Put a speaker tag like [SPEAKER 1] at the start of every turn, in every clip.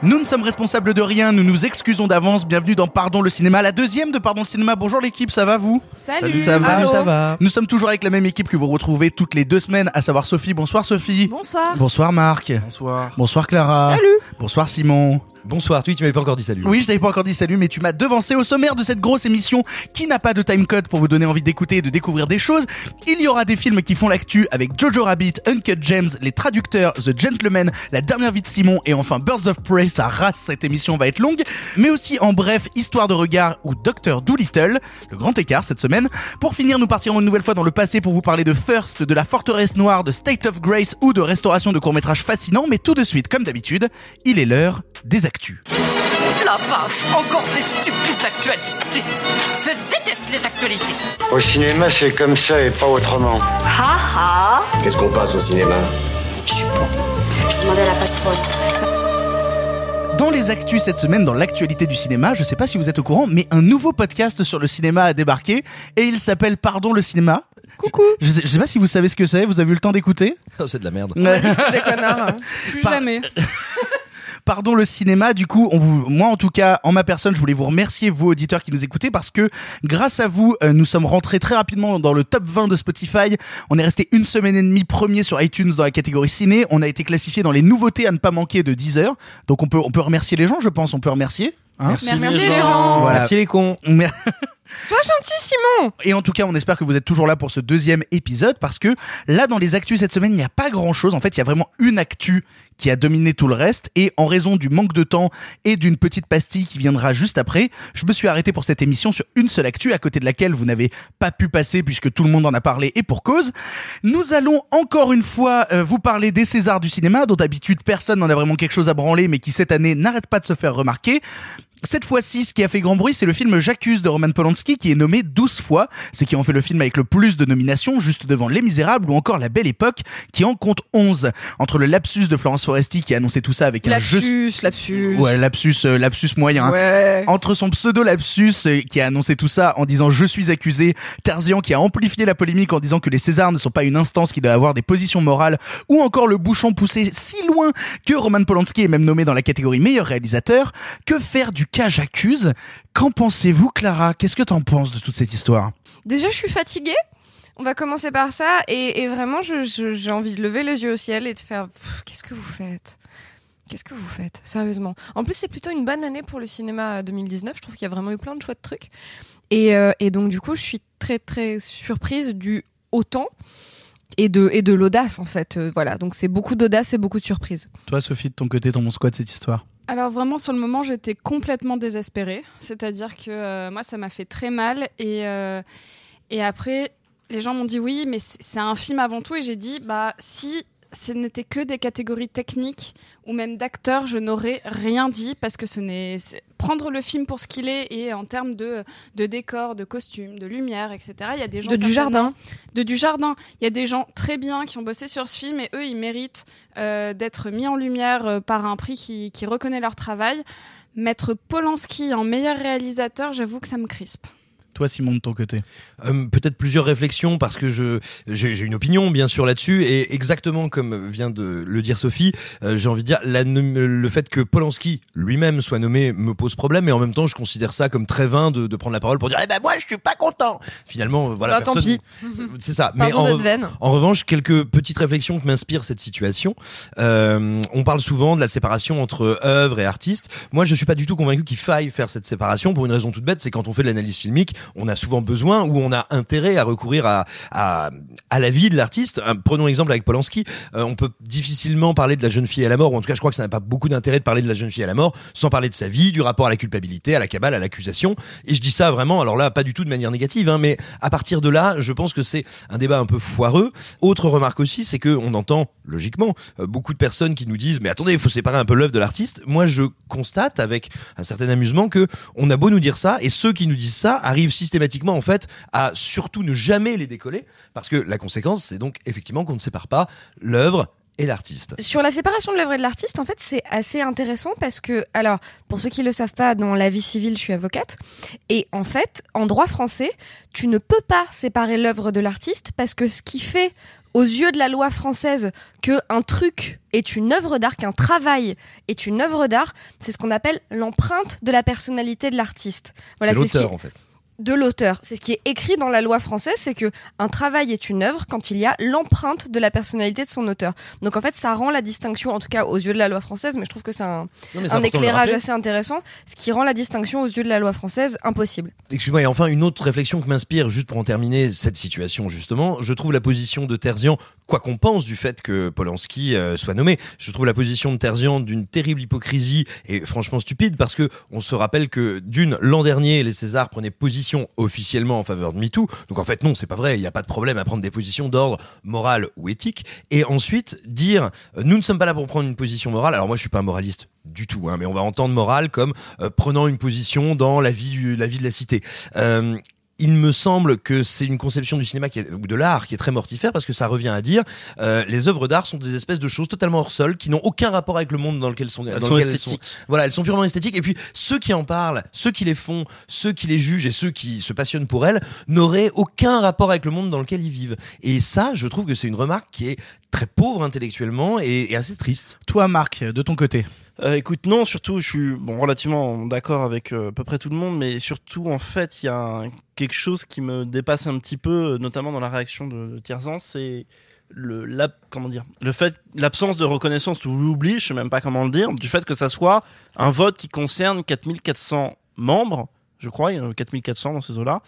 [SPEAKER 1] Nous ne sommes responsables de rien, nous nous excusons d'avance. Bienvenue dans Pardon le cinéma, la deuxième de Pardon le cinéma. Bonjour l'équipe, ça va vous?
[SPEAKER 2] Salut.
[SPEAKER 1] Ça va?
[SPEAKER 2] Allô.
[SPEAKER 1] ça va. Nous sommes toujours avec la même équipe que vous retrouvez toutes les deux semaines, à savoir Sophie. Bonsoir Sophie.
[SPEAKER 2] Bonsoir.
[SPEAKER 1] Bonsoir Marc.
[SPEAKER 3] Bonsoir.
[SPEAKER 1] Bonsoir Clara.
[SPEAKER 2] Salut.
[SPEAKER 1] Bonsoir Simon.
[SPEAKER 3] Bonsoir, tu, tu m'avais pas encore dit salut.
[SPEAKER 1] Oui, je t'avais pas encore dit salut, mais tu m'as devancé au sommaire de cette grosse émission qui n'a pas de timecode pour vous donner envie d'écouter et de découvrir des choses. Il y aura des films qui font l'actu avec Jojo Rabbit, Uncut Gems, Les Traducteurs, The Gentleman, La Dernière Vie de Simon et enfin Birds of Prey. Ça race, cette émission va être longue. Mais aussi en bref, Histoire de regard ou Docteur Doolittle, le grand écart cette semaine. Pour finir, nous partirons une nouvelle fois dans le passé pour vous parler de First, de La Forteresse Noire, de State of Grace ou de restauration de courts-métrages fascinants. Mais tout de suite, comme d'habitude, il est l'heure des actus.
[SPEAKER 4] La vache, encore ces stupides actualités. Je déteste les actualités.
[SPEAKER 5] Au cinéma, c'est comme ça et pas autrement.
[SPEAKER 6] Qu'est-ce qu'on passe au cinéma?
[SPEAKER 7] Je demandais à la patronne.
[SPEAKER 1] Dans les actus cette semaine, dans l'actualité du cinéma, je sais pas si vous êtes au courant, mais un nouveau podcast sur le cinéma a débarqué et il s'appelle Pardon le cinéma.
[SPEAKER 2] Coucou.
[SPEAKER 1] Je sais, je sais pas si vous savez ce que c'est, vous avez eu le temps d'écouter?
[SPEAKER 3] Oh, c'est de la merde.
[SPEAKER 2] On a dit que c'était des connards. hein. Plus
[SPEAKER 1] Par-
[SPEAKER 2] jamais.
[SPEAKER 1] Pardon le cinéma, du coup, on vous, moi en tout cas, en ma personne, je voulais vous remercier, vous auditeurs qui nous écoutez, parce que grâce à vous, euh, nous sommes rentrés très rapidement dans le top 20 de Spotify. On est resté une semaine et demie premier sur iTunes dans la catégorie ciné. On a été classifié dans les nouveautés à ne pas manquer de Deezer. Donc on peut, on peut remercier les gens, je pense, on peut remercier. hein.
[SPEAKER 2] Merci, les gens.
[SPEAKER 1] Voilà.
[SPEAKER 3] Merci les cons.
[SPEAKER 1] Mer-
[SPEAKER 2] Sois gentil, Simon.
[SPEAKER 1] Et en tout cas, on espère que vous êtes toujours là pour ce deuxième épisode parce que là, dans les actus cette semaine, il n'y a pas grand chose. En fait, il y a vraiment une actu qui a dominé tout le reste et en raison du manque de temps et d'une petite pastille qui viendra juste après, je me suis arrêté pour cette émission sur une seule actu à côté de laquelle vous n'avez pas pu passer puisque tout le monde en a parlé et pour cause. Nous allons encore une fois euh, vous parler des Césars du cinéma dont d'habitude personne n'en a vraiment quelque chose à branler mais qui cette année n'arrête pas de se faire remarquer. Cette fois-ci, ce qui a fait grand bruit, c'est le film J'accuse de Roman Polanski qui est nommé 12 fois, ce qui en fait le film avec le plus de nominations, juste devant Les Misérables ou encore La Belle Époque qui en compte 11. Entre le lapsus de Florence Foresti qui a annoncé tout ça avec un jeu...
[SPEAKER 2] Lapsus, lapsus.
[SPEAKER 1] Ouais, lapsus, euh, lapsus moyen. hein.
[SPEAKER 2] Ouais.
[SPEAKER 1] Entre son pseudo lapsus euh, qui a annoncé tout ça en disant je suis accusé, Terzian qui a amplifié la polémique en disant que les Césars ne sont pas une instance qui doit avoir des positions morales, ou encore le bouchon poussé si loin que Roman Polanski est même nommé dans la catégorie meilleur réalisateur. Que faire du cas j'accuse Qu'en pensez-vous Clara? Qu'est-ce que t'en penses de toute cette histoire?
[SPEAKER 2] Déjà, je suis fatiguée. On va commencer par ça. Et, et vraiment, je- je- j'ai envie de lever les yeux au ciel et de faire Qu'est-ce que vous faites? Qu'est-ce que vous faites? Sérieusement. En plus, c'est plutôt une bonne année pour le cinéma 2019. Je trouve qu'il y a vraiment eu plein de chouettes trucs. Et, euh, et donc, du coup, je suis très, très surprise du autant et de, et de l'audace, en fait. Euh, voilà. Donc, c'est beaucoup d'audace et beaucoup de surprise.
[SPEAKER 1] Toi Sophie, de ton côté, t'en penses quoi de cette histoire?
[SPEAKER 8] Alors vraiment sur le moment j'étais complètement désespérée, c'est-à-dire que euh, moi ça m'a fait très mal et euh, et après les gens m'ont dit oui mais c'est un film avant tout et j'ai dit bah si ce n'était que des catégories techniques ou même d'acteurs, je n'aurais rien dit parce que ce n'est prendre le film pour ce qu'il est et en termes de, de décor, de costumes, de lumière, etc. Il y a des gens
[SPEAKER 2] De du jardin.
[SPEAKER 8] de du jardin. Il y a des gens très bien qui ont bossé sur ce film et eux, ils méritent euh, d'être mis en lumière euh, par un prix qui, qui reconnaît leur travail. Mettre Polanski en meilleur réalisateur, j'avoue que ça me crispe.
[SPEAKER 1] Toi Simon, de ton côté
[SPEAKER 3] Euh, Peut-être plusieurs réflexions parce que je j'ai une opinion bien sûr là-dessus et exactement comme vient de le dire Sophie, euh, j'ai envie de dire la, le fait que Polanski lui-même soit nommé me pose problème mais en même temps je considère ça comme très vain de, de prendre la parole pour dire eh ben moi je suis pas content. Finalement euh, voilà
[SPEAKER 2] Bah, tant pis.
[SPEAKER 3] c'est ça.
[SPEAKER 2] Pardon
[SPEAKER 3] en, revanche, quelques petites réflexions que m'inspire cette situation. Euh, on parle souvent de la séparation entre œuvre et artiste. Moi, je suis pas du tout convaincu qu'il faille faire cette séparation pour une raison toute bête, c'est quand on fait de l'analyse filmique, on a souvent besoin ou on a intérêt à recourir à à, la vie de l'artiste. Euh, Prenons l'exemple avec Polanski. Euh, on peut difficilement parler de la jeune fille à la mort, ou en tout cas, je crois que ça n'a pas beaucoup d'intérêt de parler de la jeune fille à la mort sans parler de sa vie, du rapport à la culpabilité, à la cabale, à l'accusation. Et je dis ça vraiment, alors là, pas du tout de manière négative, hein, mais à partir de là, je pense que c'est un débat un peu foireux. Autre remarque aussi, c'est que on entend logiquement euh, beaucoup de personnes qui nous disent mais attendez, il faut séparer un peu l'œuvre de l'artiste. Moi, je constate avec un certain amusement que on a beau nous dire ça et ceux qui nous disent ça arrivent systématiquement en fait à surtout ne jamais les décoller parce que la conséquence c'est donc effectivement qu'on ne sépare pas l'œuvre et l'artiste.
[SPEAKER 2] Sur la séparation de l'œuvre et de l'artiste, en fait, c'est assez intéressant parce que, alors, pour ceux qui le savent pas, dans la vie civile, je suis avocate. Et en fait, en droit français, tu ne peux pas séparer l'œuvre de l'artiste parce que ce qui fait aux yeux de la loi française que un truc est une œuvre d'art, qu'un travail est une œuvre d'art, c'est ce qu'on appelle l'empreinte de la personnalité de l'artiste.
[SPEAKER 3] c'est
[SPEAKER 2] ce
[SPEAKER 3] l'auteur
[SPEAKER 2] qui-
[SPEAKER 3] en fait.
[SPEAKER 2] De l'auteur. C'est ce qui est écrit dans la loi française, c'est que un travail est une œuvre quand il y a l'empreinte de la personnalité de son auteur. Donc en fait, ça rend la distinction, en tout cas aux yeux de la loi française, mais je trouve que c'est un, un éclairage assez intéressant, ce qui rend la distinction aux yeux de la loi française impossible.
[SPEAKER 3] Excuse-moi, et enfin une autre réflexion que m'inspire, juste pour en terminer cette situation justement, je trouve la position de Terzian, quoi qu'on pense du fait que Polanski euh, soit nommé, je trouve la position de Terzian d'une terrible hypocrisie et franchement stupide parce que on se rappelle que d'une l'an dernier les Césars prenaient position officiellement en faveur de MeToo, donc en fait non c'est pas vrai, il n'y a pas de problème à prendre des positions d'ordre moral ou éthique, et ensuite dire euh, nous ne sommes pas là pour prendre une position morale, alors moi je suis pas un moraliste du tout, hein, mais on va entendre morale comme euh, prenant une position dans la vie, de la cité. Euh, il me semble que c'est une conception du cinéma qui est, ou de l'art qui est très mortifère parce que ça revient à dire euh, les œuvres d'art sont des espèces de choses totalement hors sol qui n'ont aucun rapport avec le monde dans lequel sont
[SPEAKER 9] Elles
[SPEAKER 3] dans
[SPEAKER 9] sont
[SPEAKER 3] lequel
[SPEAKER 9] esthétiques.
[SPEAKER 3] voilà elles sont purement esthétiques. Et puis ceux qui en parlent ceux qui les font ceux qui les jugent et ceux qui se passionnent pour elles n'auraient aucun rapport avec le monde dans lequel ils vivent. Et ça je trouve que c'est une remarque qui est très pauvre intellectuellement et, et assez triste.
[SPEAKER 1] Toi, Marc, de ton côté
[SPEAKER 9] Euh, écoute, non, surtout, je suis bon relativement d'accord avec euh, à peu près tout le monde, mais surtout, en fait, il y a quelque chose qui me dépasse un petit peu, euh, notamment dans la réaction de, de c'est le la, comment dire le fait l'absence de reconnaissance ou l'oubli, je sais même pas comment le dire, du fait que ça soit un vote qui concerne 4400 membres. Je crois, il y en a 4400 dans ces eaux-là.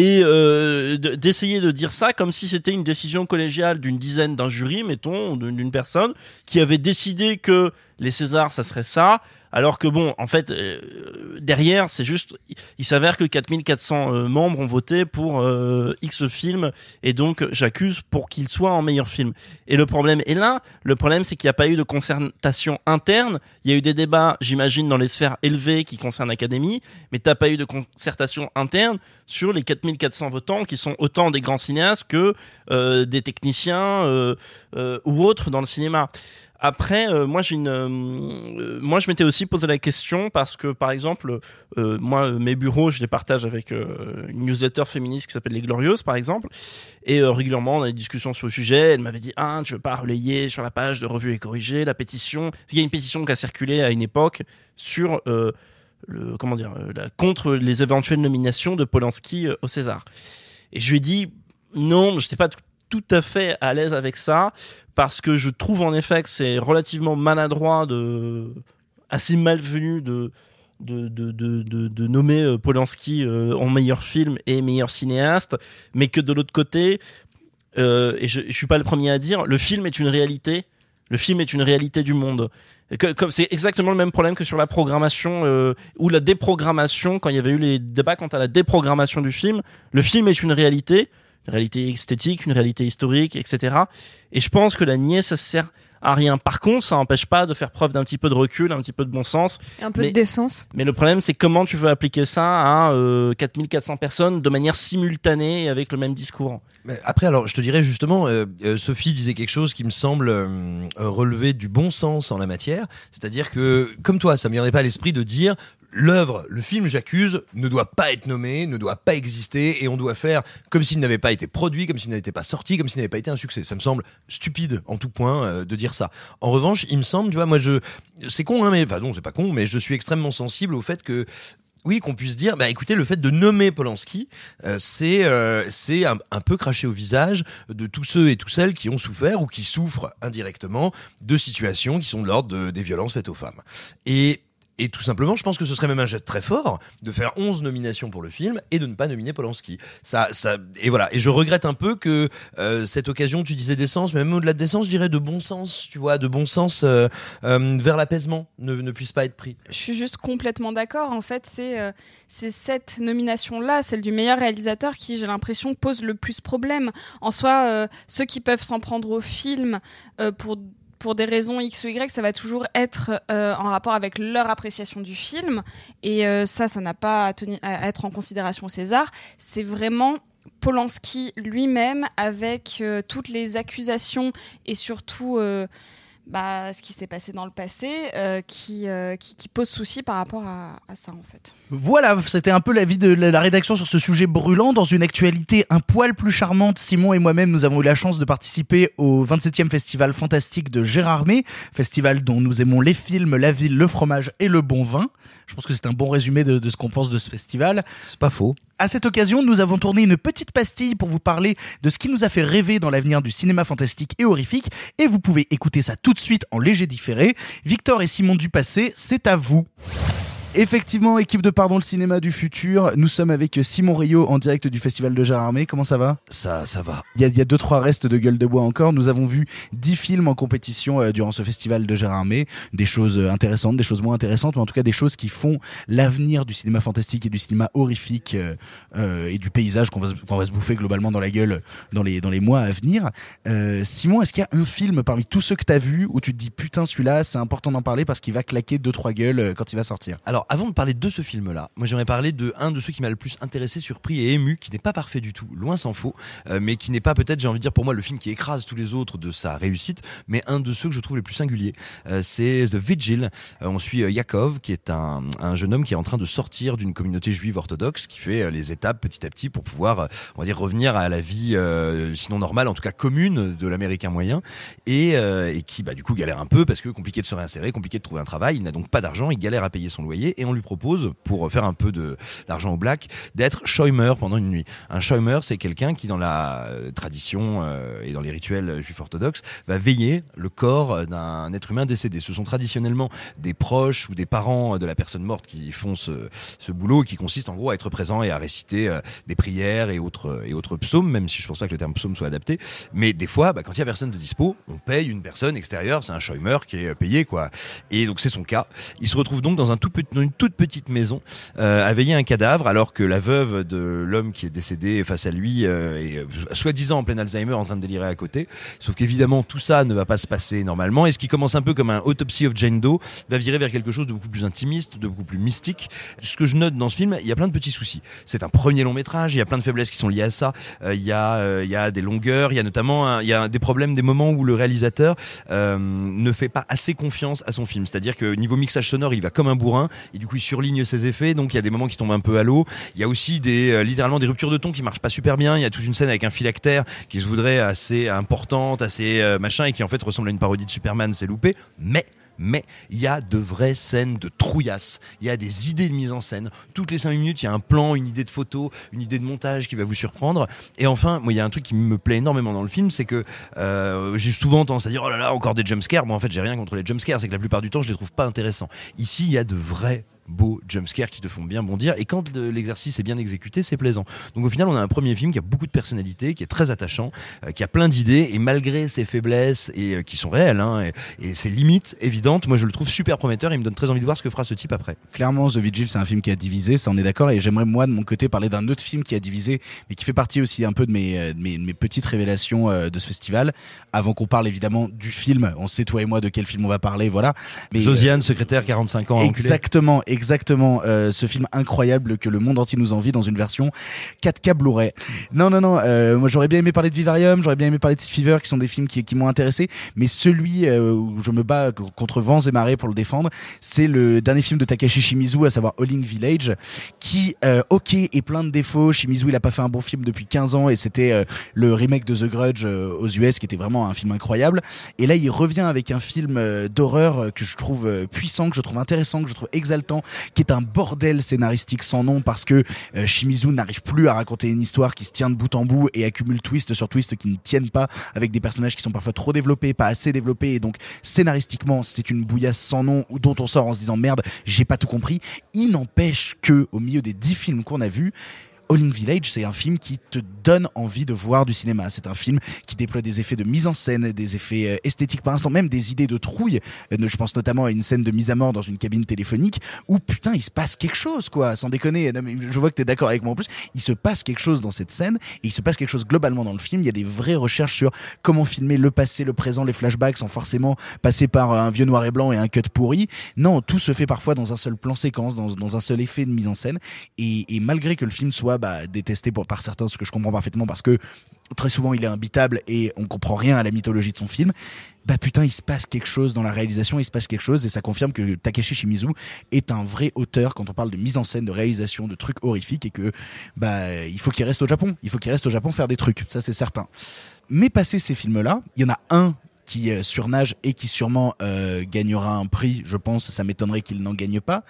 [SPEAKER 9] Et euh, de- d'essayer de dire ça comme si c'était une décision collégiale d'une dizaine d'un jury, mettons, d'une personne, qui avait décidé que les Césars, ça serait ça, alors que bon, en fait, euh, derrière, c'est juste, il s'avère que 4400 euh, membres ont voté pour euh, X film, et donc j'accuse pour qu'il soit en meilleur film. Et le problème est là, le problème c'est qu'il n'y a pas eu de concertation interne, il y a eu des débats, j'imagine, dans les sphères élevées qui concernent l'Académie, mais t'as pas eu de concertation interne sur les 4400 votants qui sont autant des grands cinéastes que euh, des techniciens euh, euh, ou autres dans le cinéma. Après, euh, moi j'ai une, euh, moi je m'étais aussi posé la question parce que par exemple, euh, moi mes bureaux je les partage avec euh, une newsletter féministe qui s'appelle Les Glorieuses par exemple, et euh, régulièrement on a des discussions sur le sujet. Elle m'avait dit ah tu veux pas relayer sur la page de Revue et Corrigé la pétition? Il y a une pétition qui a circulé à une époque sur euh, le comment dire euh, la, contre les éventuelles nominations de Polanski euh, au César. Et je lui ai dit non, je n'étais pas tout à fait à l'aise avec ça parce que je trouve en effet que c'est relativement maladroit de assez malvenu de de, de, de, de, nommer euh, Polanski euh, en meilleur film et meilleur cinéaste, mais que de l'autre côté, euh, et je, je suis pas le premier à dire, le film est une réalité. Le film est une réalité du monde. C'est exactement le même problème que sur la programmation euh, ou la déprogrammation. Quand il y avait eu les débats quant à la déprogrammation du film, le film est une réalité, une réalité esthétique, une réalité historique, etc. Et je pense que la nier, ça sert à rien. Par contre, ça n'empêche pas de faire preuve d'un petit peu de recul, un petit peu de bon sens.
[SPEAKER 2] Et un peu
[SPEAKER 9] Mais-
[SPEAKER 2] de décence.
[SPEAKER 9] Mais le problème, c'est comment tu veux appliquer ça à euh, 4400 personnes de manière simultanée et avec le même discours.
[SPEAKER 3] Mais Après, alors, je te dirais justement, euh, euh, Sophie disait quelque chose qui me semble euh, relever du bon sens en la matière. C'est-à-dire que, comme toi, ça me viendrait pas à l'esprit de dire l'œuvre, le film J'accuse, ne doit pas être nommé, ne doit pas exister, et on doit faire comme s'il n'avait pas été produit, comme s'il n'était pas sorti, comme s'il n'avait pas été un succès. Ça me semble stupide en tout point euh, de dire ça. En revanche, il me semble, tu vois, moi je, c'est con, hein, mais enfin non, c'est pas con, mais je suis extrêmement sensible au fait que oui, qu'on puisse dire, bah écoutez, le fait de nommer Polanski, euh, c'est euh, c'est un, peu cracher au visage de tous ceux et toutes celles qui ont souffert ou qui souffrent indirectement de situations qui sont de l'ordre de- des violences faites aux femmes. Et et tout simplement, je pense que ce serait même un jet très fort de faire 11 nominations pour le film et de ne pas nominer Polanski. Ça, ça, et voilà. Et je regrette un peu que euh, cette occasion, tu disais d'essence, mais même au-delà de d'essence, je dirais de bon sens, tu vois, de bon sens euh, euh, vers l'apaisement ne, puisse pas être pris.
[SPEAKER 8] Je suis juste complètement d'accord. En fait, c'est cette nomination-là, celle du meilleur réalisateur, qui, j'ai l'impression, pose le plus problème. En soi, ceux qui peuvent s'en prendre au film pour pour des raisons X ou Y, ça va toujours être euh, en rapport avec leur appréciation du film. Et euh, ça, ça n'a pas à, être en considération au César. C'est vraiment Polanski lui-même avec euh, toutes les accusations et surtout bah, ce qui s'est passé dans le passé euh, qui, euh, qui, qui pose souci par rapport à, ça en fait.
[SPEAKER 1] Voilà, c'était un peu l'avis de la rédaction sur ce sujet brûlant. Dans une actualité un poil plus charmante, Simon et moi-même, nous avons eu la chance de participer au 27e Festival Fantastique de Gérardmer, festival dont nous aimons les films, la ville, le fromage et le bon vin. Je pense que c'est un bon résumé de, de ce qu'on pense de ce festival.
[SPEAKER 3] C'est pas faux.
[SPEAKER 1] À cette occasion, nous avons tourné une petite pastille pour vous parler de ce qui nous a fait rêver dans l'avenir du cinéma fantastique et horrifique, et vous pouvez écouter ça tout de suite en léger différé. Victor et Simon Dupassé, c'est à vous. Effectivement, équipe de Pardon le cinéma du futur, nous sommes avec Simon Rio en direct du Festival de Gérardmer. Comment ça va?
[SPEAKER 3] Ça, ça va.
[SPEAKER 1] Il y a, y a deux trois restes de gueule de bois encore. Nous avons vu dix films en compétition euh, durant ce festival de Gérardmer, des choses euh, intéressantes, des choses moins intéressantes, mais en tout cas des choses qui font l'avenir du cinéma fantastique et du cinéma horrifique euh, euh, et du paysage qu'on va, se- qu'on va se bouffer globalement dans la gueule dans les dans les mois à venir. Euh, Simon, est-ce qu'il y a un film parmi tous ceux que t'as vus où tu te dis putain celui-là c'est important d'en parler parce qu'il va claquer deux trois gueules quand il va sortir?
[SPEAKER 3] Alors, avant de parler de ce film-là, moi j'aimerais parler de un de ceux qui m'a le plus intéressé, surpris et ému, qui n'est pas parfait du tout, loin s'en faut, euh, mais qui n'est pas peut-être, j'ai envie de dire pour moi, le film qui écrase tous les autres de sa réussite, mais un de ceux que je trouve les plus singuliers. Euh, c'est The Vigil. Euh, on suit Yakov, qui est un, un jeune homme qui est en train de sortir d'une communauté juive orthodoxe, qui fait les étapes petit à petit pour pouvoir, on va dire, revenir à la vie, sinon normale, en tout cas commune de l'américain moyen, et, et qui, bah, du coup, galère un peu parce que compliqué de se réinsérer, compliqué de trouver un travail. Il n'a donc pas d'argent, il galère à payer son loyer, et on lui propose, pour faire un peu d'argent au black, d'être Schäumer pendant une nuit. Un Schäumer, c'est quelqu'un qui, dans la euh, tradition euh, et dans les rituels juifs orthodoxes, va veiller le corps d'un être humain décédé. Ce sont traditionnellement des proches ou des parents de la personne morte qui font ce, boulot, qui consiste en gros à être présent et à réciter euh, des prières et autres et autres psaumes, même si je pense pas que le terme psaume soit adapté. Mais des fois, bah, quand il y a personne de dispo, on paye une personne extérieure, c'est un Schäumer qui est payé quoi. Et donc c'est son cas. Il se retrouve donc dans un tout petit, dans une toute petite maison euh, à veiller un cadavre, alors que la veuve de l'homme qui est décédé face à lui euh, est euh, soi-disant en plein Alzheimer, en train de délirer à côté. Sauf qu'évidemment tout ça ne va pas se passer normalement. Et ce qui commence un peu comme un Autopsy of Jane Doe va virer vers quelque chose de beaucoup plus intimiste, de beaucoup plus mystique. Ce que je note dans ce film, il y a plein de petits soucis. C'est un premier long métrage, il y a plein de faiblesses qui sont liées à ça. Euh, il y a euh, il y a des longueurs, il y a notamment un- il y a des problèmes, des moments où le réalisateur euh, ne fait pas assez confiance à son film. C'est-à-dire que niveau mixage sonore, il va comme un bourrin et du coup il surligne ses effets. Donc il y a des moments qui tombent un peu à l'eau. Il y a aussi des euh, littéralement des ruptures de ton qui marchent pas super bien. Il y a toute une scène avec un phylactère qui se voudrait assez importante, assez euh, machin et qui en fait ressemble à une parodie de Superman. C'est loupé, mais mais il y a de vraies scènes de trouillasse. Il y a des idées de mise en scène. Toutes les cinq minutes, il y a un plan, une idée de photo, une idée de montage qui va vous surprendre. Et enfin, moi, il y a un truc qui me plaît énormément dans le film, c'est que euh, j'ai souvent tendance à dire oh là là, encore des jumpscares. Bon, en fait, j'ai rien contre les jumpscares, c'est que la plupart du temps, je les trouve pas intéressants. Ici, il y a de vrais beaux jumpscares qui te font bien bondir et quand le- l'exercice est bien exécuté c'est plaisant donc au final on a un premier film qui a beaucoup de personnalité qui est très attachant euh, qui a plein d'idées et malgré ses faiblesses et euh, qui sont réelles hein, et, et ses limites évidentes moi je le trouve super prometteur et il me donne très envie de voir ce que fera ce type après
[SPEAKER 1] Clairement, The Vigil, c'est un film qui a divisé, ça on est d'accord. Et j'aimerais moi de mon côté parler d'un autre film qui a divisé, mais qui fait partie aussi un peu de mes, euh, de mes, de mes petites révélations de ce festival. Avant qu'on parle évidemment du film, on sait toi et moi de quel film on va parler, voilà. Mais, euh,
[SPEAKER 3] Josiane secrétaire 45 ans enculé.
[SPEAKER 1] Exactement. Euh, ce film incroyable que le monde entier nous envie dans une version 4K Blu-ray. Non, non, non. euh, moi, j'aurais bien aimé parler de Vivarium, j'aurais bien aimé parler de Sea Fever, qui sont des films qui, qui m'ont intéressé. Mais celui euh, où je me bats contre vents et marées pour le défendre, c'est le dernier film de Takashi Shimizu, à savoir Alling Village, qui, euh, ok, est plein de défauts. Shimizu, il a pas fait un bon film depuis 15 ans, et c'était euh, le remake de The Grudge euh, aux US, qui était vraiment un film incroyable. Et là, il revient avec un film d'horreur que je trouve puissant, que je trouve intéressant, que je trouve exaltant, qui est un bordel scénaristique sans nom parce que euh, Shimizu n'arrive plus à raconter une histoire qui se tient de bout en bout et accumule twist sur twist qui ne tiennent pas avec des personnages qui sont parfois trop développés, pas assez développés et donc scénaristiquement c'est une bouillasse sans nom dont on sort en se disant merde j'ai pas tout compris. Il n'empêche que au milieu des dix films qu'on a vus All Village, c'est un film qui te donne envie de voir du cinéma. C'est un film qui déploie des effets de mise en scène, des effets euh, esthétiques par instant, même des idées de trouille. Euh, Je pense notamment à une scène de mise à mort dans une cabine téléphonique où putain il se passe quelque chose quoi. Sans déconner, je vois que t'es d'accord avec moi en plus. Il se passe quelque chose dans cette scène et il se passe quelque chose globalement dans le film. Il y a des vraies recherches sur comment filmer le passé, le présent, les flashbacks sans forcément passer par un vieux noir et blanc et un cut pourri. Non, tout se fait parfois dans un seul plan séquence, dans, un seul effet de mise en scène. Et, malgré que le film soit bah, détesté par certains, ce que je comprends parfaitement parce que très souvent il est imbitable et on comprend rien à la mythologie de son film. Bah putain, il se passe quelque chose dans la réalisation, il se passe quelque chose et ça confirme que Takeshi Shimizu est un vrai auteur quand on parle de mise en scène, de réalisation, de trucs horrifiques et que bah il faut qu'il reste au Japon, il faut qu'il reste au Japon faire des trucs, ça c'est certain. Mais passé ces films-là, il y en a un qui euh, surnage et qui sûrement euh, gagnera un prix, je pense, ça m'étonnerait qu'il n'en gagne pas.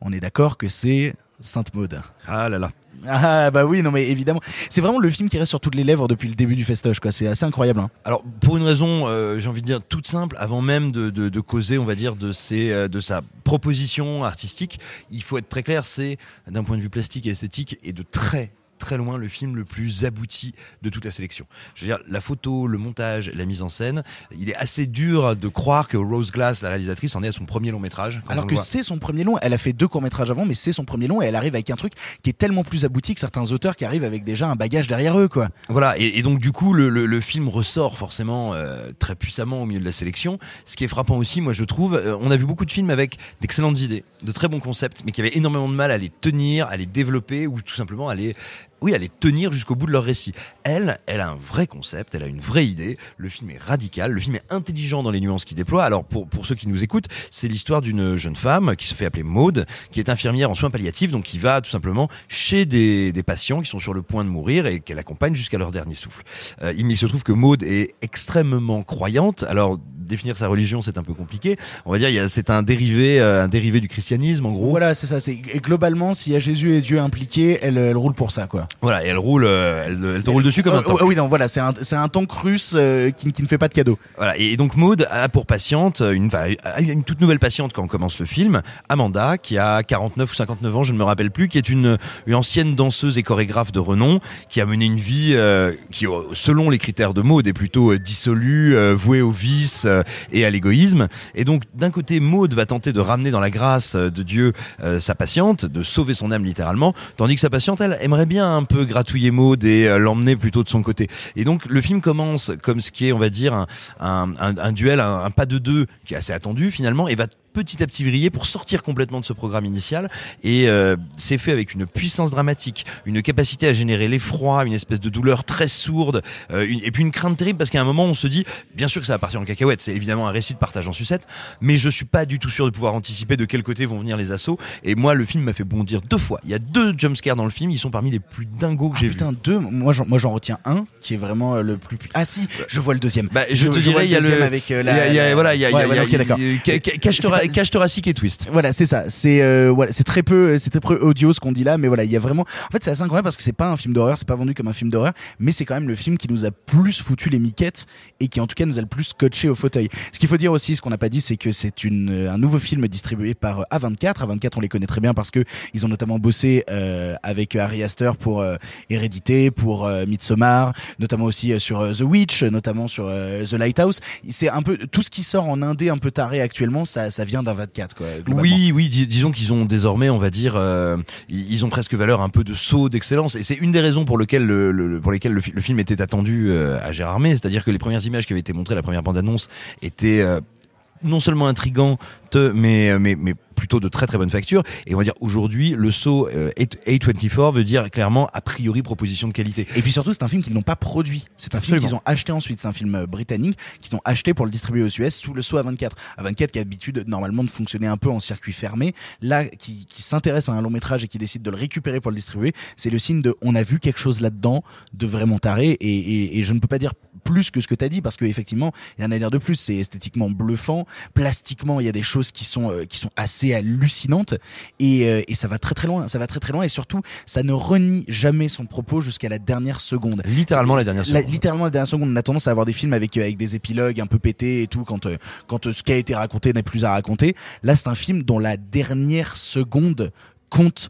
[SPEAKER 1] On est d'accord que c'est Sainte Maud.
[SPEAKER 3] Ah là là.
[SPEAKER 1] Ah bah oui, non mais évidemment. C'est vraiment le film qui reste sur toutes les lèvres depuis le début du festoche, quoi. C'est assez incroyable. Hein.
[SPEAKER 3] Alors pour une raison, euh, j'ai envie de dire toute simple, avant même de, de, de causer, on va dire, de ses, euh, de sa proposition artistique, il faut être très clair, c'est d'un point de vue plastique et esthétique et de très très loin le film le plus abouti de toute la sélection. Je veux dire, la photo, le montage, la mise en scène, il est assez dur de croire que Rose Glass, la réalisatrice, en est à son premier long métrage.
[SPEAKER 1] Alors que c'est son premier long, elle a fait deux courts métrages avant, mais c'est son premier long et elle arrive avec un truc qui est tellement plus abouti que certains auteurs qui arrivent avec déjà un bagage derrière eux, quoi.
[SPEAKER 3] Voilà, et, et donc du coup, le, le, le film ressort forcément euh, très puissamment au milieu de la sélection. Ce qui est frappant aussi, moi je trouve, euh, on a vu beaucoup de films avec d'excellentes idées, de très bons concepts, mais qui avaient énormément de mal à les tenir, à les développer ou tout simplement à les oui, les tenir jusqu'au bout de leur récit. Elle, elle a un vrai concept, elle a une vraie idée. Le film est radical, le film est intelligent dans les nuances qu'il déploie. Alors pour pour ceux qui nous écoutent, c'est l'histoire d'une jeune femme qui se fait appeler Maude, qui est infirmière en soins palliatifs, donc qui va tout simplement chez des, des patients qui sont sur le point de mourir et qu'elle accompagne jusqu'à leur dernier souffle. Euh, il se trouve que Maude est extrêmement croyante. Alors définir sa religion, c'est un peu compliqué. On va dire, c'est un dérivé, euh, un dérivé du christianisme, en gros.
[SPEAKER 1] Voilà, c'est ça. C'est et globalement, s'il y a Jésus et Dieu impliqués, elle, elle roule pour ça, quoi.
[SPEAKER 3] Voilà, et elle roule, euh, elle, elle te roule dessus comme un tank.
[SPEAKER 1] Euh, oui, non, voilà, c'est un, c'est un tank russe euh, qui, qui ne fait pas de cadeaux.
[SPEAKER 3] Voilà, et donc Maud a pour patiente une, une toute nouvelle patiente quand on commence le film, Amanda, qui a 49 ou 59 ans, je ne me rappelle plus, qui est une, une ancienne danseuse et chorégraphe de renom, qui a mené une vie euh, qui, selon les critères de Maud, est plutôt dissolue, euh, vouée au vice et à l'égoïsme. Et donc, d'un côté, Maud va tenter de ramener dans la grâce de Dieu sa patiente, de sauver son âme littéralement, tandis que sa patiente, elle, aimerait bien un peu gratouiller Maud et euh, l'emmener plutôt de son côté. Et donc, le film commence comme ce qui est, on va dire, un, duel, un pas de deux qui est assez attendu finalement, et va petit à petit vriller pour sortir complètement de ce programme initial et euh, c'est fait avec une puissance dramatique, une capacité à générer l'effroi, une espèce de douleur très sourde euh, une- et puis une crainte terrible parce qu'à un moment on se dit bien sûr que ça va partir en cacahuète, c'est évidemment un récit de partage en sucette, mais je suis pas du tout sûr de pouvoir anticiper de quel côté vont venir les assauts et moi le film m'a fait bondir deux fois. Il y a deux jumpscares dans le film, ils sont parmi les plus dingos que j'ai vus.
[SPEAKER 1] Putain, deux. Moi, j'en, moi, j'en retiens un qui est vraiment euh, le plus. pu- Ah si, je vois le deuxième.
[SPEAKER 3] Bah, je, te
[SPEAKER 1] vois
[SPEAKER 3] dirais, il y a le,
[SPEAKER 1] avec euh,
[SPEAKER 3] il y a-
[SPEAKER 1] la.
[SPEAKER 3] il y a- voilà, il y a, il y a-
[SPEAKER 1] Ouais,
[SPEAKER 3] il y a-
[SPEAKER 1] ouais, ok, d'accord.
[SPEAKER 3] ca- ca- cage thoracique et twist.
[SPEAKER 1] Voilà, c'est ça. C'est euh, voilà, c'est très peu, c'est très peu audio ce qu'on dit là, mais voilà, il y a vraiment. En fait, c'est assez incroyable parce que c'est pas un film d'horreur, c'est pas vendu comme un film d'horreur, mais c'est quand même le film qui nous a plus foutu les miquettes et qui en tout cas nous a le plus scotché au fauteuil. Ce qu'il faut dire aussi, ce qu'on n'a pas dit, c'est que c'est une euh, un nouveau film distribué par euh, A24. A24, on les connaît très bien parce que ils ont notamment bossé euh, avec Harry Astor pour euh, Hérédité, pour euh, Midsommar, notamment aussi euh, sur euh, The Witch, notamment sur euh, The Lighthouse. C'est un peu tout ce qui sort en indé un peu taré actuellement, ça ça vient d'A24 quoi. globalement.
[SPEAKER 3] Oui, oui, dis- disons qu'ils ont désormais, on va dire, euh, ils ont presque valeur un peu de saut d'excellence, et c'est une des raisons pour lesquelles le, pour lesquelles le, fi- le film était attendu euh, à Gérardmer, c'est-à-dire que les premières images qui avaient été montrées, la première bande-annonce, étaient euh, non seulement intrigantes, mais mais mais plutôt de très très bonne facture. Et on va dire aujourd'hui, le saut euh, A24 veut dire clairement a priori proposition de qualité.
[SPEAKER 1] Et puis surtout, c'est un film qu'ils n'ont pas produit. C'est un film qu'ils ont acheté ensuite. C'est un film euh, britannique qu'ils ont acheté pour le distribuer aux US sous le saut A24. A24 qui a l'habitude normalement de fonctionner un peu en circuit fermé. Là, qui, qui s'intéresse à un long métrage et qui décide de le récupérer pour le distribuer, c'est le signe de on a vu quelque chose là-dedans de vraiment taré. Et, et, et je ne peux pas dire plus que ce que tu as dit parce que effectivement, il y en a l'air de plus. C'est esthétiquement bluffant. Plastiquement, il y a des choses qui sont euh, qui sont assez hallucinantes et, euh, et ça va très très loin. Ça va très très loin et surtout, ça ne renie jamais son propos jusqu'à la dernière seconde.
[SPEAKER 3] Littéralement la dernière
[SPEAKER 1] La-
[SPEAKER 3] seconde.
[SPEAKER 1] littéralement la dernière seconde. On a tendance à avoir des films avec euh, avec des épilogues un peu pétés et tout quand euh, quand euh, ce qui a été raconté n'est plus à raconter. Là, c'est un film dont la dernière seconde compte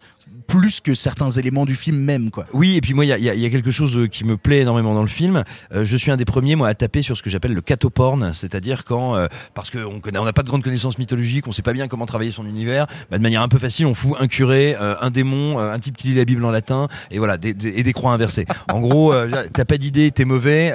[SPEAKER 1] plus que certains éléments du film même quoi.
[SPEAKER 3] Oui, et puis moi, il y a, y a- quelque chose euh, qui me plaît énormément dans le film. Euh, je suis un des premiers, moi, à taper sur ce que j'appelle le catoporn, c'est-à-dire quand, euh, parce qu'on connaît, on n'a pas de grande connaissance mythologique, on sait pas bien comment travailler son univers, bah, de manière un peu facile, on fout un curé, euh, un démon, euh, un type qui lit la Bible en latin, et voilà, des, des- et des croix inversées. En gros, euh, t'as pas d'idée, t'es mauvais.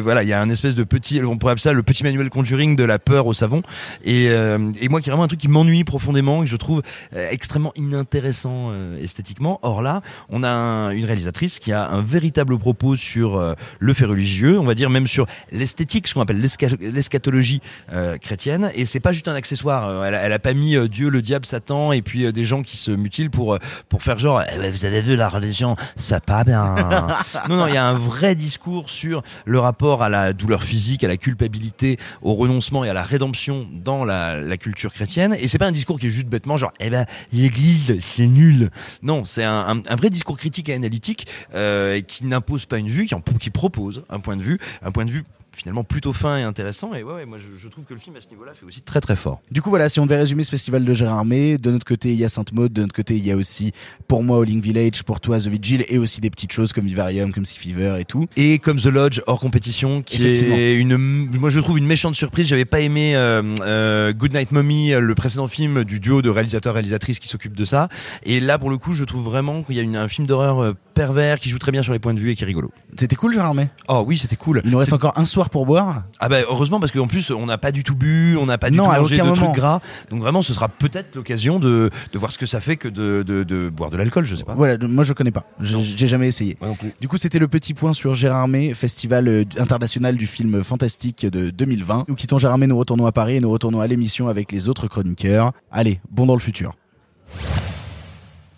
[SPEAKER 3] voilà, il y a un espèce de petit, on pourrait appeler ça le petit manuel conjuring de la peur au savon. Et, et moi, qui est vraiment un truc qui m'ennuie profondément, et que je trouve extrêmement inintéressant esthétiquement. Or là, on a un- une réalisatrice qui a un véritable propos sur euh, le fait religieux, on va dire même sur l'esthétique, ce qu'on appelle l'eschatologie euh, chrétienne. Et c'est pas juste un accessoire. Euh, Elle, a- elle a pas mis Dieu, le diable, Satan, et puis des gens qui se mutilent pour pour faire genre, Eh ben, vous avez vu la religion, ça pas bien. non, non, il y a un vrai discours sur le rapport à la douleur physique, à la culpabilité, au renoncement et à la rédemption dans la, la culture chrétienne. Et c'est pas un discours qui est juste bêtement genre, eh ben, l'église, c'est nul. Non, c'est un, vrai discours critique et analytique euh, qui n'impose pas une vue, qui, qui propose un point de vue, un point de vue finalement plutôt fin et intéressant. Et ouais, ouais moi je, je trouve que le film à ce niveau-là fait aussi très très fort.
[SPEAKER 1] Du coup, voilà, si on devait résumer ce festival de Gérardmer, de notre côté, il y a Sainte-Maud, de notre côté, il y a aussi, pour moi, Howling Village, pour toi, The Vigil, et aussi des petites choses comme Vivarium, comme Sea Fever et tout.
[SPEAKER 3] Et comme The Lodge hors compétition, qui est une, moi je trouve une méchante surprise. J'avais pas aimé euh, euh, Good Night Mommy, le précédent film du duo de réalisateurs-réalisatrices qui s'occupe de ça. Et là, pour le coup, je trouve vraiment qu'il y a une, un film d'horreur euh, pervers qui joue très bien sur les points de vue et qui est rigolo.
[SPEAKER 1] C'était cool, Gérardmer
[SPEAKER 3] Oh oui, c'était cool.
[SPEAKER 1] Il nous reste encore un soir pour boire?
[SPEAKER 3] Ah bah heureusement parce qu'en plus on n'a pas du tout bu, on n'a pas du
[SPEAKER 1] Non,
[SPEAKER 3] tout mangé de
[SPEAKER 1] aucun
[SPEAKER 3] trucs
[SPEAKER 1] moment.
[SPEAKER 3] gras. Donc vraiment ce sera peut-être l'occasion de, de voir ce que ça fait que de, de, de boire de l'alcool, je sais pas.
[SPEAKER 1] Voilà, moi je connais pas. J'ai jamais essayé. Du coup, c'était le petit point sur Gérardmer, festival euh, international du film fantastique de 2020. Nous quittons Gérardmer, nous retournons à Paris et nous retournons à l'émission avec les autres chroniqueurs. Allez, bon dans le futur.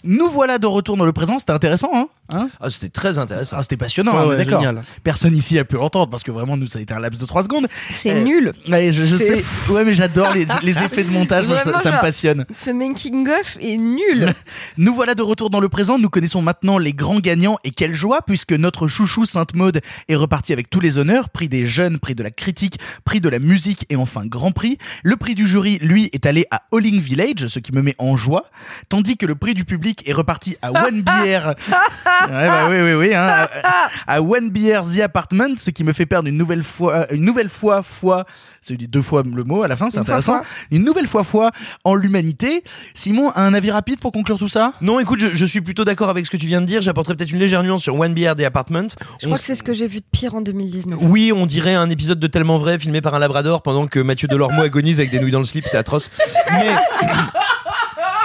[SPEAKER 1] Nous voilà de retour dans le présent, c'était intéressant, hein, hein
[SPEAKER 3] Ah c'était très intéressant.
[SPEAKER 1] Ah, c'était passionnant,
[SPEAKER 9] Ouais,
[SPEAKER 1] hein,
[SPEAKER 9] ouais,
[SPEAKER 1] d'accord.
[SPEAKER 9] génial.
[SPEAKER 1] Personne ici a pu l'entendre parce que vraiment nous ça a été un laps de 3 secondes.
[SPEAKER 2] C'est
[SPEAKER 1] Euh,
[SPEAKER 2] nul.
[SPEAKER 1] Ouais, je, sais. Ouais, mais j'adore les, les effets de montage, moi, ça, me passionne.
[SPEAKER 2] Ce making of est nul.
[SPEAKER 1] Nous voilà de retour dans le présent. Nous connaissons maintenant les grands gagnants et quelle joie puisque notre chouchou Sainte Maude est reparti avec tous les honneurs, prix des jeunes, prix de la critique, prix de la musique et enfin grand prix. Le prix du jury, lui, est allé à Howling Village, ce qui me met en joie, tandis que le prix du public est reparti à One Beer. Ouais, bah oui, oui, oui, hein, à, à One Beer The Apartment, ce qui me fait perdre une nouvelle fois, une nouvelle fois, fois, c'est deux fois le mot à la fin, c'est
[SPEAKER 2] Une fois,
[SPEAKER 1] intéressant.
[SPEAKER 2] fois.
[SPEAKER 1] Une nouvelle fois, fois en l'humanité. Simon, un avis rapide pour conclure tout ça?
[SPEAKER 3] Non, écoute, je, je suis plutôt d'accord avec ce que tu viens de dire. J'apporterai peut-être une légère nuance sur One Beer The Apartment.
[SPEAKER 2] Je
[SPEAKER 3] On
[SPEAKER 2] crois que c'est ce que j'ai vu de pire en 2019.
[SPEAKER 3] Oui, on dirait un épisode de Tellement Vrai filmé par un labrador pendant que Mathieu Delormeau agonise avec des nouilles dans le slip, c'est atroce. Mais,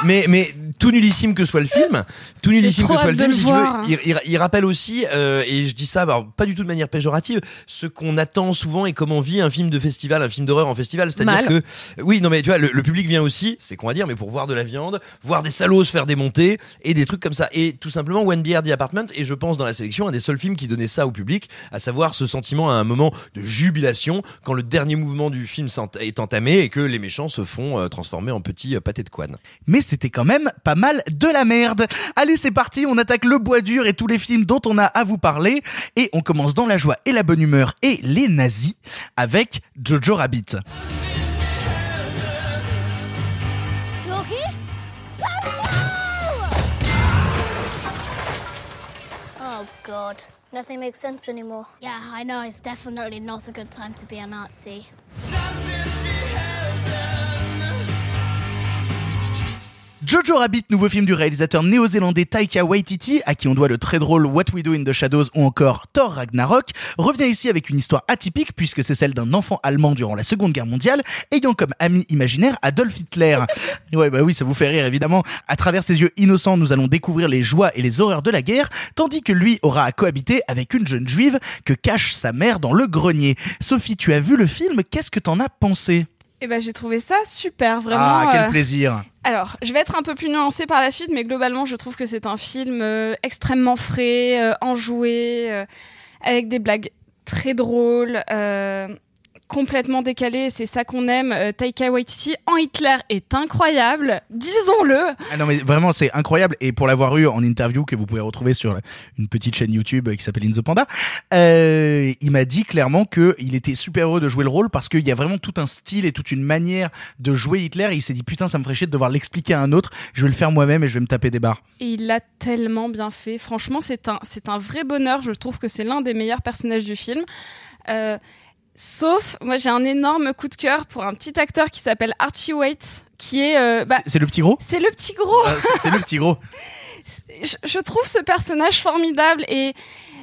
[SPEAKER 3] mais, mais tout nullissime que soit le film, tout nullissime que soit le film,
[SPEAKER 8] le
[SPEAKER 3] si tu veux, il, il- il rappelle aussi, euh, et je dis ça alors, pas du tout de manière péjorative, ce qu'on attend souvent et comment vit un film de festival, un film d'horreur en festival. C'est-à-dire que, oui, non mais tu vois, le, le public vient aussi, c'est qu'on va dire, mais pour voir de la viande, voir des salauds se faire démonter et des trucs comme ça. Et tout simplement, One Beer The Apartment, et je pense dans la sélection, un des seuls films qui donnait ça au public, à savoir ce sentiment à un moment de jubilation quand le dernier mouvement du film est entamé et que les méchants se font euh, transformer en petits euh, pâtés de couane.
[SPEAKER 1] mais c'était quand même pas mal de la merde. Allez, c'est parti, on attaque le bois dur et tous les films dont on a à vous parler. Et on commence dans la joie et la bonne humeur et les nazis avec Jojo Rabbit.
[SPEAKER 7] Yogi? Oh god. Nothing makes sense anymore. Yeah, I know. It's definitely not a good time to be a Nazi.
[SPEAKER 1] Jojo Rabbit, nouveau film du réalisateur néo-zélandais Taika Waititi, à qui on doit le très drôle What We Do in the Shadows ou encore Thor Ragnarok, revient ici avec une histoire atypique puisque c'est celle d'un enfant allemand durant la Seconde Guerre mondiale, ayant comme ami imaginaire Adolf Hitler. ouais, bah oui, ça vous fait rire évidemment. À travers ses yeux innocents, nous allons découvrir les joies et les horreurs de la guerre, tandis que lui aura à cohabiter avec une jeune juive que cache sa mère dans le grenier. Sophie, tu as vu le film, qu'est-ce que t'en as pensé?
[SPEAKER 8] Et ben j'ai trouvé ça super, vraiment.
[SPEAKER 1] Ah, quel
[SPEAKER 8] euh,
[SPEAKER 1] plaisir
[SPEAKER 8] Alors, je vais être un peu plus nuancée par la suite, mais globalement, je trouve que c'est un film euh, extrêmement frais, euh, enjoué, euh, avec des blagues très drôles, complètement décalées. C'est ça qu'on aime. Euh, Taika Waititi en Hitler est incroyable, disons-le.
[SPEAKER 1] Ah non mais vraiment c'est incroyable et pour l'avoir eu en interview que vous pouvez retrouver sur une petite chaîne YouTube qui s'appelle In the Panda, euh, il m'a dit clairement que il était super heureux de jouer le rôle parce qu'il y a vraiment tout un style et toute une manière de jouer Hitler. Et il s'est dit putain ça me ferait chier de devoir l'expliquer à un autre. Je vais le faire moi-même et je vais me taper des barres.
[SPEAKER 8] Et il l'a tellement bien fait. Franchement, c'est un, c'est un vrai bonheur. Je trouve que c'est l'un des meilleurs personnages du film. Euh, sauf, moi, j'ai un énorme coup de cœur pour un petit acteur qui s'appelle Archie Waite, qui est, euh, bah,
[SPEAKER 1] C'est- le petit gros?
[SPEAKER 8] C'est le petit gros.
[SPEAKER 1] Ah, c'est- le petit gros.
[SPEAKER 8] je, je trouve ce personnage formidable et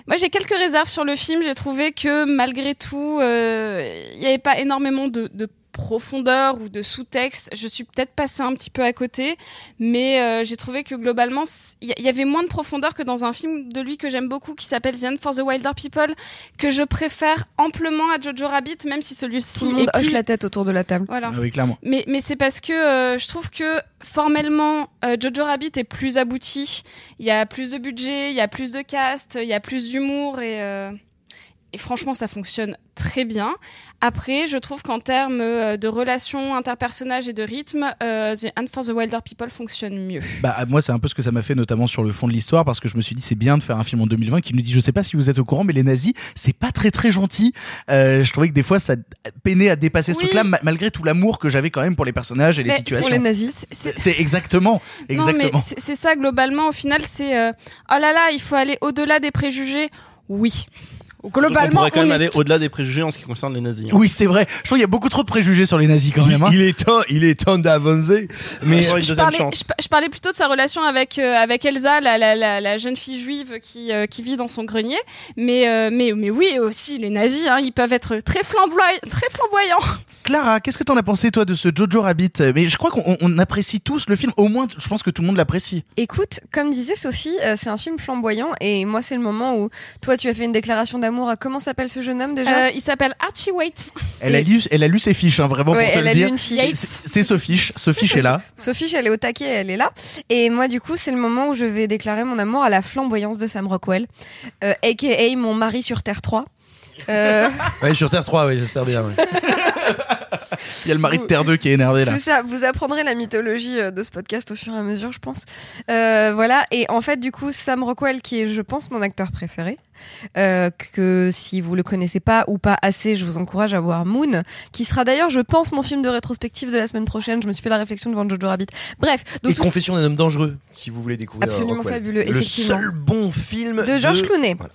[SPEAKER 8] moi j'ai quelques réserves sur le film. J'ai trouvé que malgré tout, euh, il n'y avait pas énormément de, de profondeur ou de sous-texte. Je suis peut-être passée un petit peu à côté, mais euh, j'ai trouvé que globalement, il y, y avait moins de profondeur que dans un film de lui que j'aime beaucoup qui s'appelle The End for the Wilder People, que je préfère amplement à Jojo Rabbit, même si celui-ci
[SPEAKER 2] Tout le monde
[SPEAKER 8] est
[SPEAKER 2] hoche
[SPEAKER 8] plus...
[SPEAKER 2] la tête autour de la table.
[SPEAKER 8] Voilà.
[SPEAKER 1] Ah oui, clairement.
[SPEAKER 8] Mais, mais c'est parce que euh, je trouve que formellement, euh, Jojo Rabbit est plus abouti. Il y a plus de budget, il y a plus de cast, il y a plus d'humour et, euh, et franchement, ça fonctionne très bien. Après, je trouve qu'en termes euh, de relations interpersonnages et de rythme, euh, The Hunt for the Wilder People fonctionne mieux.
[SPEAKER 1] Bah moi c'est un peu ce que ça m'a fait notamment sur le fond de l'histoire parce que je me suis dit c'est bien de faire un film en 2020 qui nous dit je sais pas si vous êtes au courant mais les nazis c'est pas très très gentil. Euh, je trouvais que des fois ça peinait à dépasser ce truc-là ma- malgré tout l'amour que j'avais quand même pour les personnages et les situations.
[SPEAKER 2] Pour les nazis.
[SPEAKER 8] C'est-
[SPEAKER 1] exactement exactement.
[SPEAKER 8] c'est ça globalement. Au final, c'est euh, oh là là, il faut aller au-delà des préjugés. Oui.
[SPEAKER 9] Donc on
[SPEAKER 8] Globalement,
[SPEAKER 9] pourrait quand même
[SPEAKER 8] est
[SPEAKER 9] aller au-delà des préjugés en ce qui concerne les nazis. hein.
[SPEAKER 1] Oui c'est vrai. Je trouve qu'il y a beaucoup trop de préjugés sur les nazis quand même. hein.
[SPEAKER 3] Il est temps, il est temps d'avancer. Mais
[SPEAKER 8] je parlais, je, pa- je parlais plutôt de sa relation avec euh, avec Elsa, la, la, la, la jeune fille juive qui euh, qui vit dans son grenier. Mais euh, mais mais oui aussi les nazis, hein, ils peuvent être très flamboyants, très flamboyants.
[SPEAKER 1] Clara, qu'est-ce que t'en as pensé toi de ce Jojo Rabbit? Mais je crois qu'on on apprécie tous le film. Au moins, je pense que tout le monde l'apprécie.
[SPEAKER 2] Écoute, comme disait Sophie, euh, c'est un film flamboyant et moi c'est le moment où toi tu as fait une déclaration d'amour à comment s'appelle ce jeune homme déjà
[SPEAKER 8] Euh, il s'appelle Archie Waits.
[SPEAKER 1] Elle a lu, elle a lu ses fiches, hein, vraiment
[SPEAKER 2] Ouais,
[SPEAKER 1] pour te
[SPEAKER 2] elle
[SPEAKER 1] le
[SPEAKER 2] a lu
[SPEAKER 1] dire.
[SPEAKER 2] une fiche.
[SPEAKER 1] C'est Sophie. Sophie est là.
[SPEAKER 2] Sophie, elle est au taquet, elle est là. Et moi, du coup, c'est le moment où je vais déclarer mon amour à la flamboyance de Sam Rockwell, euh, aka mon mari sur Terre 3. Euh,
[SPEAKER 3] ouais, sur Terre 3, oui, j'espère bien. ouais.
[SPEAKER 1] Il y a le mari de Terre 2 qui est énervé là.
[SPEAKER 2] C'est ça, vous apprendrez la mythologie euh, de ce podcast au fur et à mesure, je pense. Euh, voilà, et en fait, du coup, Sam Rockwell, qui est, je pense, mon acteur préféré, euh, que si vous le connaissez pas ou pas assez, je vous encourage à voir Moon, qui sera d'ailleurs, je pense, mon film de rétrospective de la semaine prochaine. Je me suis fait la réflexion devant Jojo Rabbit. Bref, donc
[SPEAKER 3] Et Confession d'un homme dangereux, si vous voulez découvrir.
[SPEAKER 2] Absolument
[SPEAKER 3] Rockwell.
[SPEAKER 2] fabuleux,
[SPEAKER 3] Le
[SPEAKER 2] effectivement.
[SPEAKER 3] seul bon film
[SPEAKER 2] de George Clooney.
[SPEAKER 3] Voilà.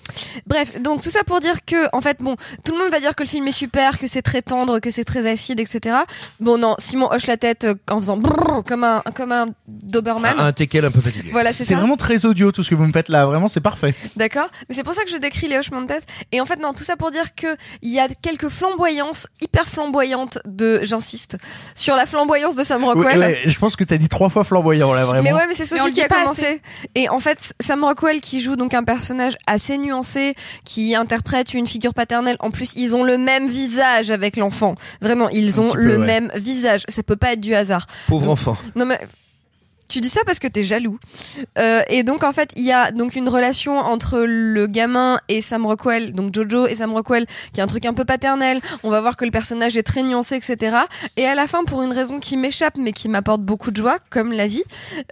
[SPEAKER 2] Bref, donc tout ça pour dire que, en fait, bon, tout le monde va dire que le film est super, que c'est très tendre, que c'est très acide, etc. Bon, non, Simon hoche la tête euh, en faisant brrr, comme un, comme un Doberman.
[SPEAKER 3] Un teckel un peu fatigué.
[SPEAKER 2] Voilà, c'est
[SPEAKER 1] vraiment très audio tout ce que vous me faites là. Vraiment, c'est parfait.
[SPEAKER 2] D'accord. Mais c'est pour ça que je décris les hochements de tête. Et en fait, non, tout ça pour dire que il y a quelques flamboyances hyper flamboyantes de, j'insiste, sur la flamboyance de Sam Rockwell.
[SPEAKER 1] Ouais, ouais, je pense que t'as dit trois fois flamboyant là, vraiment.
[SPEAKER 2] Mais ouais, mais c'est Sophie
[SPEAKER 8] le
[SPEAKER 2] qui a commencé. Et en fait, Sam Rockwell qui joue donc un personnage assez nuancé, qui interprète une figure paternelle. En plus, ils ont le même visage avec l'enfant. Vraiment, ils
[SPEAKER 1] Un
[SPEAKER 2] ont
[SPEAKER 1] peu,
[SPEAKER 2] le
[SPEAKER 1] ouais.
[SPEAKER 2] même visage. Ça peut pas être du hasard.
[SPEAKER 3] Pauvre
[SPEAKER 2] Donc-
[SPEAKER 3] enfant.
[SPEAKER 2] Non mais tu dis ça parce que t'es jaloux. Euh, et donc en fait, il y a donc une relation entre le gamin et Sam Rockwell, donc Jojo et Sam Rockwell, qui est un truc un peu paternel. On va voir que le personnage est très nuancé, etc. Et à la fin, pour une raison qui m'échappe mais qui m'apporte beaucoup de joie, comme la vie,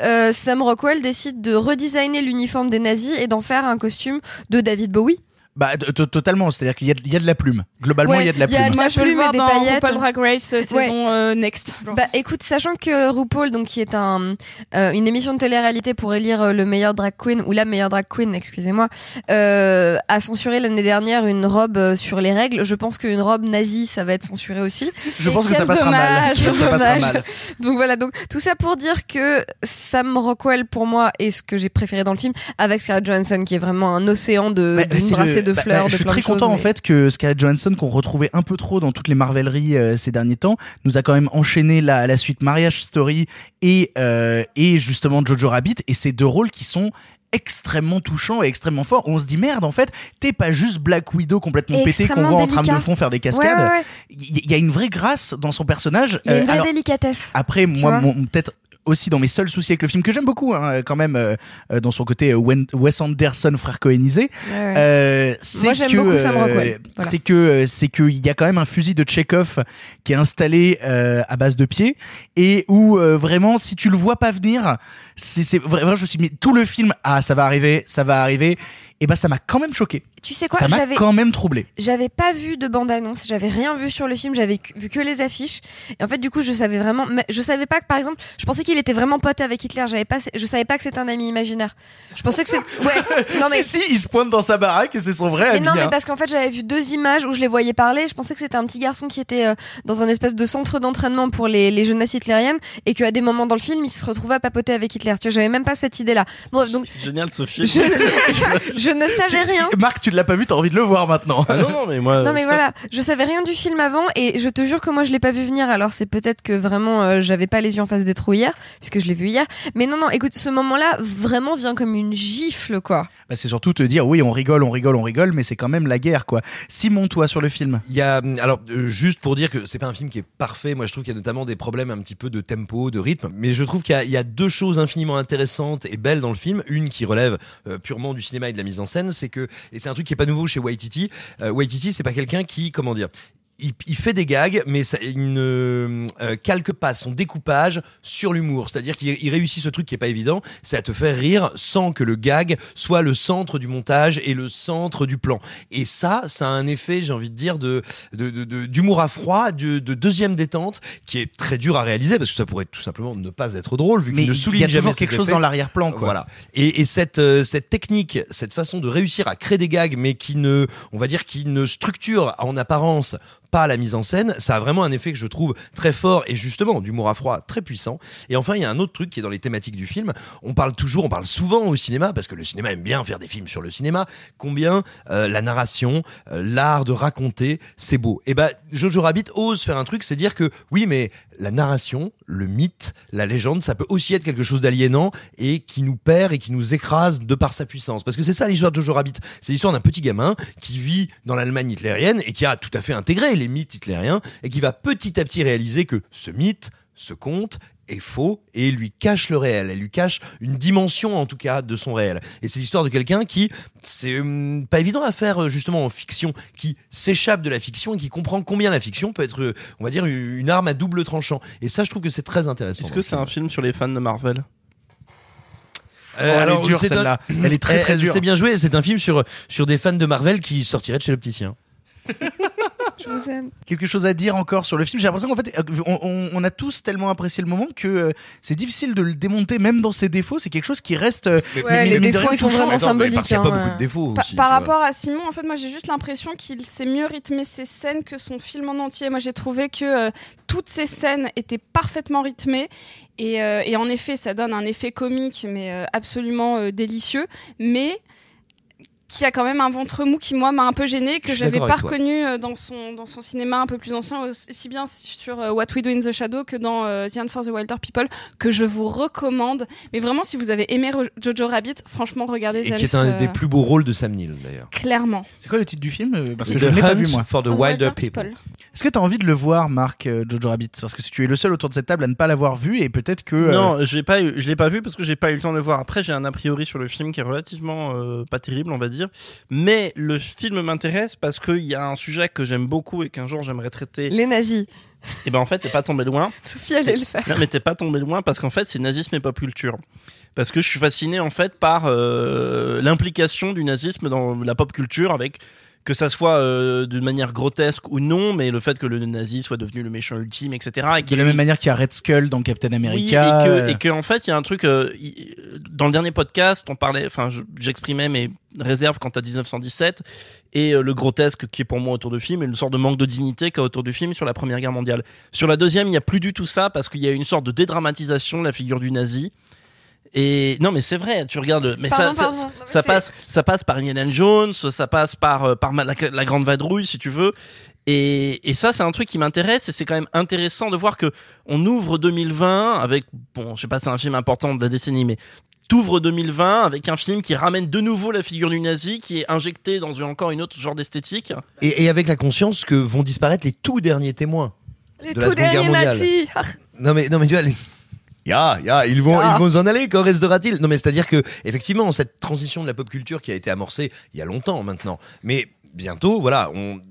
[SPEAKER 2] euh, Sam Rockwell décide de redesigner l'uniforme des nazis et d'en faire un costume de David Bowie.
[SPEAKER 1] Bah totalement. C'est-à-dire qu'il y a de la plume. Globalement,
[SPEAKER 2] Ouais,
[SPEAKER 1] il y a de la
[SPEAKER 2] il y a
[SPEAKER 1] plume.
[SPEAKER 2] de
[SPEAKER 8] Moi,
[SPEAKER 2] la
[SPEAKER 8] je peux le voir dans
[SPEAKER 2] paillettes.
[SPEAKER 8] RuPaul Drag Race euh, saison euh, Next. genre.
[SPEAKER 2] Bah écoute, sachant que RuPaul, donc qui est un euh, une émission de télé-réalité pour élire euh, le meilleur drag queen ou la meilleure drag queen, excusez-moi, euh, a censuré l'année dernière une robe euh, sur les règles. Je pense qu'une robe nazie, ça va être censuré aussi.
[SPEAKER 1] Je pense que ça passera mal.
[SPEAKER 2] dommage,
[SPEAKER 1] Je pense que ça passera
[SPEAKER 2] dommage.
[SPEAKER 1] mal.
[SPEAKER 2] Donc voilà, donc tout ça pour dire que Sam Rockwell pour moi est ce que j'ai préféré dans le film, avec Scarlett Johansson qui est vraiment un océan de
[SPEAKER 1] Bah,
[SPEAKER 2] brassée
[SPEAKER 1] le-
[SPEAKER 2] de
[SPEAKER 1] bah,
[SPEAKER 2] fleurs,
[SPEAKER 1] bah,
[SPEAKER 2] de
[SPEAKER 1] je suis très content en fait que Scarlett Johansson, qu'on retrouvait un peu trop dans toutes les Marveleries euh, ces derniers temps, nous a quand même enchaîné la, la suite Marriage Story et, euh, et justement Jojo Rabbit, et ces deux rôles qui sont extrêmement touchants et extrêmement forts. On se dit merde en fait, t'es pas juste Black Widow complètement
[SPEAKER 2] Et
[SPEAKER 1] pété qu'on voit en trame
[SPEAKER 2] délicat.
[SPEAKER 1] de fond faire des cascades.
[SPEAKER 2] ouais, ouais.
[SPEAKER 1] Il y, a une vraie grâce dans son personnage.
[SPEAKER 2] Il y a une
[SPEAKER 1] Euh,
[SPEAKER 2] vraie
[SPEAKER 1] alors,
[SPEAKER 2] délicatesse.
[SPEAKER 1] après, moi, peut-être aussi dans mes seuls soucis avec le film que j'aime beaucoup hein, quand même euh, euh, dans son côté euh, Wes Anderson frère cohénisé
[SPEAKER 2] Ouais, ouais.
[SPEAKER 1] euh, c'est
[SPEAKER 2] Moi, j'aime
[SPEAKER 1] que,
[SPEAKER 2] beaucoup Sam Rockwell. Voilà.
[SPEAKER 1] c'est que c'est que il y a quand même un fusil de Chekhov qui est installé euh, à base de pied et où euh, vraiment si tu le vois pas venir c'est vraiment je me suis dit mais tout le film ah ça va arriver ça va arriver et ben ça m'a quand même choqué
[SPEAKER 2] Tu sais quoi,
[SPEAKER 1] ça m'a quand même troublé
[SPEAKER 2] J'avais pas vu de bande-annonce, j'avais rien vu sur le film, j'avais vu que les affiches. Et en fait, du coup, je savais vraiment, mais je savais pas que, par exemple, je pensais qu'il était vraiment pote avec Hitler. J'avais pas, je savais pas que c'était un ami imaginaire. Je pensais que c'est, ouais, non mais.
[SPEAKER 1] si si il se pointe dans sa baraque et c'est son vrai
[SPEAKER 2] Mais
[SPEAKER 1] ami
[SPEAKER 2] non, mais
[SPEAKER 1] hein.
[SPEAKER 2] parce qu'en fait, j'avais vu deux images où je les voyais parler. Je pensais que c'était un petit garçon qui était euh, dans un espèce de centre d'entraînement pour les, les jeunesses hitlériennes et qu'à des moments dans le film, il se retrouvait à papoter avec Hitler. Tu vois, j'avais même pas cette idée-là. Bref, donc
[SPEAKER 9] Génial, Sophie.
[SPEAKER 2] je, je Je ne savais rien.
[SPEAKER 1] Marc, tu ne l'as pas vu, t'as envie de le voir maintenant.
[SPEAKER 9] Ah non, non, mais moi.
[SPEAKER 2] Non mais
[SPEAKER 9] putain,
[SPEAKER 2] voilà, je savais rien du film avant et je te jure que moi je l'ai pas vu venir. Alors c'est peut-être que vraiment euh, j'avais pas les yeux en face des trous hier puisque je l'ai vu hier. Mais non non, écoute, ce moment-là vraiment vient comme une gifle quoi.
[SPEAKER 1] Bah, c'est surtout te dire, oui, on rigole, on rigole, on rigole, mais c'est quand même la guerre, quoi. Simon, toi, sur le film
[SPEAKER 3] Il y a alors euh, juste pour dire que c'est pas un film qui est parfait. Moi, je trouve qu'il y a notamment des problèmes un petit peu de tempo, de rythme. Mais je trouve qu'il y y a deux choses infiniment intéressantes et belles dans le film. Une qui relève euh, purement du cinéma et de la mise en scène, c'est que et c'est un truc qui est pas nouveau chez Waititi. Euh, Waititi, c'est pas quelqu'un qui, comment dire. Il, il fait des gags, mais ça, il ne euh, calque pas son découpage sur l'humour. C'est-à-dire qu'il il réussit ce truc qui est pas évident, c'est à te faire rire sans que le gag soit le centre du montage et le centre du plan. Et ça, ça a un effet, j'ai envie de dire, de de- de- d'humour à froid, de, de deuxième détente, qui est très dur à réaliser parce que ça pourrait tout simplement ne pas être drôle vu
[SPEAKER 1] Mais
[SPEAKER 3] qu'il ne
[SPEAKER 1] il y
[SPEAKER 3] souligne
[SPEAKER 1] a
[SPEAKER 3] jamais
[SPEAKER 1] toujours quelque chose
[SPEAKER 3] effets.
[SPEAKER 1] dans l'arrière-plan, quoi.
[SPEAKER 3] Voilà. Et, et cette euh, cette technique, cette façon de réussir à créer des gags, mais qui ne, on va dire, qui ne structure en apparence pas la mise en scène, ça a vraiment un effet que je trouve très fort et justement d'humour à froid très puissant. Et enfin, il y a un autre truc qui est dans les thématiques du film. On parle toujours, on parle souvent au cinéma parce que le cinéma aime bien faire des films sur le cinéma. Combien euh, la narration, euh, l'art de raconter, c'est beau. Et ben Jojo Rabbit ose faire un truc, c'est dire que oui, mais la narration, le mythe, la légende, ça peut aussi être quelque chose d'aliénant et qui nous perd et qui nous écrase de par sa puissance. Parce que c'est ça l'histoire de Jojo Rabbit. C'est l'histoire d'un petit gamin qui vit dans l'Allemagne hitlérienne et qui a tout à fait intégré les mythes hitlériens et qui va petit à petit réaliser que ce mythe, ce conte est faux et lui cache le réel, elle lui cache une dimension en tout cas de son réel. Et c'est l'histoire de quelqu'un qui, c'est hum, pas évident à faire euh, justement en fiction, qui s'échappe de la fiction et qui comprend combien la fiction peut être, euh, on va dire, une arme à double tranchant. Et ça, je trouve que c'est très intéressant.
[SPEAKER 9] Est-ce que c'est
[SPEAKER 3] film.
[SPEAKER 9] un film sur les fans de Marvel?
[SPEAKER 3] Euh,
[SPEAKER 1] Oh, elle est dure,
[SPEAKER 3] c'est un-
[SPEAKER 1] celle-là. Elle est très, très
[SPEAKER 3] Eh,
[SPEAKER 1] dure.
[SPEAKER 3] C'est bien joué. C'est un film sur sur des fans de Marvel qui sortiraient de chez l'opticien.
[SPEAKER 2] Je vous aime.
[SPEAKER 1] Quelque chose à dire encore sur le film J'ai l'impression qu'en fait, on, on- on a tous tellement apprécié le moment que euh, c'est difficile de le démonter, même dans ses défauts. C'est quelque chose qui reste. euh,
[SPEAKER 2] Ouais, les défauts, ils sont vraiment
[SPEAKER 3] Attends, mais
[SPEAKER 2] symboliques.
[SPEAKER 3] a pas
[SPEAKER 2] hein,
[SPEAKER 3] beaucoup de défauts.
[SPEAKER 8] Pa-
[SPEAKER 3] aussi,
[SPEAKER 8] par rapport à Simon, en fait, moi j'ai juste l'impression qu'il sait mieux rythmer ses scènes que son film en entier. Moi j'ai trouvé que euh, toutes ces scènes étaient parfaitement rythmées et, euh, et en effet ça donne un effet comique mais euh, absolument euh, délicieux. Mais qui a quand même un ventre mou qui moi m'a un peu gêné que j'avais pas reconnu euh, dans son dans son cinéma un peu plus ancien aussi bien sur euh, What We Do in the Shadow que dans euh, The for the Wilder People que je vous recommande mais vraiment si vous avez aimé Ro- Jojo Rabbit franchement regardez
[SPEAKER 3] Et
[SPEAKER 8] The
[SPEAKER 3] qui est un
[SPEAKER 8] euh,
[SPEAKER 3] des plus beaux rôles de Sam Neill d'ailleurs.
[SPEAKER 8] clairement
[SPEAKER 1] C'est quoi le titre du film Parce que je l'ai pas vu moi.
[SPEAKER 3] for the
[SPEAKER 8] The
[SPEAKER 3] Wilder
[SPEAKER 8] Wilder
[SPEAKER 3] People.
[SPEAKER 1] Est-ce que tu as envie de le voir, Marc euh, Jojo Rabbit? Parce que si tu es le seul autour de cette table à ne pas l'avoir vu, et peut-être que. euh,
[SPEAKER 9] Non, j'ai pas, eu- je l'ai pas vu parce que j'ai pas eu le temps de le voir. Après, j'ai un a priori sur le film qui est relativement euh, pas terrible, on va dire. Mais le film m'intéresse parce qu'il y a un sujet que j'aime beaucoup et qu'un jour j'aimerais traiter.
[SPEAKER 2] Les nazis.
[SPEAKER 9] Et ben en fait, t'es pas tombé loin.
[SPEAKER 2] Sophie allait le faire.
[SPEAKER 9] Non, mais t'es pas tombé loin parce qu'en fait, c'est nazisme et pop culture. Parce que je suis fasciné en fait par euh, l'implication du nazisme dans la pop culture avec que ça soit euh, d'une manière grotesque ou non, mais le fait que le nazi soit devenu le méchant ultime, etc. Et
[SPEAKER 1] de la même manière qu'il y a Red Skull dans Captain
[SPEAKER 9] oui,
[SPEAKER 1] America.
[SPEAKER 9] et que,
[SPEAKER 1] euh,
[SPEAKER 9] et que en fait, il y a un truc. euh, dans le dernier podcast, on parlait, enfin, je- j'exprimais mes réserves quant à 1917 et euh, le grotesque qui est pour moi autour du film et une sorte de manque de dignité qu'il y a autour du film sur la Première Guerre mondiale. Sur la deuxième, il n'y a plus du tout ça parce qu'il y a une sorte de dédramatisation de la figure du nazi. Et non, mais c'est vrai. Tu regardes, mais
[SPEAKER 2] Pardon,
[SPEAKER 9] ça,
[SPEAKER 2] pardon.
[SPEAKER 9] ça,
[SPEAKER 2] Non, mais
[SPEAKER 9] ça
[SPEAKER 2] c'est-
[SPEAKER 9] passe, ça passe par Indiana Jones, ça passe par euh, par la, la grande vadrouille, si tu veux. Et, et ça, c'est un truc qui m'intéresse et c'est quand même intéressant de voir que on ouvre 2020 avec, bon, je sais pas, c'est un film important de la décennie, mais t'ouvres 2020 avec un film qui ramène de nouveau la figure du nazi, qui est injecté dans une, encore une autre genre d'esthétique.
[SPEAKER 3] Et, et avec la conscience que vont disparaître les tout derniers témoins.
[SPEAKER 2] Les
[SPEAKER 3] de la
[SPEAKER 2] tout derniers
[SPEAKER 3] mondiale.
[SPEAKER 2] nazis.
[SPEAKER 3] Non mais non mais tu vois les... Ya, ya, ils vont, ils vont en aller. Qu'en restera-t-il? Non, mais c'est-à-dire que effectivement, cette transition de la pop culture qui a été amorcée il y a longtemps maintenant, mais bientôt, voilà, on,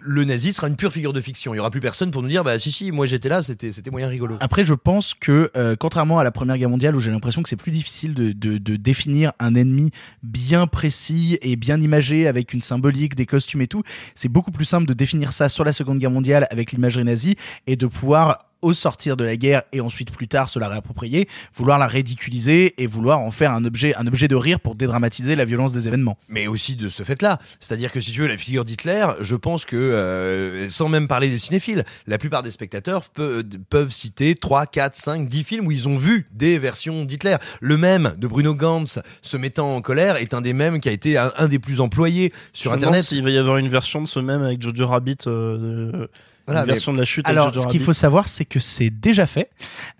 [SPEAKER 3] le nazi sera une pure figure de fiction. Il y aura plus personne pour nous dire, bah si si, moi j'étais là, c'était c'était moyen rigolo.
[SPEAKER 1] Après, je pense que, euh, contrairement à la Première Guerre mondiale, où j'ai l'impression que c'est plus difficile de, de, de définir un ennemi bien précis et bien imagé, avec une symbolique, des costumes et tout, c'est beaucoup plus simple de définir ça sur la Seconde Guerre mondiale avec l'imagerie nazie et de pouvoir au sortir de la guerre et ensuite plus tard se la réapproprier, vouloir la ridiculiser et vouloir en faire un objet, un objet de rire pour dédramatiser la violence des événements.
[SPEAKER 3] Mais aussi de ce fait-là. C'est-à-dire que si tu veux la figure d'Hitler, je pense que, euh, sans même parler des cinéphiles, la plupart des spectateurs pe- peuvent citer 3, 4, 5, 10 films où ils ont vu des versions d'Hitler. Le même de Bruno Gantz se mettant en colère est un des mêmes qui a été un, un des plus employés sur
[SPEAKER 9] Je
[SPEAKER 3] Internet.
[SPEAKER 9] S'il va y avoir une version de ce même avec Jojo Rabbit, euh,
[SPEAKER 3] Voilà,
[SPEAKER 9] une
[SPEAKER 3] mais-
[SPEAKER 9] version de la chute
[SPEAKER 1] Alors, ce qu'il faut savoir, c'est que c'est déjà fait,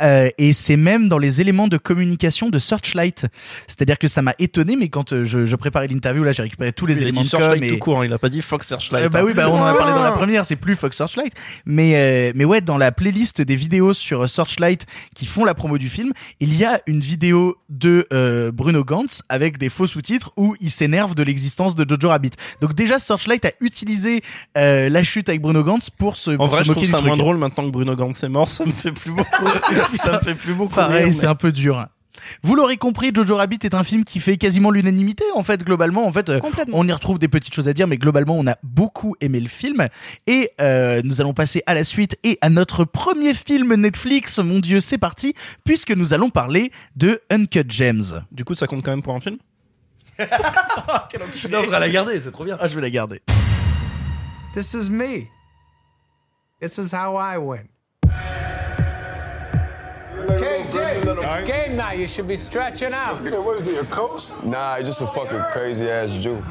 [SPEAKER 1] euh, et c'est même dans les éléments de communication de Searchlight. C'est-à-dire que ça m'a étonné, mais quand euh, je, je préparais l'interview, là, j'ai récupéré tous les
[SPEAKER 9] Il a
[SPEAKER 1] éléments
[SPEAKER 9] dit
[SPEAKER 1] de com.
[SPEAKER 9] Searchlight
[SPEAKER 1] et-
[SPEAKER 9] tout court, hein, il a pas dit Fox Searchlight.
[SPEAKER 1] Euh, bah
[SPEAKER 9] hein.
[SPEAKER 1] oui, bah on en a parlé dans la première, c'est plus Fox Searchlight. Mais euh, mais ouais, dans la playlist des vidéos sur Searchlight qui font la promo du film, il y a une vidéo de euh, Bruno Gantz avec des faux sous-titres où il s'énerve de l'existence de Jojo Rabbit. Donc déjà Searchlight a utilisé euh, la chute avec Bruno Gantz pour se,
[SPEAKER 9] En vrai, je trouve ça moins drôle maintenant que Bruno Gantz est mort. Ça me fait plus beaucoup. ça me fait plus beaucoup.
[SPEAKER 1] Pareil, c'est un peu dur. Vous l'aurez compris, Jojo Rabbit est un film qui fait quasiment l'unanimité. En fait, globalement, en fait, euh, on y retrouve des petites choses à dire, mais globalement, on a beaucoup aimé le film. Et euh, nous allons passer à la suite et à notre premier film Netflix. Mon Dieu, c'est parti, puisque nous allons parler de Uncut Gems.
[SPEAKER 9] Du coup, ça compte quand même pour un film?
[SPEAKER 3] Non, on va la garder, c'est trop bien.
[SPEAKER 1] Ah, je vais la garder.
[SPEAKER 10] This is me. This is how I win. KJ, it's game night. You should be stretching out.
[SPEAKER 11] What is he, a coach? Nah, he's just a fucking crazy ass Jew.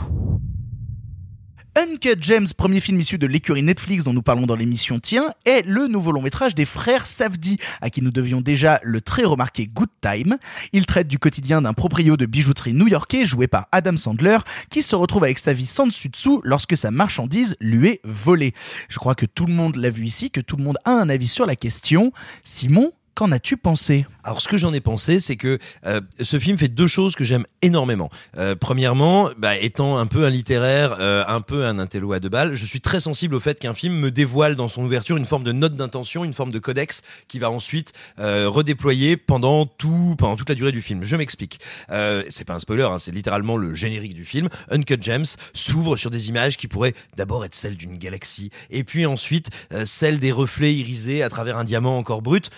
[SPEAKER 1] Uncut Gems, premier film issu de l'écurie Netflix dont nous parlons dans l'émission Tiens, est le nouveau long métrage des frères Safdie, à qui nous devions déjà le très remarqué Good Time. Il traite du quotidien d'un proprio de bijouterie new-yorkais joué par Adam Sandler, qui se retrouve avec sa vie sans dessus dessous lorsque sa marchandise lui est volée. Je crois que tout le monde l'a vu ici, que tout le monde a un avis sur la question. Simon, qu'en as-tu pensé?
[SPEAKER 3] Alors ce que j'en ai pensé, c'est que euh, ce film fait deux choses que j'aime énormément. Euh, premièrement, bah, étant un peu un littéraire, euh, un peu un intello à deux balles, je suis très sensible au fait qu'un film me dévoile dans son ouverture une forme de note d'intention, une forme de codex qui va ensuite euh, redéployer pendant tout, pendant toute la durée du film. Je m'explique. Euh, c'est pas un spoiler, hein, c'est littéralement le générique du film. Uncut Gems s'ouvre sur des images qui pourraient d'abord être celles d'une galaxie, et puis ensuite euh, celles des reflets irisés à travers un diamant encore brut,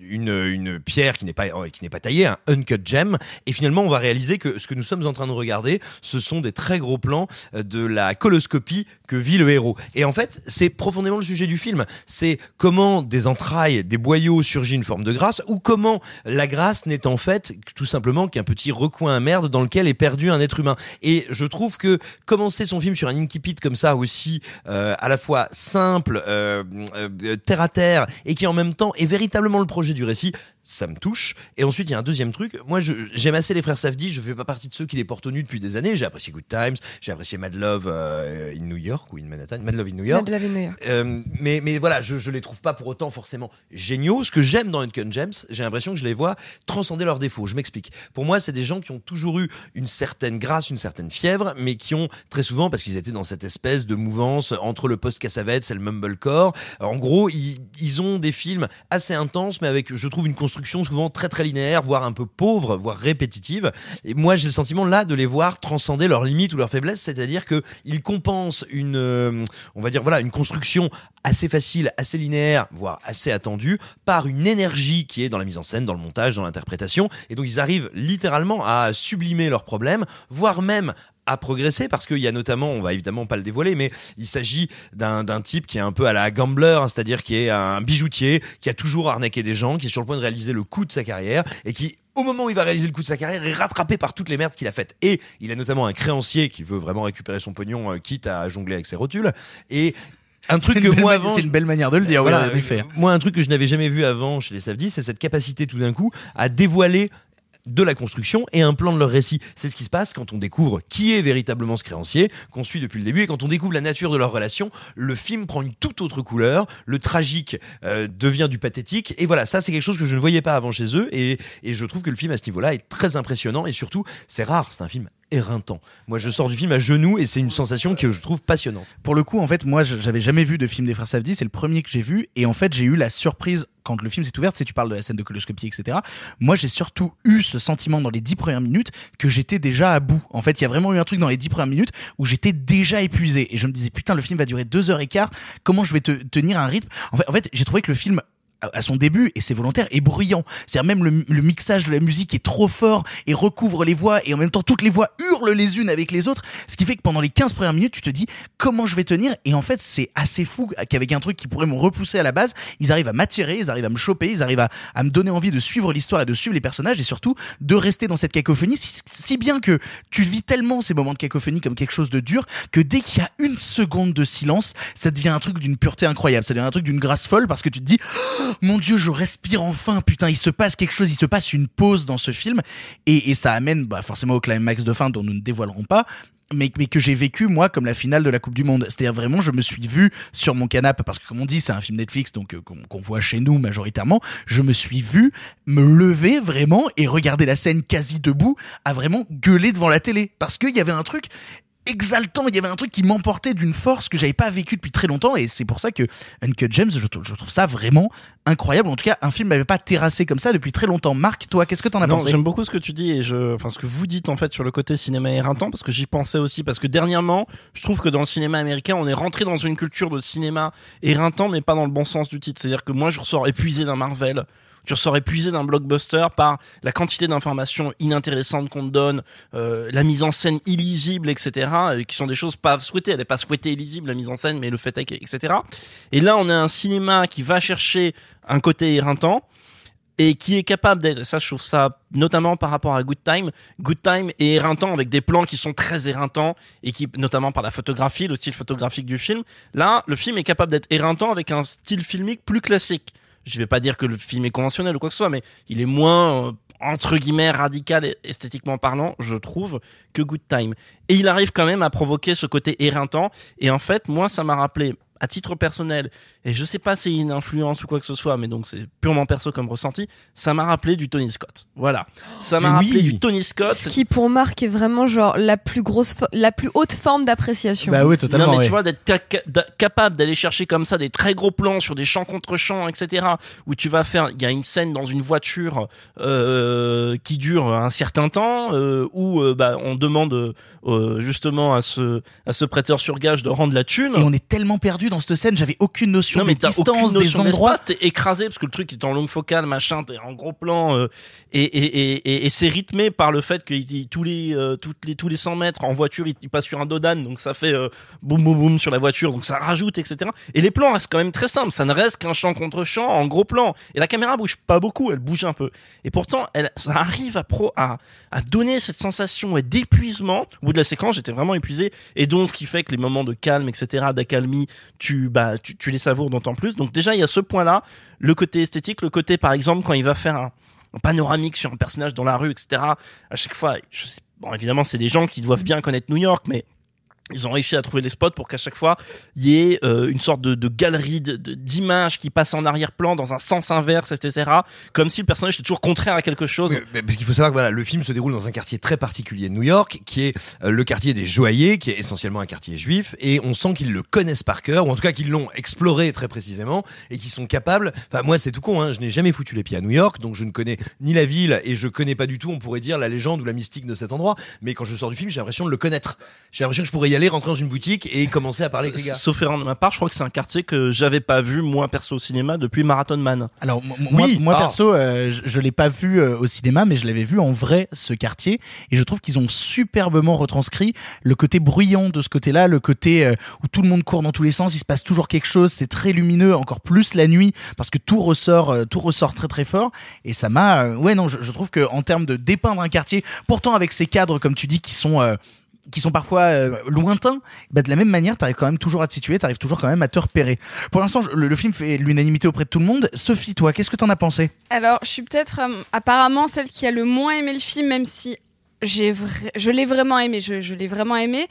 [SPEAKER 3] une, une pierre qui n'est pas qui n'est pas taillée, un uncut gem. Et finalement, on va réaliser que ce que nous sommes en train de regarder, ce sont des très gros plans euh, de la coloscopie que vit le héros. Et en fait, c'est profondément le sujet du film. C'est comment des entrailles, des boyaux surgit une forme de grâce, ou comment la grâce n'est en fait tout simplement qu'un petit recoin à merde dans lequel est perdu un être humain. Et je trouve que commencer son film sur un incipit comme ça aussi, euh, à la fois simple, euh, euh, terre à terre, et qui en même temps est véritablement le projet du récit, ça me touche. Et ensuite, il y a un deuxième truc. Moi, j'aime assez les frères Safdie. Je fais pas partie de ceux qui les portent au nu depuis des années. J'ai apprécié Good Times. J'ai apprécié Mad Love euh, in New York ou in Manhattan. Mad Love in New York.
[SPEAKER 2] Mad Love in New York.
[SPEAKER 3] Euh, mais, mais voilà, je, je les trouve pas pour autant forcément géniaux. Ce que j'aime dans Uncut Gems, j'ai l'impression que je les vois transcender leurs défauts. Je m'explique. Pour moi, c'est des gens qui ont toujours eu une certaine grâce, une certaine fièvre, mais qui ont très souvent, parce qu'ils étaient dans cette espèce de mouvance entre le post-Cassavetes et le mumblecore, en gros, ils, ils ont des films assez intenses, mais avec, je trouve, une construction souvent très très linéaire, voire un peu pauvre, voire répétitive. Et moi, j'ai le sentiment là de les voir transcender leurs limites ou leurs faiblesses, c'est-à-dire que ils compensent une, euh, on va dire voilà, une construction assez facile, assez linéaire, voire assez attendue, par une énergie qui est dans la mise en scène, dans le montage, dans l'interprétation. Et donc ils arrivent littéralement à sublimer leurs problèmes, voire même à progresser parce qu'il y a notamment, on va évidemment pas le dévoiler, mais il s'agit d'un type qui est un peu à la gambler, hein, c'est-à-dire qui est un bijoutier, qui a toujours arnaqué des gens, qui est sur le point de réaliser le coup de sa carrière et qui au moment où il va réaliser le coup de sa carrière, est rattrapé par toutes les merdes qu'il a faites. Et il a notamment un créancier qui veut vraiment récupérer son pognon, euh, quitte à jongler avec ses rotules. Et un truc que moi avant,
[SPEAKER 1] c'est une belle manière de le dire,
[SPEAKER 3] voilà, moi, un truc que je n'avais jamais vu avant chez les Safdie, c'est cette capacité tout d'un coup à dévoiler de la construction et un plan de leur récit. C'est ce qui se passe quand on découvre qui est véritablement ce créancier, qu'on suit depuis le début, et quand on découvre la nature de leur relation, le film prend une toute autre couleur, le tragique euh, devient du pathétique, et voilà, ça c'est quelque chose que je ne voyais pas avant chez eux, et, et je trouve que le film à ce niveau-là est très impressionnant, et surtout, c'est rare, c'est un film éreintant. Moi, je sors du film à genoux, et c'est une sensation que je trouve passionnante.
[SPEAKER 1] Pour le coup, en fait, moi, j'avais jamais vu de film des frères Safdie, c'est le premier que j'ai vu, et en fait, j'ai eu la surprise quand le film s'est ouvert, si tu parles de la scène de coloscopie, etc. Moi, j'ai surtout eu ce sentiment dans les dix premières minutes que j'étais déjà à bout. En fait, il y a vraiment eu un truc dans les dix premières minutes où j'étais déjà épuisé, et je me disais putain, le film va durer deux heures et quart. Comment je vais te tenir un rythme? En fait, en fait j'ai trouvé que le film à, son début et c'est volontaire est bruyant. C'est même le, le mixage de la musique est trop fort et recouvre les voix et en même temps toutes les voix hurlent les unes avec les autres, ce qui fait que pendant les 15 premières minutes tu te dis comment je vais tenir? Et en fait c'est assez fou qu'avec un truc qui pourrait me repousser à la base, ils arrivent à m'attirer, ils arrivent à me choper, ils arrivent à, à me donner envie de suivre l'histoire et de suivre les personnages et surtout de rester dans cette cacophonie si, si bien que tu vis tellement ces moments de cacophonie comme quelque chose de dur que dès qu'il y a une seconde de silence, ça devient un truc d'une pureté incroyable, ça devient un truc d'une grâce folle parce que tu te dis mon dieu, je respire enfin, putain, il se passe quelque chose, il se passe une pause dans ce film et, ça amène bah, forcément au climax de fin dont nous ne dévoilerons pas mais, que j'ai vécu moi comme la finale de la Coupe du Monde. C'est-à-dire vraiment, je me suis vu sur mon canapé parce que comme on dit, c'est un film Netflix donc euh, qu'on voit chez nous majoritairement. Je me suis vu me lever vraiment et regarder la scène quasi debout à vraiment gueuler devant la télé parce qu'il y avait un truc exaltant, il y avait un truc qui m'emportait d'une force que j'avais pas vécu depuis très longtemps et c'est pour ça que Uncut James, je, trouve- je trouve ça vraiment incroyable. En tout cas, un film m'avait pas terrassé comme ça depuis très longtemps. Marc, toi, qu'est-ce que t'en as
[SPEAKER 9] Non,
[SPEAKER 1] pensé?
[SPEAKER 9] j'aime beaucoup ce que tu dis et je, enfin ce que vous dites en fait sur le côté cinéma éreintant parce que j'y pensais aussi parce que dernièrement, je trouve que dans le cinéma américain, on est rentré dans une culture de cinéma éreintant mais pas dans le bon sens du titre. C'est-à-dire que moi, je ressors épuisé d'un Marvel. Tu ressors épuisé d'un blockbuster par la quantité d'informations inintéressantes qu'on te donne, euh, la mise en scène illisible, etc., euh, qui sont des choses pas souhaitées. Elle n'est pas souhaitée illisible, la mise en scène, mais le fait est, que- etc. Et là, on a un cinéma qui va chercher un côté éreintant, et qui est capable d'être, ça je trouve ça notamment par rapport à Good Time, Good Time est éreintant avec des plans qui sont très éreintants et qui, notamment par la photographie, le style photographique du film. Là, le film est capable d'être éreintant avec un style filmique plus classique. Je vais pas dire que le film est conventionnel ou quoi que ce soit, mais il est moins, euh, entre guillemets, radical esthétiquement parlant, je trouve, que Good Time. Et il arrive quand même à provoquer ce côté éreintant. Et en fait, moi, ça m'a rappelé, à titre personnel, et je sais pas si c'est une influence ou quoi que ce soit, mais donc c'est purement perso comme ressenti, ça m'a rappelé du Tony Scott. Voilà. Ça m'a
[SPEAKER 3] Mais
[SPEAKER 9] rappelé
[SPEAKER 3] oui.
[SPEAKER 9] du Tony Scott.
[SPEAKER 2] Ce qui pour Marc est vraiment genre la plus grosse, la plus haute forme d'appréciation.
[SPEAKER 1] Bah oui,
[SPEAKER 9] non,
[SPEAKER 1] totalement.
[SPEAKER 9] mais
[SPEAKER 1] ouais.
[SPEAKER 9] tu vois, d'être ca- capable d'aller chercher comme ça des très gros plans sur des champs contre champs, etc. Où tu vas faire, il y a une scène dans une voiture euh, qui dure un certain temps, euh, où euh, bah, on demande euh, justement à ce à ce prêteur sur gage de rendre la thune.
[SPEAKER 1] Et on est tellement perdu dans cette scène, j'avais aucune notion
[SPEAKER 9] Non
[SPEAKER 1] des
[SPEAKER 9] mais t'as
[SPEAKER 1] distances, des endroits.
[SPEAKER 9] t'es écrasé parce que le truc est en longue focale, machin, t'es en gros plan euh, et, et, et, et, et c'est rythmé par le fait que tous les euh, toutes les tous les 100 mètres en voiture, il, il passe sur un dodan, donc ça fait euh, boum boum boum sur la voiture, donc ça rajoute etc. Et les plans restent quand même très simples, ça ne reste qu'un champ contre champ en gros plan. Et la caméra bouge pas beaucoup, elle bouge un peu. Et pourtant, elle ça arrive à pro à à donner cette sensation ouais, d'épuisement. Au bout de la séquence, j'étais vraiment épuisé et donc ce qui fait que les moments de calme etc d'accalmie, tu bah tu, tu les savoures d'autant plus. Donc déjà il y a ce point-là, le côté esthétique, le côté par exemple quand il va faire un, panoramique sur un personnage dans la rue, etc. À chaque fois, je sais, bon évidemment c'est des gens qui doivent bien connaître New York, mais ils ont réussi à trouver les spots pour qu'à chaque fois il y ait euh, une sorte de, galerie d'images qui passent en arrière-plan dans un sens inverse, etc. Comme si le personnage était toujours contraire à quelque chose.
[SPEAKER 3] Parce qu'il faut savoir que voilà, le film se déroule dans un quartier très particulier de New York, qui est euh, le quartier des joailliers, qui est essentiellement un quartier juif, et on sent qu'ils le connaissent par cœur, ou en tout cas qu'ils l'ont exploré très précisément, et qu'ils sont capables. Enfin, moi, c'est tout con, hein, je n'ai jamais foutu les pieds à New York, donc je ne connais ni la ville, et je connais pas du tout, on pourrait dire, la légende ou la mystique de cet endroit. Mais quand je sors du film, j'ai l'impression de le connaître. J'ai l'impression que je pourrais y aller, rentrer dans une boutique et commencer à parler avec les gars.
[SPEAKER 9] Sauf erreur de ma part, je crois que c'est un quartier que j'avais pas vu moi perso au cinéma depuis Marathon Man.
[SPEAKER 1] Alors moi,
[SPEAKER 3] Oui,
[SPEAKER 1] moi
[SPEAKER 3] ah.
[SPEAKER 1] perso, euh, je, je l'ai pas vu euh, au cinéma, mais je l'avais vu en vrai ce quartier, et je trouve qu'ils ont superbement retranscrit le côté bruyant de ce côté-là, le côté euh, où tout le monde court dans tous les sens, il se passe toujours quelque chose, c'est très lumineux, encore plus la nuit, parce que tout ressort, euh, tout ressort très très fort, et ça m'a, euh, ouais non, je, je trouve que en termes de dépeindre un quartier, pourtant avec ces cadres comme tu dis qui sont euh, qui sont parfois euh, lointains, bah, de la même manière, t'arrives quand même toujours à te situer, t'arrives toujours quand même à te repérer. Pour l'instant, le, film fait l'unanimité auprès de tout le monde. Sophie, toi, qu'est-ce que t'en as pensé?
[SPEAKER 8] Alors, je suis peut-être euh, apparemment celle qui a le moins aimé le film, même si j'ai je l'ai vraiment aimé. Je l'ai vraiment aimé.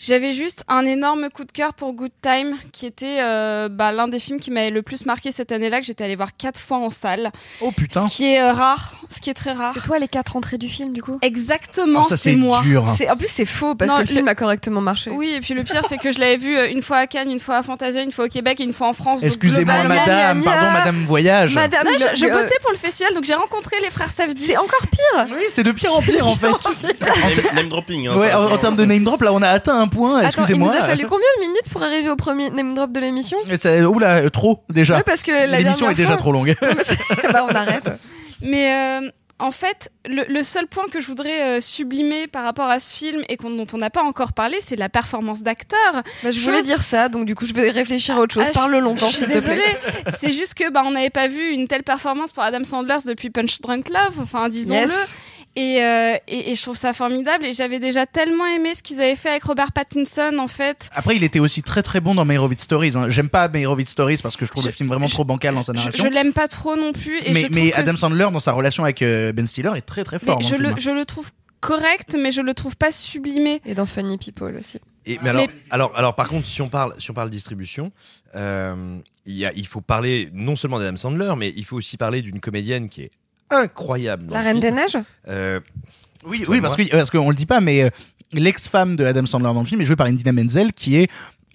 [SPEAKER 8] J'avais juste un énorme coup de cœur pour Good Time, qui était euh, bah, l'un des films qui m'avait le plus marqué cette année-là, que j'étais allée voir quatre fois en salle.
[SPEAKER 1] Oh putain
[SPEAKER 8] Ce qui est euh, rare, ce qui est très rare.
[SPEAKER 2] C'est toi les quatre entrées du film du coup?
[SPEAKER 8] Exactement,
[SPEAKER 1] Oh, ça, c'est
[SPEAKER 8] moi.
[SPEAKER 1] dur.
[SPEAKER 2] En plus c'est faux parce
[SPEAKER 8] Non,
[SPEAKER 2] que le film a correctement marché.
[SPEAKER 8] Oui, et puis le pire, c'est que je l'avais vu euh, une fois à Cannes, une fois à Fantasia, une fois au Québec et une fois en France.
[SPEAKER 1] Excusez-moi, madame,
[SPEAKER 2] gna, gna.
[SPEAKER 1] pardon, madame Voyage.
[SPEAKER 2] Madame,
[SPEAKER 8] Non, je, je
[SPEAKER 2] euh,
[SPEAKER 8] bossais pour le festival, donc j'ai rencontré les frères Safdie.
[SPEAKER 2] C'est encore pire.
[SPEAKER 1] Oui, c'est de pire en pire en fait.
[SPEAKER 9] Name, name dropping. Hein,
[SPEAKER 1] Ouais,
[SPEAKER 9] ça,
[SPEAKER 1] en, en termes de name drop, là, on a atteint un un point,
[SPEAKER 2] Attends, il
[SPEAKER 1] excusez-moi.
[SPEAKER 2] nous a fallu combien de minutes pour arriver au premier name drop de l'émission
[SPEAKER 1] Oula, euh, trop déjà.
[SPEAKER 2] Ouais, parce que
[SPEAKER 1] L'émission est déjà
[SPEAKER 2] fois-
[SPEAKER 1] trop longue.
[SPEAKER 2] bah, on arrête.
[SPEAKER 8] Mais euh, en fait, le, le seul point que je voudrais euh, sublimer par rapport à ce film et dont on n'a pas encore parlé, c'est la performance d'acteur.
[SPEAKER 2] Bah, je voulais dire ça, donc du coup je vais réfléchir à autre chose.
[SPEAKER 8] Ah,
[SPEAKER 2] Parle
[SPEAKER 8] je-
[SPEAKER 2] longtemps,
[SPEAKER 8] je suis
[SPEAKER 2] s'il te plaît.
[SPEAKER 8] désolée. C'est juste que bah on n'avait pas vu une telle performance pour Adam Sandler depuis Punch Drunk Love, enfin disons-le.
[SPEAKER 2] Yes.
[SPEAKER 8] Et, euh, et, et je trouve ça formidable. Et j'avais déjà tellement aimé ce qu'ils avaient fait avec Robert Pattinson en fait.
[SPEAKER 1] Après, il était aussi très très bon dans Meyerowitz Stories. hein. J'aime pas Meyerowitz Stories parce que je trouve le film vraiment trop bancal dans sa
[SPEAKER 8] Je,
[SPEAKER 1] narration.
[SPEAKER 8] je l'aime pas trop non plus. Et
[SPEAKER 1] mais
[SPEAKER 8] je
[SPEAKER 1] Adam Sandler, dans sa relation avec euh, Ben Stiller, est très très
[SPEAKER 8] mais
[SPEAKER 1] fort. dans
[SPEAKER 8] je,
[SPEAKER 1] le
[SPEAKER 8] le,
[SPEAKER 1] film.
[SPEAKER 8] je le trouve correct, mais je le trouve pas sublimé.
[SPEAKER 2] Et dans Funny People aussi.
[SPEAKER 3] Et, mais alors,
[SPEAKER 8] Mais-
[SPEAKER 3] alors, alors, par contre, si on parle, si on parle distribution, euh, il y a, il faut parler non seulement d'Adam Sandler, mais il faut aussi parler d'une comédienne qui est incroyable. dans
[SPEAKER 2] La Reine
[SPEAKER 3] film.
[SPEAKER 2] des Neiges
[SPEAKER 3] Euh,
[SPEAKER 1] Oui, oui, parce que parce qu'on le dit pas, mais euh, l'ex-femme de Adam Sandler dans le film est jouée par Indina Menzel, qui est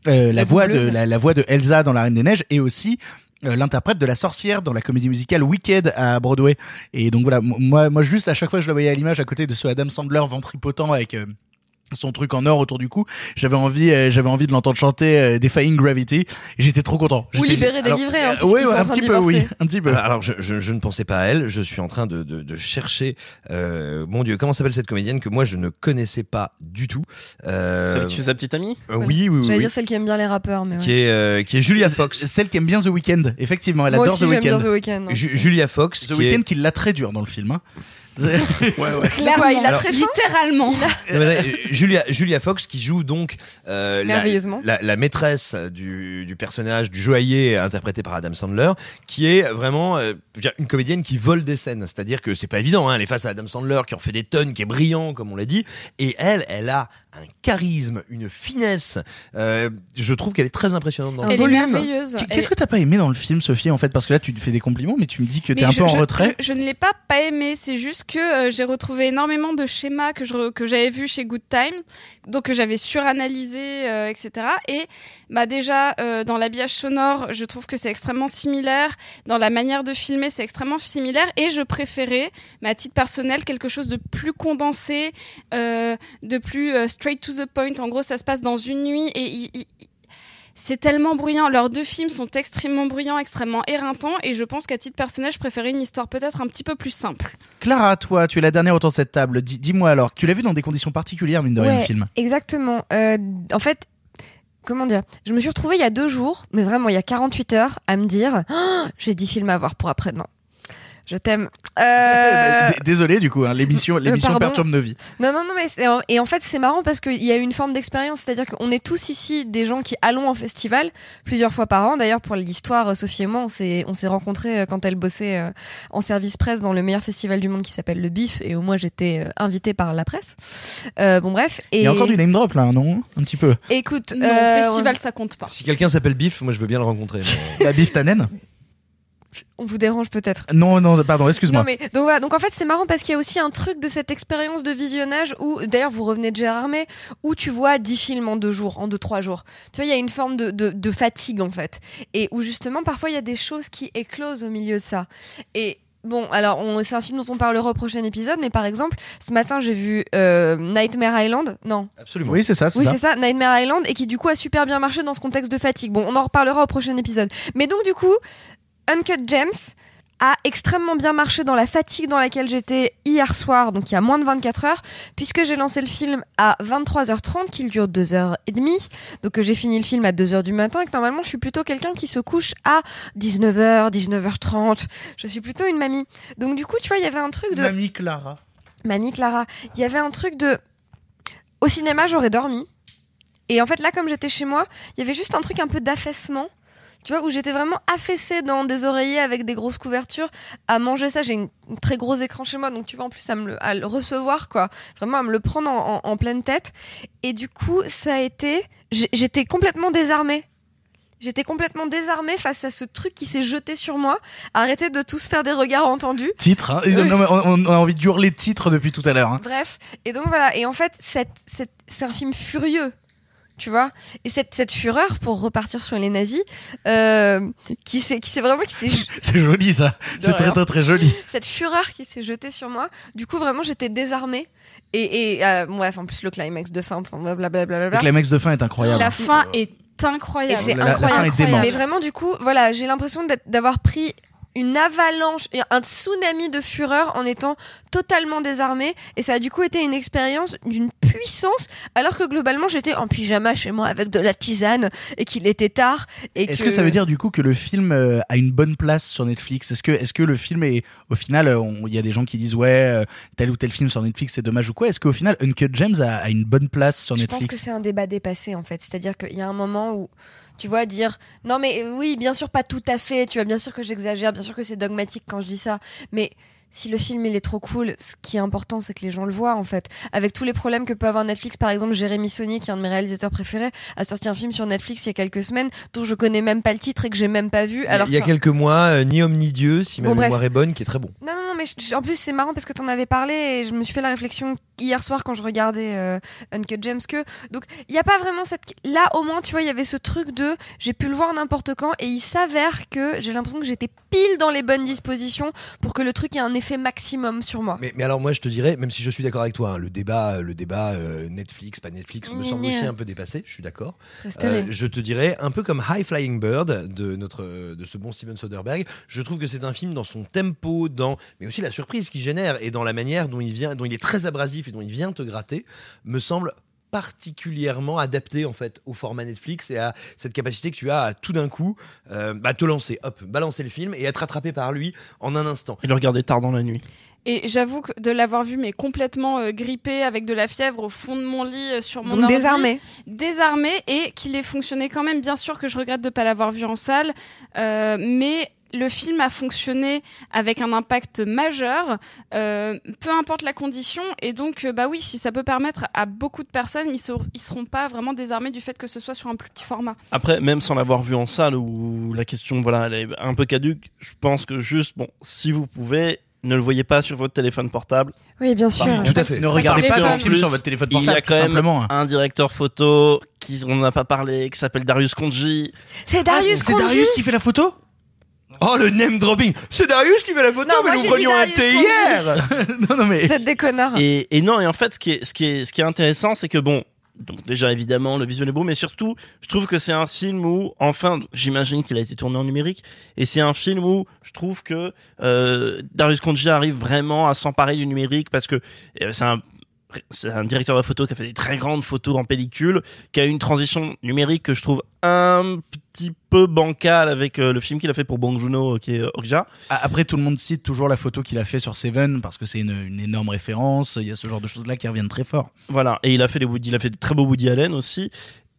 [SPEAKER 1] euh, la, voix de la, la voix de Elsa dans La Reine des Neiges et aussi euh, l'interprète de la sorcière dans la comédie musicale Wicked à Broadway. Et donc voilà, moi, moi juste à chaque fois que je la voyais à l'image à côté de ce Adam Sandler ventripotent avec euh, son truc en or autour du cou, j'avais envie, euh, j'avais envie de l'entendre chanter euh, Defying Gravity. Et J'étais trop content.
[SPEAKER 2] Ou Libéré, délivré, hein,
[SPEAKER 1] euh, ouais, ouais,
[SPEAKER 2] en
[SPEAKER 1] un petit peu, oui, un petit peu.
[SPEAKER 3] Alors, alors, je, je, je ne pensais pas à elle. Je suis en train de, de, de chercher. Euh, mon Dieu, comment s'appelle cette comédienne que moi je ne connaissais pas du tout euh,
[SPEAKER 9] Celle qui fait sa petite amie
[SPEAKER 3] euh, Oui, oui, oui.
[SPEAKER 2] J'allais
[SPEAKER 3] oui.
[SPEAKER 2] dire celle qui aime bien les rappeurs, mais ouais.
[SPEAKER 3] Qui est euh, qui est Julia Fox.
[SPEAKER 1] Celle qui aime bien The Weeknd, effectivement, elle
[SPEAKER 2] Moi
[SPEAKER 1] adore
[SPEAKER 2] aussi
[SPEAKER 1] The Weeknd.
[SPEAKER 2] Hein.
[SPEAKER 3] Julia Fox.
[SPEAKER 1] The Weeknd qui l'a très dur dans le film. hein.
[SPEAKER 8] Clairement,
[SPEAKER 2] il a
[SPEAKER 3] Alors-
[SPEAKER 2] très
[SPEAKER 8] littéralement.
[SPEAKER 3] Non, mais, euh, Julia, Julia Fox qui joue donc euh, la,
[SPEAKER 2] Merveilleusement.
[SPEAKER 3] la, la maîtresse du, du personnage du joaillier interprété par Adam Sandler, qui est vraiment euh, une comédienne qui vole des scènes. C'est-à-dire que c'est pas évident, hein, elle est face à Adam Sandler qui en fait des tonnes, qui est brillant comme on l'a dit, et elle, elle a un charisme, une finesse. Euh, je trouve qu'elle est très impressionnante dans le
[SPEAKER 8] Elle
[SPEAKER 3] film.
[SPEAKER 8] est merveilleuse.
[SPEAKER 1] Qu'est-ce que t'as pas aimé dans le film, Sophie, en fait Parce que là, tu te fais des compliments, mais tu me dis que t'es un
[SPEAKER 8] je-
[SPEAKER 1] peu en
[SPEAKER 8] je-
[SPEAKER 1] retrait.
[SPEAKER 8] Je, je ne l'ai pas pas aimé, c'est juste que euh, j'ai retrouvé énormément de schémas que je que j'avais vus chez Good Time, donc que j'avais suranalysé, euh, etc. Et bah déjà euh, dans l'habillage sonore, je trouve que c'est extrêmement similaire. Dans la manière de filmer, c'est extrêmement similaire. Et je préférais, mais à titre personnel, quelque chose de plus condensé, euh, de plus straight to the point. En gros, ça se passe dans une nuit et il- c'est tellement bruyant. Leurs deux films sont extrêmement bruyants, extrêmement éreintants, et je pense qu'à titre personnel, je préférais une histoire peut-être un petit peu plus simple.
[SPEAKER 1] Clara, toi, tu es la dernière autour de cette table. Dis- Dis-moi alors, tu l'as vu dans des conditions particulières, mine de rien, le
[SPEAKER 2] Ouais,
[SPEAKER 1] film
[SPEAKER 2] Exactement. Euh, en fait, comment dire? Je me suis retrouvée il y a deux jours, mais vraiment il y a 48 heures, à me dire Oh, j'ai 10 films à voir pour après-demain. Je t'aime. Euh,
[SPEAKER 1] Désolé, du coup, hein, l'émission l'émission
[SPEAKER 2] pardon.
[SPEAKER 1] perturbe nos vies.
[SPEAKER 2] Non, non, non, mais et en fait, c'est marrant parce qu'il y a une forme d'expérience, c'est-à-dire qu'on est tous ici des gens qui allons en festival plusieurs fois par an. D'ailleurs, pour l'histoire, euh, Sophie et moi, on s'est, on s'est rencontrés euh, quand elle bossait euh, en service presse dans le meilleur festival du monde qui s'appelle le BIF, et où moi j'étais euh, invitée par la presse. Euh, bon, bref. Et
[SPEAKER 1] Il y a encore du name drop là, non? Un petit peu.
[SPEAKER 2] Écoute,
[SPEAKER 8] Non,
[SPEAKER 2] euh,
[SPEAKER 8] festival, ça compte pas.
[SPEAKER 3] Si quelqu'un s'appelle Biff, moi je veux bien le rencontrer. mais-
[SPEAKER 1] La bif Tannen
[SPEAKER 2] on vous dérange peut-être.
[SPEAKER 1] Non, non, pardon, excuse-moi.
[SPEAKER 2] Non mais donc voilà donc en fait c'est marrant parce qu'il y a aussi un truc de cette expérience de visionnage où d'ailleurs vous revenez de Gérard May où tu vois 10 films en deux jours en deux trois jours tu vois il y a une forme de, de, de fatigue en fait et où justement parfois il y a des choses qui éclosent au milieu de ça et Bon, alors on- c'est un film dont on parlera au prochain épisode, mais par exemple, ce matin j'ai vu euh, Nightmare Island. Non,
[SPEAKER 3] Absolument.
[SPEAKER 1] Oui, c'est ça, c'est
[SPEAKER 2] oui,
[SPEAKER 1] ça.
[SPEAKER 2] c'est ça, Nightmare Island, et qui du coup a super bien marché dans ce contexte de fatigue. Bon, on en reparlera au prochain épisode. Mais donc du coup, Uncut Gems a extrêmement bien marché dans la fatigue dans laquelle j'étais hier soir, donc il y a moins de 24 heures, puisque j'ai lancé le film à 23h30, qu'il dure 2h30, donc euh, j'ai fini le film à 2h du matin, et que normalement je suis plutôt quelqu'un qui se couche à 19h, 19h30, je suis plutôt une mamie. Donc du coup, tu vois, il y avait un truc de...
[SPEAKER 1] Mamie Clara.
[SPEAKER 2] Mamie Clara, il y avait un truc de. Au cinéma, j'aurais dormi. Et en fait, là, comme j'étais chez moi, il y avait juste un truc un peu d'affaissement. Tu vois, où j'étais vraiment affaissée dans des oreillers avec des grosses couvertures à manger ça. J'ai une, une très gros écran chez moi, donc tu vois, en plus, à, me le, à le recevoir, quoi. Vraiment, à me le prendre en, en- en pleine tête. Et du coup, ça a été. J'étais complètement désarmée. J'étais complètement désarmée face à ce truc qui s'est jeté sur moi. Arrêtez de tous faire des regards entendus.
[SPEAKER 1] Titre, hein. Non, mais on, a envie de hurler titre depuis tout à l'heure. hein.
[SPEAKER 2] Bref, et donc voilà, et en fait, c'est un film furieux. Tu vois. Et cette, cette fureur, pour repartir sur les nazis, euh, qui s'est, qui s'est vraiment, qui s'est,
[SPEAKER 1] C'est joli ça. C'est très très très joli.
[SPEAKER 2] cette fureur qui s'est jetée sur moi, du coup, vraiment, j'étais désarmée. Et, et euh, bref, en plus, le climax de fin, enfin, blablabla.
[SPEAKER 1] Le climax de fin est incroyable.
[SPEAKER 8] La fin est
[SPEAKER 2] Et
[SPEAKER 8] incroyable.
[SPEAKER 2] c'est
[SPEAKER 1] La- la fin
[SPEAKER 2] incroyable. Mais vraiment, du coup, voilà, j'ai l'impression d'avoir pris une avalanche, un tsunami de fureur en étant totalement désarmée. Et ça a du coup été une expérience d'une puissance, alors que globalement, j'étais en pyjama chez moi avec de la tisane et qu'il était tard.
[SPEAKER 1] Est-ce que... ça veut dire du coup que le film euh, a une bonne place sur Netflix? Est-ce que, est-ce que le film est au final, euh, il y a des gens qui disent ouais euh, tel ou tel film sur Netflix c'est dommage ou quoi? Est-ce qu'au final Uncut James a, a une bonne place sur
[SPEAKER 2] Je pense
[SPEAKER 1] Netflix?
[SPEAKER 2] que c'est un débat dépassé en fait. C'est-à-dire qu'il y a un moment où tu vois dire non mais oui bien sûr pas tout à fait. Tu vois bien sûr que j'exagère, bien sûr que c'est dogmatique quand je dis ça, mais si le film il est trop cool, ce qui est important c'est que les gens le voient en fait. Avec tous les problèmes que peut avoir Netflix, par exemple Jérémy Sony, qui est un de mes réalisateurs préférés, a sorti un film sur Netflix il y a quelques semaines dont je connais même pas le titre et que j'ai même pas vu. Alors
[SPEAKER 3] il y a
[SPEAKER 2] que-
[SPEAKER 3] quelques mois, euh, Ni homme ni Dieu, si ma
[SPEAKER 2] Bon, bref.
[SPEAKER 3] mémoire est bonne, qui est très bon.
[SPEAKER 2] Non, non, non, mais je- en plus, c'est marrant parce que t'en avais parlé et je me suis fait la réflexion hier soir quand je regardais euh, Uncut James que. Donc, il n'y a pas vraiment cette. Là, au moins, tu vois, il y avait ce truc de. J'ai pu le voir n'importe quand et il s'avère que j'ai l'impression que j'étais pile dans les bonnes dispositions pour que le truc ait un effet maximum sur moi.
[SPEAKER 3] Mais, mais alors moi je te dirais, même si je suis d'accord avec toi, hein, le débat, le débat euh, Netflix, pas Netflix, me semble aussi un peu dépassé. Je suis d'accord.
[SPEAKER 2] Terrible.
[SPEAKER 3] je te dirais un peu comme High Flying Bird de notre de ce bon Steven Soderbergh. Je trouve que c'est un film dans son tempo, dans mais aussi la surprise qu'il génère et dans la manière dont il vient, dont il est très abrasif et dont il vient te gratter, me semble particulièrement adapté en fait au format Netflix et à cette capacité que tu as à tout d'un coup euh, bah, te lancer, hop, balancer le film et être rattrapé par lui en un instant.
[SPEAKER 9] Et le regarder tard dans la nuit.
[SPEAKER 8] Et j'avoue que de l'avoir vu, mais complètement euh, grippé avec de la fièvre au fond de mon lit euh, sur mon
[SPEAKER 2] Donc
[SPEAKER 8] ordi.
[SPEAKER 2] désarmé.
[SPEAKER 8] Désarmé et qu'il ait fonctionné quand même. Bien sûr que je regrette de ne pas l'avoir vu en salle, euh, mais le film a fonctionné avec un impact majeur, euh, peu importe la condition. Et donc, euh, bah oui, si ça peut permettre à beaucoup de personnes, ils, ser- ils seront pas vraiment désarmés du fait que ce soit sur un plus petit format.
[SPEAKER 9] Après, même sans l'avoir vu en salle, où la question, voilà, elle est un peu caduque, je pense que juste, bon, si vous pouvez, ne le voyez pas sur votre téléphone portable.
[SPEAKER 2] Oui, bien sûr.
[SPEAKER 3] Tout à fait.
[SPEAKER 1] Ne regardez pas le film
[SPEAKER 9] plus,
[SPEAKER 1] sur votre téléphone
[SPEAKER 9] Il y
[SPEAKER 1] portable,
[SPEAKER 9] a quand même
[SPEAKER 1] simplement.
[SPEAKER 9] un directeur photo qui on n'a pas parlé, qui s'appelle Darius Konji.
[SPEAKER 2] C'est Darius
[SPEAKER 1] Ah, C'est
[SPEAKER 2] Konji
[SPEAKER 1] Darius qui fait la photo?
[SPEAKER 3] Oh le name dropping C'est Darius qui fait la photo,
[SPEAKER 2] Non,
[SPEAKER 3] mais
[SPEAKER 2] moi,
[SPEAKER 3] nous
[SPEAKER 2] j'ai
[SPEAKER 3] prenions un
[SPEAKER 2] Darius
[SPEAKER 3] thé hier
[SPEAKER 1] Non, non, mais.
[SPEAKER 2] Vous êtes des connards.
[SPEAKER 9] Et, et non, et en fait, ce qui est, ce qui est, ce qui est intéressant, c'est que bon, donc déjà évidemment le visuel est beau, mais surtout, je trouve que c'est un film où, enfin, j'imagine qu'il a été tourné en numérique, et c'est un film où je trouve que euh, Darius Konji arrive vraiment à s'emparer du numérique parce que euh, c'est un c'est un directeur de photo qui a fait des très grandes photos en pellicule, qui a eu une transition numérique que je trouve un petit peu bancale avec euh, le film qu'il a fait pour Bong Joon-ho, qui est euh, Okja.
[SPEAKER 1] Après, tout le monde cite toujours la photo qu'il a fait sur Seven parce que c'est une, une énorme référence. Il y a ce genre de choses-là qui reviennent très fort.
[SPEAKER 9] Voilà, et il a fait des Woody, il a fait des très beaux Woody Allen aussi.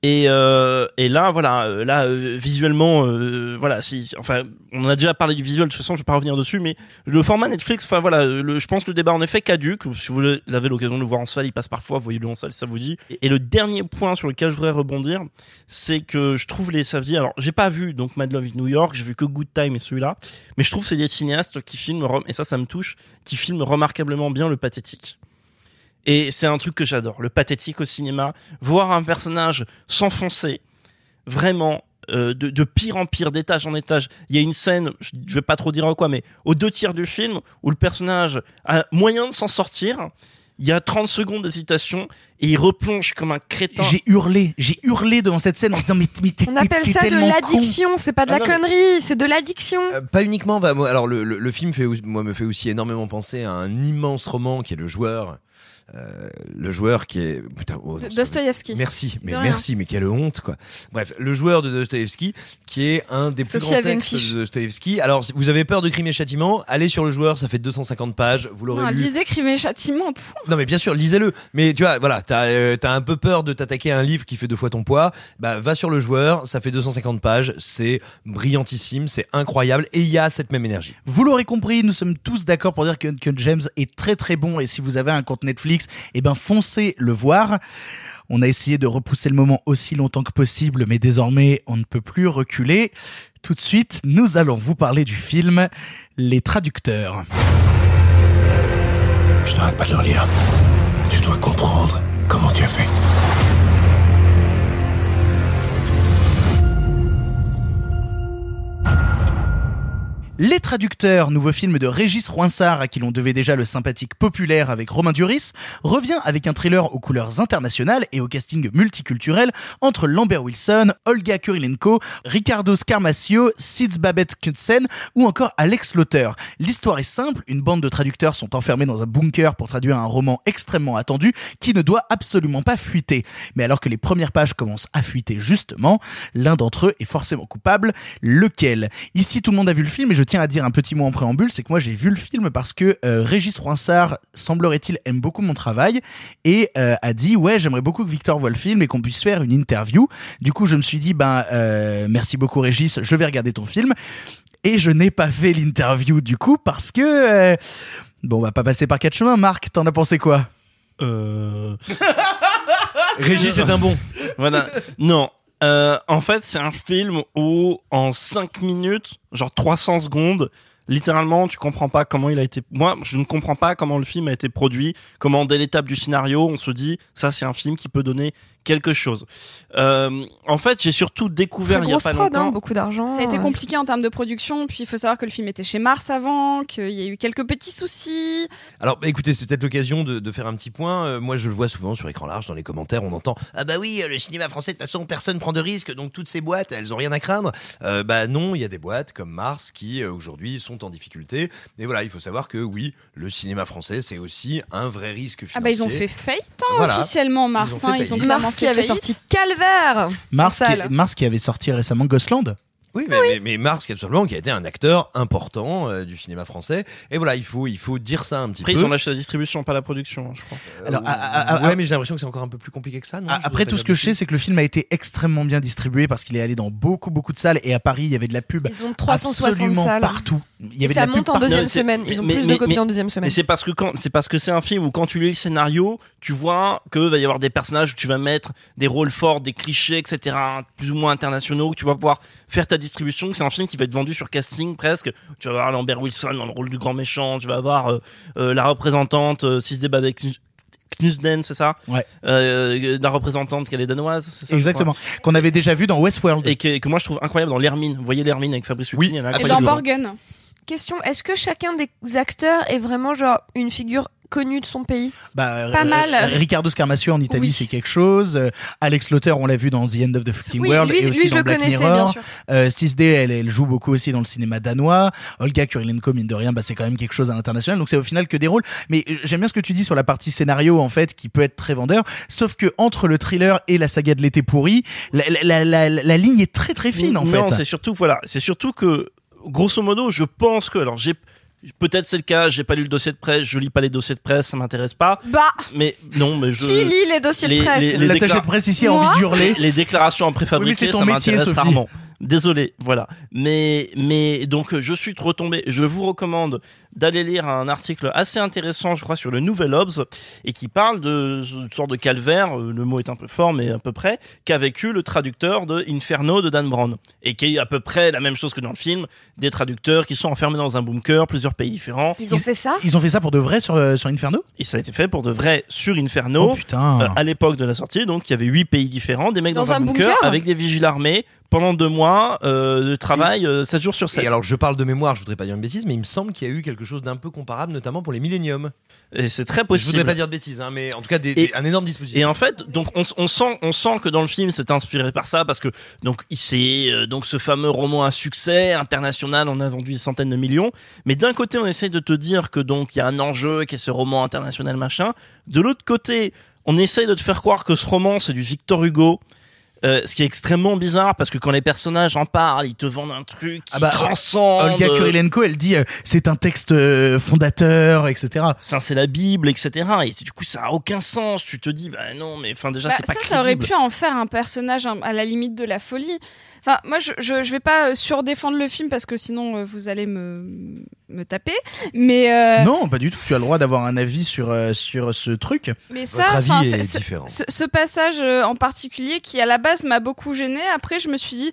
[SPEAKER 9] Et, euh, et là, voilà, euh, là euh, visuellement, euh, voilà, si, enfin, on a déjà parlé du visuel. De toute façon, je vais pas revenir dessus, mais le format Netflix, enfin voilà, le, je pense que le débat en effet caduque. Si vous avez l'occasion de le voir en salle, il passe parfois. Voyez-le en salle, ça vous dit. Et, le dernier point sur lequel je voudrais rebondir, c'est que je trouve les samedis. Alors, j'ai pas vu donc Mad Love in New York, j'ai vu que Good Time et celui-là, mais je trouve que c'est des cinéastes qui filment et ça, ça me touche, qui filment remarquablement bien le pathétique. Et c'est un truc que j'adore, le pathétique au cinéma, voir un personnage s'enfoncer vraiment euh, de, de pire en pire, d'étage en étage. Il y a une scène, je, je vais pas trop dire en quoi, mais aux deux tiers du film, où le personnage a moyen de s'en sortir. Il y a 30 secondes d'hésitation et il replonge comme un crétin.
[SPEAKER 1] J'ai hurlé, j'ai hurlé devant cette scène en disant mais, mais t'es
[SPEAKER 2] On appelle ça de l'addiction, c'est pas de
[SPEAKER 3] Ah
[SPEAKER 2] la
[SPEAKER 3] non, mais-
[SPEAKER 2] connerie, c'est de l'addiction.
[SPEAKER 3] Euh, Pas uniquement. bah, moi, alors le, le, le film fait, aussi- moi me fait aussi énormément penser à un immense roman qui est le joueur. Euh, le joueur qui est putain, oh, non,
[SPEAKER 8] Dostoïevski.
[SPEAKER 3] Merci, mais merci, mais quelle honte quoi. Bref, le joueur de Dostoevsky qui est un des plus grands textes de Dostoevsky. Alors, si vous avez peur de Crime et Châtiment, allez sur le joueur, ça fait 250 pages, vous
[SPEAKER 8] Non,
[SPEAKER 3] l'aurez lu.
[SPEAKER 8] lisez Crime et Châtiment. pff.
[SPEAKER 3] Non mais bien sûr, lisez-le. Mais tu vois, voilà, t'as euh, t'as un peu peur de t'attaquer à un livre qui fait deux fois ton poids. Bah va sur le joueur, ça fait 250 pages, c'est brillantissime, c'est incroyable et il y a cette même énergie.
[SPEAKER 1] Vous l'aurez compris, nous sommes tous d'accord pour dire que, que James est très très bon et si vous avez un compte Netflix, eh ben foncez le voir. On a essayé de repousser le moment aussi longtemps que possible, mais désormais on ne peut plus reculer. Tout de suite, nous allons vous parler du film Les Traducteurs.
[SPEAKER 12] Je n'arrête pas de le relire. Tu dois comprendre comment tu as fait.
[SPEAKER 1] Les traducteurs, nouveau film de Régis Roinsard à qui l'on devait déjà le sympathique populaire avec Romain Duris, revient avec un thriller aux couleurs internationales et au casting multiculturel entre Lambert Wilson, Olga Kurilenko, Ricardo Scarmacio, Sids Babette Knudsen ou encore Alex Lauter. L'histoire est simple, une bande de traducteurs sont enfermés dans un bunker pour traduire un roman extrêmement attendu qui ne doit absolument pas fuiter. Mais alors que les premières pages commencent à fuiter justement, l'un d'entre eux est forcément coupable. Lequel? Ici tout le monde a vu le film et je tiens à dire un petit mot en préambule, c'est que moi j'ai vu le film parce que euh, Régis Roinsard, semblerait-il, aime beaucoup mon travail et euh, a dit ouais j'aimerais beaucoup que Victor voit le film et qu'on puisse faire une interview. Du coup je me suis dit ben euh, merci beaucoup Régis, je vais regarder ton film et je n'ai pas fait l'interview du coup parce que euh, bon on va pas passer par quatre chemins. Marc, t'en as pensé quoi?
[SPEAKER 9] Euh...
[SPEAKER 3] Régis est un bon.
[SPEAKER 9] Voilà. Non. Euh, en fait, c'est un film où en 5 minutes, genre 300 secondes, littéralement, tu comprends pas comment il a été. Moi, je ne comprends pas comment le film a été produit. Comment dès l'étape du scénario, on se dit ça, c'est un film qui peut donner quelque chose. Euh, en fait, j'ai surtout découvert
[SPEAKER 2] Très
[SPEAKER 9] il y a
[SPEAKER 2] grosse
[SPEAKER 9] pas
[SPEAKER 2] prod,
[SPEAKER 9] longtemps.
[SPEAKER 2] hein, beaucoup d'argent.
[SPEAKER 8] Ça a été
[SPEAKER 2] euh.
[SPEAKER 8] compliqué en termes de production, puis il faut savoir que le film était chez Mars avant, qu'il y a eu quelques petits soucis.
[SPEAKER 3] Alors, bah, écoutez, c'est peut-être l'occasion de, de faire un petit point. Euh, moi, je le vois souvent sur écran large, dans les commentaires, on entend ah bah oui, le cinéma français de toute façon personne prend de risque, donc toutes ces boîtes, elles ont rien à craindre. Euh, bah non, il y a des boîtes comme Mars qui euh, aujourd'hui sont en difficulté. Et voilà, il faut savoir que oui, le cinéma français, c'est aussi un vrai risque financier.
[SPEAKER 8] Ah bah ils ont fait faillite hein,
[SPEAKER 3] Voilà.
[SPEAKER 8] officiellement Mars,
[SPEAKER 3] Ils ont
[SPEAKER 8] hein, ils ont
[SPEAKER 3] faillite.
[SPEAKER 8] clairement
[SPEAKER 2] Mars qui avait
[SPEAKER 8] faillite.
[SPEAKER 2] sorti Calvaire
[SPEAKER 1] Mars qui. Mars qui avait sorti récemment Ghostland.
[SPEAKER 3] Oui, mais, mais, mais Mars, qui a tout simplement, qui a été un acteur important euh, du cinéma français. Et voilà, il faut, il faut dire ça un petit
[SPEAKER 9] Après,
[SPEAKER 3] peu.
[SPEAKER 9] ils ont lâché la distribution, pas la production, je crois.
[SPEAKER 1] Alors,
[SPEAKER 3] Euh,
[SPEAKER 1] à- à- à-
[SPEAKER 3] ouais, mais j'ai l'impression que c'est encore un peu plus compliqué que ça. Non
[SPEAKER 1] Ah, Après, tout ce que je sais, c'est que le film a été extrêmement bien distribué parce qu'il est allé dans beaucoup, beaucoup de salles. Et à Paris, il y avait de la pub
[SPEAKER 2] Ils ont 360
[SPEAKER 1] absolument
[SPEAKER 2] salles.
[SPEAKER 1] partout. Il y
[SPEAKER 2] Et
[SPEAKER 1] avait de
[SPEAKER 2] ça
[SPEAKER 1] pub
[SPEAKER 2] monte en deuxième semaine. Ils ont
[SPEAKER 9] mais-
[SPEAKER 2] plus
[SPEAKER 9] mais-
[SPEAKER 2] de copies
[SPEAKER 9] mais-
[SPEAKER 2] en deuxième semaine.
[SPEAKER 9] Mais c'est parce que quand c'est parce que c'est un film où quand tu lis le scénario, tu vois que va y avoir des personnages où tu vas mettre des rôles forts, des clichés, etc. Plus ou moins internationaux. Que tu vas pouvoir faire ta distribution. que C'est un film qui va être vendu sur casting presque. Tu vas avoir Lambert Wilson dans le rôle du grand méchant. Tu vas avoir euh, euh, la représentante euh, Sis Débat avec Knusden, c'est ça?
[SPEAKER 1] Ouais.
[SPEAKER 9] euh, La représentante qu'elle est danoise, c'est ça
[SPEAKER 1] Exactement. Qu'on avait déjà vu dans Westworld.
[SPEAKER 9] Et que, que moi je trouve incroyable dans l'Hermine. Vous voyez l'Hermine avec Fabrice Lucchini, est
[SPEAKER 8] Et dans Borgen.
[SPEAKER 2] Question est-ce que chacun des acteurs est vraiment genre une figure connue de son pays
[SPEAKER 1] Bah,
[SPEAKER 8] Pas
[SPEAKER 1] euh,
[SPEAKER 8] mal.
[SPEAKER 1] Ricardo Scarmacio en Italie,
[SPEAKER 2] Oui.
[SPEAKER 1] c'est quelque chose. Euh, Alex Lauter, on l'a vu dans The End of the Fucking
[SPEAKER 2] Oui,
[SPEAKER 1] World
[SPEAKER 2] lui-
[SPEAKER 1] et aussi
[SPEAKER 2] lui, je
[SPEAKER 1] dans
[SPEAKER 2] le
[SPEAKER 1] Black
[SPEAKER 2] connaissais,
[SPEAKER 1] Mirror.
[SPEAKER 2] bien sûr.
[SPEAKER 1] Euh, 6D, elle, elle joue beaucoup aussi dans le cinéma danois. Olga Kurilenko, mine de rien, bah, c'est quand même quelque chose à l'international. Donc c'est au final que des rôles. Mais euh, j'aime bien ce que tu dis sur la partie scénario, en fait, qui peut être très vendeur. Sauf que entre le thriller et la saga de l'été pourri, la, la, la, la, la ligne est très très fine, en
[SPEAKER 9] non,
[SPEAKER 1] fait.
[SPEAKER 9] c'est surtout voilà, c'est surtout que grosso modo, je pense que alors j'ai peut-être c'est le cas, j'ai pas lu le dossier de presse, je lis pas les dossiers de presse, ça m'intéresse pas.
[SPEAKER 8] Bah
[SPEAKER 9] Mais non, mais je
[SPEAKER 2] Qui lit les dossiers de presse
[SPEAKER 1] L'attaché
[SPEAKER 9] décla-
[SPEAKER 1] de presse ici a envie d'hurler.
[SPEAKER 9] les déclarations en
[SPEAKER 1] Oui, mais
[SPEAKER 9] préfabriqué,
[SPEAKER 1] c'est ton
[SPEAKER 9] ça
[SPEAKER 1] métier,
[SPEAKER 9] m'intéresse rarement. Désolé, voilà. Mais mais donc je suis retombé. Je vous recommande d'aller lire un article assez intéressant, je crois, sur le Nouvel Obs et qui parle de une sorte de calvaire. euh, Le mot est un peu fort, mais à peu près qu'a vécu le traducteur de Inferno de Dan Brown et qui est à peu près la même chose que dans le film, des traducteurs qui sont enfermés dans un bunker, plusieurs pays différents.
[SPEAKER 2] Ils ont fait ça?
[SPEAKER 1] Ils ont fait ça pour de vrai sur, euh, sur Inferno?
[SPEAKER 9] Et ça a été fait pour de vrai sur Inferno.
[SPEAKER 1] Oh putain.
[SPEAKER 9] Euh, à l'époque de la sortie, donc il y avait huit pays différents, des mecs dans,
[SPEAKER 2] Dans un
[SPEAKER 9] bunker,
[SPEAKER 2] bunker?
[SPEAKER 9] avec des vigiles armés pendant deux mois euh, de travail, euh, 7 jours sur 7.
[SPEAKER 3] Et alors, je parle de mémoire, je voudrais pas dire une bêtise, mais il me semble qu'il y a eu quelque chose d'un peu comparable, notamment pour les Millennium.
[SPEAKER 9] Et c'est très
[SPEAKER 3] Je
[SPEAKER 9] possible.
[SPEAKER 3] voudrais pas dire de bêtises, hein, mais en tout cas, des-
[SPEAKER 9] Et-
[SPEAKER 3] des- un énorme dispositif.
[SPEAKER 9] Et en fait, donc on, on sent, on sent que dans le film, c'est inspiré par ça parce que donc c'est euh, donc ce fameux roman à succès international, on a vendu des centaines de millions. Mais d'un côté, on essaye de te dire que donc il y a un enjeu qui est ce roman international machin. De l'autre côté, on essaye de te faire croire que ce roman c'est du Victor Hugo. Euh, ce qui est extrêmement bizarre parce que quand les personnages en parlent, ils te vendent un truc qui
[SPEAKER 1] Ah bah,
[SPEAKER 9] transcende.
[SPEAKER 1] Olga Kurilenko, elle dit euh, c'est un texte euh, fondateur, etc.
[SPEAKER 9] Enfin, c'est la Bible, etc. Et du coup, ça a aucun sens. Tu te dis, bah non, mais enfin déjà,
[SPEAKER 8] Bah,
[SPEAKER 9] c'est pas
[SPEAKER 8] ça, ça aurait pu en faire un personnage à la limite de la folie. Enfin, moi, je, je, je vais pas euh, surdéfendre le film parce que sinon euh, vous allez me, me taper. Mais, euh,
[SPEAKER 1] Non, pas du tout. Tu as le droit d'avoir un avis sur, euh, sur ce truc.
[SPEAKER 8] mais
[SPEAKER 3] Votre
[SPEAKER 8] ça,
[SPEAKER 3] avis
[SPEAKER 8] enfin,
[SPEAKER 3] est différent.
[SPEAKER 8] Ce, ce passage en particulier qui à la base m'a beaucoup gêné. Après, je me suis dit.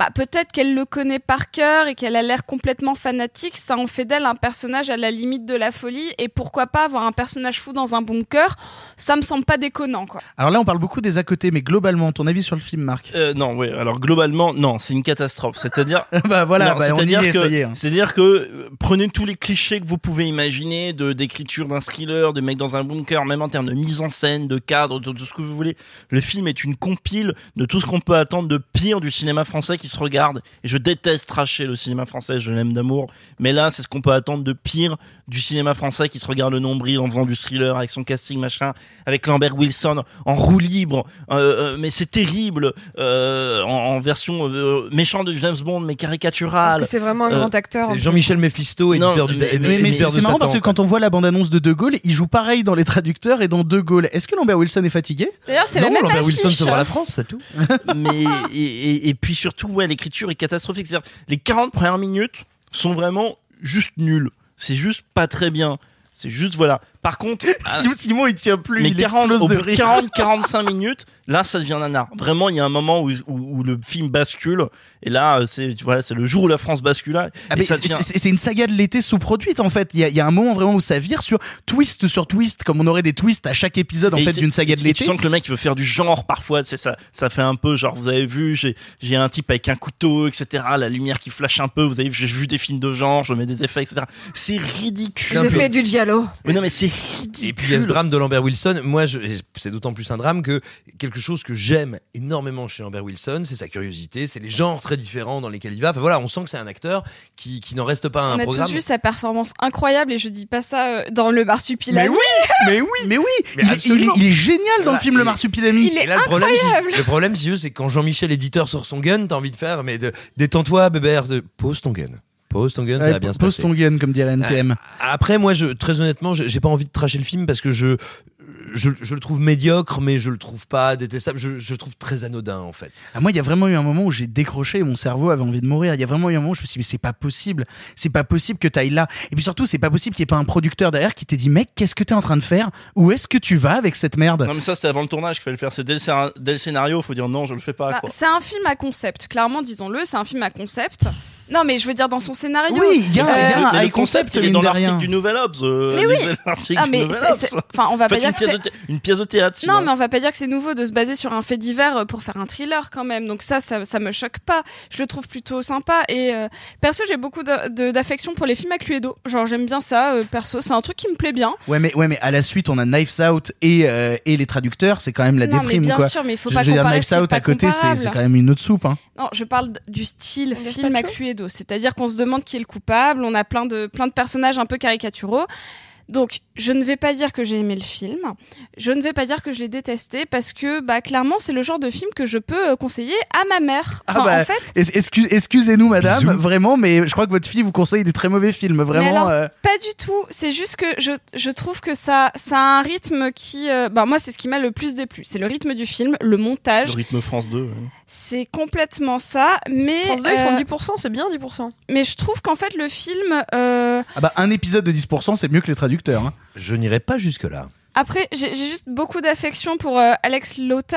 [SPEAKER 8] Bah peut-être qu'elle le connaît par cœur et qu'elle a l'air complètement fanatique, ça en fait d'elle un personnage à la limite de la folie et pourquoi pas avoir un personnage fou dans un bunker, ça me semble pas déconnant quoi.
[SPEAKER 1] Alors là, on parle beaucoup des à côté, mais globalement, ton avis sur le film, Marc?
[SPEAKER 9] Euh, non, oui. Alors globalement, non, c'est une catastrophe. C'est-à-dire,
[SPEAKER 1] Bah voilà, bah, y
[SPEAKER 9] c'est-à-dire que,
[SPEAKER 1] hein.
[SPEAKER 9] c'est-à-dire que euh, prenez tous les clichés que vous pouvez imaginer de d'écriture d'un thriller, de mec dans un bunker, même en termes de mise en scène, de cadre, de tout ce que vous voulez. Le film est une compile de tout ce qu'on peut attendre de pire du cinéma français qui se regarde. Et je déteste tracher le cinéma français, je l'aime d'amour. Mais là, c'est ce qu'on peut attendre de pire du cinéma français qui se regarde le nombril en faisant du thriller avec son casting machin, avec Lambert Wilson en roue libre. Euh, euh, mais c'est terrible euh, en, en version euh, méchant de James Bond, mais
[SPEAKER 2] que c'est vraiment un
[SPEAKER 9] Euh,
[SPEAKER 2] grand acteur.
[SPEAKER 3] Jean-Michel Mephisto,
[SPEAKER 9] Non,
[SPEAKER 3] éditeur du
[SPEAKER 9] mais-
[SPEAKER 1] Mais, mais c'est marrant parce que quand on voit la bande-annonce de De Gaulle, il joue pareil dans les traducteurs et dans De Gaulle. Est-ce que Lambert Wilson est fatigué?
[SPEAKER 8] D'ailleurs, c'est
[SPEAKER 3] Non,
[SPEAKER 8] la même
[SPEAKER 3] Lambert
[SPEAKER 8] affiche.
[SPEAKER 3] Wilson se voit la France, c'est tout.
[SPEAKER 9] mais et, et, et puis surtout ouais l'écriture est catastrophique. C'est-à-dire les 40 premières minutes sont vraiment juste nulles. C'est juste pas très bien. C'est juste voilà par contre
[SPEAKER 1] Simon, Simon, il tient plus,
[SPEAKER 9] mais
[SPEAKER 1] il
[SPEAKER 9] 40
[SPEAKER 1] explose
[SPEAKER 9] au
[SPEAKER 1] de
[SPEAKER 9] bout de
[SPEAKER 1] rire.
[SPEAKER 9] 40 45 minutes là ça devient nanar vraiment il y a un moment où, où, où le film bascule et là euh, c'est tu vois c'est le jour où la France bascule là,
[SPEAKER 1] Ah, c'est-
[SPEAKER 9] devient
[SPEAKER 1] c'est c'est une saga de l'été sous-produite en fait. Il y, a, il y a un moment vraiment où ça vire sur twist sur twist, comme on aurait des twists à chaque épisode en
[SPEAKER 9] Et
[SPEAKER 1] fait d'une saga de
[SPEAKER 9] et
[SPEAKER 1] l'été.
[SPEAKER 9] Tu sens que le mec il veut faire du genre parfois, c'est ça, ça fait un peu genre vous avez vu, j'ai j'ai un type avec un couteau, etc. La lumière qui flash un peu, vous avez vu, j'ai vu des films de genre, je mets des effets, etc. C'est ridicule.
[SPEAKER 2] J'ai fait du giallo.
[SPEAKER 9] Mais non mais c'est ridicule.
[SPEAKER 3] Et puis il y a ce drame de Lambert Wilson. Moi, c'est d'autant plus un drame que quelque chose que j'aime énormément chez Lambert Wilson, c'est sa curiosité, c'est les genres très différents dans lesquels il va. Enfin voilà, on sent que c'est un acteur qui, qui n'en reste pas à un
[SPEAKER 8] On a
[SPEAKER 3] programme.
[SPEAKER 8] tous vu sa performance incroyable et je dis pas ça euh, dans le marsupilami.
[SPEAKER 1] Mais oui, mais oui, mais oui.
[SPEAKER 3] Mais
[SPEAKER 1] il, il est,
[SPEAKER 3] absolument.
[SPEAKER 1] il est génial dans le film Le Marsupilami.
[SPEAKER 8] Il est
[SPEAKER 3] Et là, le problème,
[SPEAKER 8] incroyable.
[SPEAKER 3] si- le problème, si tu veux, c'est que quand Jean-Michel éditeur sort son gun, t'as envie de faire, mais détends-toi, bébert, de, pose ton gun. Pose ton gun, ça va bien se
[SPEAKER 1] pose ton gun comme dirait NTM.
[SPEAKER 3] Après, moi, je, très honnêtement, j'ai pas envie de tracher le film parce que je, je, je le trouve médiocre, mais je le trouve pas détestable. Je, je le trouve très anodin, en fait.
[SPEAKER 1] Ah, moi, il y a vraiment eu un moment où j'ai décroché et mon cerveau avait envie de mourir. Il y a vraiment eu un moment où je me suis dit, mais c'est pas possible. C'est pas possible que t'ailles là. Et puis surtout, c'est pas possible qu'il y ait pas un producteur derrière qui t'ait dit, mec, qu'est-ce que t'es en train de faire? Où est-ce que tu vas avec cette merde?
[SPEAKER 9] Non mais ça c'était avant le tournage qu'il fallait le faire, c'est dès dès le scénario, faut dire non, je le fais pas
[SPEAKER 8] Bah, c'est un film à concept, clairement, disons-le, c'est un film à concept. Non, mais je veux dire, dans son scénario.
[SPEAKER 1] Oui, il y a,
[SPEAKER 8] euh,
[SPEAKER 1] il y a un
[SPEAKER 9] Mais le
[SPEAKER 1] high concept,
[SPEAKER 9] il est
[SPEAKER 1] mine
[SPEAKER 9] dans l'article du Nouvel Obs. euh,
[SPEAKER 8] Mais oui. Ah, mais enfin, on va pas
[SPEAKER 9] Faites
[SPEAKER 8] dire
[SPEAKER 9] une
[SPEAKER 8] que
[SPEAKER 9] pièce, de thé- une pièce de théâtre.
[SPEAKER 8] Non, mais on va pas dire que c'est nouveau de se baser sur un fait divers euh, pour faire un thriller quand même. Donc ça, ça, ça me choque pas. Je le trouve plutôt sympa. Et euh, perso, j'ai beaucoup d'affection pour les films à Cluedo. Genre, j'aime bien ça. euh, perso, c'est un truc qui me plaît bien.
[SPEAKER 1] Ouais, mais, ouais, mais à la suite, on a Knives Out et, euh, et les traducteurs, c'est quand même la
[SPEAKER 8] Non, mais
[SPEAKER 1] déprime,
[SPEAKER 8] bien
[SPEAKER 1] quoi.
[SPEAKER 8] sûr, mais il faut
[SPEAKER 1] Je
[SPEAKER 8] pas
[SPEAKER 1] dire,
[SPEAKER 8] comparer
[SPEAKER 1] Knives
[SPEAKER 8] qui est
[SPEAKER 1] Out
[SPEAKER 8] pas
[SPEAKER 1] à côté, c'est
[SPEAKER 8] comparable.
[SPEAKER 1] c'est quand même une autre soupe, hein.
[SPEAKER 8] Non, je parle du style film à
[SPEAKER 2] gazpacho
[SPEAKER 8] Cluedo. C'est-à-dire qu'on se demande qui est le coupable. On a plein de, plein de personnages un peu caricaturaux. Donc, je ne vais pas dire que j'ai aimé le film. Je ne vais pas dire que je l'ai détesté parce que, bah, clairement, c'est le genre de film que je peux euh, conseiller à ma mère. Enfin,
[SPEAKER 1] Ah bah,
[SPEAKER 8] en fait,
[SPEAKER 1] excuse- excusez-nous, madame,
[SPEAKER 3] Bisous.
[SPEAKER 1] vraiment, mais je crois que votre fille vous conseille des très mauvais films, vraiment.
[SPEAKER 8] Mais alors,
[SPEAKER 1] euh,
[SPEAKER 8] Pas du tout. C'est juste que je, je trouve que ça, ça a un rythme qui. euh, bah, moi, c'est ce qui m'a le plus déplu. C'est le rythme du film, le montage.
[SPEAKER 9] Le rythme France 2. ouais.
[SPEAKER 8] C'est complètement ça. Mais,
[SPEAKER 2] France 2, ils font
[SPEAKER 8] euh,
[SPEAKER 2] 10%, c'est bien 10%.
[SPEAKER 8] mais je trouve qu'en fait, le film. euh,
[SPEAKER 1] Ah bah, un épisode de 10%, c'est mieux que les traducteurs. hein.
[SPEAKER 3] Je n'irai pas jusque-là.
[SPEAKER 8] Après, j'ai juste beaucoup d'affection pour euh, Alex Lauter,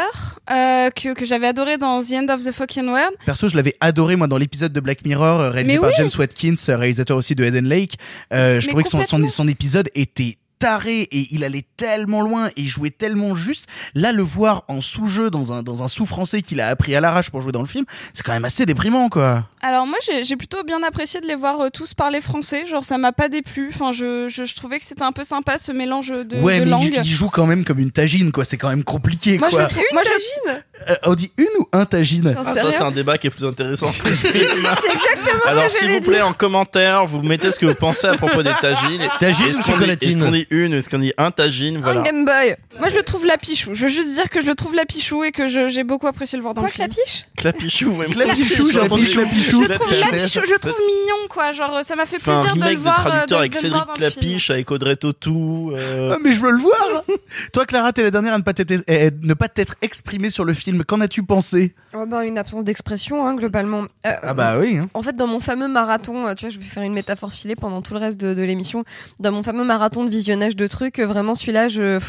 [SPEAKER 8] euh, que, que j'avais adoré dans The End of the Fucking World.
[SPEAKER 1] Perso, je l'avais adoré, moi, dans l'épisode de Black Mirror, euh, réalisé
[SPEAKER 8] Mais
[SPEAKER 1] par
[SPEAKER 8] oui.
[SPEAKER 1] James Watkins, euh, réalisateur aussi de Eden Lake. Euh, je
[SPEAKER 8] Mais
[SPEAKER 1] trouvais que son, son,
[SPEAKER 8] complètement.
[SPEAKER 1] son épisode était taré et il allait tellement loin et il jouait tellement juste. Là, le voir en sous-jeu dans un, dans un sous-français qu'il a appris à l'arrache pour jouer dans le film, c'est quand même assez déprimant, quoi.
[SPEAKER 8] Alors moi, j'ai j'ai plutôt bien apprécié de les voir euh, tous parler français. Genre, ça m'a pas déplu. Enfin, je, je, je trouvais que c'était un peu sympa ce mélange de,
[SPEAKER 1] ouais,
[SPEAKER 8] de
[SPEAKER 1] mais
[SPEAKER 8] langues.
[SPEAKER 1] il, il joue quand même comme une tagine, quoi. C'est quand même compliqué,
[SPEAKER 8] Moi, je
[SPEAKER 1] quoi.
[SPEAKER 8] le trouve. Moi, je,
[SPEAKER 1] Euh, on dit une ou un tagine?
[SPEAKER 9] Ah, ça, c'est un débat qui est plus intéressant. que le film.
[SPEAKER 2] C'est exactement
[SPEAKER 9] Alors,
[SPEAKER 2] ce que
[SPEAKER 9] s'il vous plaît, en commentaire, vous mettez ce que vous pensez à propos des tagines.
[SPEAKER 3] Tagine
[SPEAKER 9] Est-ce qu'on dit une, est-ce qu'on dit un tagine,
[SPEAKER 2] Un
[SPEAKER 9] voilà.
[SPEAKER 2] Game Boy.
[SPEAKER 8] moi, je le trouve lapichou. Je veux juste dire que je le trouve lapichou et que je- j'ai beaucoup apprécié le voir dans
[SPEAKER 2] Quoi
[SPEAKER 8] le
[SPEAKER 2] la
[SPEAKER 8] film.
[SPEAKER 2] piche?
[SPEAKER 9] Clapichou, ouais.
[SPEAKER 1] Clapichou, j'ai entendu Clapichou.
[SPEAKER 8] Je le trouve lapichou, je le trouve mignon, quoi. Genre, ça m'a fait
[SPEAKER 9] un
[SPEAKER 8] plaisir de le
[SPEAKER 9] remake
[SPEAKER 8] voir. euh,
[SPEAKER 9] traducteur
[SPEAKER 8] de-
[SPEAKER 9] avec Cédric
[SPEAKER 8] voir dans le film.
[SPEAKER 9] Clapiche, avec Audrey Tautou. euh,
[SPEAKER 1] Ah, mais je veux le voir Toi, Clara, t'es la dernière à ne pas t'être ne pas t'être exprimée sur le film. Qu'en as-tu pensé?
[SPEAKER 2] Oh bah, une absence d'expression, hein, globalement. Euh,
[SPEAKER 1] Ah bah oui. hein.
[SPEAKER 2] En fait, dans mon fameux marathon, euh, tu vois, je vais faire une métaphore filée pendant tout le reste de, de l'émission. Dans mon fameux marathon de visionnage de trucs, euh, vraiment celui-là, je,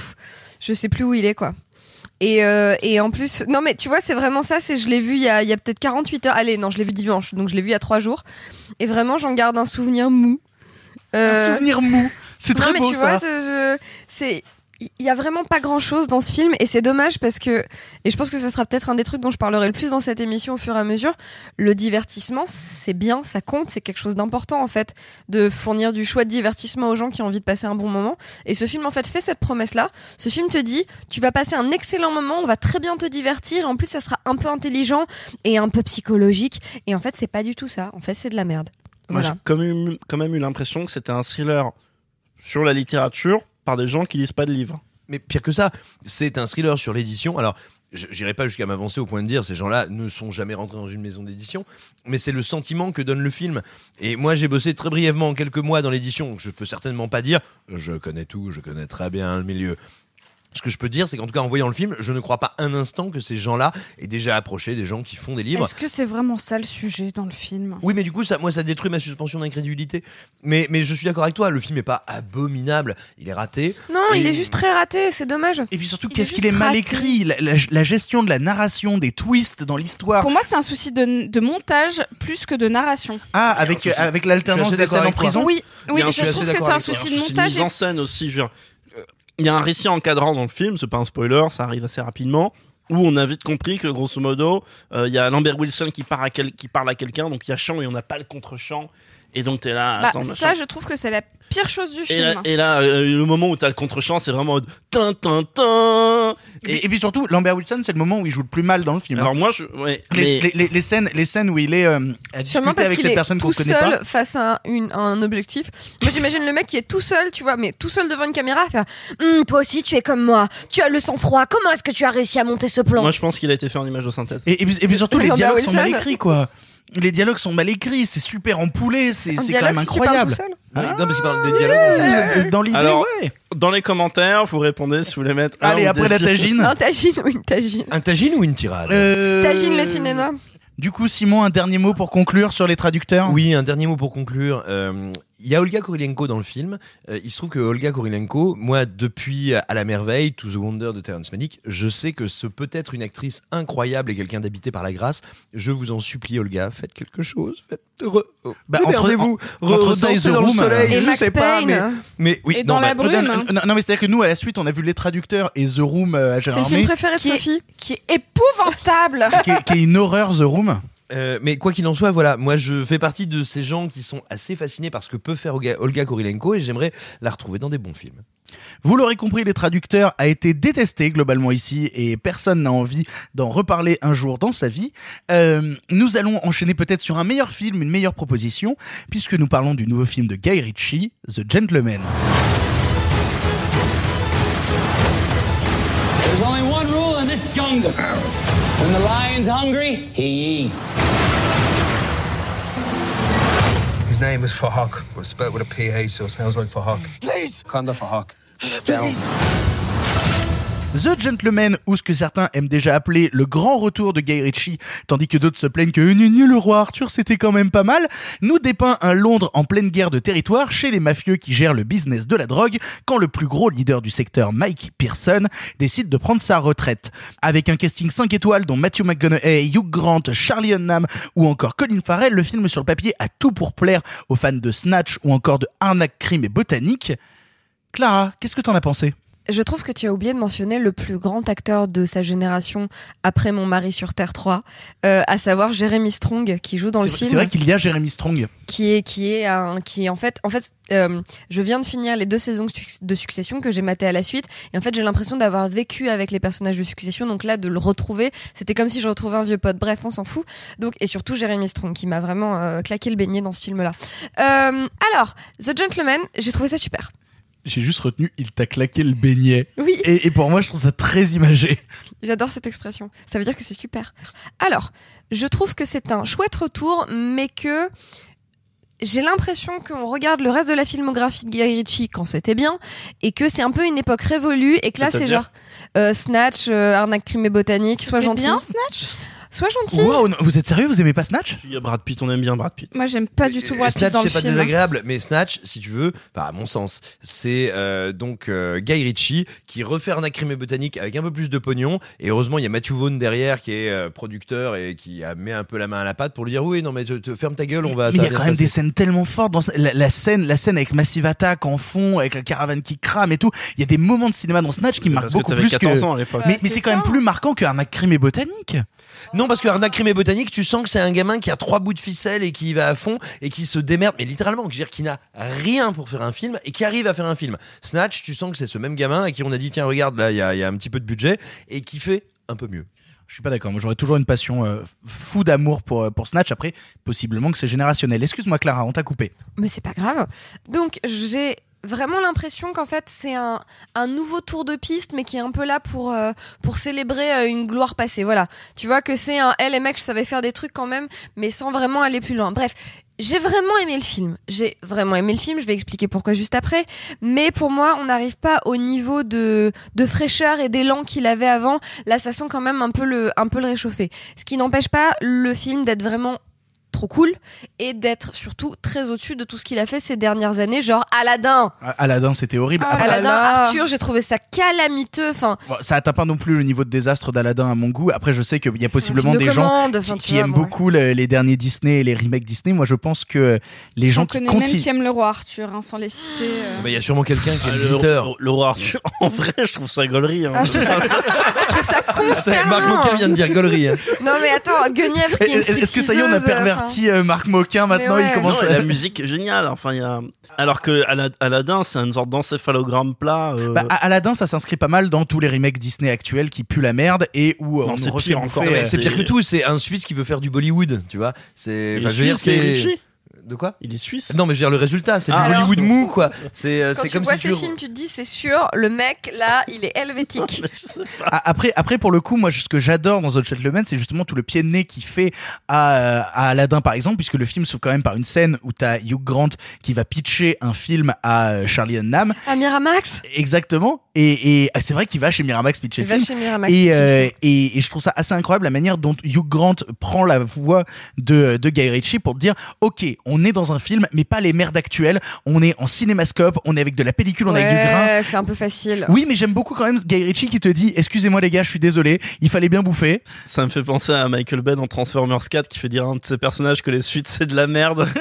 [SPEAKER 2] je sais plus où il est, quoi. Et, euh, et en plus, non mais tu vois, c'est vraiment ça. C'est je l'ai vu il y a, il y a peut-être 48 heures. Allez, non, je l'ai vu dimanche, donc je l'ai vu il y a trois jours. Et vraiment, j'en garde un souvenir mou. Euh,
[SPEAKER 1] Un souvenir mou. C'est
[SPEAKER 2] non,
[SPEAKER 1] très
[SPEAKER 2] mais
[SPEAKER 1] beau
[SPEAKER 2] tu
[SPEAKER 1] ça.
[SPEAKER 2] vois, c'est il y a vraiment pas grand chose dans ce film et c'est dommage parce que et je pense que ça sera peut-être un des trucs dont je parlerai le plus dans cette émission au fur et à mesure le divertissement c'est bien ça compte c'est quelque chose d'important en fait de fournir du choix de divertissement aux gens qui ont envie de passer un bon moment. Et ce film en fait fait cette promesse là ce film te dit tu vas passer un excellent moment on va très bien te divertir en plus ça sera un peu intelligent et un peu psychologique. Et en fait c'est pas du tout ça. En fait c'est de la merde.
[SPEAKER 9] Moi, j'ai quand même, eu- quand même eu l'impression que c'était un thriller sur la littérature par des gens qui lisent pas de livres.
[SPEAKER 3] Mais pire que ça, c'est un thriller sur l'édition. Alors, j'irai pas jusqu'à m'avancer au point de dire ces gens-là ne sont jamais rentrés dans une maison d'édition, mais c'est le sentiment que donne le film. Et moi, j'ai bossé très brièvement en quelques mois dans l'édition, je peux certainement pas dire je connais tout, je connais très bien le milieu. Ce que je peux dire, c'est qu'en tout cas, en voyant le film, je ne crois pas un instant que ces gens-là aient déjà approché des gens qui font des livres.
[SPEAKER 8] Est-ce que c'est vraiment ça le sujet dans le film?
[SPEAKER 3] Oui, mais du coup, ça, moi, ça détruit ma suspension d'incrédulité. Mais, mais je suis d'accord avec toi, le film est pas abominable, il est raté.
[SPEAKER 2] non
[SPEAKER 3] Et-
[SPEAKER 2] il est juste très raté c'est dommage
[SPEAKER 1] Et puis surtout, qu'est-ce
[SPEAKER 2] est
[SPEAKER 1] qu'il est mal écrit? La, la- la gestion de la narration, des twists dans l'histoire.
[SPEAKER 8] Pour moi, c'est un souci de, de montage plus que de narration.
[SPEAKER 1] Ah, avec,
[SPEAKER 3] souci.
[SPEAKER 1] avec l'alternance
[SPEAKER 3] Je suis
[SPEAKER 1] des
[SPEAKER 3] assez
[SPEAKER 1] scène en prison
[SPEAKER 8] Oui, oui, je trouve que c'est un souci de montage.
[SPEAKER 9] mise en scène aussi. je euh, Il y a un récit encadrant dans le film, c'est pas un spoiler, ça arrive assez rapidement. Où on a vite compris que grosso modo, euh, il y a Lambert Wilson qui, qui parle à quelqu'un, donc il y a chant et on n'a pas le contre-chant. Et donc t'es là,
[SPEAKER 8] Bah,
[SPEAKER 9] attends, machin.
[SPEAKER 8] ça, je trouve que c'est la pire chose du
[SPEAKER 9] Et
[SPEAKER 8] film.
[SPEAKER 9] là, et là, euh, le moment où t'as le contre-champ, c'est vraiment tin tin tin.
[SPEAKER 1] Et, et puis surtout, Lambert Wilson, c'est le moment où il joue le plus mal dans le film. hein.
[SPEAKER 9] Alors moi, je, ouais,
[SPEAKER 1] les,
[SPEAKER 9] mais-
[SPEAKER 1] les- les- les scènes, les scènes où il est euh, à discuter
[SPEAKER 2] parce
[SPEAKER 1] avec
[SPEAKER 2] qu'il
[SPEAKER 1] cette
[SPEAKER 2] est
[SPEAKER 1] personne qu'on
[SPEAKER 2] tout
[SPEAKER 1] connaît
[SPEAKER 2] seul
[SPEAKER 1] pas.
[SPEAKER 2] face à une, à un objectif. Moi, j'imagine le mec qui est tout seul, tu vois, mais tout seul devant une caméra, à faire Hum, Toi aussi, tu es comme moi. Tu as le sang-froid. Comment est-ce que tu as réussi à monter ce plan?
[SPEAKER 9] Moi je pense qu'il a été fait en image de synthèse.
[SPEAKER 1] Et, et puis, et puis surtout, les dialogues sont mal
[SPEAKER 2] Wilson.
[SPEAKER 1] écrits, quoi. Les dialogues sont mal écrits, c'est super empoulé, c'est quand même incroyable.
[SPEAKER 3] Oui, non, parce qu'il parle de dialogue.
[SPEAKER 1] Dans l'idée, ouais.
[SPEAKER 9] Dans les commentaires, vous répondez si vous voulez mettre. un
[SPEAKER 1] Allez, après la tagine.
[SPEAKER 2] Un tagine ou une tagine
[SPEAKER 3] Un tagine ou une tirade
[SPEAKER 1] Euh,
[SPEAKER 2] Tagine le cinéma.
[SPEAKER 1] Du coup, Simon, un dernier mot pour conclure sur les traducteurs?
[SPEAKER 3] Oui, un dernier mot pour conclure. Euh, Il y a Olga Kurilenko dans le film. Euh, il se trouve que Olga Kurilenko, moi, depuis À la merveille, To the Wonder de Terrence Malick, je sais que ce peut être une actrice incroyable et quelqu'un d'habité par la grâce. Je vous en supplie, Olga, faites quelque chose. Faites re...
[SPEAKER 1] Bah, entre-
[SPEAKER 3] Démerdez-vous.
[SPEAKER 1] en- entre
[SPEAKER 3] Re-
[SPEAKER 1] ça et
[SPEAKER 3] dansez
[SPEAKER 1] The
[SPEAKER 3] dans le
[SPEAKER 1] Room,
[SPEAKER 3] soleil,
[SPEAKER 2] Et
[SPEAKER 3] je
[SPEAKER 2] Max
[SPEAKER 3] sais pas, mais, mais oui.
[SPEAKER 8] Et
[SPEAKER 3] non,
[SPEAKER 8] dans
[SPEAKER 3] bah,
[SPEAKER 8] la brume,
[SPEAKER 1] non, non, non, mais c'est-à-dire que nous, à la suite, on a vu Les Traducteurs et The Room euh, à
[SPEAKER 2] C'est
[SPEAKER 1] Gérard
[SPEAKER 2] le film préféré de
[SPEAKER 8] Qui est-
[SPEAKER 2] Sophie.
[SPEAKER 8] Qui est épouvantable.
[SPEAKER 1] qui, est, qui est une horreur, The Room.
[SPEAKER 3] Euh, mais quoi qu'il en soit, voilà, moi je fais partie de ces gens qui sont assez fascinés par ce que peut faire Olga, Olga Kurilenko et j'aimerais la retrouver dans des bons films.
[SPEAKER 1] Vous l'aurez compris, Les Traducteurs a été détesté globalement ici et personne n'a envie d'en reparler un jour dans sa vie. Euh, nous allons enchaîner peut-être sur un meilleur film, une meilleure proposition, puisque nous parlons du nouveau film de Guy Ritchie, The Gentleman.
[SPEAKER 13] There's only one rule in this jungle. When the lion's hungry, he eats.
[SPEAKER 14] His name is Fahak, but spelled with a PH, so it sounds like Fahak. Please! Kanda Fahak. Down.
[SPEAKER 1] The Gentleman, ou ce que certains aiment déjà appeler le grand retour de Guy Ritchie, tandis que d'autres se plaignent que gna, le roi Arthur c'était quand même pas mal, nous dépeint un Londres en pleine guerre de territoire chez les mafieux qui gèrent le business de la drogue quand le plus gros leader du secteur, Mike Pearson, décide de prendre sa retraite. Avec un casting 5 étoiles dont Matthew McConaughey, Hugh Grant, Charlie Hunnam ou encore Colin Farrell, le film sur le papier a tout pour plaire aux fans de Snatch ou encore de Arnaque, Crime et Botanique. Clara, qu'est-ce que t'en as pensé?
[SPEAKER 2] Je trouve que tu as oublié de mentionner le plus grand acteur de sa génération après Mon mari sur Terre 3, euh, à savoir Jeremy Strong qui joue dans le film.
[SPEAKER 1] c'est vrai qu'il y a Jeremy Strong.
[SPEAKER 2] qui est qui est un qui est en fait en fait euh, je viens de finir les deux saisons de Succession que j'ai maté à la suite et en fait j'ai l'impression d'avoir vécu avec les personnages de Succession donc là de le retrouver c'était comme si je retrouvais un vieux pote bref on s'en fout donc et surtout Jeremy Strong qui m'a vraiment euh, claqué le beignet dans ce film là euh, alors The Gentleman j'ai trouvé ça super
[SPEAKER 1] J'ai juste retenu, il t'a claqué le beignet.
[SPEAKER 2] Oui.
[SPEAKER 1] Et, et pour moi, je trouve ça très imagé.
[SPEAKER 2] J'adore cette expression. Ça veut dire que c'est super. Alors, je trouve que c'est un chouette retour, mais que j'ai l'impression qu'on regarde le reste de la filmographie de Guy Ritchie quand c'était bien, et que c'est un peu une époque révolue, et que là c'est genre euh, Snatch, euh, Arnaque, Crime et Botanique, Sois gentil.
[SPEAKER 8] bien, Snatch?
[SPEAKER 2] Sois gentil.
[SPEAKER 1] Wow, non, vous êtes sérieux Vous aimez pas Snatch?
[SPEAKER 9] Il y a Brad Pitt, on aime bien Brad Pitt.
[SPEAKER 8] Moi, j'aime pas du tout Brad Pitt
[SPEAKER 3] Snatch,
[SPEAKER 8] dans le
[SPEAKER 3] c'est pas
[SPEAKER 8] film.
[SPEAKER 3] désagréable, mais Snatch, si tu veux, enfin, à mon sens, c'est euh, donc euh, Guy Ritchie qui refait un et botanique avec un peu plus de pognon. Et heureusement, il y a Matthew Vaughn derrière qui est euh, producteur et qui a mis un peu la main à la pâte pour lui dire oui, non mais te, te ferme ta gueule, on va.
[SPEAKER 1] Mais
[SPEAKER 3] ça
[SPEAKER 1] il y a quand même des scènes tellement fortes dans la, la scène, la scène avec Massive Attack en fond, avec la caravane qui crame et tout. Il y a des moments de cinéma dans Snatch qui marquent
[SPEAKER 9] parce
[SPEAKER 1] beaucoup plus
[SPEAKER 9] 14
[SPEAKER 1] que.
[SPEAKER 9] ans à l'époque.
[SPEAKER 1] mais mais
[SPEAKER 8] c'est
[SPEAKER 1] quand même plus marquant crime et botanique.
[SPEAKER 3] Non, parce que Arnaque crime et botanique, tu sens que c'est un gamin qui a trois bouts de ficelle et qui y va à fond et qui se démerde, mais littéralement, je veux dire, qui n'a rien pour faire un film et qui arrive à faire un film. Snatch, tu sens que c'est ce même gamin à qui on a dit tiens regarde là, il y a, il y a un petit peu de budget et qui fait un peu mieux.
[SPEAKER 1] Je suis pas d'accord. Moi, j'aurais toujours une passion euh, fou d'amour pour euh, pour Snatch. Après, possiblement que c'est générationnel. Excuse-moi, Clara, on t'a coupé.
[SPEAKER 2] Mais c'est pas grave. Donc j'ai vraiment l'impression qu'en fait c'est un, un nouveau tour de piste mais qui est un peu là pour euh, pour célébrer euh, une gloire passée voilà. Tu vois que c'est un hey, les mecs je savais faire des trucs quand même mais sans vraiment aller plus loin. Bref j'ai vraiment aimé le film. J'ai vraiment aimé le film je vais expliquer pourquoi juste après. Mais pour moi on n'arrive pas au niveau de de fraîcheur et d'élan qu'il avait avant. Là ça sent quand même un peu le un peu le réchauffer. Ce qui n'empêche pas le film d'être vraiment trop cool et d'être surtout très au-dessus de tout ce qu'il a fait ces dernières années genre Aladdin
[SPEAKER 1] Ah, Aladdin, c'était horrible. Après,
[SPEAKER 2] Aladdin,
[SPEAKER 8] là.
[SPEAKER 2] Arthur, j'ai trouvé ça calamiteux. Enfin,
[SPEAKER 1] bon, ça atteint pas non plus le niveau de désastre d'Aladdin à mon goût. Après, je sais qu'il y a possiblement
[SPEAKER 2] de
[SPEAKER 1] des gens
[SPEAKER 2] commande,
[SPEAKER 1] qui,
[SPEAKER 2] vois,
[SPEAKER 1] aiment
[SPEAKER 2] bon,
[SPEAKER 1] beaucoup le- les derniers Disney et les remakes Disney. Moi, je pense que les gens qui
[SPEAKER 8] connais même
[SPEAKER 1] continuent.
[SPEAKER 8] qui aiment le roi Arthur, hein, sans les citer. euh.
[SPEAKER 3] Mais il y a sûrement quelqu'un qui
[SPEAKER 9] Ah,
[SPEAKER 3] est
[SPEAKER 9] le, roi Arthur, en vrai, je trouve ça gaulerie. Hein.
[SPEAKER 2] Ah, je trouve ça, je trouve ça
[SPEAKER 3] Marc vient de dire gaulerie. hein.
[SPEAKER 2] Non mais attends, Guenièvre qui est
[SPEAKER 1] Est-ce est-ce que ça y est, on a
[SPEAKER 2] stripteaseuse,
[SPEAKER 1] perverti euh, Marc Moquin maintenant
[SPEAKER 2] ouais.
[SPEAKER 1] Il commence
[SPEAKER 9] Non,
[SPEAKER 1] à...
[SPEAKER 9] la musique est géniale. Enfin, il y a... Alors que Ala- Aladdin, c'est une sorte d'encéphalogramme plat. euh,
[SPEAKER 1] Bah, Aladdin, ça s'inscrit pas mal dans tous les remakes Disney actuels qui puent la merde et où euh,
[SPEAKER 9] Non,
[SPEAKER 1] on
[SPEAKER 9] c'est pire encore.
[SPEAKER 1] euh,
[SPEAKER 3] c'est pire que tout, c'est un Suisse qui veut faire du Bollywood, tu vois. C'est, enfin, je veux dire, c'est. De quoi
[SPEAKER 9] Il est suisse.
[SPEAKER 3] Non, mais je veux dire le résultat, c'est
[SPEAKER 9] Ah,
[SPEAKER 3] du
[SPEAKER 9] alors
[SPEAKER 3] Bollywood mou, quoi. C'est, euh,
[SPEAKER 2] Quand
[SPEAKER 3] c'est
[SPEAKER 2] tu
[SPEAKER 3] comme
[SPEAKER 2] vois
[SPEAKER 3] si
[SPEAKER 2] ces
[SPEAKER 3] tu.
[SPEAKER 2] films, tu te dis c'est sûr, le mec là, il est helvétique.
[SPEAKER 1] Ah, Après, après, pour le coup, moi, ce que j'adore dans The Gentleman, c'est justement tout le pied de nez qu'il fait à, euh, à Aladdin, par exemple, puisque le film s'ouvre quand même par une scène où t'as Hugh Grant qui va pitcher un film à euh, Charlie Hunnam.
[SPEAKER 2] À Miramax,
[SPEAKER 1] Exactement. Et, et ah, c'est vrai qu'il va chez Miramax pitcher
[SPEAKER 2] il
[SPEAKER 1] le
[SPEAKER 2] va
[SPEAKER 1] film.
[SPEAKER 2] chez Miramax.
[SPEAKER 1] Et, euh, et, et je trouve ça assez incroyable la manière dont Hugh Grant prend la voix de, de Guy Ritchie pour dire ok on est dans un film mais pas les merdes actuelles on est en cinémascope on est avec de la pellicule on est avec du grain
[SPEAKER 2] Ouais, c'est un peu facile.
[SPEAKER 1] oui mais j'aime beaucoup quand même Guy Ritchie qui te dit excusez-moi les gars je suis désolé il fallait bien bouffer
[SPEAKER 9] Ça me fait penser à Michael Bay dans Transformers 4 qui fait dire à un de ses personnages que les suites c'est de la merde.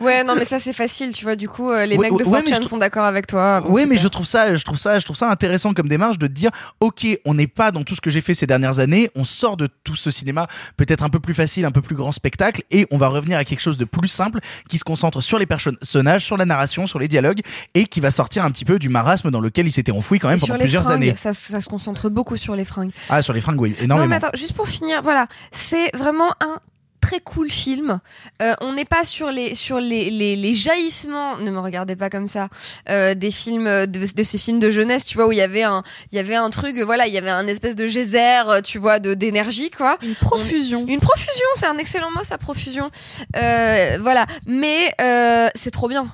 [SPEAKER 2] Ouais, non mais ça c'est facile, tu vois. Du coup, euh, les
[SPEAKER 1] Ouais,
[SPEAKER 2] mecs de
[SPEAKER 1] ouais, mais
[SPEAKER 2] 4chan
[SPEAKER 1] je
[SPEAKER 2] sont d'accord avec toi. Bon,
[SPEAKER 1] oui, mais je trouve ça, je trouve ça, je trouve ça intéressant comme démarche de dire, ok, on n'est pas dans tout ce que j'ai fait ces dernières années, on sort de tout ce cinéma peut-être un peu plus facile, un peu plus grand spectacle, et on va revenir à quelque chose de plus simple qui se concentre sur les personnages, sur la narration, sur les dialogues, et qui va sortir un petit peu du marasme dans lequel il s'était enfoui quand même
[SPEAKER 2] Et
[SPEAKER 1] pendant plusieurs
[SPEAKER 2] fringues,
[SPEAKER 1] années.
[SPEAKER 2] Ça, ça se concentre beaucoup sur les fringues.
[SPEAKER 1] Ah, sur les fringues, oui,
[SPEAKER 2] Non,
[SPEAKER 1] énormément.
[SPEAKER 2] mais attends, juste pour finir, voilà, c'est vraiment un très cool film. Euh, on n'est pas sur les sur les, les, les jaillissements. Ne me regardez pas comme ça. euh, des films de, de ces films de jeunesse, tu vois, où il y avait un il y avait un truc, voilà, il y avait un espèce de geyser, euh, tu vois, de d'énergie, quoi.
[SPEAKER 8] Une profusion.
[SPEAKER 2] Une profusion, c'est un excellent mot, ça, profusion. Euh, voilà, mais euh, c'est trop bien.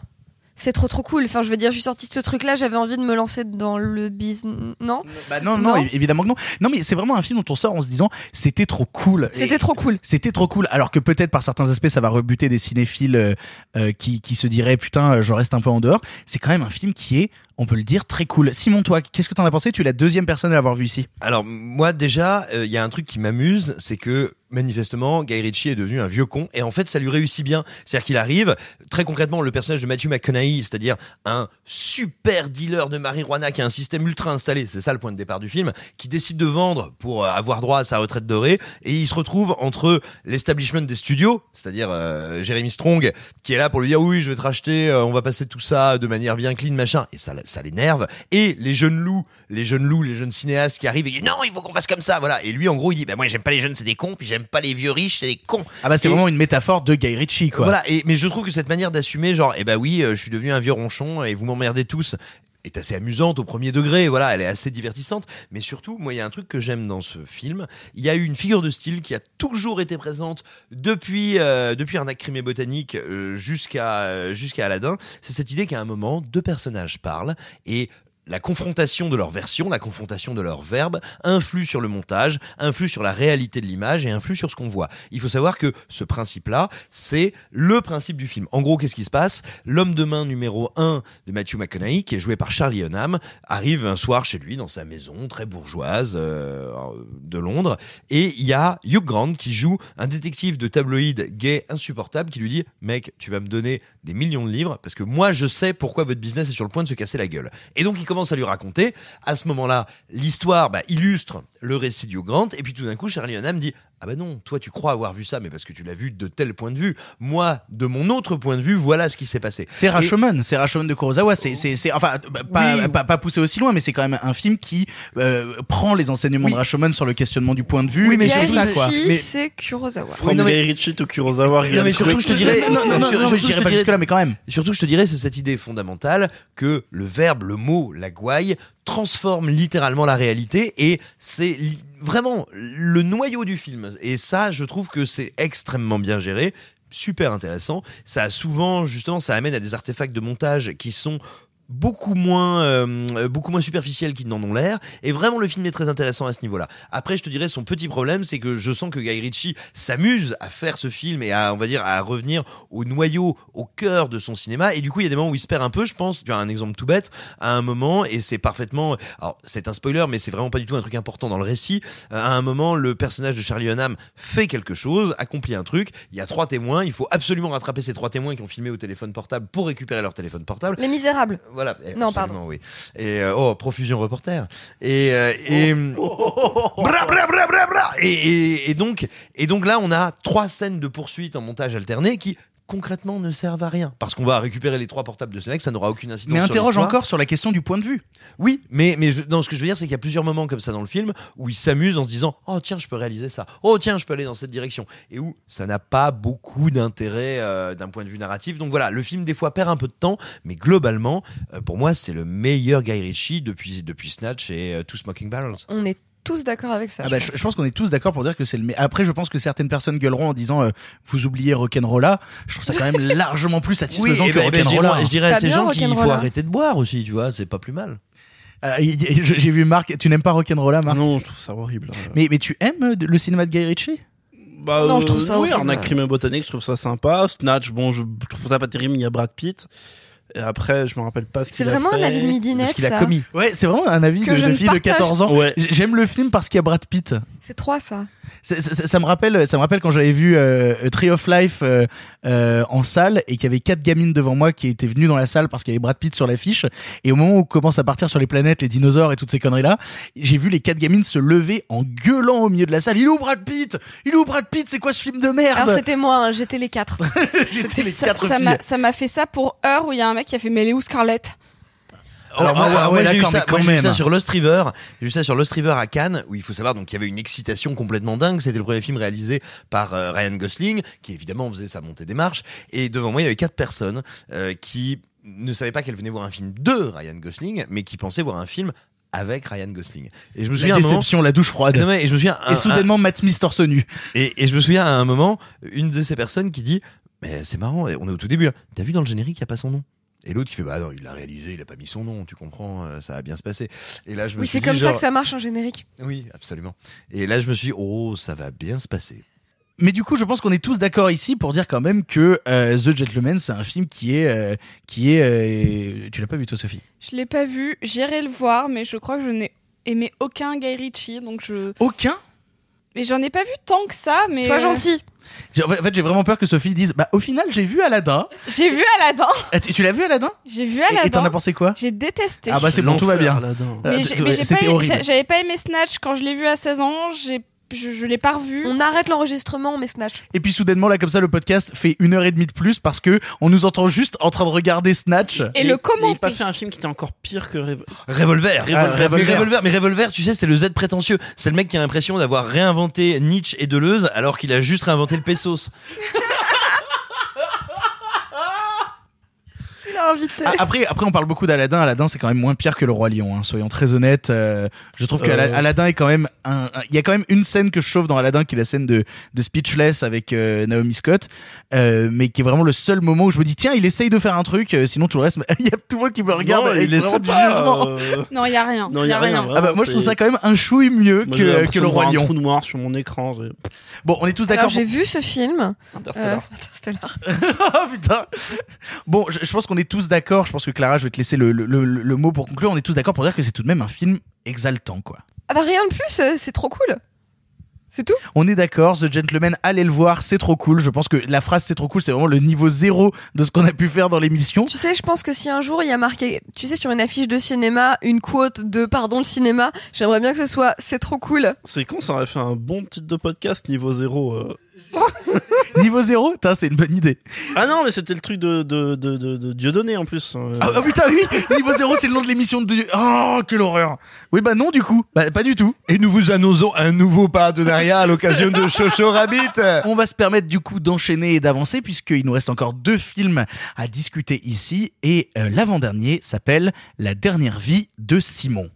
[SPEAKER 2] C'est trop trop cool. Enfin, je veux dire, je suis sortie de ce truc-là, j'avais envie de me lancer dans le business. Non?
[SPEAKER 1] Bah non, non,
[SPEAKER 2] Non?
[SPEAKER 1] évi- évidemment que non. Non, mais c'est vraiment un film dont on sort en se disant c'était trop cool.
[SPEAKER 2] C'était trop cool.
[SPEAKER 1] C'était trop cool. Alors que peut-être par certains aspects, ça va rebuter des cinéphiles euh, euh, qui, qui se diraient putain, euh, je reste un peu en dehors. C'est quand même un film qui est, on peut le dire, très cool. Simon, toi, qu'est-ce que t'en as pensé? Tu es la deuxième personne à l'avoir vu ici.
[SPEAKER 3] Alors moi déjà, euh, il y a un truc qui m'amuse, c'est que manifestement Guy Ritchie est devenu un vieux con et en fait ça lui réussit bien. C'est-à-dire qu'il arrive très concrètement le personnage de Matthew McConaughey, c'est-à-dire un super dealer de marijuana qui a un système ultra installé, c'est ça le point de départ du film, qui décide de vendre pour euh, avoir droit à sa retraite dorée et il se retrouve entre l'establishment des studios, c'est-à-dire euh, Jeremy Strong qui est là pour lui dire oui je vais te racheter, euh, on va passer tout ça de manière bien clean machin et ça ça l'énerve. Et les jeunes loups, les jeunes loups, les jeunes cinéastes qui arrivent et disent non il faut qu'on fasse comme ça voilà. Et lui en gros il dit bah moi j'aime pas les jeunes c'est des cons puis j'aime pas les vieux riches c'est des cons.
[SPEAKER 1] Ah bah c'est
[SPEAKER 3] Et-
[SPEAKER 1] vraiment une métaphore de Guy Ritchie, quoi.
[SPEAKER 3] voilà, et, mais je trouve que cette manière d'assumer, genre, eh bah oui, euh, je suis devenu un vieux ronchon et vous m'emmerdez tous, est assez amusante au premier degré, voilà, elle est assez divertissante, mais surtout, moi, il y a un truc que j'aime dans ce film, il y a eu une figure de style qui a toujours été présente depuis, euh, depuis Arnaque Botanique euh, jusqu'à euh, jusqu'à Aladdin, c'est cette idée qu'à un moment, deux personnages parlent et la confrontation de leur version, la confrontation de leur verbe, influe sur le montage, influe sur la réalité de l'image et influe sur ce qu'on voit. Il faut savoir que ce principe-là, c'est le principe du film. En gros, qu'est-ce qui se passe? L'homme de main numéro 1 de Matthew McConaughey, qui est joué par Charlie Hunnam, arrive un soir chez lui dans sa maison très bourgeoise euh, de Londres et il y a Hugh Grant qui joue un détective de tabloïd gay insupportable qui lui dit "Mec, tu vas me donner des millions de livres parce que moi je sais pourquoi votre business est sur le point de se casser la gueule." Et donc à lui raconter. À ce moment-là, l'histoire bah, illustre le récit du Grant et puis tout d'un coup Charlie Hunnam dit ah ben non, toi tu crois avoir vu ça, mais parce que tu l'as vu de tel point de vue. Moi, de mon autre point de vue, voilà ce qui s'est passé.
[SPEAKER 1] C'est Rashomon, c'est Rashomon de Kurosawa. C'est, c'est, c'est, enfin, bah, pas,
[SPEAKER 3] Oui.
[SPEAKER 1] pas, pas poussé aussi loin, mais c'est quand même un film qui euh, prend les enseignements de Rashomon sur le questionnement du point de vue.
[SPEAKER 3] Oui, mais surtout
[SPEAKER 1] tout ça, quoi. Mais-
[SPEAKER 2] c'est Kurosawa.
[SPEAKER 3] Oui, non, mais-
[SPEAKER 9] Guy Ritchie to Kurosawa, rien
[SPEAKER 3] Non, mais surtout, je te dirais,
[SPEAKER 1] Non, non, non,
[SPEAKER 3] surtout,
[SPEAKER 1] je dirais
[SPEAKER 3] te
[SPEAKER 1] pas
[SPEAKER 3] dirais-
[SPEAKER 1] jusque-là, mais quand même.
[SPEAKER 3] Surtout, je te dirais, c'est cette idée fondamentale que le verbe, le mot, la gouaille, transforme littéralement la réalité et c'est vraiment le noyau du film. Et ça, je trouve que c'est extrêmement bien géré. Super intéressant. Ça a souvent, justement, ça amène à des artefacts de montage qui sont beaucoup moins euh, beaucoup moins superficiels qu'ils n'en ont l'air. Et vraiment le film est très intéressant à ce niveau-là. Après je te dirais son petit problème c'est que je sens que Guy Ritchie s'amuse à faire ce film et à on va dire à revenir au noyau au cœur de son cinéma. Et du coup il y a des moments où il se perd un peu je pense. Tu as un exemple tout bête à un moment et c'est parfaitement alors c'est un spoiler mais c'est vraiment pas du tout un truc important dans le récit. Euh, à un moment le personnage de Charlie Hunnam fait quelque chose accomplit un truc. Il y a trois témoins. Il faut absolument rattraper ces trois témoins qui ont filmé au téléphone portable pour récupérer leur téléphone portable.
[SPEAKER 2] Les Misérables.
[SPEAKER 3] Voilà.
[SPEAKER 2] Non, pardon.
[SPEAKER 3] Oui. Et euh, oh, profusion reporter. Et euh, et, Bra, bra, bra, bra, bra. et et et donc et donc là on a trois scènes de poursuite en montage alterné qui concrètement ne servent à rien parce qu'on va récupérer les trois portables de ce mec ça n'aura aucune incidence
[SPEAKER 1] Mais interroge encore sur la question du point de vue.
[SPEAKER 3] Oui, mais mais je, non, ce que je veux dire, c'est qu'il y a plusieurs moments comme ça dans le film où il s'amuse en se disant oh tiens je peux réaliser ça, oh tiens je peux aller dans cette direction, et où ça n'a pas beaucoup d'intérêt euh, d'un point de vue narratif. Donc voilà, le film des fois perd un peu de temps, mais globalement, euh, pour moi c'est le meilleur Guy Ritchie depuis depuis Snatch et euh, Two Smoking Barrels.
[SPEAKER 2] On est tous d'accord avec ça.
[SPEAKER 1] Ah
[SPEAKER 2] je
[SPEAKER 1] bah,
[SPEAKER 2] pense.
[SPEAKER 1] je, je pense qu'on est tous d'accord pour dire que c'est le. mais Après, je pense que certaines personnes gueuleront en disant euh, vous oubliez Rock'n'Rolla. Je trouve ça quand même largement plus satisfaisant que
[SPEAKER 3] ben, ben, je dirais,
[SPEAKER 1] Rock'n'Rolla.
[SPEAKER 3] je dirais à ces gens qu'il faut arrêter de boire aussi, tu vois, c'est pas plus mal.
[SPEAKER 1] Euh, J'ai vu Marc. Tu n'aimes pas Rock'n'Rolla, Marc?
[SPEAKER 9] Non, je trouve ça horrible. Euh,
[SPEAKER 1] mais, mais tu aimes euh, le cinéma de Guy Ritchie?
[SPEAKER 9] Bah,
[SPEAKER 2] Non, je trouve ça
[SPEAKER 9] Oui,
[SPEAKER 2] horrible.
[SPEAKER 9] Arnaque crime et botanique, je trouve ça sympa. Snatch, bon, je, je trouve ça pas terrible, il y a Brad Pitt. Et après, je me rappelle pas ce
[SPEAKER 2] C'est
[SPEAKER 9] qu'il a
[SPEAKER 2] vraiment un avis de midinette,
[SPEAKER 3] ce qu'il a commis.
[SPEAKER 1] Ouais, c'est vraiment un avis
[SPEAKER 2] Que
[SPEAKER 1] de,
[SPEAKER 2] je
[SPEAKER 1] de fille de
[SPEAKER 2] partage.
[SPEAKER 1] 14 ans.
[SPEAKER 9] Ouais.
[SPEAKER 1] J'aime le film parce qu'il y a Brad Pitt.
[SPEAKER 2] C'est trois, ça.
[SPEAKER 1] Ça, ça- ça me rappelle, ça me rappelle quand j'avais vu euh, A Tree of Life euh, euh, en salle et qu'il y avait quatre gamines devant moi qui étaient venues dans la salle parce qu'il y avait Brad Pitt sur l'affiche. Et au moment où on commence à partir sur les planètes, les dinosaures et toutes ces conneries là, j'ai vu les quatre gamines se lever en gueulant au milieu de la salle. Il est où Brad Pitt? Il est où Brad Pitt? C'est quoi ce film de merde?
[SPEAKER 2] Alors c'était moi, hein, j'étais les quatre.
[SPEAKER 1] J'étais les
[SPEAKER 8] ça,
[SPEAKER 1] quatre
[SPEAKER 8] ça m'a- fait ça pour Heure où il y a un mec qui a fait Mais elle est où Scarlett?
[SPEAKER 1] Alors,
[SPEAKER 3] moi,
[SPEAKER 1] moi, ouais,
[SPEAKER 3] j'ai eu ça, moi, eu ça sur Lost River. J'ai vu ça sur Lost River à Cannes, où il faut savoir donc il y avait une excitation complètement dingue. C'était le premier film réalisé par euh, Ryan Gosling, qui évidemment faisait sa montée des marches. Et devant moi, il y avait quatre personnes euh, qui ne savaient pas qu'elles venaient voir un film de Ryan Gosling, mais qui pensaient voir un film avec Ryan Gosling. Et je me
[SPEAKER 1] La
[SPEAKER 3] souviens à un moment-
[SPEAKER 1] déception, la douche froide.
[SPEAKER 3] Non, et je me souviens un-
[SPEAKER 1] Et soudainement, Matt Smith torse nu.
[SPEAKER 3] et, et je me souviens à un moment, une de ces personnes qui dit Mais c'est marrant, on est au tout début. hein. T'as vu dans le générique, il n'y a pas son nom? Et l'autre qui fait bah non il l'a réalisé il a pas mis son nom tu comprends euh, ça va bien se passer et là je me
[SPEAKER 2] Oui, c'est
[SPEAKER 3] dit,
[SPEAKER 2] comme ça
[SPEAKER 3] genre-
[SPEAKER 2] que ça marche en générique.
[SPEAKER 3] oui absolument et là je me suis dit, oh ça va bien se passer
[SPEAKER 1] Mais du coup, je pense qu'on est tous d'accord ici pour dire quand même que euh, The Gentleman, c'est un film qui est, euh, qui est. euh, tu l'as pas vu toi, Sophie?
[SPEAKER 8] Je l'ai pas vu, j'irai le voir, mais je crois que je n'ai aimé aucun Guy Ritchie, donc je.
[SPEAKER 1] Aucun?
[SPEAKER 8] Mais j'en ai pas vu tant que ça, mais.
[SPEAKER 2] Sois
[SPEAKER 8] euh,
[SPEAKER 2] gentil.
[SPEAKER 1] J'ai- En fait, j'ai vraiment peur que Sophie dise Bah, au final, j'ai vu Aladdin.
[SPEAKER 8] J'ai vu Aladdin.
[SPEAKER 1] Ah, Tu, tu l'as vu Aladdin?
[SPEAKER 8] J'ai vu
[SPEAKER 1] Et- Et t'en
[SPEAKER 8] Aladdin.
[SPEAKER 1] as pensé quoi?
[SPEAKER 8] J'ai détesté.
[SPEAKER 1] Ah bah c'est bon, tout va bien.
[SPEAKER 9] Aladdin.
[SPEAKER 1] Euh,
[SPEAKER 8] Mais
[SPEAKER 1] C'était
[SPEAKER 8] pas- j'avais pas aimé Snatch quand je l'ai vu à 16 ans. J'ai, je, je l'ai pas revu.
[SPEAKER 2] On arrête l'enregistrement, mais Snatch.
[SPEAKER 1] Et puis soudainement, là, comme ça, le podcast fait une heure et demie de plus parce que on nous entend juste en train de regarder Snatch.
[SPEAKER 8] Et le
[SPEAKER 9] Il a
[SPEAKER 8] commenter.
[SPEAKER 9] pas fait un film qui était encore pire que Rev-
[SPEAKER 3] Revolver.
[SPEAKER 9] Revolver.
[SPEAKER 3] Ah, mais
[SPEAKER 1] Revolver.
[SPEAKER 3] Revolver. Mais Revolver, tu sais, c'est le Z prétentieux. C'est le mec qui a l'impression d'avoir réinventé Nietzsche et Deleuze alors qu'il a juste réinventé le pesos.
[SPEAKER 2] Il a pas invité.
[SPEAKER 1] Ah, Après, après, on parle beaucoup d'Aladin. Aladin, c'est quand même moins pire que le roi lion. hein, soyons très honnêtes. Euh, je trouve que
[SPEAKER 9] Euh.
[SPEAKER 1] Ala- Aladdin est quand même un. un- Il y a quand même une scène que je chauffe dans Aladdin, qui est la scène de, de Speechless avec euh, Naomi Scott, euh, mais qui est vraiment le seul moment où je me dis tiens, il essaye de faire un truc. euh, sinon tout le reste, il y a tout le monde qui me regarde
[SPEAKER 9] Non,
[SPEAKER 1] avec
[SPEAKER 9] il essaie
[SPEAKER 1] du jugement.
[SPEAKER 9] euh,
[SPEAKER 8] Non, il y a rien.
[SPEAKER 9] Non, il y a rien.
[SPEAKER 1] Ah bah, moi je trouve ça quand même un chouille mieux
[SPEAKER 9] Moi,
[SPEAKER 1] que, que le roi
[SPEAKER 9] un
[SPEAKER 1] lion.
[SPEAKER 9] trou noir sur mon écran.
[SPEAKER 1] Bon, on est tous d'accord.
[SPEAKER 2] j'ai
[SPEAKER 1] pour-
[SPEAKER 2] vu ce film.
[SPEAKER 9] Interstellar.
[SPEAKER 2] Euh, Interstellar.
[SPEAKER 1] Ah putain. Bon, je, je pense qu'on est tous d'accord. Je pense que Clara, je vais te laisser le, le, le, le mot pour conclure. On est tous d'accord pour dire que c'est tout de même un film exaltant, quoi.
[SPEAKER 2] Ah bah rien de plus, euh, c'est trop cool. C'est tout
[SPEAKER 1] On est d'accord, The Gentleman, allez le voir, c'est trop cool. Je pense que la phrase c'est trop cool, c'est vraiment le niveau zéro de ce qu'on a pu faire dans l'émission.
[SPEAKER 2] Tu sais, je pense que si un jour il y a marqué, tu sais, sur une affiche de cinéma, une quote de pardon le cinéma, j'aimerais bien que ce soit c'est trop cool.
[SPEAKER 9] C'est con, ça aurait fait un bon titre de podcast niveau zéro. euh.
[SPEAKER 1] Niveau zéro, Putain, c'est une bonne idée.
[SPEAKER 9] Ah non, mais c'était le truc de, de, de, de, de Dieudonné en plus. euh.
[SPEAKER 1] Ah, ah, putain, oui, niveau zéro, c'est le nom de l'émission de. Oh, quelle horreur. Oui, bah non, du coup, bah, pas du tout.
[SPEAKER 3] Et nous vous annonçons un nouveau partenariat à l'occasion de Chocho Rabbit.
[SPEAKER 1] On va se permettre du coup d'enchaîner et d'avancer puisqu'il nous reste encore deux films à discuter ici et euh, l'avant-dernier s'appelle La dernière vie de Simon.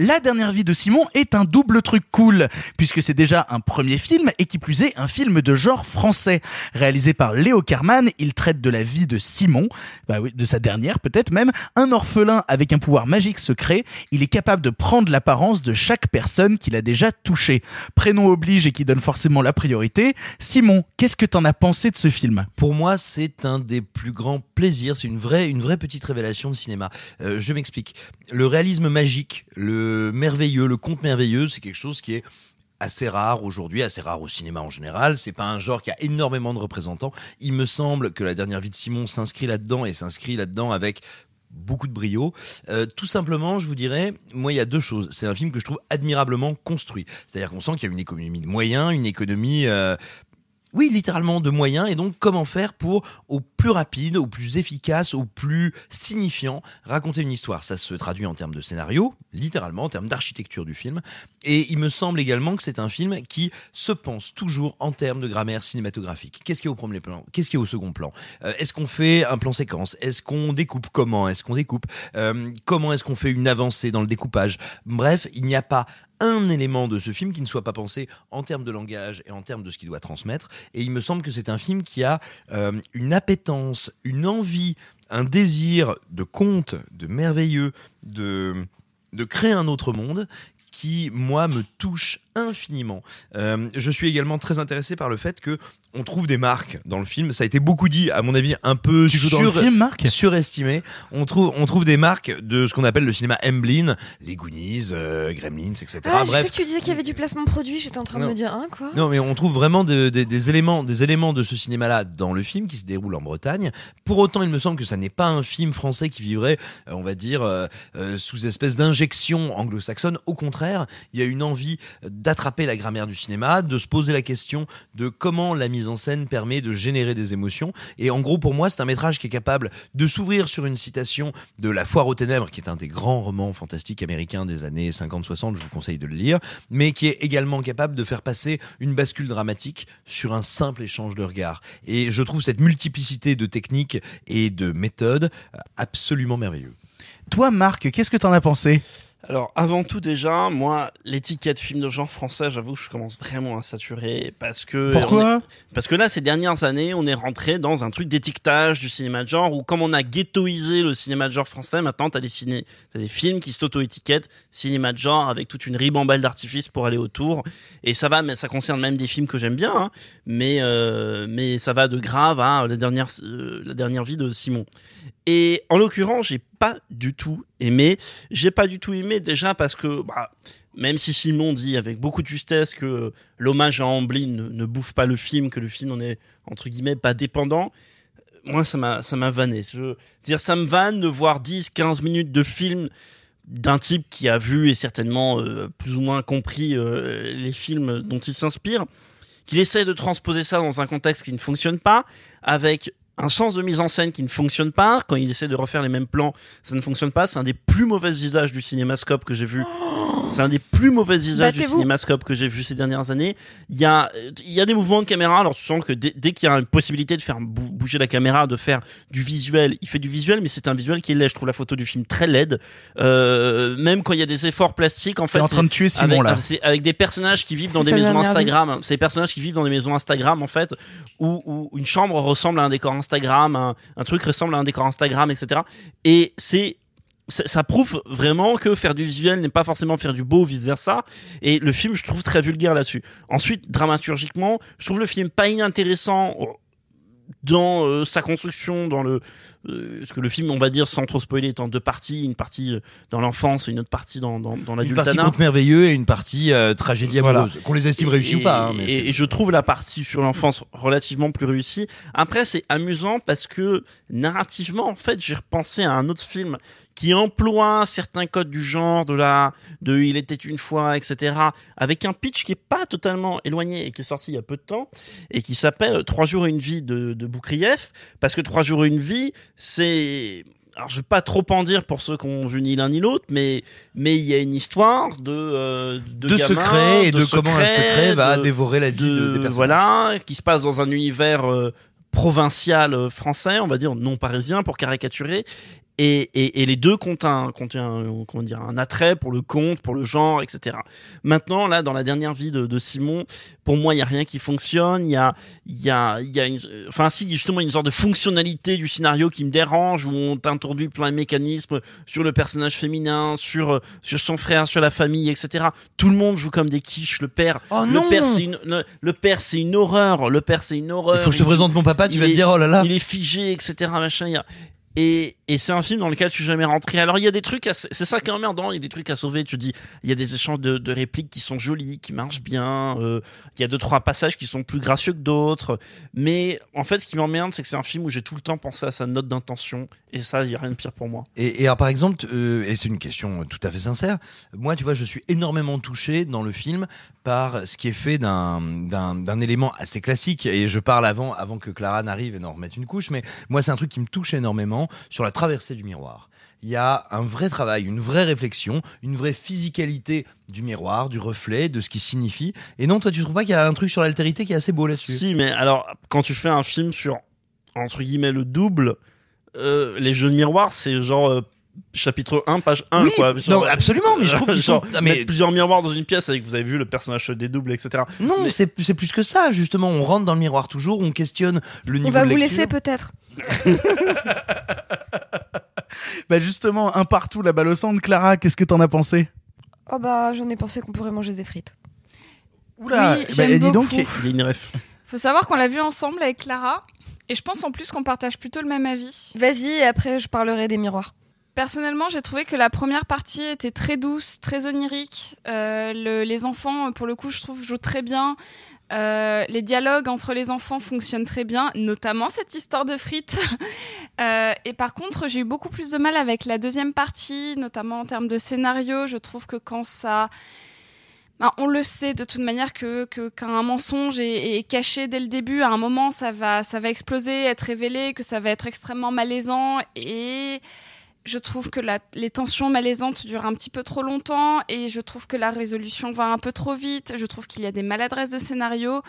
[SPEAKER 1] La dernière vie de Simon est un double truc cool, puisque c'est déjà un premier film et qui plus est un film de genre français. Réalisé par Léo Carman, il traite de la vie de Simon, bah de sa dernière peut-être même, un orphelin avec un pouvoir magique secret. Il est capable de prendre l'apparence de chaque personne qu'il a déjà touchée. Prénom oblige et qui donne forcément la priorité. Simon, qu'est-ce que t'en as pensé de ce film?
[SPEAKER 3] Pour moi, c'est un des plus grands plaisirs. C'est une vraie, une vraie petite révélation de cinéma. Euh, je m'explique. Le réalisme magique, le merveilleux, le conte merveilleux, c'est quelque chose qui est assez rare aujourd'hui, assez rare au cinéma en général. C'est pas un genre qui a énormément de représentants. Il me semble que la dernière vie de Simon s'inscrit là-dedans et s'inscrit là-dedans avec beaucoup de brio. Euh, tout simplement, je vous dirais, moi, il y a deux choses. C'est un film que je trouve admirablement construit. C'est-à-dire qu'on sent qu'il y a une économie de moyens, une économie euh, oui, littéralement de moyens. Et donc, comment faire pour, au plus rapide, au plus efficace, au plus signifiant, raconter une histoire? Ça se traduit en termes de scénario, littéralement, en termes d'architecture du film. Et il me semble également que c'est un film qui se pense toujours en termes de grammaire cinématographique. Qu'est-ce qui est au premier plan? Qu'est-ce qui est au second plan? Euh, Est-ce qu'on fait un plan séquence? Est-ce qu'on découpe? Comment est-ce qu'on découpe? Euh, Comment est-ce qu'on fait une avancée dans le découpage? Bref, il n'y a pas un élément de ce film qui ne soit pas pensé en termes de langage et en termes de ce qu'il doit transmettre. Et il me semble que c'est un film qui a euh, une appétence, une envie, un désir de conte, de merveilleux, de, de créer un autre monde qui, moi, me touche infiniment. Euh, je suis également très intéressé par le fait que on trouve des marques dans le film. Ça a été beaucoup dit, à mon avis, un peu
[SPEAKER 1] Tu joues dans le
[SPEAKER 3] sur-
[SPEAKER 1] film, Marc?
[SPEAKER 3] surestimé. On trouve, on trouve des marques de ce qu'on appelle le cinéma Emblin, les Goonies, euh, Gremlins, etc.
[SPEAKER 2] Ah, j'ai
[SPEAKER 3] Bref,
[SPEAKER 2] cru que tu disais qu'il y avait du placement de produit, j'étais en train de me dire, hein, quoi?
[SPEAKER 3] Non, mais on trouve vraiment de- de- des éléments, des éléments de ce cinéma-là dans le film qui se déroule en Bretagne. Pour autant, il me semble que ça n'est pas un film français qui vivrait, euh, on va dire, euh, euh, sous espèce d'injection anglo-saxonne. Au contraire, il y a une envie d'attraper la grammaire du cinéma, de se poser la question de comment la mise en scène permet de générer des émotions. Et en gros, pour moi, c'est un métrage qui est capable de s'ouvrir sur une citation de La Foire aux Ténèbres, qui est un des grands romans fantastiques américains des années 50-60. Je vous conseille de le lire, mais qui est également capable de faire passer une bascule dramatique sur un simple échange de regards. Et je trouve cette multiplicité de techniques et de méthodes absolument merveilleux.
[SPEAKER 1] Toi, Marc, qu'est-ce que t'en as pensé?
[SPEAKER 9] Alors, avant tout, déjà, moi, l'étiquette film de genre français, j'avoue que je commence vraiment à saturer parce que.
[SPEAKER 1] Pourquoi
[SPEAKER 9] est- Parce que là, ces dernières années, on est rentré dans un truc d'étiquetage du cinéma de genre où, comme on a ghettoisé le cinéma de genre français, maintenant, t'as des ciné, des films qui s'auto-étiquettent cinéma de genre avec toute une ribambelle d'artifices pour aller autour. Et ça va, mais ça concerne même des films que j'aime bien, hein. mais euh, mais ça va de grave à la dernière euh, la dernière vie de Simon. Et en l'occurrence, j'ai pas du tout aimé. J'ai pas du tout aimé déjà parce que bah, même si Simon dit avec beaucoup de justesse que l'hommage à Amblin ne, bouffe pas le film, que le film en est entre guillemets pas dépendant, moi ça m'a ça m'a vanné. Je dire ça me vanne de voir 10 15 minutes de film d'un type qui a vu et certainement euh, plus ou moins compris euh, les films dont il s'inspire, qu'il essaie de transposer ça dans un contexte qui ne fonctionne pas, avec un sens de mise en scène qui ne fonctionne pas. Quand il essaie de refaire les mêmes plans, ça ne fonctionne pas. C'est un des plus mauvais usages du cinémascope que j'ai vu. C'est un des plus mauvais usages du cinémascope que j'ai vu ces dernières années. Il y a, il y a des mouvements de caméra. Alors tu sens que dès, dès qu'il y a une possibilité de faire bou- bouger la caméra, de faire du visuel, il fait du visuel, mais c'est un visuel qui est laid. Je trouve la photo du film très laide. Euh, même quand il y a des efforts plastiques, en fait,
[SPEAKER 1] en train de tuer Simon,
[SPEAKER 9] avec,
[SPEAKER 1] là.
[SPEAKER 9] c'est avec des personnages qui vivent dans des maisons. Instagram. C'est des personnages qui vivent dans des maisons Instagram, en fait, où, où une chambre ressemble à un décor Instagram, un, un truc ressemble à un décor Instagram, etc. Et c'est ça, ça prouve vraiment que faire du visuel n'est pas forcément faire du beau, vice versa. Et le film, je trouve très vulgaire là-dessus. Ensuite, dramaturgiquement, je trouve le film pas inintéressant dans euh, sa construction, dans le euh, parce que le film, on va dire, sans trop spoiler, est en deux parties, une partie euh, dans l'enfance et une autre partie dans, dans, dans
[SPEAKER 3] Une partie conte merveilleux et une partie euh, tragédie
[SPEAKER 9] Voilà.
[SPEAKER 3] amoureuse. Qu'on les estime réussis ou pas. hein, mais
[SPEAKER 9] et,
[SPEAKER 3] c'est-
[SPEAKER 9] et je trouve la partie sur l'enfance relativement plus réussie. Après, c'est amusant parce que narrativement, en fait, j'ai repensé à un autre film qui emploie certains codes du genre, de la, de il était une fois, etc., avec un pitch qui est pas totalement éloigné et qui est sorti il y a peu de temps et qui s'appelle Trois jours et une vie de, de Boukrieff, parce que Trois jours et une vie, c'est, alors je vais pas trop en dire pour ceux qui ont vu ni l'un ni l'autre, mais mais il y a une histoire de euh, de,
[SPEAKER 3] De
[SPEAKER 9] gamins,
[SPEAKER 3] secrets et de comment un secret va
[SPEAKER 9] de-
[SPEAKER 3] dévorer la vie de- des personnages.
[SPEAKER 9] Voilà, qui se passe dans un univers euh, provincial euh, français, on va dire non parisien pour caricaturer. Et, et, et les deux comptent un, comptent un, comment dire, un attrait pour le conte, pour le genre, etc. Maintenant, là, dans la dernière vie de, de Simon, pour moi, il y a rien qui fonctionne. Il y a, il y a, il y a une, enfin, si, justement, une sorte de fonctionnalité du scénario qui me dérange, où on t'introduit plein de mécanismes sur le personnage féminin, sur, sur son frère, sur la famille, etc. Tout le monde joue comme des quiches. Le père,
[SPEAKER 3] Oh
[SPEAKER 9] le
[SPEAKER 3] non
[SPEAKER 9] père, c'est une, le, le père, c'est une horreur. Le père, c'est une horreur.
[SPEAKER 3] Il faut que je te
[SPEAKER 9] Il-
[SPEAKER 3] présente mon papa, tu vas te
[SPEAKER 9] est-
[SPEAKER 3] dire, oh là là.
[SPEAKER 9] Il est figé, etc. Machin. il y a- Et, et c'est un film dans lequel je suis jamais rentré. Alors il y a des trucs, c'est ça qui est emmerdant. Il y a des trucs à sauver. Tu dis, il y a des échanges de, répliques qui sont jolis, qui marchent bien. euh, il y a deux trois passages qui sont plus gracieux que d'autres. Mais en fait, ce qui m'emmerde, c'est que c'est un film où j'ai tout le temps pensé à sa note d'intention. Et ça, il y a rien de pire pour moi.
[SPEAKER 3] Et, et alors par exemple, euh, et c'est une question tout à fait sincère, moi tu vois, je suis énormément touché dans le film par ce qui est fait d'un élément assez classique. Et je parle avant avant que Clara n'arrive et n'en remette une couche, mais moi c'est un truc qui me touche énormément sur la traversée du miroir. Il y a un vrai travail, une vraie réflexion, une vraie physicalité du miroir, du reflet, de ce qui signifie. Et non, toi tu trouves pas qu'il y a un truc sur l'altérité qui est assez beau là-dessus?
[SPEAKER 9] Si, mais alors quand tu fais un film sur entre guillemets le double, euh, les jeux de miroir, c'est genre euh, chapitre 1, page 1,
[SPEAKER 3] Oui,
[SPEAKER 9] quoi.
[SPEAKER 3] non, absolument, mais je trouve qu'ils
[SPEAKER 9] genre,
[SPEAKER 3] sont- ah, mais-
[SPEAKER 9] plusieurs miroirs dans une pièce avec, vous avez vu, le personnage se dédouble, etc.
[SPEAKER 3] Non, c'est c'est plus que ça, justement. On rentre dans le miroir toujours, on questionne le niveau
[SPEAKER 2] On va
[SPEAKER 3] de
[SPEAKER 2] vous
[SPEAKER 3] lecture.
[SPEAKER 2] laisser peut-être.
[SPEAKER 1] Bah justement, un partout, la balle au centre. Clara, qu'est-ce que t'en as pensé?
[SPEAKER 2] Oh bah j'en ai pensé qu'on pourrait manger des frites.
[SPEAKER 1] Oula,
[SPEAKER 8] Oui,
[SPEAKER 1] bah, dis donc.
[SPEAKER 9] Il y a une ref.
[SPEAKER 8] Faut savoir qu'on l'a vu ensemble avec Clara. Et je pense en plus qu'on partage plutôt le même avis.
[SPEAKER 2] Vas-y, et après je parlerai des miroirs.
[SPEAKER 8] Personnellement, j'ai trouvé que la première partie était très douce, très onirique. Euh, le- les enfants, pour le coup, je trouve, jouent très bien. Euh, les dialogues entre les enfants fonctionnent très bien, notamment cette histoire de frites. Euh, et par contre, j'ai eu beaucoup plus de mal avec la deuxième partie, notamment en termes de scénario. Je trouve que quand ça... Ben, on le sait de toute manière que qu'un mensonge est, est caché dès le début. À un moment, ça va ça va exploser, être révélé, que ça va être extrêmement malaisant. Et je trouve que les tensions malaisantes durent un petit peu trop longtemps. Et je trouve que la résolution va un peu trop vite. Je trouve qu'il y a des maladresses de scénario.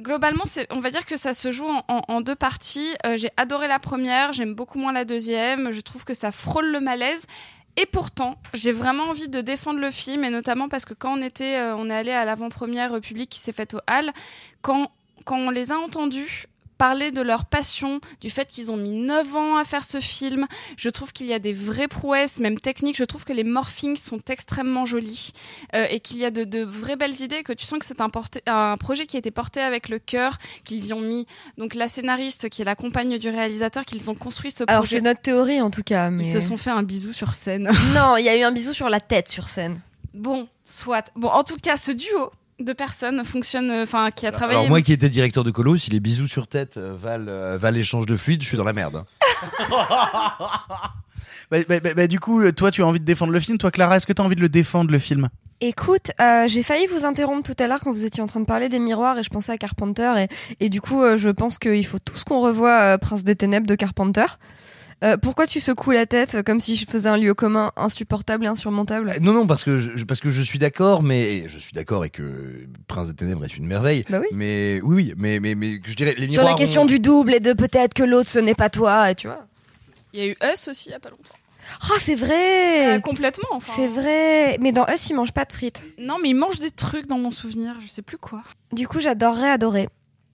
[SPEAKER 8] Globalement, on va dire que ça se joue en, deux parties. Euh, j'ai adoré la première, j'aime beaucoup moins la deuxième. Je trouve que ça frôle le malaise. Et pourtant, j'ai vraiment envie de défendre le film, et notamment parce que quand on était, euh, on est allé à l'avant-première publique qui s'est faite au Hall, quand, quand on les a entendus parler de leur passion, du fait qu'ils ont mis 9 ans à faire ce film, je trouve qu'il y a des vraies prouesses, même techniques, je trouve que les morphings sont extrêmement jolis, euh, et qu'il y a de, de vraies belles idées, que tu sens que c'est un, projet qui a été porté avec le cœur, qu'ils y ont mis, donc la scénariste qui est la compagne du réalisateur, qu'ils ont construit ce
[SPEAKER 2] Alors
[SPEAKER 8] projet.
[SPEAKER 2] c'est notre théorie en tout cas. Mais...
[SPEAKER 8] Ils se sont fait un bisou sur scène.
[SPEAKER 2] Non, il y a eu un bisou sur la tête sur scène.
[SPEAKER 8] Bon, soit. Bon, en tout cas, ce duo de personnes fonctionne, euh, enfin, qui a travaillé.
[SPEAKER 3] Alors moi qui étais directeur de colo, si les bisous sur tête euh, valent, euh, valent l'échange de fluide, je suis dans la merde. hein.
[SPEAKER 1] Bah, bah, bah, bah, du coup, toi, tu as envie de défendre le film. Toi, Clara, est-ce que tu as envie de le défendre, le film?
[SPEAKER 2] Écoute, euh, j'ai failli vous interrompre tout à l'heure quand vous étiez en train de parler des miroirs et je pensais à Carpenter et, et du coup euh, je pense qu'il faut tous qu'on revoie euh, Prince des Ténèbres de Carpenter. Euh, pourquoi tu secoues la tête comme si je faisais un lieu commun insupportable et insurmontable
[SPEAKER 3] Non, non, parce que je, parce que je suis d'accord, mais je suis d'accord et que Prince des Ténèbres est une merveille.
[SPEAKER 2] Bah oui.
[SPEAKER 3] Mais oui, oui, mais mais mais je dirais les
[SPEAKER 2] Sur la question
[SPEAKER 3] ont-
[SPEAKER 2] du double et de peut-être que l'autre ce n'est pas toi, et tu vois.
[SPEAKER 8] Il y a eu Us aussi il y a pas longtemps.
[SPEAKER 2] Oh, c'est vrai
[SPEAKER 8] Euh, complètement, enfin.
[SPEAKER 2] C'est vrai Mais dans Us, ils mangent pas de frites.
[SPEAKER 8] Non, mais il mange des trucs dans mon souvenir, je sais plus quoi.
[SPEAKER 2] Du coup, j'adorerais adorer.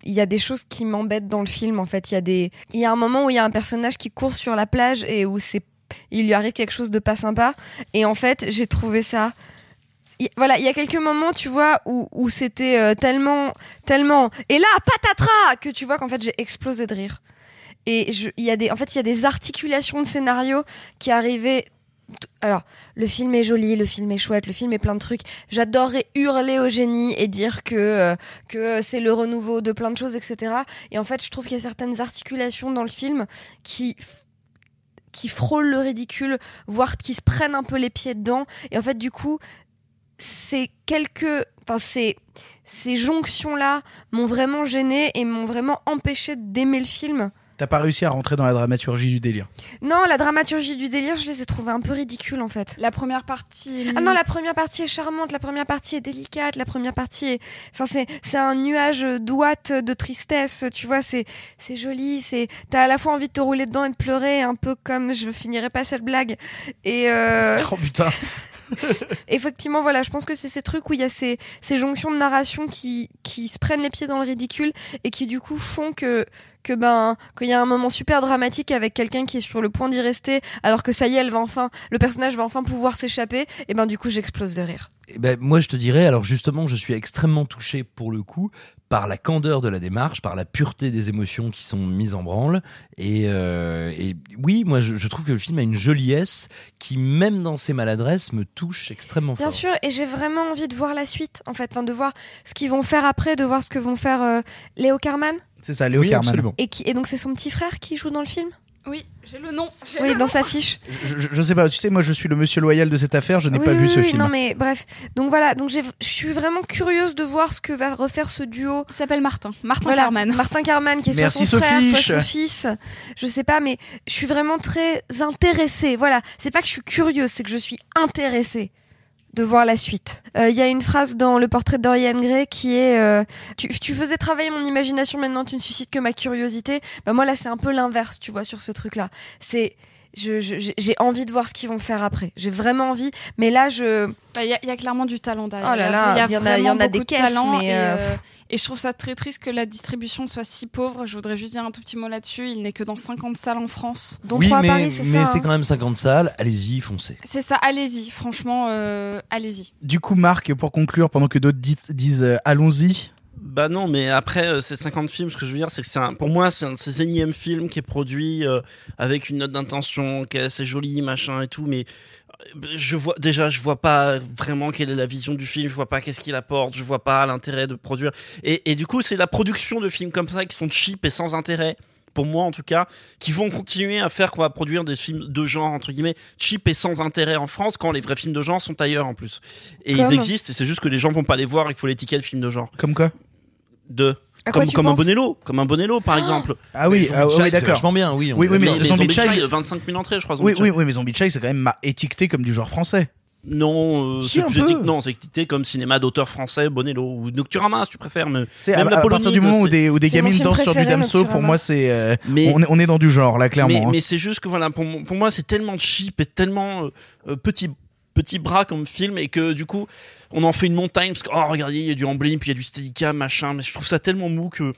[SPEAKER 2] Il y a des choses qui m'embêtent dans le film. En fait, il y a des, il y a un moment où il y a un personnage qui court sur la plage et où c'est, il lui arrive quelque chose de pas sympa. Et en fait, j'ai trouvé ça. il- Voilà, il y a quelques moments, tu vois, où, où c'était euh, tellement, tellement, et là, patatras, que tu vois qu'en fait j'ai explosé de rire. Et il y a des, en fait, il y a des articulations de scénario qui arrivaient alors, le film est joli, le film est chouette, le film est plein de trucs. J'adorerais hurler au génie et dire que euh, que c'est le renouveau de plein de choses, etc. Et en fait, je trouve qu'il y a certaines articulations dans le film qui qui frôlent le ridicule, voire qui se prennent un peu les pieds dedans. Et en fait, du coup, c'est quelques, enfin, ces ces jonctions là m'ont vraiment gêné et m'ont vraiment empêché d'aimer le film.
[SPEAKER 1] T'as pas réussi à rentrer dans la dramaturgie du délire.
[SPEAKER 2] Non, la dramaturgie du délire, je les ai trouvées un peu ridicules en fait.
[SPEAKER 8] La première partie.
[SPEAKER 2] Ah non, la première partie est charmante, la première partie est délicate, la première partie est, enfin c'est c'est un nuage d'ouate de tristesse, tu vois, c'est c'est joli, c'est t'as à la fois envie de te rouler dedans et de pleurer, un peu comme je finirai pas cette blague. Et euh,
[SPEAKER 1] Oh putain.
[SPEAKER 2] effectivement, voilà, je pense que c'est ces trucs où il y a ces, ces jonctions de narration qui, qui se prennent les pieds dans le ridicule et qui du coup font que, que ben, qu'il y a un moment super dramatique avec quelqu'un qui est sur le point d'y rester, alors que ça y est, elle va enfin, le personnage va enfin pouvoir s'échapper, et ben du coup j'explose de rire.
[SPEAKER 3] Eh ben, moi, je te dirais, alors justement, je suis extrêmement touché pour le coup par la candeur de la démarche, par la pureté des émotions qui sont mises en branle. Et, euh, et oui, moi, je, je trouve que le film a une joliesse qui, même dans ses maladresses, me touche extrêmement
[SPEAKER 2] Bien
[SPEAKER 3] fort.
[SPEAKER 2] sûr, et j'ai vraiment envie de voir la suite, en fait, enfin, de voir ce qu'ils vont faire après, de voir ce que vont faire euh, Léo Carman.
[SPEAKER 1] C'est ça, Léo
[SPEAKER 3] Oui,
[SPEAKER 1] Carman.
[SPEAKER 3] absolument.
[SPEAKER 2] Et, qui, et donc c'est son petit frère qui joue dans le film?
[SPEAKER 8] Oui, j'ai le nom. j'ai
[SPEAKER 2] Oui,
[SPEAKER 8] le
[SPEAKER 2] dans
[SPEAKER 8] nom.
[SPEAKER 2] sa fiche.
[SPEAKER 1] Je, je- je sais pas, tu sais, moi je suis le monsieur loyal de cette affaire, je n'ai
[SPEAKER 2] Oui,
[SPEAKER 1] pas
[SPEAKER 2] oui,
[SPEAKER 1] vu ce
[SPEAKER 2] oui,
[SPEAKER 1] film.
[SPEAKER 2] Non mais bref, donc voilà, donc je suis vraiment curieuse de voir ce que va refaire ce duo.
[SPEAKER 8] Il s'appelle Martin. Martin
[SPEAKER 2] Voilà,
[SPEAKER 8] Carman.
[SPEAKER 2] Martin Carman, qui est
[SPEAKER 1] Merci,
[SPEAKER 2] soit son frère, soit son fils. Je sais pas, mais je suis vraiment très intéressée. Voilà, c'est pas que je suis curieuse, c'est que je suis intéressée de voir la suite. Euh, Il y a une phrase dans le portrait de Dorian Gray qui est euh, tu, tu faisais travailler mon imagination, maintenant tu ne suscites que ma curiosité. Bah moi là c'est un peu l'inverse, tu vois, sur ce truc-là. C'est je- je- j'ai envie de voir ce qu'ils vont faire après. J'ai vraiment envie, mais là je
[SPEAKER 8] Bah, Il y, a- il y a clairement du talent derrière.
[SPEAKER 2] Oh là là,
[SPEAKER 8] il y
[SPEAKER 2] en a- y en a
[SPEAKER 8] vraiment
[SPEAKER 2] des
[SPEAKER 8] beaucoup de
[SPEAKER 2] caisses,
[SPEAKER 8] talent
[SPEAKER 2] mais,
[SPEAKER 8] et,
[SPEAKER 2] euh,
[SPEAKER 8] euh, et je trouve ça très triste que la distribution soit si pauvre. Je voudrais juste dire un tout petit mot là-dessus. Il n'est que dans 50 salles en France.
[SPEAKER 2] dont
[SPEAKER 3] oui, mais,
[SPEAKER 2] Paris, c'est
[SPEAKER 3] mais c'est
[SPEAKER 2] hein.
[SPEAKER 3] quand même 50 salles. Allez-y, foncez.
[SPEAKER 8] C'est ça, allez-y. Franchement, euh, allez-y.
[SPEAKER 1] Du coup, Marc, pour conclure, pendant que d'autres disent, disent, euh, allons-y,
[SPEAKER 9] Bah non, mais après euh, ces 50 films, ce que je veux dire, c'est que c'est un, pour moi, c'est un de ces énièmes films qui est produit euh, avec une note d'intention, qui est assez jolie, machin et tout, mais euh, je vois déjà, je vois pas vraiment quelle est la vision du film, je vois pas qu'est-ce qu'il apporte, je vois pas l'intérêt de produire. Et, et du coup, c'est la production de films comme ça qui sont cheap et sans intérêt. Pour moi, en tout cas, qui vont continuer à faire qu'on va produire des films de genre entre guillemets cheap et sans intérêt en France, quand les vrais films de genre sont ailleurs en plus. Et
[SPEAKER 2] Comme
[SPEAKER 9] ils existent, et c'est juste que les gens vont pas les voir. Il faut l'étiquette film de genre
[SPEAKER 1] comme quoi?
[SPEAKER 9] De
[SPEAKER 2] À
[SPEAKER 9] comme un Bonello, comme un Bonello par exemple.
[SPEAKER 1] Ah oui, ah, oui,
[SPEAKER 3] Child, c'est
[SPEAKER 1] d'accord.
[SPEAKER 3] vachement bien, oui. on
[SPEAKER 1] Oui, oui, mais
[SPEAKER 9] mais
[SPEAKER 1] Zombie
[SPEAKER 9] Zombie
[SPEAKER 1] Child-
[SPEAKER 9] Child, 25 000 entrées, je crois. Zombie
[SPEAKER 1] Oui, oui,
[SPEAKER 9] Child.
[SPEAKER 1] oui, mais Zombie Child, c'est quand même ma- étiqueté comme du genre français.
[SPEAKER 9] Non, euh,
[SPEAKER 1] Si,
[SPEAKER 9] c'est non, c'est étiqueté comme cinéma d'auteur français, Bonello ou Nocturama, si tu préfères. Mais même
[SPEAKER 1] à, à partir du moment où des, où gamines dansent sur du damso, pour moi, c'est, euh,
[SPEAKER 9] Mais-
[SPEAKER 1] on, est, on est dans du genre, là, clairement.
[SPEAKER 9] Mais,
[SPEAKER 1] hein.
[SPEAKER 9] mais c'est juste que voilà, pour, moi, c'est tellement cheap et tellement euh, euh, petit petit bras comme film et que du coup, on en fait une montagne parce que oh regardez, il y a du Amblin puis il y a du Steadicam machin, mais je trouve ça tellement mou que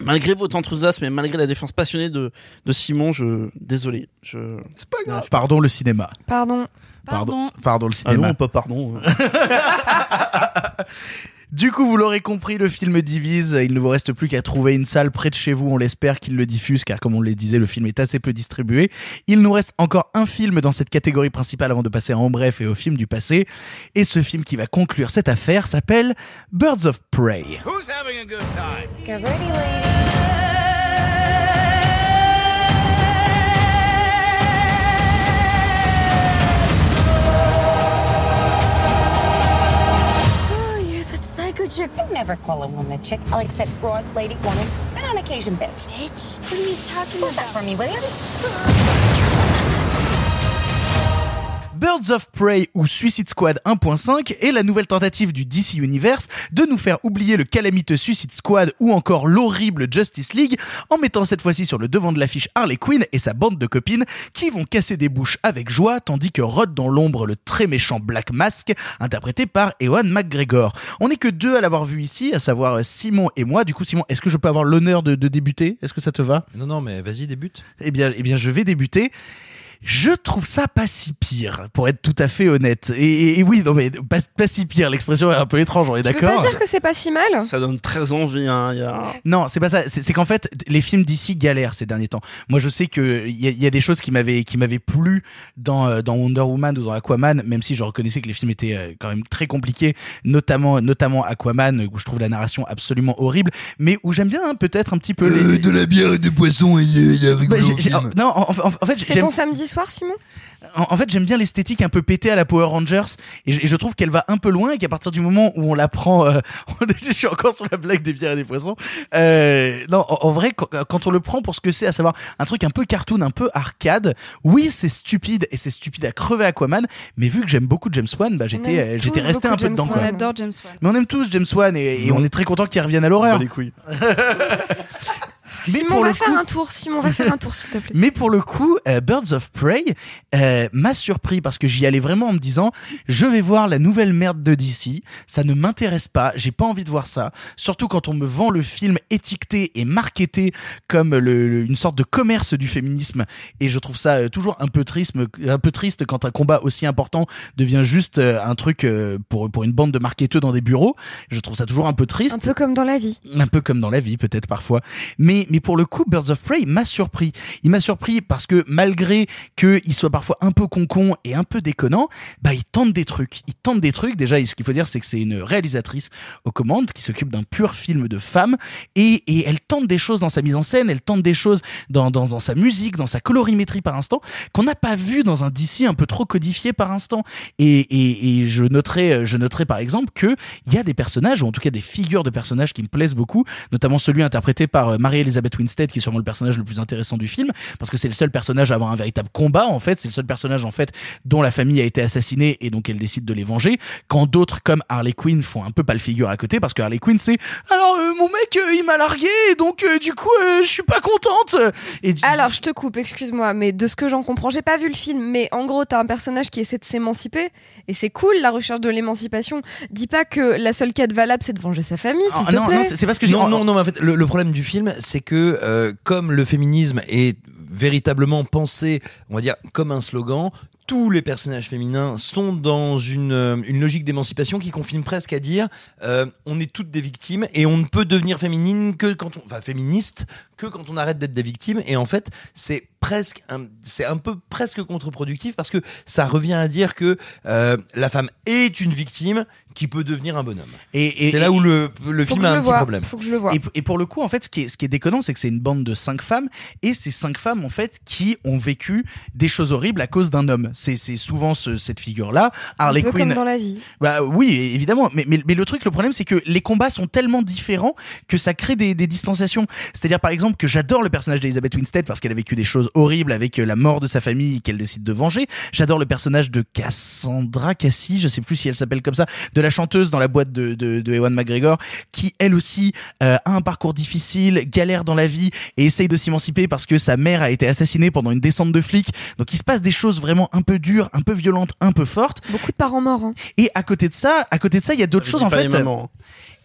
[SPEAKER 9] malgré votre enthousiasme et malgré la défense passionnée de de Simon, je désolé, je
[SPEAKER 3] C'est pas grave.
[SPEAKER 1] Pardon, le cinéma.
[SPEAKER 2] Pardon.
[SPEAKER 1] Pardon, pardon le
[SPEAKER 9] ah
[SPEAKER 1] cinéma.
[SPEAKER 9] non, pas pardon.
[SPEAKER 1] Du coup, vous l'aurez compris, le film divise. Il ne vous reste plus qu'à trouver une salle près de chez vous. On l'espère qu'il le diffuse, car comme on le disait, le film est assez peu distribué. Il nous reste encore un film dans cette catégorie principale avant de passer en bref et au film du passé. Et ce film qui va conclure cette affaire s'appelle Birds of Prey.
[SPEAKER 13] Who's having a good time?
[SPEAKER 15] Get ready, ladies.
[SPEAKER 16] Never call a woman a chick. I'll accept broad, lady, woman, and on occasion bitch.
[SPEAKER 7] Bitch? What are you talking
[SPEAKER 16] that
[SPEAKER 7] about?
[SPEAKER 16] for me, will you?
[SPEAKER 1] Birds of Prey ou Suicide Squad 1.5 est la nouvelle tentative du DC Universe de nous faire oublier le calamiteux Suicide Squad ou encore l'horrible Justice League en mettant cette fois-ci sur le devant de l'affiche Harley Quinn et sa bande de copines qui vont casser des bouches avec joie tandis que rôde dans l'ombre le très méchant Black Mask interprété par Ewan McGregor. On n'est que deux à l'avoir vu ici, à savoir Simon et moi. Du coup Simon, est-ce que je peux avoir l'honneur de, de débuter? Est-ce que ça te va?
[SPEAKER 3] Non, non, mais vas-y, débute.
[SPEAKER 1] eh bien, eh bien, je vais débuter. Je trouve ça pas si pire, pour être tout à fait honnête. Et, et- et oui, non mais pas, pas si pire. L'expression est un peu étrange, on est
[SPEAKER 2] Tu veux
[SPEAKER 1] d'accord.
[SPEAKER 2] pas dire que c'est pas si mal?
[SPEAKER 9] Ça donne très envie. Hein. Y a...
[SPEAKER 1] Non, c'est pas ça. C'est qu'en fait, les films d'ici galèrent ces derniers temps. Moi, je sais que il y, a- y des choses qui m'avaient qui m'avaient plu dans euh, dans Wonder Woman ou dans Aquaman, même si je reconnaissais que les films étaient euh, quand même très compliqués, notamment notamment Aquaman où je trouve la narration absolument horrible, mais où j'aime bien hein, peut-être un petit peu les.
[SPEAKER 3] de la bière et des poissons, il y a,
[SPEAKER 1] Bah, j'ai- j'ai- non, en, en- en fait,
[SPEAKER 2] C'est ton samedi soir, Simon?
[SPEAKER 1] En, en fait, j'aime bien l'esthétique un peu pétée à la Power Rangers et je, et je trouve qu'elle va un peu loin et qu'à partir du moment où on la prend, euh, je suis encore sur la blague des bières et des poissons. Euh, non, en, en vrai, quand, on le prend pour ce que c'est, à savoir un truc un peu cartoon, un peu arcade, oui, c'est stupide et c'est stupide à crever Aquaman, mais vu que j'aime beaucoup James Wan, bah j'étais, euh, j'étais resté un peu
[SPEAKER 8] James
[SPEAKER 1] dedans. Quoi.
[SPEAKER 8] On adore James Wan.
[SPEAKER 1] Mais on aime tous James Wan et, on est très content qu'il revienne à l'horreur.
[SPEAKER 9] Les couilles.
[SPEAKER 1] Mais
[SPEAKER 2] Simon,
[SPEAKER 1] pour
[SPEAKER 2] va
[SPEAKER 1] le
[SPEAKER 2] faire
[SPEAKER 1] coup-
[SPEAKER 2] un tour. Simon, va faire un tour, s'il te plaît.
[SPEAKER 1] Mais pour le coup, euh, Birds of Prey euh, m'a surpris parce que j'y allais vraiment en me disant je vais voir la nouvelle merde de DC, ça ne m'intéresse pas, j'ai pas envie de voir ça. Surtout quand on me vend le film étiqueté et marketé comme le, le- une sorte de commerce du féminisme et je trouve ça euh, toujours un peu triste, un peu triste quand un combat aussi important devient juste un truc pour pour une bande de marketeux dans des bureaux. Je trouve ça toujours un peu triste
[SPEAKER 2] Un peu comme dans la vie.
[SPEAKER 1] un peu comme dans la vie peut-être parfois mais mais pour le coup Birds of Prey m'a surpris. Il m'a surpris parce que malgré que il soit parfois un peu concon et un peu déconnant bah il tente des trucs. Il tente des trucs. Déjà ce qu'il faut dire c'est que c'est une réalisatrice aux commandes qui s'occupe d'un pur film de femme et, elle tente des choses dans sa mise en scène. Elle tente des choses dans, sa musique dans sa colorimétrie par instant qu'on n'a pas vu dans un DC un peu trop codifié par instant. Et, je noterai je noterai par exemple que il y a des personnages ou en tout cas des figures de personnages qui me plaisent beaucoup notamment celui interprété par euh, Winstead qui est sûrement le personnage le plus intéressant du film parce que c'est le seul personnage à avoir un véritable combat en fait c'est le seul personnage en fait dont la famille a été assassinée et donc elle décide de les venger quand d'autres comme Harley Quinn font un peu pas le figure à côté parce que Harley Quinn c'est alors euh, mon mec euh, il m'a largué et donc euh, du coup euh, je suis pas contente et du-
[SPEAKER 2] Alors, je te coupe, excuse-moi, mais de ce que j'en comprends, j'ai pas vu le film, mais en gros, t'as un personnage qui essaie de s'émanciper, et c'est cool la recherche de l'émancipation. Dis pas que la seule quête valable, c'est de venger sa famille, s'il
[SPEAKER 1] Ah,
[SPEAKER 2] te
[SPEAKER 1] non,
[SPEAKER 2] plaît.
[SPEAKER 1] non, c'est c'est parce que j'ai
[SPEAKER 3] non, non, non, mais en fait, le, le problème du film, c'est que euh, comme le féminisme est véritablement pensé, on va dire, comme un slogan, tous les personnages féminins sont dans une, euh, logique d'émancipation qui confine presque à dire euh, on est toutes des victimes et on ne peut devenir féminine que quand on, enfin féministe que quand on arrête d'être des victimes et en fait c'est presque c'est un peu presque contre-productif parce que ça revient à dire que euh, la femme est une victime qui peut devenir un bonhomme.
[SPEAKER 1] Et, et-
[SPEAKER 3] c'est là où le, film a un
[SPEAKER 2] le
[SPEAKER 3] petit
[SPEAKER 2] vois.
[SPEAKER 3] problème.
[SPEAKER 2] Faut que je le vois.
[SPEAKER 1] Et, et pour le coup, en fait, ce qui est, ce qui est déconnant, c'est que c'est une bande de cinq femmes, et ces cinq femmes, en fait, qui ont vécu des choses horribles à cause d'un homme. C'est, souvent ce- cette figure-là. Harley Quinn.
[SPEAKER 2] comme dans la vie.
[SPEAKER 1] Bah oui, évidemment. Mais, mais, mais le truc, le problème, c'est que les combats sont tellement différents que ça crée des, des distanciations. C'est-à-dire, par exemple, que j'adore le personnage d'Elizabeth Winstead parce qu'elle a vécu des choses horribles avec euh, la mort de sa famille qu'elle décide de venger. J'adore le personnage de Cassandra Cassie, je sais plus si elle s'appelle comme ça, de la chanteuse dans la boîte de, de, de Ewan McGregor, qui elle aussi euh, a un parcours difficile, galère dans la vie et essaye de s'émanciper parce que sa mère a été assassinée pendant une descente de flics. Donc il se passe des choses vraiment un peu dures, un peu violentes, un peu fortes.
[SPEAKER 2] Beaucoup de parents morts. hein.
[SPEAKER 1] Et à côté de ça, à côté de ça, il y a d'autres
[SPEAKER 9] Je
[SPEAKER 1] choses en fait.
[SPEAKER 9] les mamans.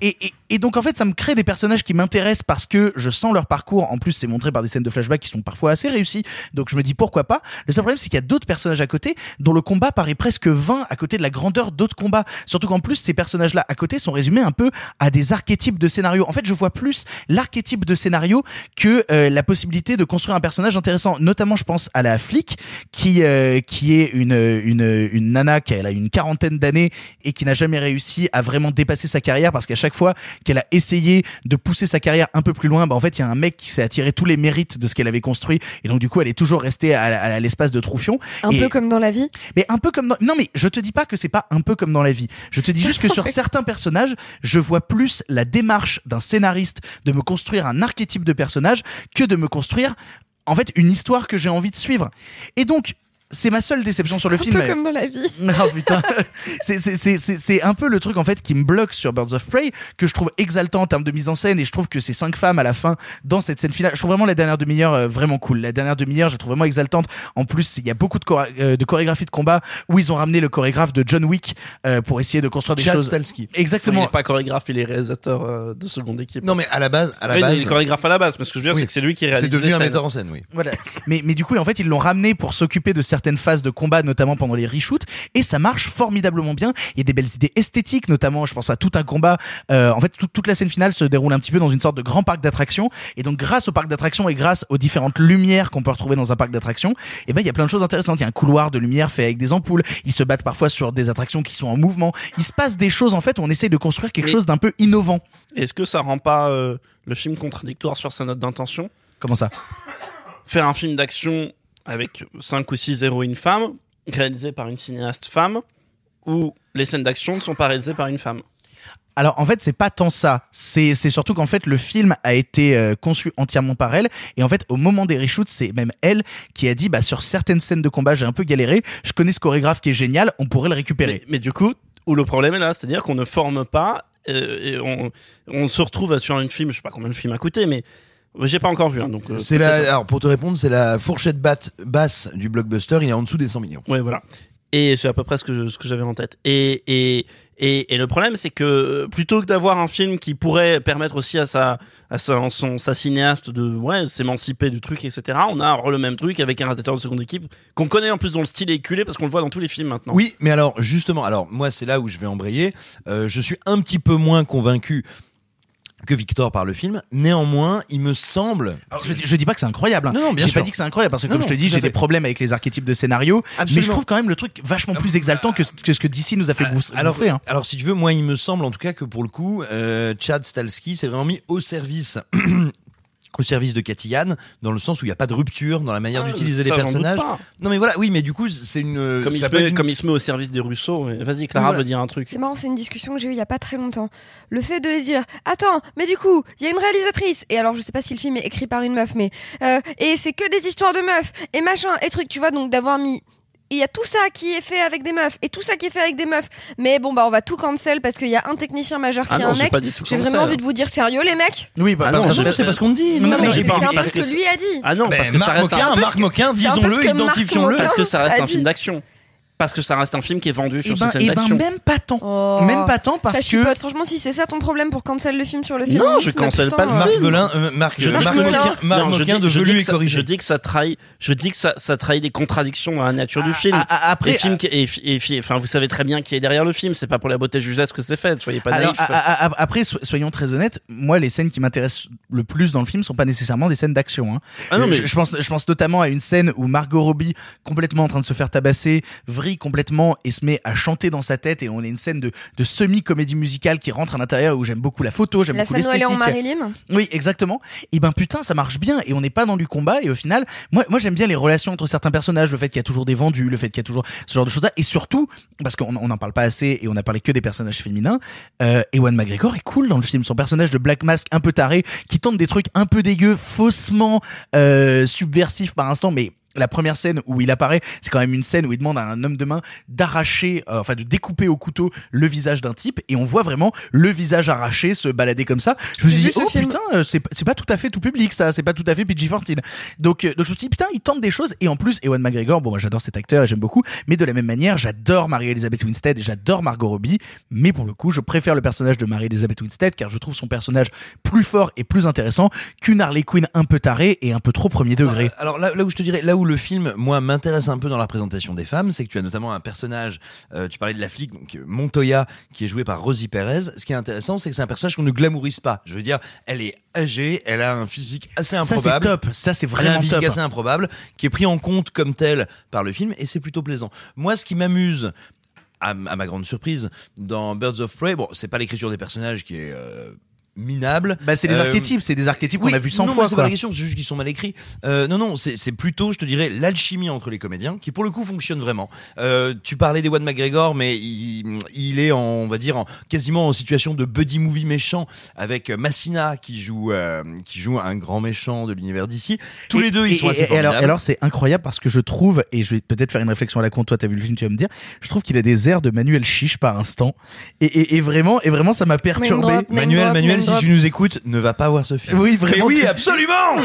[SPEAKER 1] Et, et, donc en fait, ça me crée des personnages qui m'intéressent parce que je sens leur parcours. En plus, c'est montré par des scènes de flashback qui sont parfois assez réussies. Donc je me dis pourquoi pas? Le seul problème, c'est qu'il y a d'autres personnages à côté dont le combat paraît presque vain à côté de la grandeur d'autres combats. Surtout qu'en plus, ces personnages-là à côté sont résumés un peu à des archétypes de scénario. En fait, je vois plus l'archétype de scénario que euh, la possibilité de construire un personnage intéressant. Notamment, je pense à la flic qui euh, qui est une une une nana qui a, elle a une quarantaine d'années et qui n'a jamais réussi à vraiment dépasser sa carrière parce qu'à chaque chaque fois qu'elle a essayé de pousser sa carrière un peu plus loin, bah en fait il y a un mec qui s'est attiré tous les mérites de ce qu'elle avait construit et donc du coup elle est toujours restée à, à l'espace de Troufion.
[SPEAKER 2] Un
[SPEAKER 1] Et-
[SPEAKER 2] peu comme dans la vie.
[SPEAKER 1] mais un peu comme dans... non mais je te dis pas que c'est pas un peu comme dans la vie. Je te dis juste que sur certains personnages, je vois plus la démarche d'un scénariste de me construire un archétype de personnage que de me construire en fait une histoire que j'ai envie de suivre. Et donc c'est ma seule déception sur le
[SPEAKER 2] Un
[SPEAKER 1] film.
[SPEAKER 2] peu comme dans la vie.
[SPEAKER 1] Oh putain, c'est c'est- c'est- c'est- c'est un peu le truc en fait qui me bloque sur Birds of Prey que je trouve exaltant en termes de mise en scène et je trouve que ces cinq femmes à la fin dans cette scène finale, je trouve vraiment la dernière demi-heure euh, vraiment cool. La dernière demi-heure, je la trouve vraiment exaltante. En plus, il y a beaucoup de, chora- euh, de chorégraphie de combat où ils ont ramené le chorégraphe de John Wick euh, pour essayer de construire des
[SPEAKER 3] Chad
[SPEAKER 1] choses.
[SPEAKER 3] Stahelski.
[SPEAKER 1] Exactement.
[SPEAKER 9] Il n'est pas chorégraphe, il est réalisateur euh, de seconde équipe.
[SPEAKER 3] Non, mais à la base, à la
[SPEAKER 9] Oui,
[SPEAKER 3] base.
[SPEAKER 9] il est chorégraphe à la base, mais ce que je veux dire,
[SPEAKER 3] Oui.
[SPEAKER 9] c'est que c'est lui qui
[SPEAKER 3] C'est
[SPEAKER 9] réalise
[SPEAKER 3] devenu
[SPEAKER 9] les
[SPEAKER 3] un metteur en scène, oui.
[SPEAKER 1] Voilà. Mais, mais du coup, en fait, ils l'ont ramené pour s'occuper de certaines phases de combat, notamment pendant les reshoots, et ça marche formidablement bien. Il y a des belles idées esthétiques, notamment, je pense à tout un combat. euh, en fait, tout- toute la scène finale se déroule un petit peu dans une sorte de grand parc d'attractions, et donc grâce au parc d'attractions et grâce aux différentes lumières qu'on peut retrouver dans un parc d'attractions, et ben il y a plein de choses intéressantes. Il y a un couloir de lumière fait avec des ampoules. Ils se battent parfois sur des attractions qui sont en mouvement. Il se passe des choses en fait. où On essaye de construire quelque chose d'un peu innovant.
[SPEAKER 9] Est-ce que ça rend pas euh, le film contradictoire sur sa note d'intention?
[SPEAKER 1] Comment ça?
[SPEAKER 9] Faire un film d'action avec 5 ou 6 héroïnes femmes, réalisé par une cinéaste femme, où les scènes d'action ne sont pas réalisées par une femme.
[SPEAKER 1] Alors en fait c'est pas tant ça, c'est c'est surtout qu'en fait le film a été euh, conçu entièrement par elle et en fait au moment des reshoots c'est même elle qui a dit bah sur certaines scènes de combat j'ai un peu galéré, je connais ce chorégraphe qui est génial, on pourrait le récupérer.
[SPEAKER 9] Mais, mais du coup, où le problème est là, c'est-à-dire qu'on ne forme pas, euh, et on, on se retrouve sur un film, je sais pas combien le film a coûté, mais j'ai pas encore vu. hein, donc euh,
[SPEAKER 3] C'est la, alors pour te répondre, c'est la fourchette batte- basse du blockbuster. Il est en dessous des 100 millions.
[SPEAKER 9] Ouais, voilà. Et c'est à peu près ce que je- ce que j'avais en tête. Et et et, et le problème, c'est que plutôt que d'avoir un film qui pourrait permettre aussi à sa à sa, son, sa cinéaste de ouais s'émanciper du truc, etc. On a le même truc avec un réalisateur de seconde équipe qu'on connaît en plus dont le style est éculé parce qu'on le voit dans tous les films maintenant.
[SPEAKER 3] Oui, mais alors justement, alors moi c'est là où je vais embrayer. Euh, je suis un petit peu moins convaincu que Victor par le film. Néanmoins, il me semble.
[SPEAKER 1] Alors, je, je dis pas que c'est incroyable. hein.
[SPEAKER 3] Non, non, bien
[SPEAKER 1] j'ai pas dit que c'est incroyable parce que
[SPEAKER 3] Non,
[SPEAKER 1] comme
[SPEAKER 3] non,
[SPEAKER 1] je te dis, j'ai des problèmes avec les archétypes de scénario. Mais
[SPEAKER 3] Absolument.
[SPEAKER 1] je trouve quand même le truc vachement plus exaltant que, que ce que DC nous a fait bouffer.
[SPEAKER 3] Alors,
[SPEAKER 1] bouffer, hein.
[SPEAKER 3] alors si tu veux, moi il me semble en tout cas que pour le coup, euh, Chad Stalski s'est vraiment mis au service. Au service de Catillane dans le sens où il n'y a pas de rupture dans la manière
[SPEAKER 9] Ah,
[SPEAKER 3] d'utiliser les personnages non mais voilà oui mais du coup c'est une
[SPEAKER 9] Comme il,
[SPEAKER 3] ça
[SPEAKER 9] se met,
[SPEAKER 3] une-
[SPEAKER 9] comme il se met au service des Russo. Vas-y, Clara
[SPEAKER 3] Voilà.
[SPEAKER 9] veut dire un truc.
[SPEAKER 2] C'est marrant, c'est une discussion que j'ai eue il y a pas très longtemps. Le fait de dire attends, mais du coup, il y a une réalisatrice et alors je sais pas si le film est écrit par une meuf, mais euh, et c'est que des histoires de meufs et machin et truc, tu vois, donc d'avoir mis il y a tout ça qui est fait avec des meufs et tout ça qui est fait avec des meufs. Mais bon bah on va tout cancel parce qu'il y a un technicien majeur qui
[SPEAKER 9] Ah
[SPEAKER 2] est
[SPEAKER 9] non,
[SPEAKER 2] un mec. J'ai vraiment envie de vous dire sérieux les mecs?
[SPEAKER 1] Oui, bah,
[SPEAKER 9] Ah
[SPEAKER 1] bah,
[SPEAKER 9] non,
[SPEAKER 1] bah, bah,
[SPEAKER 3] c'est pas ce qu'on dit
[SPEAKER 1] Non,
[SPEAKER 2] Non, mais
[SPEAKER 1] non,
[SPEAKER 2] c'est
[SPEAKER 9] parce
[SPEAKER 2] ce que lui a dit.
[SPEAKER 9] Ah non, parce que ça
[SPEAKER 3] Marc
[SPEAKER 9] reste un
[SPEAKER 3] Marc Moquin, disons-le, identifions-le.
[SPEAKER 9] Parce que ça reste un film d'action. Parce que ça reste un film qui est vendu
[SPEAKER 1] Eh
[SPEAKER 9] sur
[SPEAKER 1] ben,
[SPEAKER 9] ces scènes
[SPEAKER 1] eh ben,
[SPEAKER 9] d'action.
[SPEAKER 1] même pas tant.
[SPEAKER 2] Oh.
[SPEAKER 1] Même pas tant parce
[SPEAKER 2] ça
[SPEAKER 1] que.
[SPEAKER 2] chipote. Franchement, si c'est ça ton problème pour cancel le film sur le film.
[SPEAKER 9] Non, je cancelle pas le
[SPEAKER 3] Marc
[SPEAKER 9] film.
[SPEAKER 3] Velin euh, Marc
[SPEAKER 9] Je dis
[SPEAKER 3] Marc de velu
[SPEAKER 9] que
[SPEAKER 3] et
[SPEAKER 9] ça-
[SPEAKER 3] corrigé
[SPEAKER 9] Je dis que ça trahit, je dis que ça, ça trahit des contradictions dans la nature du film.
[SPEAKER 1] ah, ah, après,
[SPEAKER 9] les films qui- et, et- et- enfin, vous savez très bien qui est derrière le film. C'est pas pour la beauté juseste que c'est fait. Soyez pas naïfs.
[SPEAKER 1] après, so- soyons très honnêtes, moi, les scènes qui m'intéressent le plus dans le film sont pas nécessairement des scènes d'action. Hein.
[SPEAKER 9] Ah non, mais-
[SPEAKER 1] je, je pense, je pense notamment à une scène où Margot Robbie, complètement en train de se faire tabasser, vrille complètement et se met à chanter dans sa tête. Et on a une scène de, de semi-comédie musicale qui rentre à l'intérieur où j'aime beaucoup la photo, j'aime
[SPEAKER 2] La
[SPEAKER 1] beaucoup
[SPEAKER 2] scène où elle est en
[SPEAKER 1] l'esthétique.
[SPEAKER 2] Marilyn.
[SPEAKER 1] Oui, exactement. Et ben putain, ça marche bien et on n'est pas dans du combat et au final, moi, moi j'aime bien les relations entre certains personnages, le fait qu'il y a toujours des vendus, le fait qu'il y a toujours ce genre de choses là et surtout parce qu'on on en parle pas assez et on a parlé que des personnages féminins. Euh, Ewan McGregor est cool dans le film, son personnage de Black Mask un peu taré qui tente des trucs un peu dégueux, faussement euh, subversifs par instant, mais la première scène où il apparaît, c'est quand même une scène où il demande à un homme de main d'arracher, euh, enfin de découper au couteau le visage d'un type, et on voit vraiment le visage arraché se balader comme ça. Je me suis dit, oh
[SPEAKER 2] film.
[SPEAKER 1] putain, euh, c'est c'est pas tout à fait tout public ça, c'est pas tout à fait PG-14. Donc, euh, donc je me suis dit, putain, il tente des choses, et en plus, Ewan McGregor, bon, moi j'adore cet acteur et j'aime beaucoup, mais de la même manière, j'adore Marie-Elisabeth Winstead et j'adore Margot Robbie, mais pour le coup, je préfère le personnage de Marie-Elisabeth Winstead car je trouve son personnage plus fort et plus intéressant qu'une Harley Quinn un peu tarée et un peu trop premier degré.
[SPEAKER 3] Alors là, là où je te dirais, là où le film, moi, m'intéresse un peu dans la représentation des femmes, c'est que tu as notamment un personnage, euh, tu parlais de la flic, donc euh, Montoya, qui est jouée par Rosie Perez. Ce qui est intéressant, c'est que c'est un personnage qu'on ne glamourise pas. Je veux dire, elle est âgée, elle a un physique assez
[SPEAKER 1] Ça, c'est
[SPEAKER 3] improbable.
[SPEAKER 1] top. Ça, c'est
[SPEAKER 3] Elle a un
[SPEAKER 1] vraiment
[SPEAKER 3] physique
[SPEAKER 1] top.
[SPEAKER 3] assez improbable, qui est pris en compte comme tel par le film, et c'est plutôt plaisant. Moi, ce qui m'amuse, à, à ma grande surprise, dans Birds of Prey, bon, c'est pas l'écriture des personnages qui est euh, minable.
[SPEAKER 1] Bah, c'est des
[SPEAKER 3] Euh,
[SPEAKER 1] archétypes, c'est des archétypes qu'on
[SPEAKER 3] oui,
[SPEAKER 1] a vu 100
[SPEAKER 3] non,
[SPEAKER 1] fois.
[SPEAKER 3] c'est pas la question, c'est juste qu'ils sont mal écrits. Euh, non, non, c'est c'est plutôt, je te dirais, l'alchimie entre les comédiens, qui pour le coup fonctionne vraiment. Euh, tu parlais d'Ewan McGregor, mais il, il est, en, on va dire, en, quasiment en situation de buddy movie méchant avec Massina qui joue, euh, qui joue un grand méchant de l'univers d'ici. Tous
[SPEAKER 1] Et-
[SPEAKER 3] les deux, ils
[SPEAKER 1] et-
[SPEAKER 3] sont assez
[SPEAKER 1] et, et alors, alors c'est incroyable parce que je trouve, et je vais peut-être faire une réflexion à la con, toi t'as vu le film, tu vas me dire, je trouve qu'il a des airs de Manuel Chiche par instant. Et, et, et vraiment, et vraiment ça m'a perturbé.
[SPEAKER 3] Manuel, Manuel, si tu nous écoutes, ne va pas voir ce film.
[SPEAKER 1] Oui, vraiment.
[SPEAKER 3] Mais oui, absolument.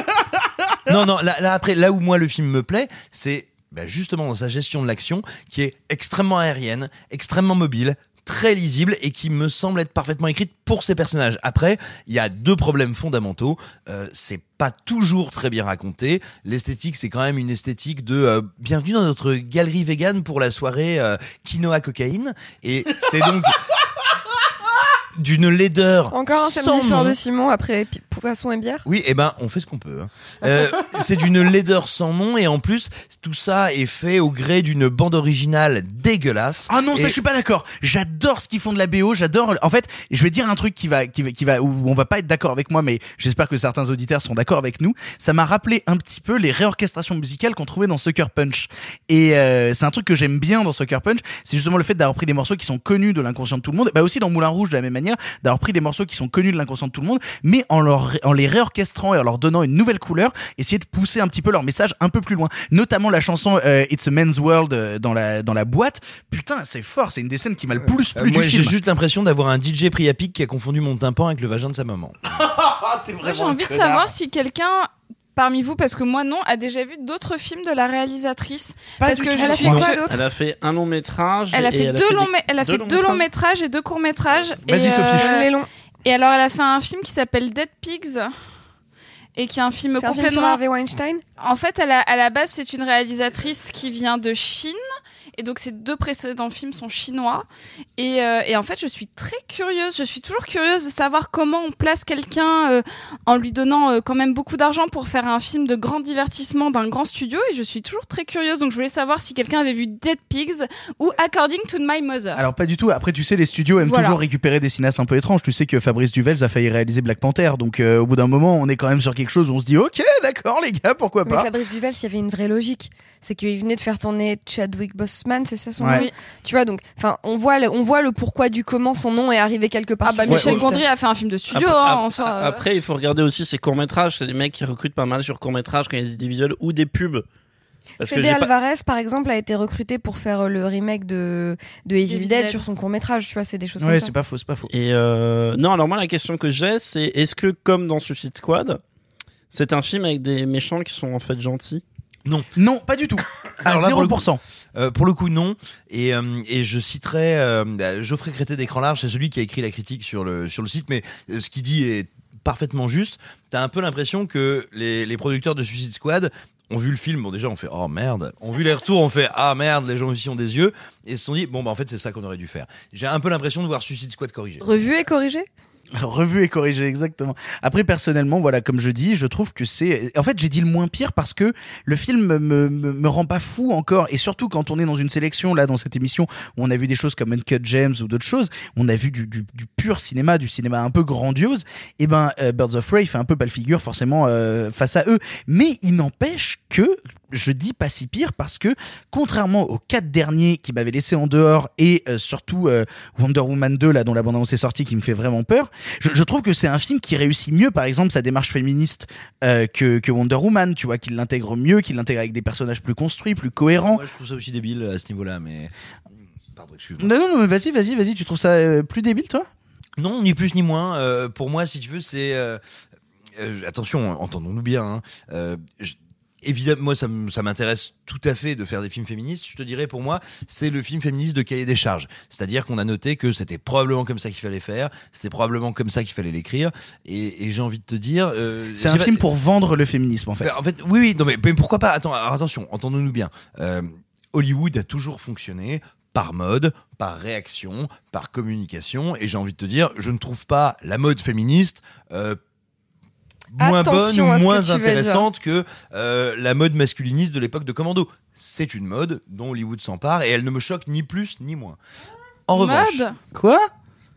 [SPEAKER 3] non, non. Là, là, après, là où moi le film me plaît, c'est bah, justement dans sa gestion de l'action, qui est extrêmement aérienne, extrêmement mobile très lisible et qui me semble être parfaitement écrite pour ces personnages. Après, il y a deux problèmes fondamentaux. Euh, c'est pas toujours très bien raconté. L'esthétique, c'est quand même une esthétique de euh, bienvenue dans notre galerie vegan pour la soirée euh, quinoa cocaïne. Et c'est donc d'une laideur.
[SPEAKER 2] Encore un
[SPEAKER 3] sans
[SPEAKER 2] samedi soir
[SPEAKER 3] nom.
[SPEAKER 2] de Simon après poisson et bière?
[SPEAKER 3] Oui, eh ben, on fait ce qu'on peut. hein. Euh, c'est d'une laideur sans nom et en plus, tout ça est fait au gré d'une bande originale dégueulasse.
[SPEAKER 1] Ah non, ça
[SPEAKER 3] Et-
[SPEAKER 1] je suis pas d'accord. J'adore ce qu'ils font de la BO, j'adore. En fait, je vais dire un truc qui va, qui va, qui va, où on va pas être d'accord avec moi, mais j'espère que certains auditeurs sont d'accord avec nous. Ça m'a rappelé un petit peu les réorchestrations musicales qu'on trouvait dans Sucker Punch. Et euh, c'est un truc que j'aime bien dans Sucker Punch, c'est justement le fait d'avoir pris des morceaux qui sont connus de l'inconscient de tout le monde. Bah aussi dans Moulin Rouge de la même manière, d'avoir pris des morceaux qui sont connus de l'inconscient de tout le monde, mais en leur, en les réorchestrant et en leur donnant une nouvelle couleur, essayer de pousser un petit peu leur message un peu plus loin. Notamment la chanson euh, It's a Man's World euh, dans la dans la boîte. Putain, c'est fort. C'est une des scènes qui m'a le plus
[SPEAKER 3] Euh,
[SPEAKER 1] plu
[SPEAKER 3] moi, j'ai juste l'impression d'avoir un DJ Priapic qui a confondu mon tympan avec le vagin de sa maman.
[SPEAKER 8] Moi, j'ai envie de savoir si quelqu'un parmi vous, parce que moi non, a déjà vu d'autres films de la réalisatrice.
[SPEAKER 1] Pas
[SPEAKER 8] parce que je
[SPEAKER 2] Elle a
[SPEAKER 8] suis
[SPEAKER 2] fait quoi
[SPEAKER 8] je-
[SPEAKER 2] d'autre
[SPEAKER 9] Elle a fait un long métrage.
[SPEAKER 8] Elle a
[SPEAKER 9] et
[SPEAKER 8] fait deux longs,
[SPEAKER 9] des-
[SPEAKER 8] mé- elle a
[SPEAKER 9] deux
[SPEAKER 8] fait
[SPEAKER 9] longs
[SPEAKER 8] deux longs
[SPEAKER 9] métrages.
[SPEAKER 8] et deux courts métrages.
[SPEAKER 1] Vas-y,
[SPEAKER 8] et,
[SPEAKER 1] Sophie.
[SPEAKER 8] euh,
[SPEAKER 2] Les longs.
[SPEAKER 8] Et alors, elle a fait un film qui s'appelle Dead Pigs. Et qui est un film
[SPEAKER 2] C'est un film sur
[SPEAKER 8] complètement.
[SPEAKER 2] Harvey Weinstein?
[SPEAKER 8] En fait, à la base, c'est une réalisatrice qui vient de Chine. Et donc, ces deux précédents films sont chinois. Et, euh, et en fait, je suis très curieuse. Je suis toujours curieuse de savoir comment on place quelqu'un euh, en lui donnant euh, quand même beaucoup d'argent pour faire un film de grand divertissement d'un grand studio. Et je suis toujours très curieuse. Donc, je voulais savoir si quelqu'un avait vu Dead Pigs ou According to My Mother.
[SPEAKER 1] Alors pas du tout. Après, tu sais, les studios aiment
[SPEAKER 8] Voilà.
[SPEAKER 1] toujours récupérer des cinéastes un peu étranges. Tu sais que Fabrice Duvels a failli réaliser Black Panther. Donc euh, au bout d'un moment, on est quand même sur quelque chose où on se dit, ok, d'accord, les gars, pourquoi
[SPEAKER 2] Mais
[SPEAKER 1] pas?
[SPEAKER 2] Fabrice Duvel, il y avait une vraie logique. C'est qu'il venait de faire tourner Chadwick Boseman, c'est ça son
[SPEAKER 1] Ouais.
[SPEAKER 2] nom Tu vois, donc, enfin, on voit, le, on voit le pourquoi du comment son nom est arrivé quelque part.
[SPEAKER 8] Ah bah Michel
[SPEAKER 2] cette
[SPEAKER 8] Gondry a fait un film de studio
[SPEAKER 9] Après,
[SPEAKER 8] hein,
[SPEAKER 9] ap-
[SPEAKER 8] en soi. euh.
[SPEAKER 9] après, il faut regarder aussi ses courts métrages. C'est des mecs qui recrutent pas mal sur courts métrages quand il y a des idées visuelles ou des pubs. Parce que
[SPEAKER 2] Fede
[SPEAKER 9] j'ai pas-
[SPEAKER 2] Alvarez, par exemple, a été recruté pour faire le remake de, de Evil Dead
[SPEAKER 8] Dead.
[SPEAKER 2] sur son court métrage. Tu vois, c'est des choses
[SPEAKER 1] Ouais,
[SPEAKER 2] comme ça.
[SPEAKER 1] c'est pas faux, c'est pas faux.
[SPEAKER 9] Et euh, non, alors moi la question que j'ai, c'est est-ce que comme dans Suicide Squad, c'est un film avec des méchants qui sont en fait gentils?
[SPEAKER 3] Non.
[SPEAKER 1] Non, pas du tout. À
[SPEAKER 3] Alors là, pour le
[SPEAKER 1] 0%.
[SPEAKER 3] Euh, pour le coup, non. Et, euh, je citerai euh, bah, Geoffrey Crété d'écran large, c'est celui qui a écrit la critique sur le, site, mais ce qu'il dit est parfaitement juste. T'as un peu l'impression que les, producteurs de Suicide Squad ont vu le film, bon déjà on fait oh merde, ont vu les retours, on fait ah merde, les gens aussi ont des yeux, et se sont dit bon bah en fait c'est ça qu'on aurait dû faire. J'ai un peu l'impression de voir Suicide Squad corrigé.
[SPEAKER 2] Revu et corrigé?
[SPEAKER 1] Revu et corrigé, exactement. Après, personnellement, voilà, comme je dis, je trouve que c'est. En fait, j'ai dit le moins pire parce que le film me, me, rend pas fou encore. Et surtout, quand on est dans une sélection, là, dans cette émission, où on a vu des choses comme Uncut Gems ou d'autres choses, on a vu du, du, du pur cinéma, du cinéma un peu grandiose. Et ben, euh, Birds of Prey fait un peu pas le figure, forcément, euh, face à eux. Mais il n'empêche que. Je dis pas si pire parce que contrairement aux quatre derniers qui m'avaient laissé en dehors et euh, surtout euh, Wonder Woman 2 là dont la bande annonce est sortie qui me fait vraiment peur, je, je trouve que c'est un film qui réussit mieux, par exemple, sa démarche féministe euh, que, que Wonder Woman, tu vois, qu'il l'intègre mieux, qu'il l'intègre avec des personnages plus construits, plus cohérents.
[SPEAKER 3] Moi je trouve ça aussi débile à ce niveau-là, mais pardon excuse-moi.
[SPEAKER 1] Non, non, non, mais vas-y, vas-y, vas-y, tu trouves ça plus débile, toi?
[SPEAKER 3] Non, ni plus ni moins. Pour moi, si tu veux, c'est attention, entendons-nous bien. Hein, je- Évidemment, moi, ça m'intéresse tout à fait de faire des films féministes. Je te dirais, pour moi, c'est le film féministe de cahier des charges. C'est-à-dire qu'on a noté que c'était probablement comme ça qu'il fallait faire, c'était probablement comme ça qu'il fallait l'écrire. Et, et j'ai envie de te dire, euh,
[SPEAKER 1] C'est un
[SPEAKER 3] pas-
[SPEAKER 1] film pour vendre le féminisme, en fait.
[SPEAKER 3] bah, en fait, oui, oui, non, mais, mais pourquoi pas? Attends, alors attention, entendons-nous bien. Euh, Hollywood a toujours fonctionné par mode, par réaction, par communication, et j'ai envie de te dire, je ne trouve pas la mode féministe euh, moins
[SPEAKER 2] Attention
[SPEAKER 3] bonne ou moins intéressante que euh, la mode masculiniste de l'époque de Commando. C'est une mode dont Hollywood s'empare et elle ne me choque ni plus ni moins. En revanche,
[SPEAKER 8] Mode
[SPEAKER 1] Quoi?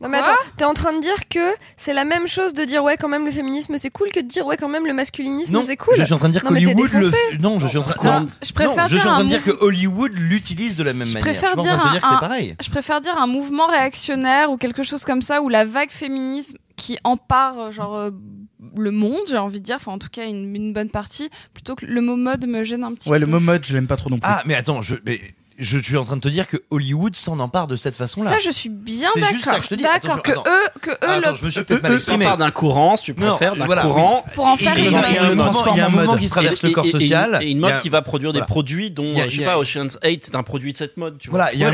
[SPEAKER 2] Non mais attends, t'es en train de dire que c'est la même chose de dire ouais quand même le féminisme c'est cool que de dire ouais quand même le masculinisme c'est cool.
[SPEAKER 3] je suis en train de dire
[SPEAKER 2] Non,
[SPEAKER 3] le f- non, je suis en train
[SPEAKER 8] Non, je préfère
[SPEAKER 3] non, je suis en train de dire que Hollywood l'utilise de la même
[SPEAKER 8] Je
[SPEAKER 3] manière.
[SPEAKER 8] préfère
[SPEAKER 3] je
[SPEAKER 8] dire un,
[SPEAKER 3] dire que c'est pareil.
[SPEAKER 8] je préfère dire un mouvement réactionnaire ou quelque chose comme ça où la vague féminisme qui empare genre euh, le monde, j'ai envie de dire, enfin en tout cas une, une bonne partie, plutôt que le mot mode me gêne un petit
[SPEAKER 1] Ouais,
[SPEAKER 8] peu.
[SPEAKER 1] le mot mode, je l'aime pas trop non plus.
[SPEAKER 3] Ah, mais attends, je mais je suis en train de te dire que Hollywood s'en empare de cette façon-là.
[SPEAKER 8] Ça, je suis bien
[SPEAKER 3] C'est juste ça
[SPEAKER 8] d'accord.
[SPEAKER 3] que je te dis.
[SPEAKER 8] D'accord que
[SPEAKER 3] attends.
[SPEAKER 8] eux, que eux,
[SPEAKER 3] Attends,
[SPEAKER 8] le-
[SPEAKER 3] je me suis peut-être mal exprimé.
[SPEAKER 9] d'un courant, si tu préfères, d'un
[SPEAKER 3] voilà,
[SPEAKER 9] courant.
[SPEAKER 3] oui.
[SPEAKER 8] Pour en faire
[SPEAKER 3] Il y a-
[SPEAKER 8] une
[SPEAKER 3] il y a un
[SPEAKER 8] mode.
[SPEAKER 3] mouvement, il y a un mouvement qui traverse
[SPEAKER 9] et-
[SPEAKER 3] le corps
[SPEAKER 9] et- et une-
[SPEAKER 3] social.
[SPEAKER 9] Et une
[SPEAKER 3] Il y
[SPEAKER 9] mode
[SPEAKER 3] a-
[SPEAKER 9] qui va produire des produits dont,
[SPEAKER 3] a-
[SPEAKER 9] je sais
[SPEAKER 3] a-
[SPEAKER 9] pas, Ocean's 8, c'est un produit de cette mode, tu vois.
[SPEAKER 3] Voilà, il y a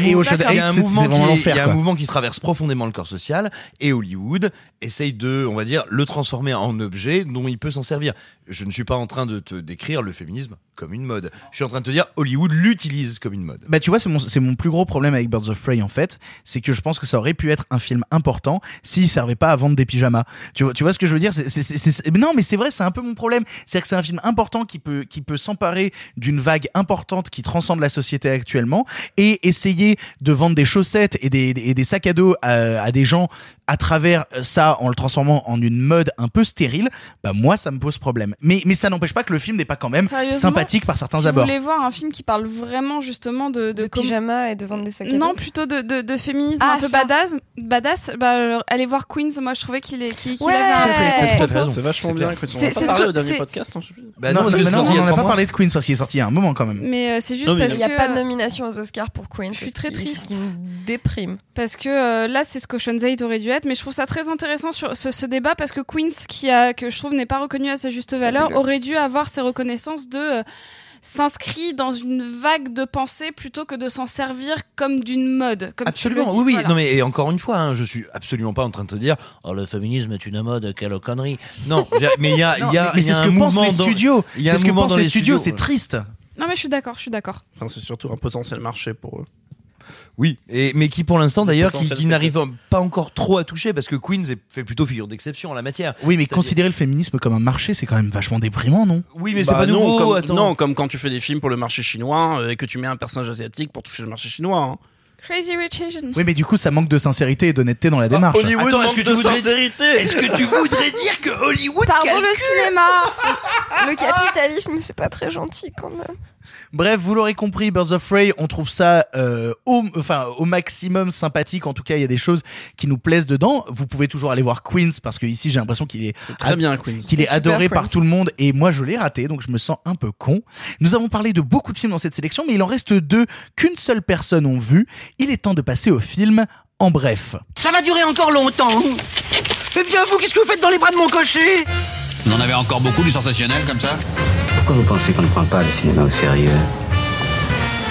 [SPEAKER 3] un, mouvement qui traverse profondément le corps social et Hollywood essaye de, on va dire, le transformer en objet dont il peut s'en servir. Je ne suis pas en train de te décrire le féminisme comme une mode. Je suis en train de te dire Hollywood l'utilise comme une mode.
[SPEAKER 1] Bah tu vois, c'est mon, c'est mon plus gros problème avec Birds of Prey en fait, c'est que je pense que ça aurait pu être un film important s'il servait pas à vendre des pyjamas. Tu vois, tu vois ce que je veux dire? C'est, c'est, Non mais c'est vrai, c'est un peu mon problème. C'est que c'est un film important qui peut, qui peut s'emparer d'une vague importante qui transcende la société actuellement et essayer de vendre des chaussettes et des, et des sacs à dos à, à des gens à travers ça en le transformant en une mode un peu stérile. Bah moi ça me pose problème. Mais, mais ça n'empêche pas que le film n'est pas quand même sympathique par certains
[SPEAKER 8] si
[SPEAKER 1] abords.
[SPEAKER 8] vous voulez voir un film qui parle vraiment justement de, de,
[SPEAKER 2] De
[SPEAKER 8] com-
[SPEAKER 2] pyjama et de vendre des sacs à
[SPEAKER 8] non plutôt de, de, de féminisme
[SPEAKER 2] Ah,
[SPEAKER 8] un peu
[SPEAKER 2] ça.
[SPEAKER 8] badass badass bah allez voir Queens moi je trouvais qu'il est qu'il qu'il
[SPEAKER 2] Ouais.
[SPEAKER 8] avait un.
[SPEAKER 9] C'est vachement bien.
[SPEAKER 8] C'est- ce
[SPEAKER 9] parlé
[SPEAKER 8] que-
[SPEAKER 9] au dernier
[SPEAKER 8] c'est-
[SPEAKER 9] podcast. hein.
[SPEAKER 3] Bah
[SPEAKER 1] non, non,
[SPEAKER 3] que
[SPEAKER 1] mais non, on n'a pas parlé de Queens parce qu'il est sorti il y a un moment quand même.
[SPEAKER 8] mais euh, c'est juste
[SPEAKER 9] Non, mais
[SPEAKER 8] parce
[SPEAKER 2] Il n'y a
[SPEAKER 8] que
[SPEAKER 2] pas de nomination aux Oscars pour Queen.
[SPEAKER 8] Je suis
[SPEAKER 2] c'est
[SPEAKER 8] très triste.
[SPEAKER 2] déprime.
[SPEAKER 8] parce que euh, là c'est ce qu'Ocean's 8 aurait dû être mais je trouve ça très intéressant sur ce, ce débat parce que Queens qui a que je trouve n'est pas reconnu à sa juste valeur aurait dû avoir ses reconnaissances de euh, s'inscrit dans une vague de pensée plutôt que de s'en servir comme d'une mode comme tu
[SPEAKER 3] Absolument,
[SPEAKER 8] le dis,
[SPEAKER 3] oui, oui.
[SPEAKER 8] voilà.
[SPEAKER 3] Non, mais et encore une fois, hein, je suis absolument pas en train de te dire, oh, le féminisme est une mode, quelle connerie. Non, mais il y a, y a, y a un mouvement
[SPEAKER 1] les
[SPEAKER 3] dans-
[SPEAKER 1] studios.
[SPEAKER 3] Il y a
[SPEAKER 1] C'est
[SPEAKER 3] un
[SPEAKER 1] ce que
[SPEAKER 3] mouvement
[SPEAKER 1] pensent
[SPEAKER 3] dans
[SPEAKER 1] les
[SPEAKER 3] les
[SPEAKER 1] studios,
[SPEAKER 3] studios.
[SPEAKER 1] c'est triste.
[SPEAKER 8] non mais je suis d'accord je suis d'accord
[SPEAKER 9] Enfin, c'est surtout un potentiel marché pour eux.
[SPEAKER 3] Oui, et, mais qui pour l'instant d'ailleurs, qui, n'arrive pas encore trop à toucher parce que Queens est- fait plutôt figure d'exception en la matière.
[SPEAKER 1] Oui, mais considérer le féminisme comme un marché, c'est quand même vachement déprimant, non?
[SPEAKER 3] Oui, mais c'est
[SPEAKER 9] Bah
[SPEAKER 3] pas
[SPEAKER 9] non,
[SPEAKER 3] nouveau.
[SPEAKER 9] Comme,
[SPEAKER 3] attends.
[SPEAKER 9] non, comme quand tu fais des films pour le marché chinois euh, et que tu mets un personnage asiatique pour toucher le marché chinois. hein.
[SPEAKER 8] Crazy Rich Asian
[SPEAKER 1] Oui, mais du coup, ça manque de sincérité et d'honnêteté dans la démarche.
[SPEAKER 9] Ah, Hollywood
[SPEAKER 3] Attends, est-ce
[SPEAKER 9] manque
[SPEAKER 3] que tu
[SPEAKER 9] de
[SPEAKER 3] voudrais-
[SPEAKER 9] sincérité.
[SPEAKER 3] Est-ce que tu voudrais dire que Hollywood
[SPEAKER 8] pardon
[SPEAKER 3] calcule
[SPEAKER 8] le cinéma
[SPEAKER 2] Le capitalisme, c'est pas très gentil quand même.
[SPEAKER 1] Bref, vous l'aurez compris, Birds of Prey, on trouve ça euh, au, enfin, au maximum sympathique. En tout cas, il y a des choses qui nous plaisent dedans. Vous pouvez toujours aller voir Queens parce que ici, j'ai l'impression qu'il est,
[SPEAKER 9] Très bien,
[SPEAKER 1] qu'il est adoré par tout le monde et moi je l'ai raté donc je me sens un peu con. Nous avons parlé de beaucoup de films dans cette sélection mais il en reste deux qu'une seule personne ont vu. Il est temps de passer au film en bref.
[SPEAKER 17] Ça va durer encore longtemps. Eh bien, vous, qu'est-ce que vous faites dans les bras de mon cocher?
[SPEAKER 18] Vous en avez encore beaucoup du sensationnel comme ça
[SPEAKER 6] Pourquoi vous pensez qu'on ne prend pas le cinéma au sérieux?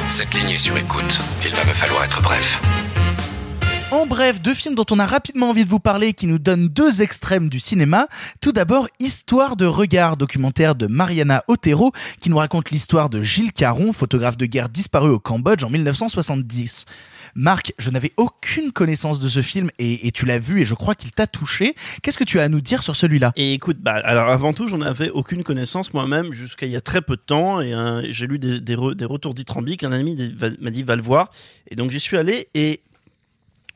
[SPEAKER 18] Cette ligne est sur écoute. Il va me falloir être bref.
[SPEAKER 1] En bref, deux films dont on a rapidement envie de vous parler qui nous donnent deux extrêmes du cinéma. Tout d'abord, Histoire de regard, documentaire de Mariana Otero qui nous raconte l'histoire de Gilles Caron, photographe de guerre disparu au Cambodge en 1970. Marc, je n'avais aucune connaissance de ce film et, tu l'as vu et je crois qu'il t'a touché. Qu'est-ce que tu as à nous dire sur celui-là?
[SPEAKER 9] Et écoute, bah, alors avant tout, j'en avais aucune connaissance moi-même jusqu'à il y a très peu de temps et euh, j'ai lu des, des, re- des retours dithyrambiques. Un ami m'a dit va le voir et donc j'y suis allé et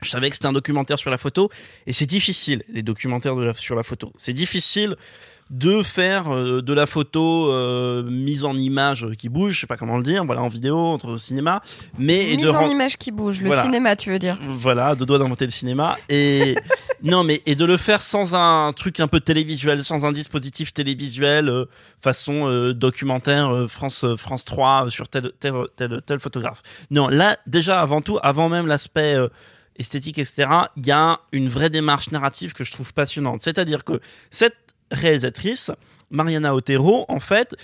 [SPEAKER 9] je savais que c'était un documentaire sur la photo et c'est difficile les documentaires de la- sur la photo. C'est difficile de faire euh, de la photo euh, mise en image qui bouge, je sais pas comment le dire, voilà en vidéo, entre au cinéma, mais
[SPEAKER 2] Mise
[SPEAKER 9] de
[SPEAKER 2] en image qui bouge, le
[SPEAKER 9] Voilà.
[SPEAKER 2] cinéma, tu veux dire.
[SPEAKER 9] voilà, deux doigts d'inventer le cinéma. Et non, mais et de le faire sans un truc un peu télévisuel, sans un dispositif télévisuel euh, façon documentaire France France 3 euh, sur tel tel tel tel photographe. Non, là déjà avant tout, avant même l'aspect esthétique, etc. Il y a une vraie démarche narrative que je trouve passionnante. C'est-à-dire que cette réalisatrice, Mariana Otero, en fait,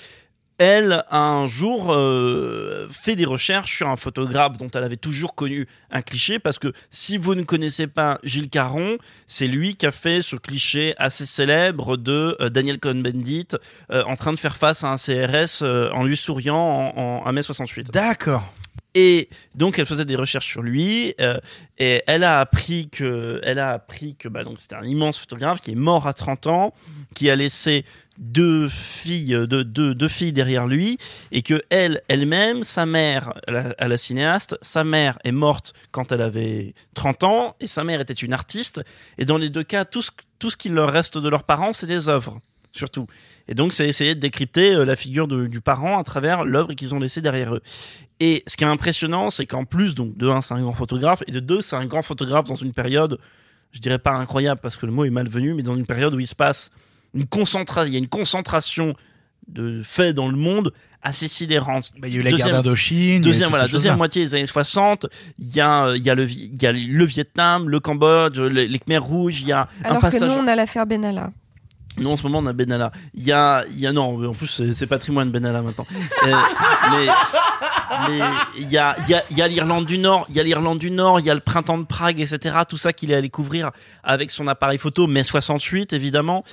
[SPEAKER 9] elle, un jour, euh, fait des recherches sur un photographe dont elle avait toujours connu un cliché, parce que si vous ne connaissez pas Gilles Caron, c'est lui qui a fait ce cliché assez célèbre de euh, Daniel Cohn-Bendit euh, en train de faire face à un CRS en lui souriant en, en 1m68.
[SPEAKER 1] D'accord.
[SPEAKER 9] Et donc elle faisait des recherches sur lui euh, et elle a appris que elle a appris que bah donc c'était un immense photographe qui est mort à 30 ans, qui a laissé deux filles deux, deux filles derrière lui et que elle elle-même sa mère la, à la cinéaste sa mère est morte quand elle avait 30 ans et sa mère était une artiste. Et dans les deux cas tout ce tout ce qu'il leur reste de leurs parents c'est des œuvres surtout et donc c'est essayer de décrypter euh, la figure de- du parent à travers l'œuvre qu'ils ont laissée derrière eux et ce qui est impressionnant, c'est qu'en plus, donc, de un, c'est un grand photographe, et de deux, c'est un grand photographe dans une période, je dirais pas incroyable parce que le mot est malvenu, mais dans une période où il se passe une concentration, il y a une concentration de faits dans le monde assez sidérante.
[SPEAKER 1] Bah, il y a eu la guerre d'Indochine,
[SPEAKER 9] Deuxième, voilà, deuxième moitié des années 60, il y a, euh, il y a le, Vi- il y a le Vietnam, le Cambodge, les, les Khmers rouges, il y a un
[SPEAKER 2] Alors que
[SPEAKER 9] passage.
[SPEAKER 2] nous, on a l'affaire Benalla.
[SPEAKER 9] Nous, en ce moment, on a Benalla. Il y a, il y a, non, en plus, c'est- patrimoine Benalla maintenant. Euh, mais, il y a, y a, y a l'Irlande du Nord, il y a l'Irlande du Nord, il y a le printemps de Prague, etc. Tout ça qu'il est allé couvrir avec son appareil photo, mai 68, évidemment.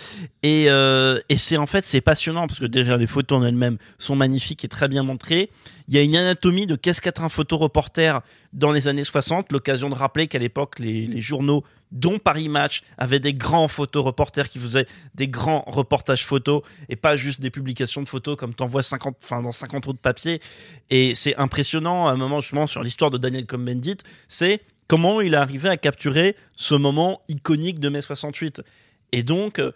[SPEAKER 9] Et, euh, et c'est en fait, c'est passionnant parce que déjà, les photos en elles-mêmes sont magnifiques et très bien montrées. Il y a une anatomie de qu'est-ce qu'être un photoreporter dans les années 60. L'occasion de rappeler qu'à l'époque, les, journaux, dont Paris Match, avaient des grands photoreporters qui faisaient des grands reportages photos et pas juste des publications de photos comme t'en vois 50, enfin, dans 50 autres papiers. Et c'est impressionnant, à un moment, justement, sur l'histoire de Daniel Cohn-Bendit, c'est comment il est arrivé à capturer ce moment iconique de mai 68. Et donc, euh,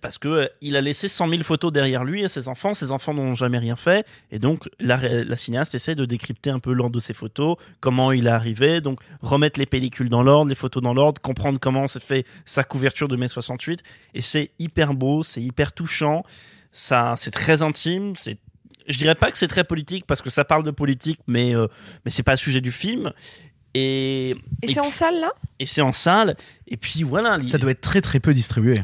[SPEAKER 9] parce que euh, il a laissé 100 000 photos derrière lui à ses enfants, ses enfants n'ont jamais rien fait, et donc la, la cinéaste essaie de décrypter un peu l'ordre de ces photos, comment il est arrivé, donc remettre les pellicules dans l'ordre, les photos dans l'ordre, comprendre comment s'est fait sa couverture de mai 68, et c'est hyper beau, c'est hyper touchant, ça, c'est très intime, c'est je dirais pas que c'est très politique parce que ça parle de politique, mais euh, mais c'est pas le sujet du film. Et,
[SPEAKER 2] Et, c'est en salle, là
[SPEAKER 9] et c'est en salle. Et puis voilà.
[SPEAKER 1] Ça doit être très très peu distribué.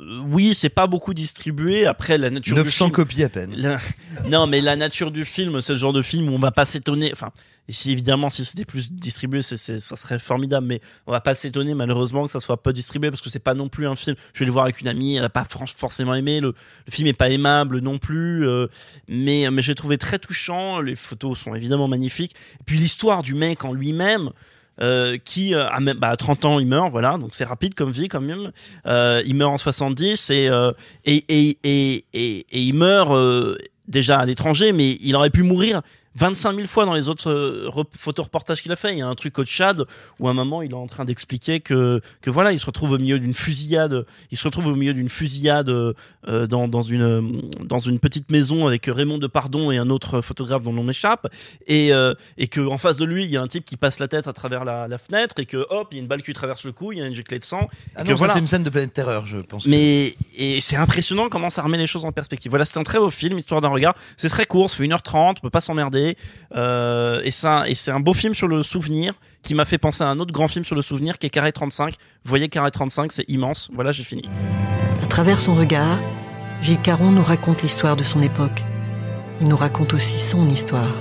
[SPEAKER 9] Euh, oui, c'est pas beaucoup distribué. Après, la nature
[SPEAKER 3] 900
[SPEAKER 9] du film.
[SPEAKER 3] copies à peine.
[SPEAKER 9] La- Non, mais la nature du film, c'est le genre de film où on va pas s'étonner. Enfin, et si évidemment, si c'était plus distribué, c'est, ça serait formidable. Mais on va pas s'étonner malheureusement que ça soit pas distribué parce que c'est pas non plus un film. Je vais le voir avec une amie, elle a pas forcément aimé. Le, le film est pas aimable non plus. euh, mais mais j'ai trouvé très touchant. Les photos sont évidemment magnifiques. Et puis l'histoire du mec en lui-même. euh, qui euh, à, bah, à 30 ans il meurt voilà donc c'est rapide comme vie quand même euh, il meurt en 70 et euh, et, il meurt euh, déjà à l'étranger mais il aurait pu mourir 25 000 fois dans les autres euh, rep- photoreportages qu'il a fait. Il y a un truc au Tchad où à un moment il est en train d'expliquer que que voilà il se retrouve au milieu d'une fusillade. Il se retrouve au milieu d'une fusillade euh, dans dans une dans une petite maison avec Raymond Depardon et un autre photographe dont l'on m'échappe et euh, et que en face de lui il y a un type qui passe la tête à travers la, la fenêtre et que hop il y a une balle qui lui traverse le cou, il y a une giclée de sang.
[SPEAKER 3] Ah
[SPEAKER 9] et
[SPEAKER 3] non,
[SPEAKER 9] que
[SPEAKER 3] ça,
[SPEAKER 9] voilà.
[SPEAKER 3] c'est une scène de Planète Terreur, je pense.
[SPEAKER 9] Mais et c'est impressionnant comment ça remet les choses en perspective. Voilà, c'est un très beau film, histoire d'un regard. C'est très court, ça fait 1h30, on peut pas s'emmerder. Euh, et c'est un beau film sur le souvenir qui m'a fait penser à un autre grand film sur le souvenir qui est Carré 35. Vous voyez Carré 35, c'est immense. Voilà, j'ai fini.
[SPEAKER 19] À travers son regard, Gilles Caron nous raconte l'histoire de son époque. Il nous raconte aussi son histoire.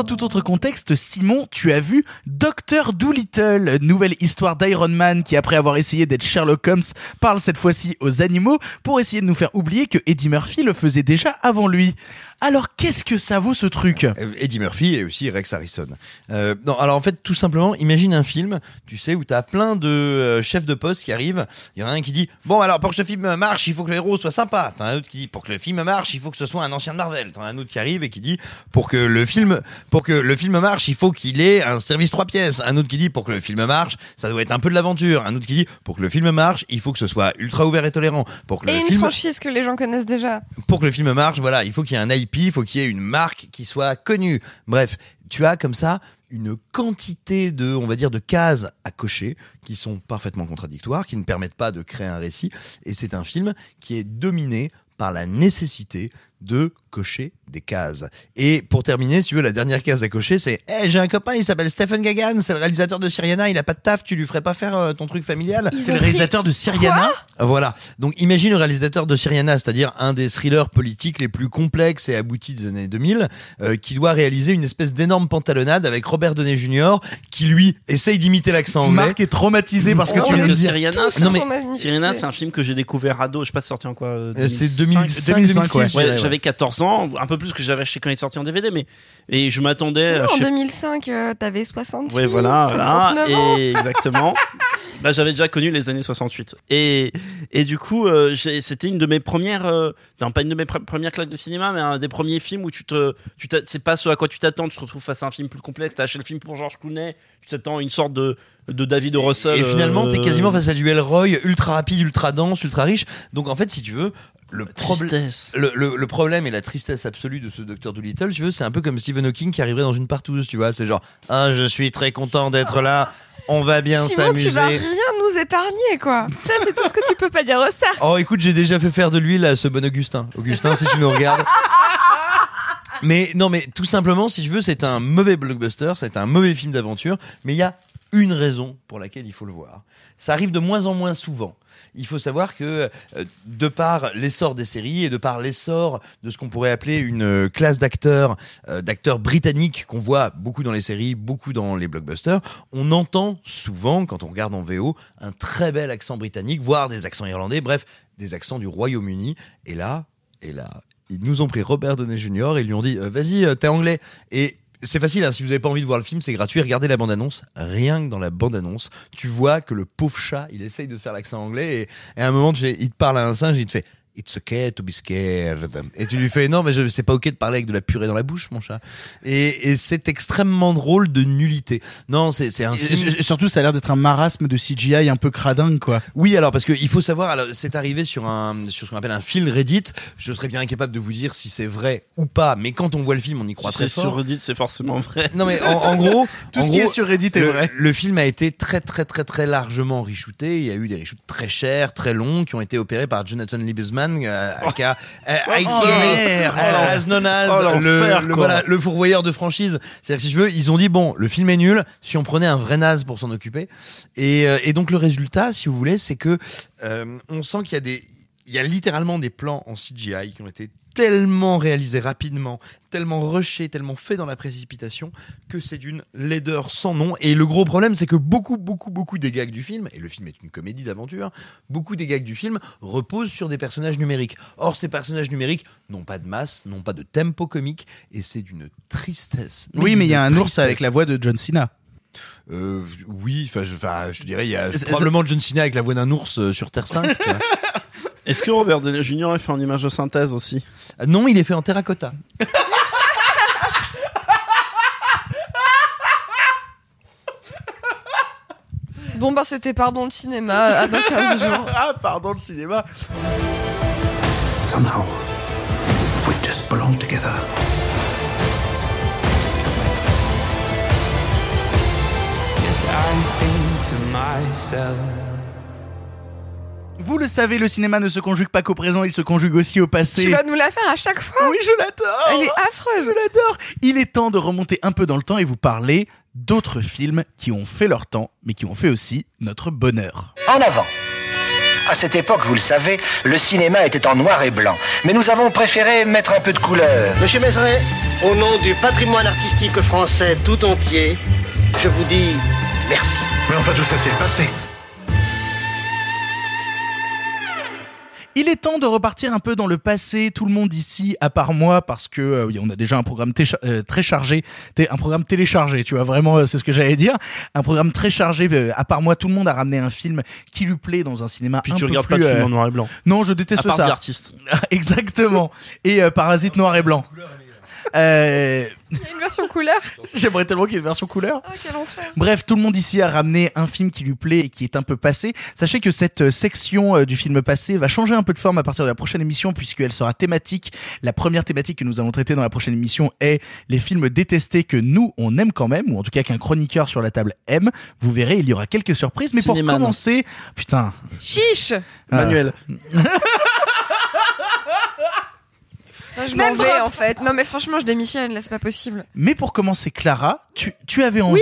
[SPEAKER 1] Un tout autre contexte, Simon, tu as vu Docteur Doolittle, nouvelle histoire d'Iron Man qui, après avoir essayé d'être Sherlock Holmes, parle cette fois-ci aux animaux pour essayer de nous faire oublier que Eddie Murphy le faisait déjà avant lui. Alors, qu'est-ce que ça vaut ce truc?
[SPEAKER 3] Euh, Eddie Murphy et aussi Rex Harrison. Euh, non, alors en fait, tout simplement, imagine un film, tu sais, où t'as plein de euh, chefs de poste qui arrivent. Il y en a un qui dit Bon, alors pour que ce film marche, il faut que le héros soit sympa. T'as un autre qui dit Pour que le film marche, il faut que ce soit un ancien Marvel. T'as un autre qui arrive et qui dit Pour que le film, pour que le film marche, il faut qu'il ait un service trois pièces. Un autre qui dit Pour que le film marche, ça doit être un peu de l'aventure. Un autre qui dit Pour que le film marche, il faut que ce soit ultra ouvert et tolérant. Pour que
[SPEAKER 2] Et
[SPEAKER 3] le
[SPEAKER 2] une
[SPEAKER 3] film
[SPEAKER 2] franchise que les gens connaissent déjà.
[SPEAKER 3] pour que le film marche, voilà, il faut qu'il y ait un IP, il faut qu'il y ait une marque qui soit connue. Bref, tu as comme ça une quantité de, on va dire, de cases à cocher qui sont parfaitement contradictoires, qui ne permettent pas de créer un récit. Et c'est un film qui est dominé par la nécessité de cocher des cases. Et pour terminer, si tu veux, la dernière case à cocher, c'est hey, j'ai un copain, il s'appelle Stephen Gagan, c'est le réalisateur de Syriana, il a pas de taf, tu lui ferais pas faire euh, ton truc familial
[SPEAKER 1] C'est le réalisateur de Syriana
[SPEAKER 3] Voilà. Donc imagine le réalisateur de Syriana, c'est-à-dire un des thrillers politiques les plus complexes et aboutis des années 2000, euh, qui doit réaliser une espèce d'énorme pantalonnade avec Robert Downey Jr. qui lui essaye d'imiter l'accent anglais.
[SPEAKER 1] Marc est traumatisé parce que
[SPEAKER 9] Oh,
[SPEAKER 1] tu viens
[SPEAKER 9] parce
[SPEAKER 1] de
[SPEAKER 9] que
[SPEAKER 1] dire.
[SPEAKER 9] Syriana, c'est
[SPEAKER 3] Non, mais-
[SPEAKER 9] Syriana, c'est un film que j'ai découvert ado. Je sais pas, c'est sorti en quoi euh,
[SPEAKER 3] c'est
[SPEAKER 9] 2005,
[SPEAKER 3] 2005, 2006,
[SPEAKER 9] ouais.
[SPEAKER 3] je dirais, ouais.
[SPEAKER 9] J'avais 14 ans, un peu plus que j'avais acheté quand il est sorti en DVD, mais et je m'attendais.
[SPEAKER 2] En
[SPEAKER 9] sais-
[SPEAKER 2] 2005, euh, t'avais 68,
[SPEAKER 9] Ouais, voilà, voilà.
[SPEAKER 2] 69 ans.
[SPEAKER 9] Et exactement. Là, j'avais déjà connu les années 68. Et, et du coup, euh, c'était une de mes premières, euh, non, pas une de mes pre- premières claques de cinéma, mais un des premiers films où tu te, tu c'est pas ce à quoi tu t'attends, tu te retrouves face à un film plus complexe, t'as acheté le film pour Georges Clooney, tu t'attends à une sorte de, de David O. Russell.
[SPEAKER 3] Et finalement, t'es
[SPEAKER 9] euh,
[SPEAKER 3] quasiment face à du Elroy ultra rapide, ultra dense, ultra riche. Donc en fait, si tu veux, le, problème
[SPEAKER 9] tristesse.
[SPEAKER 3] le, le, le problème et la tristesse absolue de ce Docteur Dolittle, tu veux, c'est un peu comme Stephen Hawking qui arriverait dans une partouze, tu vois. C'est genre, ah, je suis très content d'être là, on va bien
[SPEAKER 2] Simon, tu vas
[SPEAKER 3] s'amuser.
[SPEAKER 2] rien nous épargner, quoi.
[SPEAKER 8] Ça, c'est tout ce que tu peux pas dire au cerf.
[SPEAKER 3] Oh, écoute, j'ai déjà fait faire de l'huile à ce bon Augustin. Augustin, si tu nous regardes. Mais non, mais tout simplement, si tu veux, c'est un mauvais blockbuster, c'est un mauvais film d'aventure, mais il y a une raison pour laquelle il faut le voir. Ça arrive de moins en moins souvent. Il faut savoir que euh, de par l'essor des séries et de par l'essor de ce qu'on pourrait appeler une euh, classe d'acteurs, euh, d'acteurs britanniques qu'on voit beaucoup dans les séries, beaucoup dans les blockbusters, on entend souvent, quand on regarde en VO, un très bel accent britannique, voire des accents irlandais, bref, des accents du Royaume-Uni. Et là, et là, ils nous ont pris Robert Downey Jr. et ils lui ont dit vas-y t'es anglais et c'est facile, hein, si vous avez pas envie de voir le film, c'est gratuit. Regardez la bande-annonce. Rien que dans la bande-annonce, tu vois que le pauvre chat, il essaye de faire l'accent anglais et, et à un moment, il te parle à un singe, il te fait It's okay to be scared. Et tu lui fais non, mais je, c'est pas ok de parler avec de la purée dans la bouche, mon chat. Et, et c'est extrêmement drôle de nullité. Non, c'est, c'est un film.
[SPEAKER 1] Et- et Surtout, ça a l'air d'être un marasme de CGI un peu cradingue, quoi.
[SPEAKER 3] Oui, alors parce que il faut savoir, alors c'est arrivé sur un sur ce qu'on appelle un fil Reddit. Je serais bien incapable de vous dire si c'est vrai ou pas, mais quand on voit le film, on y croit
[SPEAKER 9] Si
[SPEAKER 3] très
[SPEAKER 9] c'est
[SPEAKER 3] fort.
[SPEAKER 9] sur Reddit, c'est forcément vrai.
[SPEAKER 3] Non mais en, en gros,
[SPEAKER 1] Tout
[SPEAKER 3] en
[SPEAKER 1] ce qui est sur Reddit est
[SPEAKER 3] le,
[SPEAKER 1] vrai.
[SPEAKER 3] Le film a été très très très très largement reshooté. Il y a eu des reshoots très chers, très longs, qui ont été opérés par Jonathan Liebesman, euh, aka, euh, aka,
[SPEAKER 1] Oh, merde.
[SPEAKER 3] euh,
[SPEAKER 9] Oh,
[SPEAKER 3] le, le-
[SPEAKER 9] quoi.
[SPEAKER 3] voilà, le fourvoyeur de franchise. C'est-à-dire si je veux, ils ont dit bon, le film est nul. Si on prenait un vrai naze pour s'en occuper, et, euh, et donc le résultat, si vous voulez, c'est que euh, on sent qu'il y a des, il y a littéralement des plans en CGI qui ont été tellement réalisés rapidement, tellement rushés, tellement faits dans la précipitation que c'est d'une laideur sans nom. Et le gros problème, c'est que beaucoup, beaucoup, beaucoup des gags du film, et le film est une comédie d'aventure, beaucoup des gags du film reposent sur des personnages numériques. Or, ces personnages numériques n'ont pas de masse, n'ont pas de tempo comique, et c'est d'une tristesse.
[SPEAKER 1] Oui, mais il y a un ours avec la voix de John Cena.
[SPEAKER 3] Euh, oui, enfin, je, je te dirais, il y a probablement John Cena avec la voix d'un ours euh, sur Terre 5.
[SPEAKER 9] Est-ce que Robert Downey Jr. est fait en image de synthèse aussi
[SPEAKER 3] Ah, non, il est fait en terracotta.
[SPEAKER 2] Bon, bah, c'était pardon le cinéma à dans 15 jours.
[SPEAKER 1] ah, pardon, le cinéma.
[SPEAKER 14] Somehow, we just belong together.
[SPEAKER 13] Yes, I think to myself.
[SPEAKER 1] Vous le savez, le cinéma ne se conjugue pas qu'au présent, il se conjugue aussi au passé.
[SPEAKER 2] Tu vas nous la faire à chaque fois
[SPEAKER 1] Oui, je l'adore.
[SPEAKER 2] Elle est affreuse.
[SPEAKER 1] Je l'adore. Il est temps de remonter un peu dans le temps et vous parler d'autres films qui ont fait leur temps, mais qui ont fait aussi notre bonheur.
[SPEAKER 17] En avant. À cette époque, vous le savez, le cinéma était en noir et blanc. Mais nous avons préféré mettre un peu de couleur.
[SPEAKER 20] Monsieur Mézeret, au nom du patrimoine artistique français tout entier, je vous dis merci.
[SPEAKER 14] Mais enfin, tout ça, c'est le passé.
[SPEAKER 1] Il est temps de repartir un peu dans le passé, tout le monde ici, à part moi, parce que euh, oui, on a déjà un programme euh, très chargé, un programme téléchargé, tu vois, vraiment, euh, c'est ce que j'allais dire, un programme très chargé, euh, à part moi, tout le monde a ramené un film qui lui plaît dans un cinéma
[SPEAKER 9] Puis
[SPEAKER 1] un
[SPEAKER 9] tu
[SPEAKER 1] peu
[SPEAKER 9] regardes
[SPEAKER 1] plus,
[SPEAKER 9] pas de film en noir et blanc.
[SPEAKER 1] Non, je déteste
[SPEAKER 9] À part
[SPEAKER 1] ça.
[SPEAKER 9] The Artist.
[SPEAKER 1] Exactement. Et euh, Parasite noir et blanc. Euh,
[SPEAKER 2] Il y a une version couleur.
[SPEAKER 1] J'aimerais tellement qu'il y ait une version couleur.
[SPEAKER 2] Ah, quel enfer.
[SPEAKER 1] Bref, tout le monde ici a ramené un film qui lui plaît et qui est un peu passé. Sachez que cette euh, section euh, du film passé va changer un peu de forme à partir de la prochaine émission puisqu'elle sera thématique. La première thématique que nous allons traiter dans la prochaine émission est les films détestés que nous, on aime quand même, ou en tout cas qu'un chroniqueur sur la table aime. Vous verrez, il y aura quelques surprises. Mais pour commencer, putain,
[SPEAKER 2] Chiche
[SPEAKER 1] Ah.
[SPEAKER 2] Je m'en vais en fait. Non mais franchement, je démissionne là, c'est pas possible.
[SPEAKER 1] Mais pour commencer, Clara, tu, tu avais envie,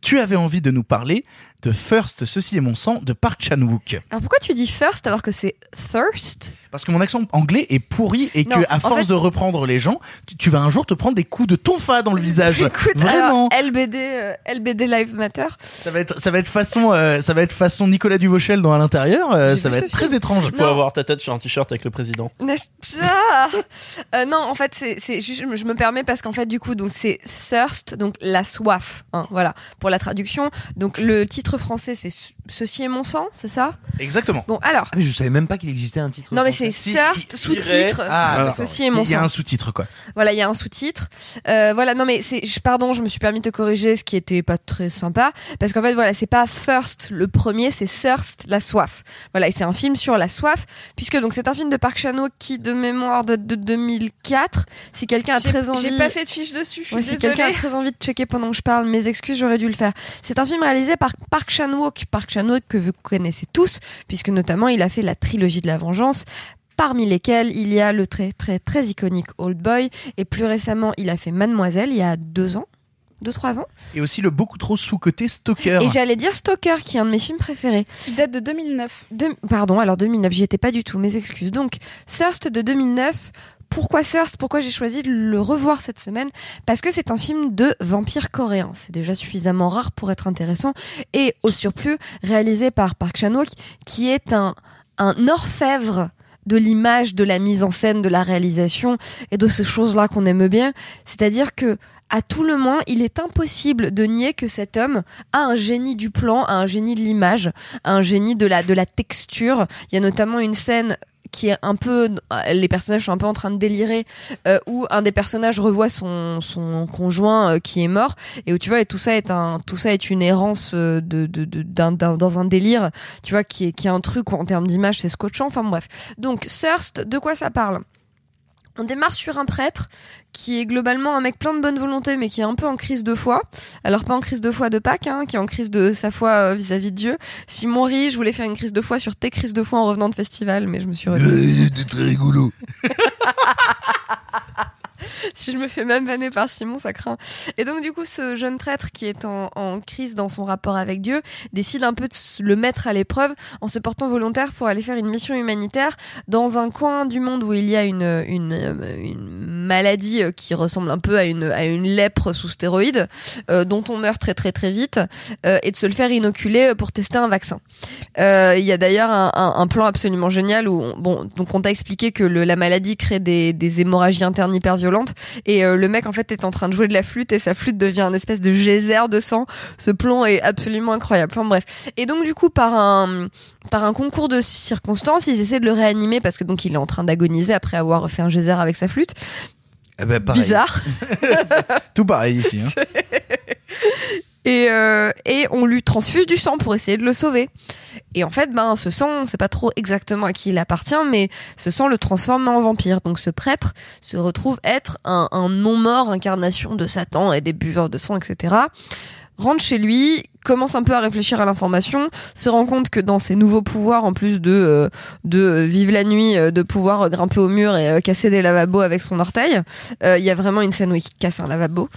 [SPEAKER 1] tu avais envie de nous parler de First, ceci est mon sang de Park Chan-wook.
[SPEAKER 2] Alors pourquoi tu dis first alors que c'est thirst?
[SPEAKER 1] Parce que mon accent anglais est pourri et que
[SPEAKER 2] Non,
[SPEAKER 1] à
[SPEAKER 2] en
[SPEAKER 1] force
[SPEAKER 2] fait-
[SPEAKER 1] de reprendre les gens, tu, tu vas un jour te prendre des coups de tonfa dans le visage.
[SPEAKER 2] Écoute,
[SPEAKER 1] Vraiment.
[SPEAKER 2] alors, LBD, euh, LBD Lives Matter.
[SPEAKER 1] Ça va être, ça va être façon, euh, ça va être façon Nicolas Duvauchel dans à l'intérieur. euh, ça va être
[SPEAKER 2] film.
[SPEAKER 1] très étrange.
[SPEAKER 9] Tu peux avoir ta tête sur un t-shirt avec le président.
[SPEAKER 2] N'est-ce pas? Euh, Non, en fait, c'est c'est juste, je me permets parce qu'en fait, du coup, donc c'est thirst, donc la soif. hein, voilà, pour la traduction. Donc le titre français, c'est Ceci est mon sang, c'est ça?
[SPEAKER 1] Exactement.
[SPEAKER 2] Bon, alors.
[SPEAKER 3] Ah, mais je savais même pas qu'il existait un titre.
[SPEAKER 2] Non, mais c'est thirst, sous-titre.
[SPEAKER 3] Ah.
[SPEAKER 2] Ceci est mon
[SPEAKER 1] Il y a
[SPEAKER 2] sang.
[SPEAKER 1] un sous-titre quoi.
[SPEAKER 2] Voilà, il y a un sous-titre. Euh, voilà, non mais c'est, pardon, je me suis permis de te corriger, ce qui était pas très sympa, parce qu'en fait, voilà, c'est pas first le premier, c'est thirst, la soif. Voilà, et c'est un film sur la soif, puisque donc c'est un film de Park Chan-wook qui, de mémoire, date de 2004. Si quelqu'un a très envie,
[SPEAKER 8] J'ai pas fait de fiche dessus, je suis
[SPEAKER 2] Ouais, si quelqu'un a très envie de checker pendant que je parle, mes excuses, j'aurais dû le faire. C'est un film réalisé par Park Chan-wook. Park Chan-wook que vous connaissez tous, puisque notamment il a fait la trilogie de la vengeance parmi lesquels il y a le très très très iconique Old Boy et plus récemment il a fait Mademoiselle il y a deux ans, deux trois ans.
[SPEAKER 1] Et aussi le beaucoup trop sous-côté Stalker.
[SPEAKER 2] Et j'allais dire Stalker qui est un de mes films préférés.
[SPEAKER 8] Il date de 2009.
[SPEAKER 2] De- Pardon, alors 2009, j'y étais pas du tout, mes excuses. Donc, Thirst de 2009. Pourquoi Thirst Pourquoi j'ai choisi de le revoir cette semaine? Parce que c'est un film de vampire coréen. C'est déjà suffisamment rare pour être intéressant. Et au surplus, réalisé par Park Chan-wook, qui est un, un orfèvre de l'image, de la mise en scène, de la réalisation et de ces choses-là qu'on aime bien. C'est-à-dire que à tout le moins, il est impossible de nier que cet homme a un génie du plan, a un génie de l'image, un génie de la de la texture. Il y a notamment une scène qui est un peu les personnages sont un peu en train de délirer euh, où un des personnages revoit son son conjoint euh, qui est mort et où tu vois et tout ça est un tout ça est une errance euh, de, de, dans un délire tu vois qui est qui un truc en termes d'image c'est scotchant enfin bref. Donc Thirst de quoi ça parle? On démarre sur un prêtre qui est globalement un mec plein de bonne volonté mais qui est un peu en crise de foi. Alors pas en crise de foi de Pâques, hein, qui est en crise de sa foi euh, vis-à-vis de Dieu. Simon rit, je voulais faire une crise de foi sur tes crises de foi en revenant de festival, mais je me suis.
[SPEAKER 3] Il était très rigolo.
[SPEAKER 2] si je me fais même vanner par Simon, ça craint. Et donc du coup, ce jeune prêtre qui est en, crise dans son rapport avec Dieu décide un peu de le mettre à l'épreuve en se portant volontaire pour aller faire une mission humanitaire dans un coin du monde où il y a une, euh, maladie euh, qui ressemble un peu à une, à lèpre sous stéroïdes euh, dont on meurt très très très vite euh, et de se le faire inoculer pour tester un vaccin. Il y a d'ailleurs un, plan absolument génial où on, bon donc on t'a expliqué que la maladie crée des, des hémorragies internes hyper violentes et euh, le mec en fait est en train de jouer de la flûte et sa flûte devient un espèce de geyser de sang. Ce plan est absolument incroyable. Enfin bref. Et donc du coup par un par un concours de circonstances, ils essaient de le réanimer parce que donc il est en train d'agoniser après avoir fait un geyser avec sa flûte.
[SPEAKER 3] Eh ben.
[SPEAKER 2] Bizarre.
[SPEAKER 1] Tout pareil ici. hein.
[SPEAKER 2] Et, euh, et on lui transfuse du sang pour essayer de le sauver. Et en fait, ben, ce sang, on sait pas trop exactement à qui il appartient, mais ce sang le transforme en vampire. Donc ce prêtre se retrouve être un, un non-mort incarnation de Satan et des buveurs de sang, etc. Rentre chez lui, commence un peu à réfléchir à l'information, se rend compte que dans ses nouveaux pouvoirs, en plus de euh, de vivre la nuit, euh, de pouvoir grimper au mur et euh, casser des lavabos avec son orteil, il y a vraiment une scène où il casse un lavabo,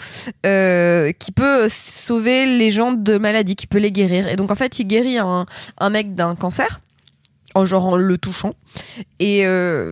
[SPEAKER 2] qui peut sauver les gens de maladies, qui peut les guérir. Et donc en fait, il guérit un, un mec d'un cancer, en genre en le touchant. Et euh,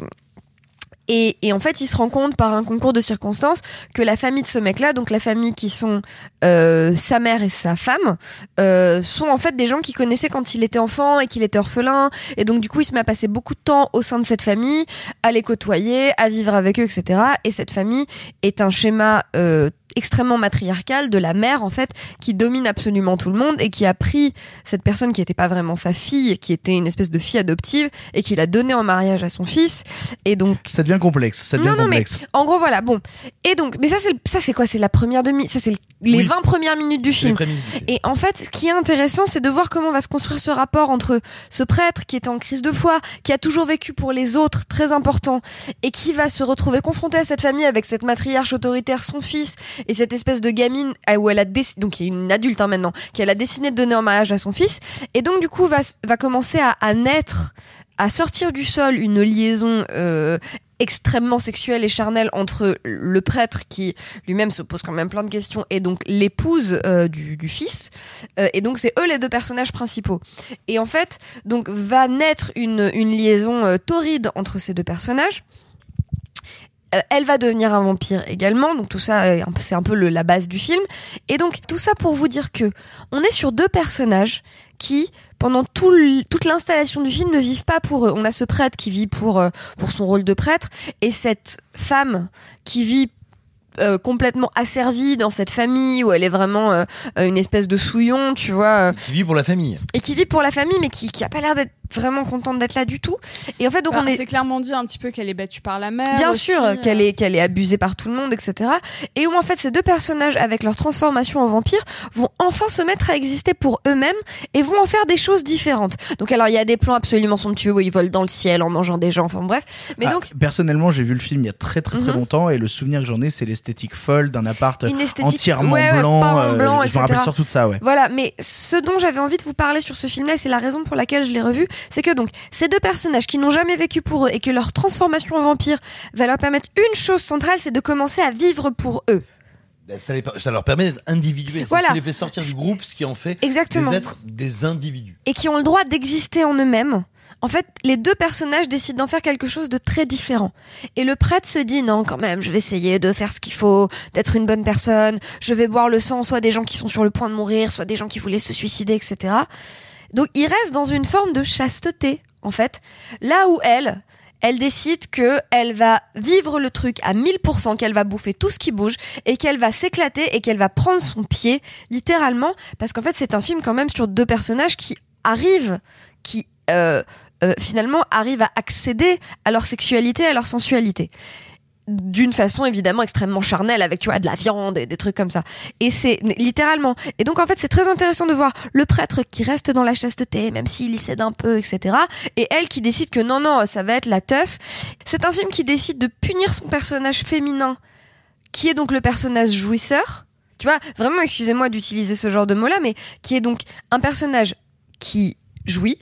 [SPEAKER 2] et, et en fait, il se rend compte par un concours de circonstances que la famille de ce mec-là, donc la famille qui sont euh, sa mère et sa femme, euh, sont en fait des gens qu'il connaissait quand il était enfant et qu'il était orphelin. Et donc du coup, il se met à passer beaucoup de temps au sein de cette famille, à les côtoyer, à vivre avec eux, etc. Et cette famille est un schéma euh, extrêmement matriarcal de la mère en fait qui domine absolument tout le monde et qui a pris cette personne qui n'était pas vraiment sa fille qui était une espèce de fille adoptive et qui l'a donnée en mariage à son fils et donc
[SPEAKER 1] Ça devient complexe. Ça devient
[SPEAKER 2] non, non, mais
[SPEAKER 1] complexe.
[SPEAKER 2] en gros, voilà, bon. Et donc, mais ça, c'est, ça, c'est quoi? C'est la première demi, ça, c'est les
[SPEAKER 1] Oui.
[SPEAKER 2] 20 premières minutes du film.
[SPEAKER 3] prémices du film.
[SPEAKER 2] Et en fait, ce qui est intéressant, c'est de voir comment va se construire ce rapport entre ce prêtre qui est en crise de foi, qui a toujours vécu pour les autres, très important, et qui va se retrouver confronté à cette famille avec cette matriarche autoritaire, son fils, et cette espèce de gamine ah, où elle a donc qui est une adulte hein, maintenant, qui elle a décidé de donner en mariage à son fils, et donc du coup va, va commencer à, naître, à sortir du sol une liaison euh, extrêmement sexuelle et charnelle entre le prêtre qui lui-même se pose quand même plein de questions et donc l'épouse euh, du, fils. Euh, et donc c'est eux les deux personnages principaux. Et en fait, donc va naître une, une liaison torride entre ces deux personnages. Euh, elle va devenir un vampire également, donc tout ça, euh, c'est un peu la base du film. Et donc tout ça pour vous dire que on est sur deux personnages qui, pendant toute l'installation du film, ne vivent pas pour eux. On a ce prêtre qui vit pour euh, pour son rôle de prêtre, et cette femme qui vit euh, complètement asservie dans cette famille où elle est vraiment euh, une espèce de souillon, tu vois. euh,
[SPEAKER 3] Qui vit pour la famille.
[SPEAKER 2] et qui vit pour la famille mais qui, qui a pas l'air d'être vraiment contente d'être là du tout et en fait donc
[SPEAKER 8] Bah,
[SPEAKER 2] on est
[SPEAKER 8] C'est clairement dit un petit peu qu'elle est battue par la mère.
[SPEAKER 2] Bien
[SPEAKER 8] aussi,
[SPEAKER 2] sûr
[SPEAKER 8] euh.
[SPEAKER 2] qu'elle est qu'elle est abusée par tout le monde, etc. Et où en fait ces deux personnages avec leur transformation en vampire vont enfin se mettre à exister pour eux-mêmes et vont en faire des choses différentes. Donc alors il y a des plans absolument somptueux où ils volent dans le ciel en mangeant des gens. Enfin bref. Mais
[SPEAKER 1] Ah,
[SPEAKER 2] donc
[SPEAKER 1] personnellement, j'ai vu le film il y a très très très
[SPEAKER 2] Mhm.
[SPEAKER 1] longtemps et le souvenir que j'en ai, c'est l'esthétique folle d'un appart
[SPEAKER 2] Une esthétique,
[SPEAKER 1] entièrement
[SPEAKER 2] ouais, ouais,
[SPEAKER 1] blanc.
[SPEAKER 2] peint en
[SPEAKER 1] euh,
[SPEAKER 2] blanc,
[SPEAKER 1] je me rappelle surtout de ça, ouais.
[SPEAKER 2] Voilà, mais ce dont j'avais envie de vous parler sur ce film-là, et c'est la raison pour laquelle je l'ai revu, c'est que donc ces deux personnages qui n'ont jamais vécu pour eux et que leur transformation en vampire va leur permettre une chose centrale, c'est de commencer à vivre pour eux.
[SPEAKER 3] Ben, ça, les- ça leur permet d'être individués.
[SPEAKER 2] Voilà.
[SPEAKER 3] ce qui les fait sortir du groupe, ce qui en fait
[SPEAKER 2] Exactement.
[SPEAKER 3] des êtres, des individus.
[SPEAKER 2] et qui ont le droit d'exister en eux-mêmes, en fait, les deux personnages décident d'en faire quelque chose de très différent. Et le prêtre se dit non, quand même, je vais essayer de faire ce qu'il faut, d'être une bonne personne, je vais boire le sang soit des gens qui sont sur le point de mourir, soit des gens qui voulaient se suicider, etc. Donc il reste dans une forme de chasteté, en fait, là où elle, elle décide que elle va vivre le truc à 1000%, qu'elle va bouffer tout ce qui bouge et qu'elle va s'éclater et qu'elle va prendre son pied, littéralement, parce qu'en fait c'est un film quand même sur deux personnages qui arrivent, qui euh, euh, finalement arrivent à accéder à leur sexualité, à leur sensualité. D'une façon évidemment extrêmement charnelle avec tu vois de la viande et des trucs comme ça. Et c'est littéralement. Et donc en fait c'est très intéressant de voir le prêtre qui reste dans la chasteté même s'il y cède un peu etc et elle qui décide que non non ça va être la teuf. C'est un film qui décide de punir son personnage féminin qui est donc le personnage jouisseur. Tu vois vraiment excusez-moi d'utiliser ce genre de mot là mais qui est donc un personnage qui jouit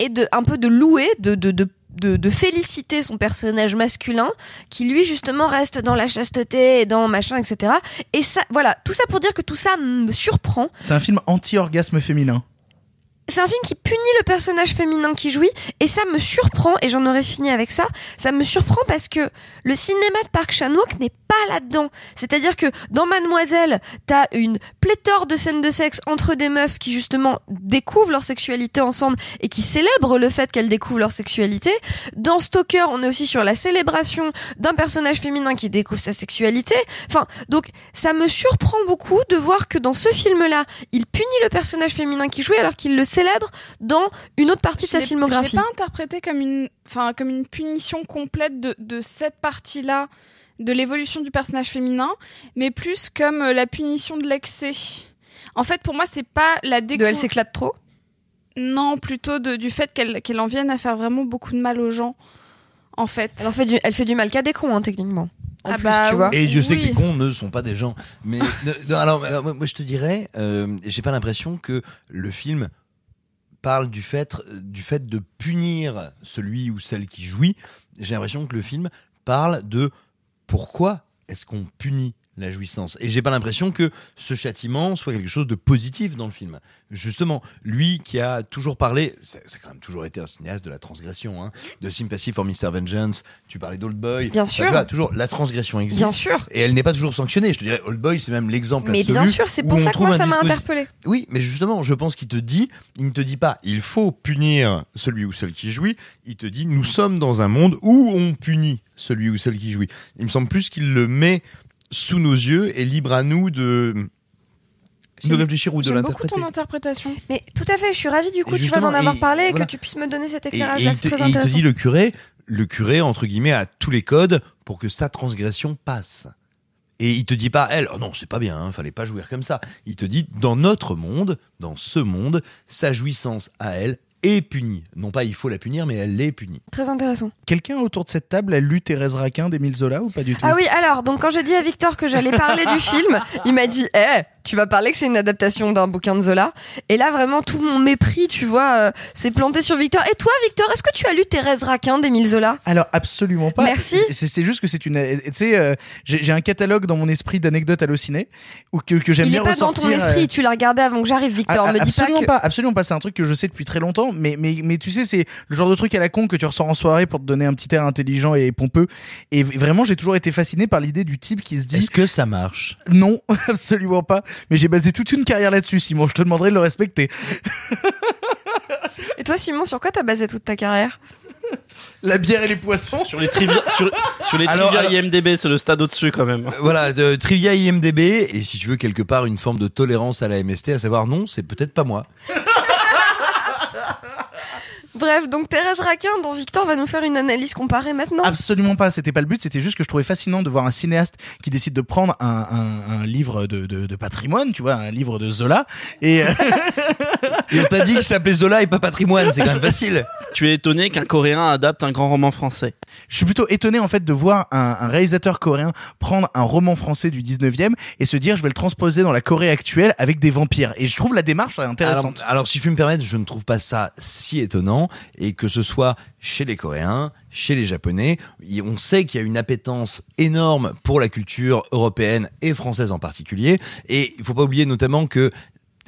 [SPEAKER 2] et de un peu de louer de de, de de, féliciter son personnage masculin qui lui justement reste dans la chasteté et dans machin etc et ça voilà. Tout ça pour dire que tout ça me surprend.
[SPEAKER 1] C'est un film anti-orgasme féminin.
[SPEAKER 2] C'est un film qui punit le personnage féminin qui jouit et ça me surprend et j'en aurais fini avec ça ça me surprend parce que le cinéma de Park Chan-wook n'est pas là-dedans. C'est-à-dire que dans Mademoiselle t'as une pléthore de scènes de sexe entre des meufs qui justement découvrent leur sexualité ensemble et qui célèbrent le fait qu'elles découvrent leur sexualité. Dans Stalker on est aussi sur la célébration d'un personnage féminin qui découvre sa sexualité. Enfin donc ça me surprend beaucoup de voir que dans ce film-là il punit le personnage féminin qui jouit alors qu'il le célèbre dans une autre partie de sa filmographie.
[SPEAKER 8] Je l'ai pas interprété comme une, enfin, comme une punition complète de, de cette partie-là de l'évolution du personnage féminin, mais plus comme euh, la punition de l'excès. En fait, pour moi, c'est pas la déco...
[SPEAKER 2] De elle s'éclate trop?
[SPEAKER 8] Non, plutôt de, du fait qu'elle qu'elle en vienne à faire vraiment beaucoup de mal aux gens. En fait.
[SPEAKER 2] Elle, en fait du, elle fait du mal qu'à des cons, hein, techniquement. En
[SPEAKER 8] Ah
[SPEAKER 2] plus,
[SPEAKER 8] bah
[SPEAKER 2] tu vois.
[SPEAKER 3] Et Dieu sait que
[SPEAKER 8] Oui.
[SPEAKER 3] les cons ne sont pas des gens. Mais non, alors, moi, je te dirais, euh, j'ai pas l'impression que le film parle du fait, du fait de punir celui ou celle qui jouit. J'ai l'impression que le film parle de pourquoi est-ce qu'on punit la jouissance. Et j'ai pas l'impression que ce châtiment soit quelque chose de positif dans le film. Justement, lui qui a toujours parlé, ça ça a quand même toujours été un cinéaste de la transgression, hein, de Sympathy for Mr. Vengeance, tu parlais d'Old Boy.
[SPEAKER 2] Bien sûr.
[SPEAKER 3] tu vois, toujours, la transgression existe.
[SPEAKER 2] Bien sûr.
[SPEAKER 3] Et elle n'est pas toujours sanctionnée. Je te dirais, Old Boy, c'est même l'exemple
[SPEAKER 2] Mais
[SPEAKER 3] absolu.
[SPEAKER 2] bien sûr, c'est pour ça que moi ça m'a interpellé.
[SPEAKER 3] Oui, mais justement, je pense qu'il te dit, il ne te dit pas, il faut punir celui ou celle qui jouit. Il te dit, nous sommes dans un monde où on punit celui ou celle qui jouit. Il me semble plus qu'il le met sous nos yeux et libre à nous de de réfléchir ou de
[SPEAKER 8] J'aime beaucoup
[SPEAKER 3] l'interpréter.
[SPEAKER 8] ton interprétation.
[SPEAKER 2] Mais tout à fait, je suis ravie du coup, tu vois, d'en avoir
[SPEAKER 3] et
[SPEAKER 2] parlé et
[SPEAKER 3] voilà.
[SPEAKER 2] que tu puisses me donner cet
[SPEAKER 3] Et,
[SPEAKER 2] éclairage
[SPEAKER 3] et
[SPEAKER 2] là,
[SPEAKER 3] il te,
[SPEAKER 2] très
[SPEAKER 3] et il te
[SPEAKER 2] intéressant.
[SPEAKER 3] dit le curé, le curé entre guillemets a tous les codes pour que sa transgression passe. Et il te dit pas elle, oh non c'est pas bien, hein, fallait pas jouir comme ça. Il te dit dans notre monde, dans ce monde, sa jouissance à elle est punie. Non pas il faut la punir, mais elle l'est punie.
[SPEAKER 2] Très intéressant.
[SPEAKER 1] Quelqu'un autour de cette table a lu Thérèse Raquin d'Émile Zola ou pas du tout?
[SPEAKER 2] Ah oui, alors, donc quand j'ai dit à Victor que j'allais parler du film, il m'a dit, eh, tu vas parler que c'est une adaptation d'un bouquin de Zola. Et là, vraiment, tout mon mépris, tu vois, euh, s'est planté sur Victor. Et toi, Victor, est-ce que tu as lu Thérèse Raquin d'Émile Zola?
[SPEAKER 1] Alors absolument pas.
[SPEAKER 2] Merci.
[SPEAKER 1] C'est juste que c'est une. Tu sais, euh, j'ai un catalogue dans mon esprit d'anecdotes hallucinées ou que, que j'aime
[SPEAKER 2] Il
[SPEAKER 1] bien
[SPEAKER 2] est pas dans
[SPEAKER 1] ressortir.
[SPEAKER 2] ton esprit,
[SPEAKER 1] euh,
[SPEAKER 2] tu l'as regardé avant que j'arrive, Victor.
[SPEAKER 1] ah,
[SPEAKER 2] me dis pas
[SPEAKER 1] absolument
[SPEAKER 2] que.
[SPEAKER 1] pas, absolument pas. C'est un truc que je sais depuis très longtemps, mais mais mais tu sais, c'est le genre de truc à la con que tu ressors en soirée pour te donner un petit air intelligent et pompeux. Et vraiment, j'ai toujours été fasciné par l'idée du type qui se dit.
[SPEAKER 3] Est-ce que ça marche?
[SPEAKER 1] Non, absolument pas. Mais j'ai basé toute une carrière là-dessus, Simon. Je te demanderai de le respecter.
[SPEAKER 2] Et toi, Simon, sur quoi t'as basé toute ta carrière?
[SPEAKER 1] La bière et les poissons.
[SPEAKER 9] Sur les trivia, sur, sur les
[SPEAKER 3] Alors,
[SPEAKER 9] trivia
[SPEAKER 3] alors-
[SPEAKER 9] IMDB, c'est le stade au-dessus quand même.
[SPEAKER 3] Voilà, de trivia IMDB, et si tu veux quelque part une forme de tolérance à la MST, à savoir non, c'est peut-être pas moi.
[SPEAKER 2] Bref, donc Thérèse Raquin, dont Victor va nous faire une analyse comparée maintenant.
[SPEAKER 1] Absolument pas, c'était pas le but, c'était juste que je trouvais fascinant de voir un cinéaste qui décide de prendre un, un, un livre de, de, de patrimoine, tu vois, un livre de Zola, et euh,
[SPEAKER 3] Et on t'a dit que s'appelait Zola et pas patrimoine, c'est quand même facile.
[SPEAKER 9] Tu es étonné qu'un Coréen adapte un grand roman français.
[SPEAKER 1] je suis plutôt étonné en fait de voir un, un réalisateur coréen prendre un roman français du 19e et se dire je vais le transposer dans la Corée actuelle avec des vampires. Et je trouve la démarche
[SPEAKER 3] Alors,
[SPEAKER 1] intéressante.
[SPEAKER 3] alors, si je puis me permettre, je ne trouve pas ça si étonnant, et que ce soit chez les Coréens, chez les Japonais, on sait qu'il y a une appétence énorme pour la culture européenne et française en particulier, et il faut pas oublier notamment que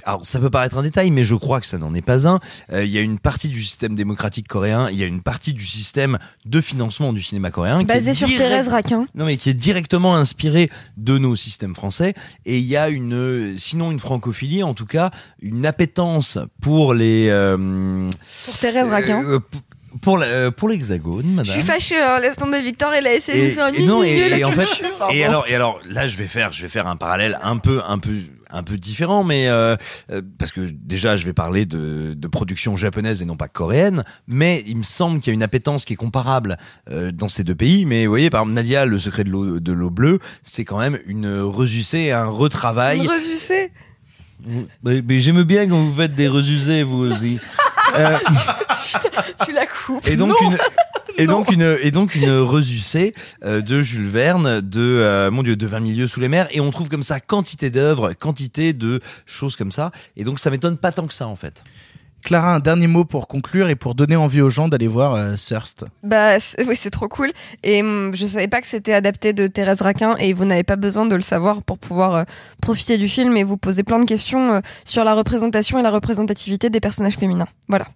[SPEAKER 3] alors ça peut paraître un détail, mais je crois que ça n'en est pas un. Euh, Il y a une partie du système démocratique coréen, il y a une partie du système de financement du cinéma coréen qui
[SPEAKER 2] Basé sur
[SPEAKER 3] direct-
[SPEAKER 2] Thérèse Raquin.
[SPEAKER 3] non mais qui est directement inspiré de nos systèmes français et il y a une euh, sinon une francophilie en tout cas une appétence pour les euh,
[SPEAKER 2] Pour Thérèse Raquin.
[SPEAKER 3] euh, pour la- pour l'hexagone
[SPEAKER 2] Je
[SPEAKER 3] madame
[SPEAKER 2] suis fâchée, hein, laisse tomber Victor, il a essayé de
[SPEAKER 3] et,
[SPEAKER 2] nous faire
[SPEAKER 3] et non, et, et en fait, et alors, et alors, là, je vais faire, je vais faire un parallèle un peu, un peu, un peu différent, mais euh, euh, parce que déjà, je vais parler de, de production japonaise et non pas coréenne, mais il me semble qu'il y a une appétence qui est comparable euh, dans ces deux pays. Mais vous voyez, par exemple, Nadia, le secret de l'eau de l'eau bleue, c'est quand même une resucée, un retravail.
[SPEAKER 2] Une resucée?
[SPEAKER 3] Mais, mais j'aime bien quand vous faites des resusés, vous aussi. Euh,
[SPEAKER 2] tu la coupes.
[SPEAKER 3] et donc
[SPEAKER 2] Non.
[SPEAKER 3] une et donc une et donc une resucée euh, de Jules Verne de euh, mon dieu de 20 milieux sous les mers et on trouve comme ça quantité d'œuvres quantité de choses comme ça et donc ça m'étonne pas tant que ça en fait
[SPEAKER 1] Clara, un dernier mot pour conclure et pour donner envie aux gens d'aller voir euh, Thirst.
[SPEAKER 2] Bah c'est- oui, c'est trop cool. Et hum, je savais pas que c'était adapté de Thérèse Raquin et vous n'avez pas besoin de le savoir pour pouvoir euh, profiter du film et vous poser plein de questions euh, sur la représentation et la représentativité des personnages féminins. Voilà.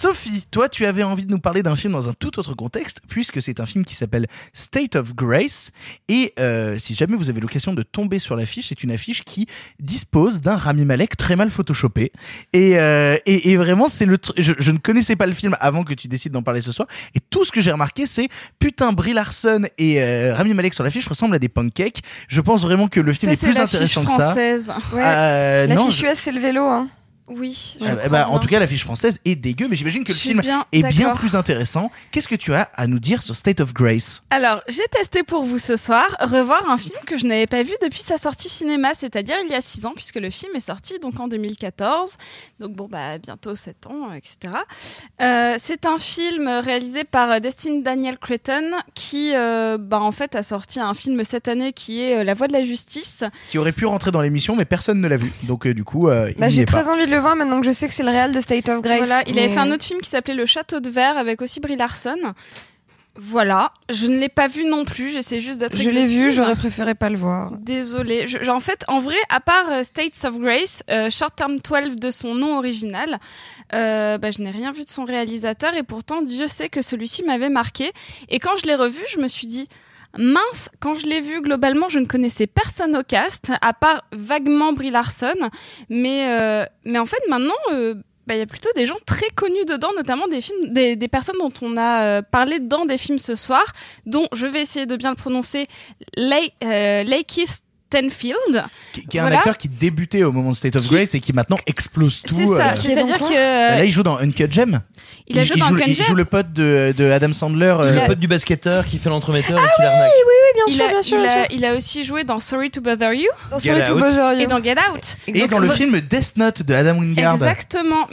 [SPEAKER 1] Sophie, toi, tu avais envie de nous parler d'un film dans un tout autre contexte, puisque c'est un film qui s'appelle State of Grace. Et euh, si jamais vous avez l'occasion de tomber sur l'affiche, c'est une affiche qui dispose d'un Rami Malek très mal photoshopé. Et, euh, et, et vraiment, c'est le. Je, je ne connaissais pas le film avant que tu décides d'en parler ce soir. Et tout ce que j'ai remarqué, c'est putain, Brie Larson et euh, Rami Malek sur l'affiche ressemblent à des pancakes. Je pense vraiment que le film
[SPEAKER 8] Ça,
[SPEAKER 1] est plus
[SPEAKER 8] l'affiche
[SPEAKER 1] intéressant que ça.
[SPEAKER 2] Ouais. La
[SPEAKER 1] non,
[SPEAKER 2] fiche
[SPEAKER 1] je-
[SPEAKER 2] US c'est le vélo. Hein.
[SPEAKER 8] Oui. je
[SPEAKER 1] Euh,
[SPEAKER 8] crois
[SPEAKER 1] bah, en tout cas, la fiche française est dégueu, mais j'imagine que le
[SPEAKER 8] Je
[SPEAKER 1] film
[SPEAKER 8] bien
[SPEAKER 1] est bien plus intéressant. Qu'est-ce que tu as à nous dire sur State of Grace?
[SPEAKER 8] Alors, j'ai testé pour vous ce soir revoir un film que je n'avais pas vu depuis sa sortie cinéma, c'est-à-dire il y a 6 ans, puisque le film est sorti donc en 2014. Donc bon, bah bientôt 7 ans, etc. Euh, c'est un film réalisé par euh, Destin Daniel Cretton qui, euh, bah, en fait, a sorti un film cette année qui est euh, La Voix de la Justice.
[SPEAKER 1] Qui aurait pu rentrer dans l'émission, mais personne ne l'a vu. Donc, euh, du coup, euh, il
[SPEAKER 2] Bah, j'ai très
[SPEAKER 1] pas.
[SPEAKER 2] envie de le voir maintenant que je sais que c'est le réal de State of Grace.
[SPEAKER 8] Voilà, il avait fait un autre film qui s'appelait Le Château de Verre avec aussi Brie Larson. Voilà, je ne l'ai pas vu non plus, j'essaie juste d'être
[SPEAKER 2] Je l'ai vu, j'aurais préféré pas le voir.
[SPEAKER 8] Désolée. Je- je- en fait, en vrai, à part euh, States of Grace, euh, Short Term 12 de son nom original, euh, bah, je n'ai rien vu de son réalisateur et pourtant, Dieu sait que celui-ci m'avait marqué. Et quand je l'ai revu, je me suis dit, mince, quand je l'ai vu, globalement, je ne connaissais personne au cast, à part vaguement Brie Larson. Mais, euh, mais en fait, maintenant... euh, bah, il y a plutôt des gens très connus dedans, notamment des films, des, des personnes dont on a euh, parlé dans des films ce soir, dont je vais essayer de bien le prononcer, Lake, euh, Lakis Tenfield.
[SPEAKER 1] Qui, qui est un acteur qui débutait au moment de State of Grace et qui maintenant explose tout.
[SPEAKER 8] C'est ça,
[SPEAKER 1] euh,
[SPEAKER 8] c'est-à-dire que
[SPEAKER 1] bah là, il joue dans Uncut Gem.
[SPEAKER 8] Il a joué dans
[SPEAKER 1] joue,
[SPEAKER 8] Uncut
[SPEAKER 1] il
[SPEAKER 8] Gem.
[SPEAKER 1] joue le pote de, de Adam Sandler. euh,
[SPEAKER 3] Le pote du basketteur qui fait l'entremetteur et qui
[SPEAKER 8] oui,
[SPEAKER 3] l'arnaque.
[SPEAKER 8] oui, oui,
[SPEAKER 2] bien
[SPEAKER 8] il
[SPEAKER 2] sûr,
[SPEAKER 8] a,
[SPEAKER 2] bien sûr,
[SPEAKER 8] il,
[SPEAKER 2] bien
[SPEAKER 8] a,
[SPEAKER 2] sûr.
[SPEAKER 8] il a aussi joué dans Sorry to Bother You.
[SPEAKER 2] Dans Get Sorry to. Bother You.
[SPEAKER 8] Et dans Get Out.
[SPEAKER 1] Et dans le film Death Note de Adam Wingard.
[SPEAKER 8] Exactement.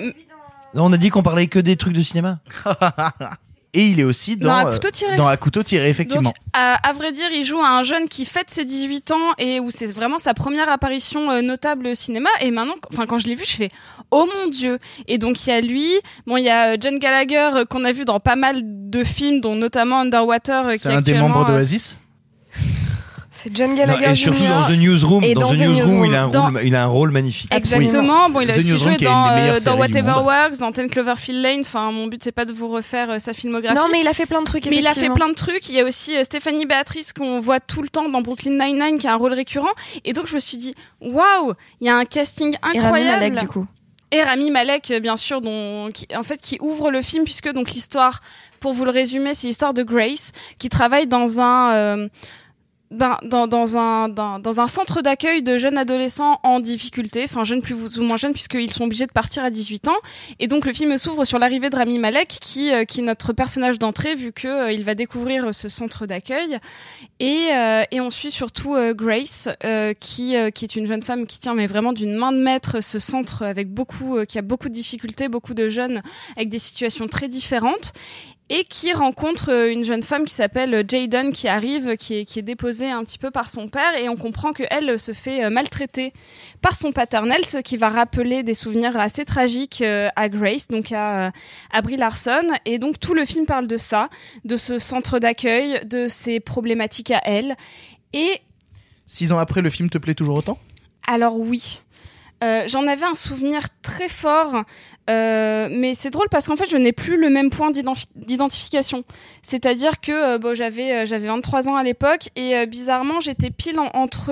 [SPEAKER 3] On a dit qu'on parlait que des trucs de cinéma.
[SPEAKER 1] Et il est aussi dans,
[SPEAKER 8] Dans Un
[SPEAKER 1] euh,
[SPEAKER 8] couteau tiré.
[SPEAKER 1] dans Un couteau tiré, effectivement.
[SPEAKER 8] Donc, à, à vrai dire, il joue à un jeune qui fête ses 18 ans et où c'est vraiment sa première apparition euh, notable au cinéma. Et maintenant, enfin, quand je l'ai vu, je fais Oh mon Dieu Et donc, il y a lui, bon, il y a euh, John Gallagher qu'on a vu dans pas mal de films, dont notamment Underwater.
[SPEAKER 1] C'est
[SPEAKER 8] est
[SPEAKER 1] un des membres d'Oasis?
[SPEAKER 2] C'est John
[SPEAKER 3] Non,
[SPEAKER 2] Gallagher
[SPEAKER 3] et surtout
[SPEAKER 2] Jr.
[SPEAKER 3] dans The Newsroom,
[SPEAKER 2] et
[SPEAKER 3] dans, The
[SPEAKER 2] The
[SPEAKER 3] Newsroom,
[SPEAKER 2] Newsroom.
[SPEAKER 3] il a un
[SPEAKER 8] Dans-
[SPEAKER 3] rôle, il a un rôle magnifique.
[SPEAKER 8] Exactement. Bon, il a
[SPEAKER 1] The
[SPEAKER 8] aussi
[SPEAKER 1] Newsroom,
[SPEAKER 8] joué dans, euh, dans Whatever. Works, dans Ten Cloverfield Lane. Enfin, mon but c'est pas de vous refaire euh, sa filmographie.
[SPEAKER 2] Non, mais il a fait plein de trucs,
[SPEAKER 8] Mais il a fait plein de trucs. Il y a aussi euh, Stéphanie Béatrice qu'on voit tout le temps dans Brooklyn Nine-Nine, qui a un rôle récurrent. Et donc je me suis dit, waouh, il y a un casting
[SPEAKER 2] Et Rami
[SPEAKER 8] incroyable.
[SPEAKER 2] Malek, du coup.
[SPEAKER 8] Et Rami Malek, euh, bien sûr, dont, qui, en fait, qui ouvre le film puisque donc l'histoire, pour vous le résumer, c'est l'histoire de Grace qui travaille dans un euh, ben, dans, dans, un, dans, dans un centre d'accueil de jeunes adolescents en difficulté, enfin jeunes plus ou moins jeunes puisqu'ils sont obligés de partir à 18 ans. Et donc le film s'ouvre sur l'arrivée de Rami Malek qui, euh, qui est notre personnage d'entrée vu que euh, va découvrir ce centre d'accueil. Et, euh, et on suit surtout euh, Grace euh, qui, euh, qui est une jeune femme qui tient mais vraiment d'une main de maître ce centre avec beaucoup, euh, qui a beaucoup de difficultés, beaucoup de jeunes avec des situations très différentes et qui rencontre euh, une jeune femme qui s'appelle Jayden qui arrive, qui est, qui est déposée un petit peu par son père et on comprend qu'elle se fait euh, maltraiter par son paternel, ce qui va rappeler des souvenirs assez tragiques euh, à Grace, donc à, à Brie Larson. Et donc tout le film parle de ça, de ce centre d'accueil, de ses problématiques à elle. Et
[SPEAKER 1] Six ans après, le film te plaît toujours autant?
[SPEAKER 8] Alors oui. Euh, J'en avais un souvenir très fort, euh, mais c'est drôle parce qu'en fait, je n'ai plus le même point d'identi- d'identification. C'est-à-dire que euh, bon, j'avais euh, j'avais 23 ans à l'époque et bizarrement, j'étais pile en- entre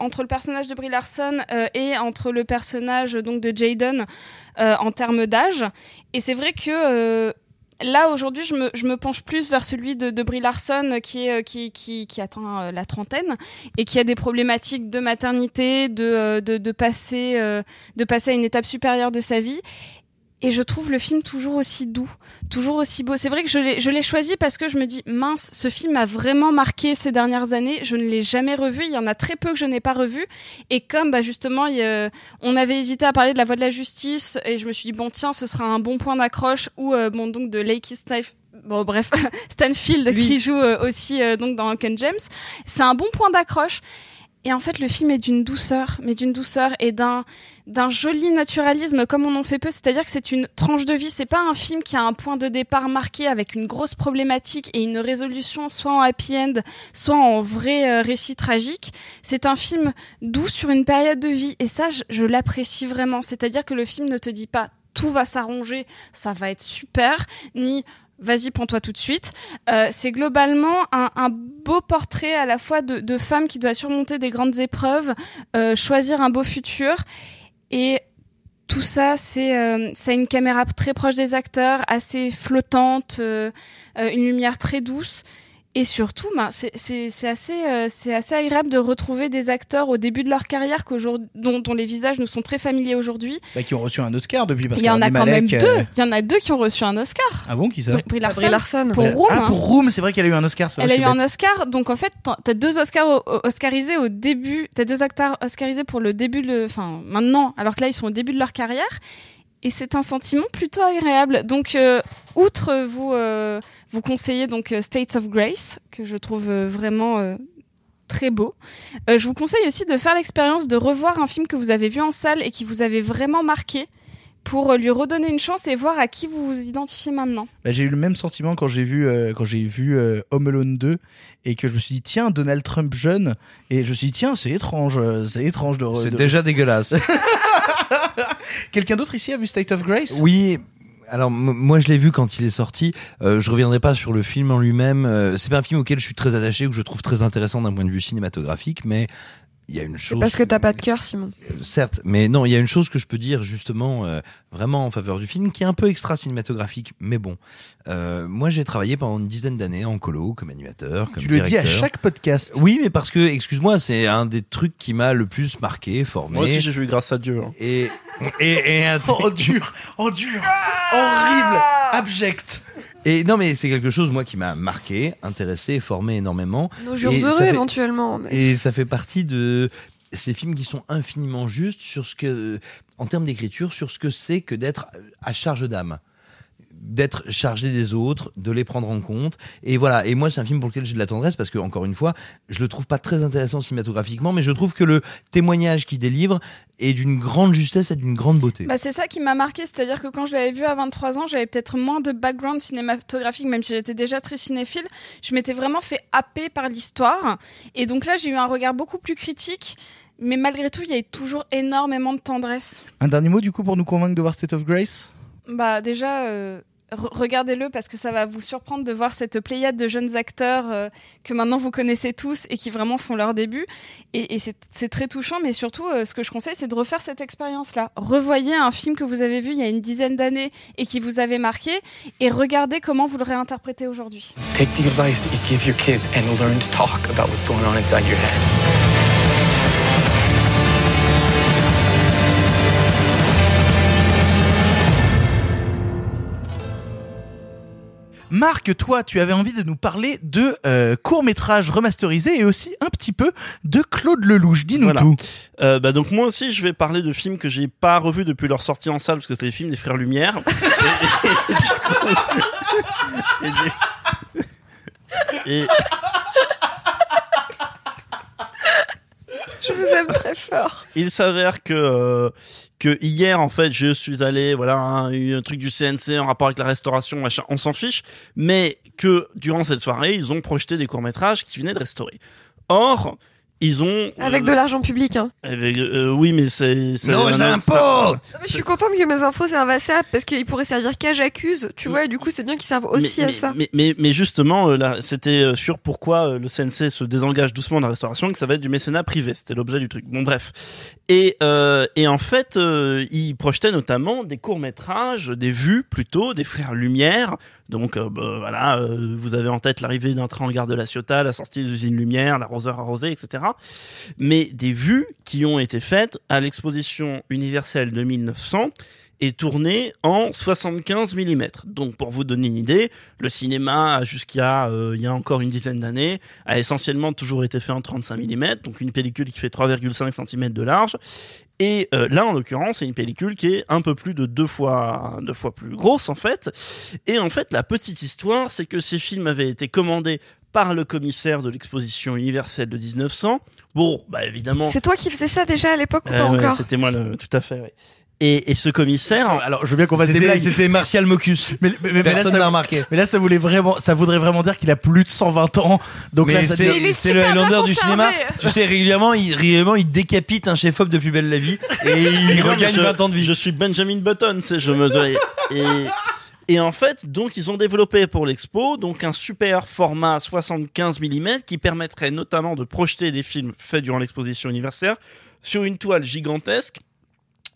[SPEAKER 8] entre le personnage de Brie Larson et entre le personnage donc de Jaden en termes d'âge. Et c'est vrai que Là aujourd'hui, je me, je penche plus vers celui de, de Brie Larson qui euh, atteint euh, la trentaine et qui a des problématiques de maternité, de euh, de, de passer de passer à une étape supérieure de sa vie. Et je trouve le film toujours aussi doux, toujours aussi beau. C'est vrai que je l'ai, choisi parce que je me dis, mince, ce film m'a vraiment marqué ces dernières années. Je ne l'ai jamais revu. Il y en a très peu que je n'ai pas revu. Et comme, bah, justement, il a- on avait hésité à parler de la voix de la justice, et je me suis dit, bon, tiens, ce sera un bon point d'accroche, ou, euh, bon, donc, de Lakey Stife. Bon, bref, Stanfield qui joue euh, aussi euh, donc dans Uncle James. C'est un bon point d'accroche. Et en fait, le film est d'une douceur, mais d'une douceur et d'un d'un joli naturalisme comme on en fait peu. C'est-à-dire que c'est une tranche de vie. C'est pas un film qui a un point de départ marqué avec une grosse problématique et une résolution soit en happy end, soit en vrai euh, récit tragique. C'est un film doux sur une période de vie et ça, je, je l'apprécie vraiment. C'est-à-dire que le film ne te dit pas tout va s'arranger, ça va être super, ni vas-y prends-toi tout de suite. Euh, c'est globalement un, beau portrait à la fois de, de femme qui doit surmonter des grandes épreuves, euh, choisir un beau futur et tout ça, c'est euh, une caméra très proche des acteurs, assez flottante, euh, une lumière très douce. Et surtout, ben, c'est assez, euh, c'est assez agréable de retrouver des acteurs au début de leur carrière dont, dont les visages nous sont très familiers aujourd'hui.
[SPEAKER 1] Bah, Qui ont reçu un Oscar depuis. Parce
[SPEAKER 8] Il y en a quand même deux.
[SPEAKER 1] euh,
[SPEAKER 8] Il y en a deux qui ont reçu un Oscar.
[SPEAKER 1] Ah bon, qui ça
[SPEAKER 8] Brie- Brie Larson.
[SPEAKER 2] Brie Larson.
[SPEAKER 8] Pour Room.
[SPEAKER 1] Ah, pour Room, c'est vrai qu'elle a eu un Oscar. vrai,
[SPEAKER 8] Elle a eu un. Oscar, donc en fait, t'as- deux Oscars oscarisés au début, t'as deux acteurs oscarisés pour le début, de, enfin maintenant, alors que là ils sont au début de leur carrière, et c'est un sentiment plutôt agréable. Donc, euh, outre vous euh, vous conseillez donc euh, States of Grace, que je trouve euh, vraiment euh, très beau. Euh, je vous conseille aussi de faire l'expérience de revoir un film que vous avez vu en salle et qui vous avait vraiment marqué pour lui redonner une chance et voir à qui vous vous identifiez maintenant.
[SPEAKER 1] Bah, j'ai eu le même sentiment quand j'ai vu euh, quand j'ai vu euh, Home Alone 2 et que je me suis dit tiens Donald Trump jeune et je me suis dit tiens c'est étrange euh, c'est étrange de
[SPEAKER 3] C'est
[SPEAKER 1] de-
[SPEAKER 3] déjà dégueulasse.
[SPEAKER 1] quelqu'un d'autre ici a vu State of Grace?
[SPEAKER 3] Oui. Alors moi je l'ai vu quand il est sorti. Euh, je reviendrai pas sur le film en lui-même. Euh, c'est pas un film auquel je suis très attaché ou que je trouve très intéressant d'un point de vue cinématographique, mais il y a une chose.
[SPEAKER 2] parce que t'as pas de cœur, Simon.
[SPEAKER 3] Certes, mais non, il y a une chose que je peux dire justement euh, vraiment en faveur du film, qui est un peu extra cinématographique, mais bon. Euh, moi, j'ai travaillé pendant une dizaine d'années en colo, comme animateur, comme
[SPEAKER 1] Tu le dis à chaque podcast.
[SPEAKER 3] Oui, mais parce que, excuse-moi, c'est un des trucs qui m'a le plus marqué, formé.
[SPEAKER 9] Moi aussi, j'ai vu grâce à Dieu. hein.
[SPEAKER 3] Et et, et un-
[SPEAKER 1] Oh dur, oh dur, horrible, abject.
[SPEAKER 3] Et non, mais c'est quelque chose, moi, qui m'a marqué, intéressé, formé énormément.
[SPEAKER 2] Nos jours
[SPEAKER 3] Et ça
[SPEAKER 2] heureux,
[SPEAKER 3] fait-
[SPEAKER 2] éventuellement. mais-
[SPEAKER 3] Et ça fait partie de ces films qui sont infiniment justes sur ce que, en termes d'écriture, sur ce que c'est que d'être à charge d'âme. D'être chargé des autres, de les prendre en compte. Et voilà. Et moi, c'est un film pour lequel j'ai de la tendresse parce que, encore une fois, je le trouve pas très intéressant cinématographiquement, mais je trouve que le témoignage qu'il délivre est d'une grande justesse et d'une grande beauté.
[SPEAKER 8] Bah, c'est ça qui m'a marqué, c'est-à-dire que quand je l'avais vu à 23 ans, j'avais peut-être moins de background cinématographique, même si j'étais déjà très cinéphile. Je m'étais vraiment fait happer par l'histoire. Et donc là, j'ai eu un regard beaucoup plus critique. Mais malgré tout, il y a eu toujours énormément de tendresse.
[SPEAKER 1] Un dernier mot du coup pour nous convaincre de voir State of Grace?
[SPEAKER 8] Bah déjà, euh, regardez-le parce que ça va vous surprendre de voir cette pléiade de jeunes acteurs euh, que maintenant vous connaissez tous et qui vraiment font leur début. Et, c'est très touchant, mais surtout, euh, ce que je conseille, c'est de refaire cette expérience-là. Revoyez un film que vous avez vu il y a une dizaine d'années et qui vous avait marqué et regardez comment vous le réinterprétez aujourd'hui.
[SPEAKER 6] Take the advice that you give your kids and learn to talk about what's going on inside your head.
[SPEAKER 1] Marc, toi, tu avais envie de nous parler de euh, courts-métrages remasterisés et aussi un petit peu de Claude Lelouch. Dis-nous
[SPEAKER 9] Voilà.
[SPEAKER 1] tout.
[SPEAKER 9] Euh, bah donc moi aussi je vais parler de films que j'ai pas revus depuis leur sortie en salle parce que c'était les films des frères Lumière. et,
[SPEAKER 2] Je vous aime très fort.
[SPEAKER 9] il s'avère que euh, que hier en fait je suis allé voilà un, eu un truc du CNC en rapport avec la restauration machin on s'en fiche mais que durant cette soirée ils ont projeté des courts métrages qui venaient de restaurer. Or ils ont
[SPEAKER 2] Avec de l'argent public, hein.
[SPEAKER 9] avec, euh, oui mais c'est
[SPEAKER 3] Nos
[SPEAKER 9] ça-
[SPEAKER 3] impôts
[SPEAKER 2] Non, mais je suis contente que mes infos servent à ça parce qu'ils pourraient servir qu'à j'accuse, tu vois, et du coup c'est bien qu'ils servent aussi
[SPEAKER 9] mais,
[SPEAKER 2] à
[SPEAKER 9] mais-
[SPEAKER 2] ça.
[SPEAKER 9] Mais, mais, mais justement, euh, là, c'était euh, sur pourquoi euh, le CNC se désengage doucement de la restauration, que ça va être du mécénat privé. C'était l'objet du truc. Bon, bref. Et, euh, et en fait, euh, ils projetaient notamment des courts métrages, des vues plutôt, des frères Lumière. Donc euh, bah, voilà, euh, vous avez en tête l'arrivée d'un train en gare de la Ciotat, la sortie des usines Lumière, l'arroseur arrosé, etc. Mais des vues qui ont été faites à l'exposition universelle de 1900 et tournées en 75 mm. Donc pour vous donner une idée, le cinéma jusqu'à euh, il y a encore une dizaine d'années a essentiellement toujours été fait en 35 mm, donc une pellicule qui fait 3,5 cm de large. Et euh, là, en l'occurrence, c'est une pellicule qui est un peu plus de deux fois, deux fois plus grosse en fait. Et en fait, la petite histoire, c'est que ces films avaient été commandés par le commissaire de l'exposition universelle de 1900. Bon, bah évidemment.
[SPEAKER 2] C'est toi qui faisais ça déjà à l'époque ou
[SPEAKER 9] Euh,
[SPEAKER 2] pas
[SPEAKER 9] ouais,
[SPEAKER 2] encore?
[SPEAKER 9] C'était moi, le, tout à fait. ouais. Et, et ce commissaire,
[SPEAKER 1] Alors, je veux bien qu'on fasse des
[SPEAKER 3] C'était
[SPEAKER 1] blagues.
[SPEAKER 3] c'était Martial Mocus.
[SPEAKER 1] Mais, mais- mais là,
[SPEAKER 3] Personne
[SPEAKER 1] ça-
[SPEAKER 3] n'a remarqué.
[SPEAKER 1] Mais là, ça voulait vraiment, ça voudrait vraiment dire qu'il a plus de 120 ans. Donc là,
[SPEAKER 3] Mais c'est le Highlander du cinéma. Tu sais, régulièrement, il, régulièrement, il décapite un chef-op de plus belle la vie et il regagne
[SPEAKER 9] je-
[SPEAKER 3] 20 ans de vie.
[SPEAKER 9] Je suis Benjamin Button, c'est je me et, et, et en fait, donc ils ont développé pour l'expo donc un super format 75 mm qui permettrait notamment de projeter des films faits durant l'exposition universaire sur une toile gigantesque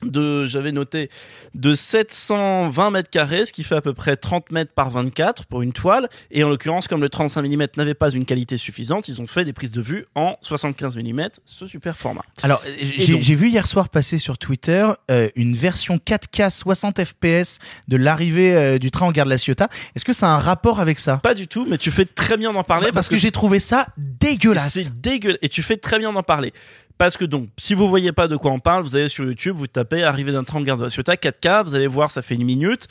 [SPEAKER 9] de j'avais noté de 720 mètres carrés ce qui fait à peu près 30 mètres par 24 pour une toile et en l'occurrence comme le 35 mm n'avait pas une qualité suffisante ils ont fait des prises de vue en 75 mm ce super format
[SPEAKER 1] Alors, j'ai
[SPEAKER 9] donc-
[SPEAKER 1] j'ai vu hier soir passer sur Twitter euh, une version 4K 60 FPS de l'arrivée euh, du train en gare de la Ciotat. Est-ce que ça a un rapport avec ça?
[SPEAKER 9] Pas du tout, mais tu fais très bien d'en parler
[SPEAKER 1] Bah, Parce que j'ai trouvé ça dégueulasse.
[SPEAKER 9] C'est dégueulasse. Et tu fais très bien d'en parler. Parce que donc, si vous voyez pas de quoi on parle, vous allez sur YouTube, vous tapez arrivée d'un train de gare de la Ciotat 4K, vous allez voir, ça fait une minute.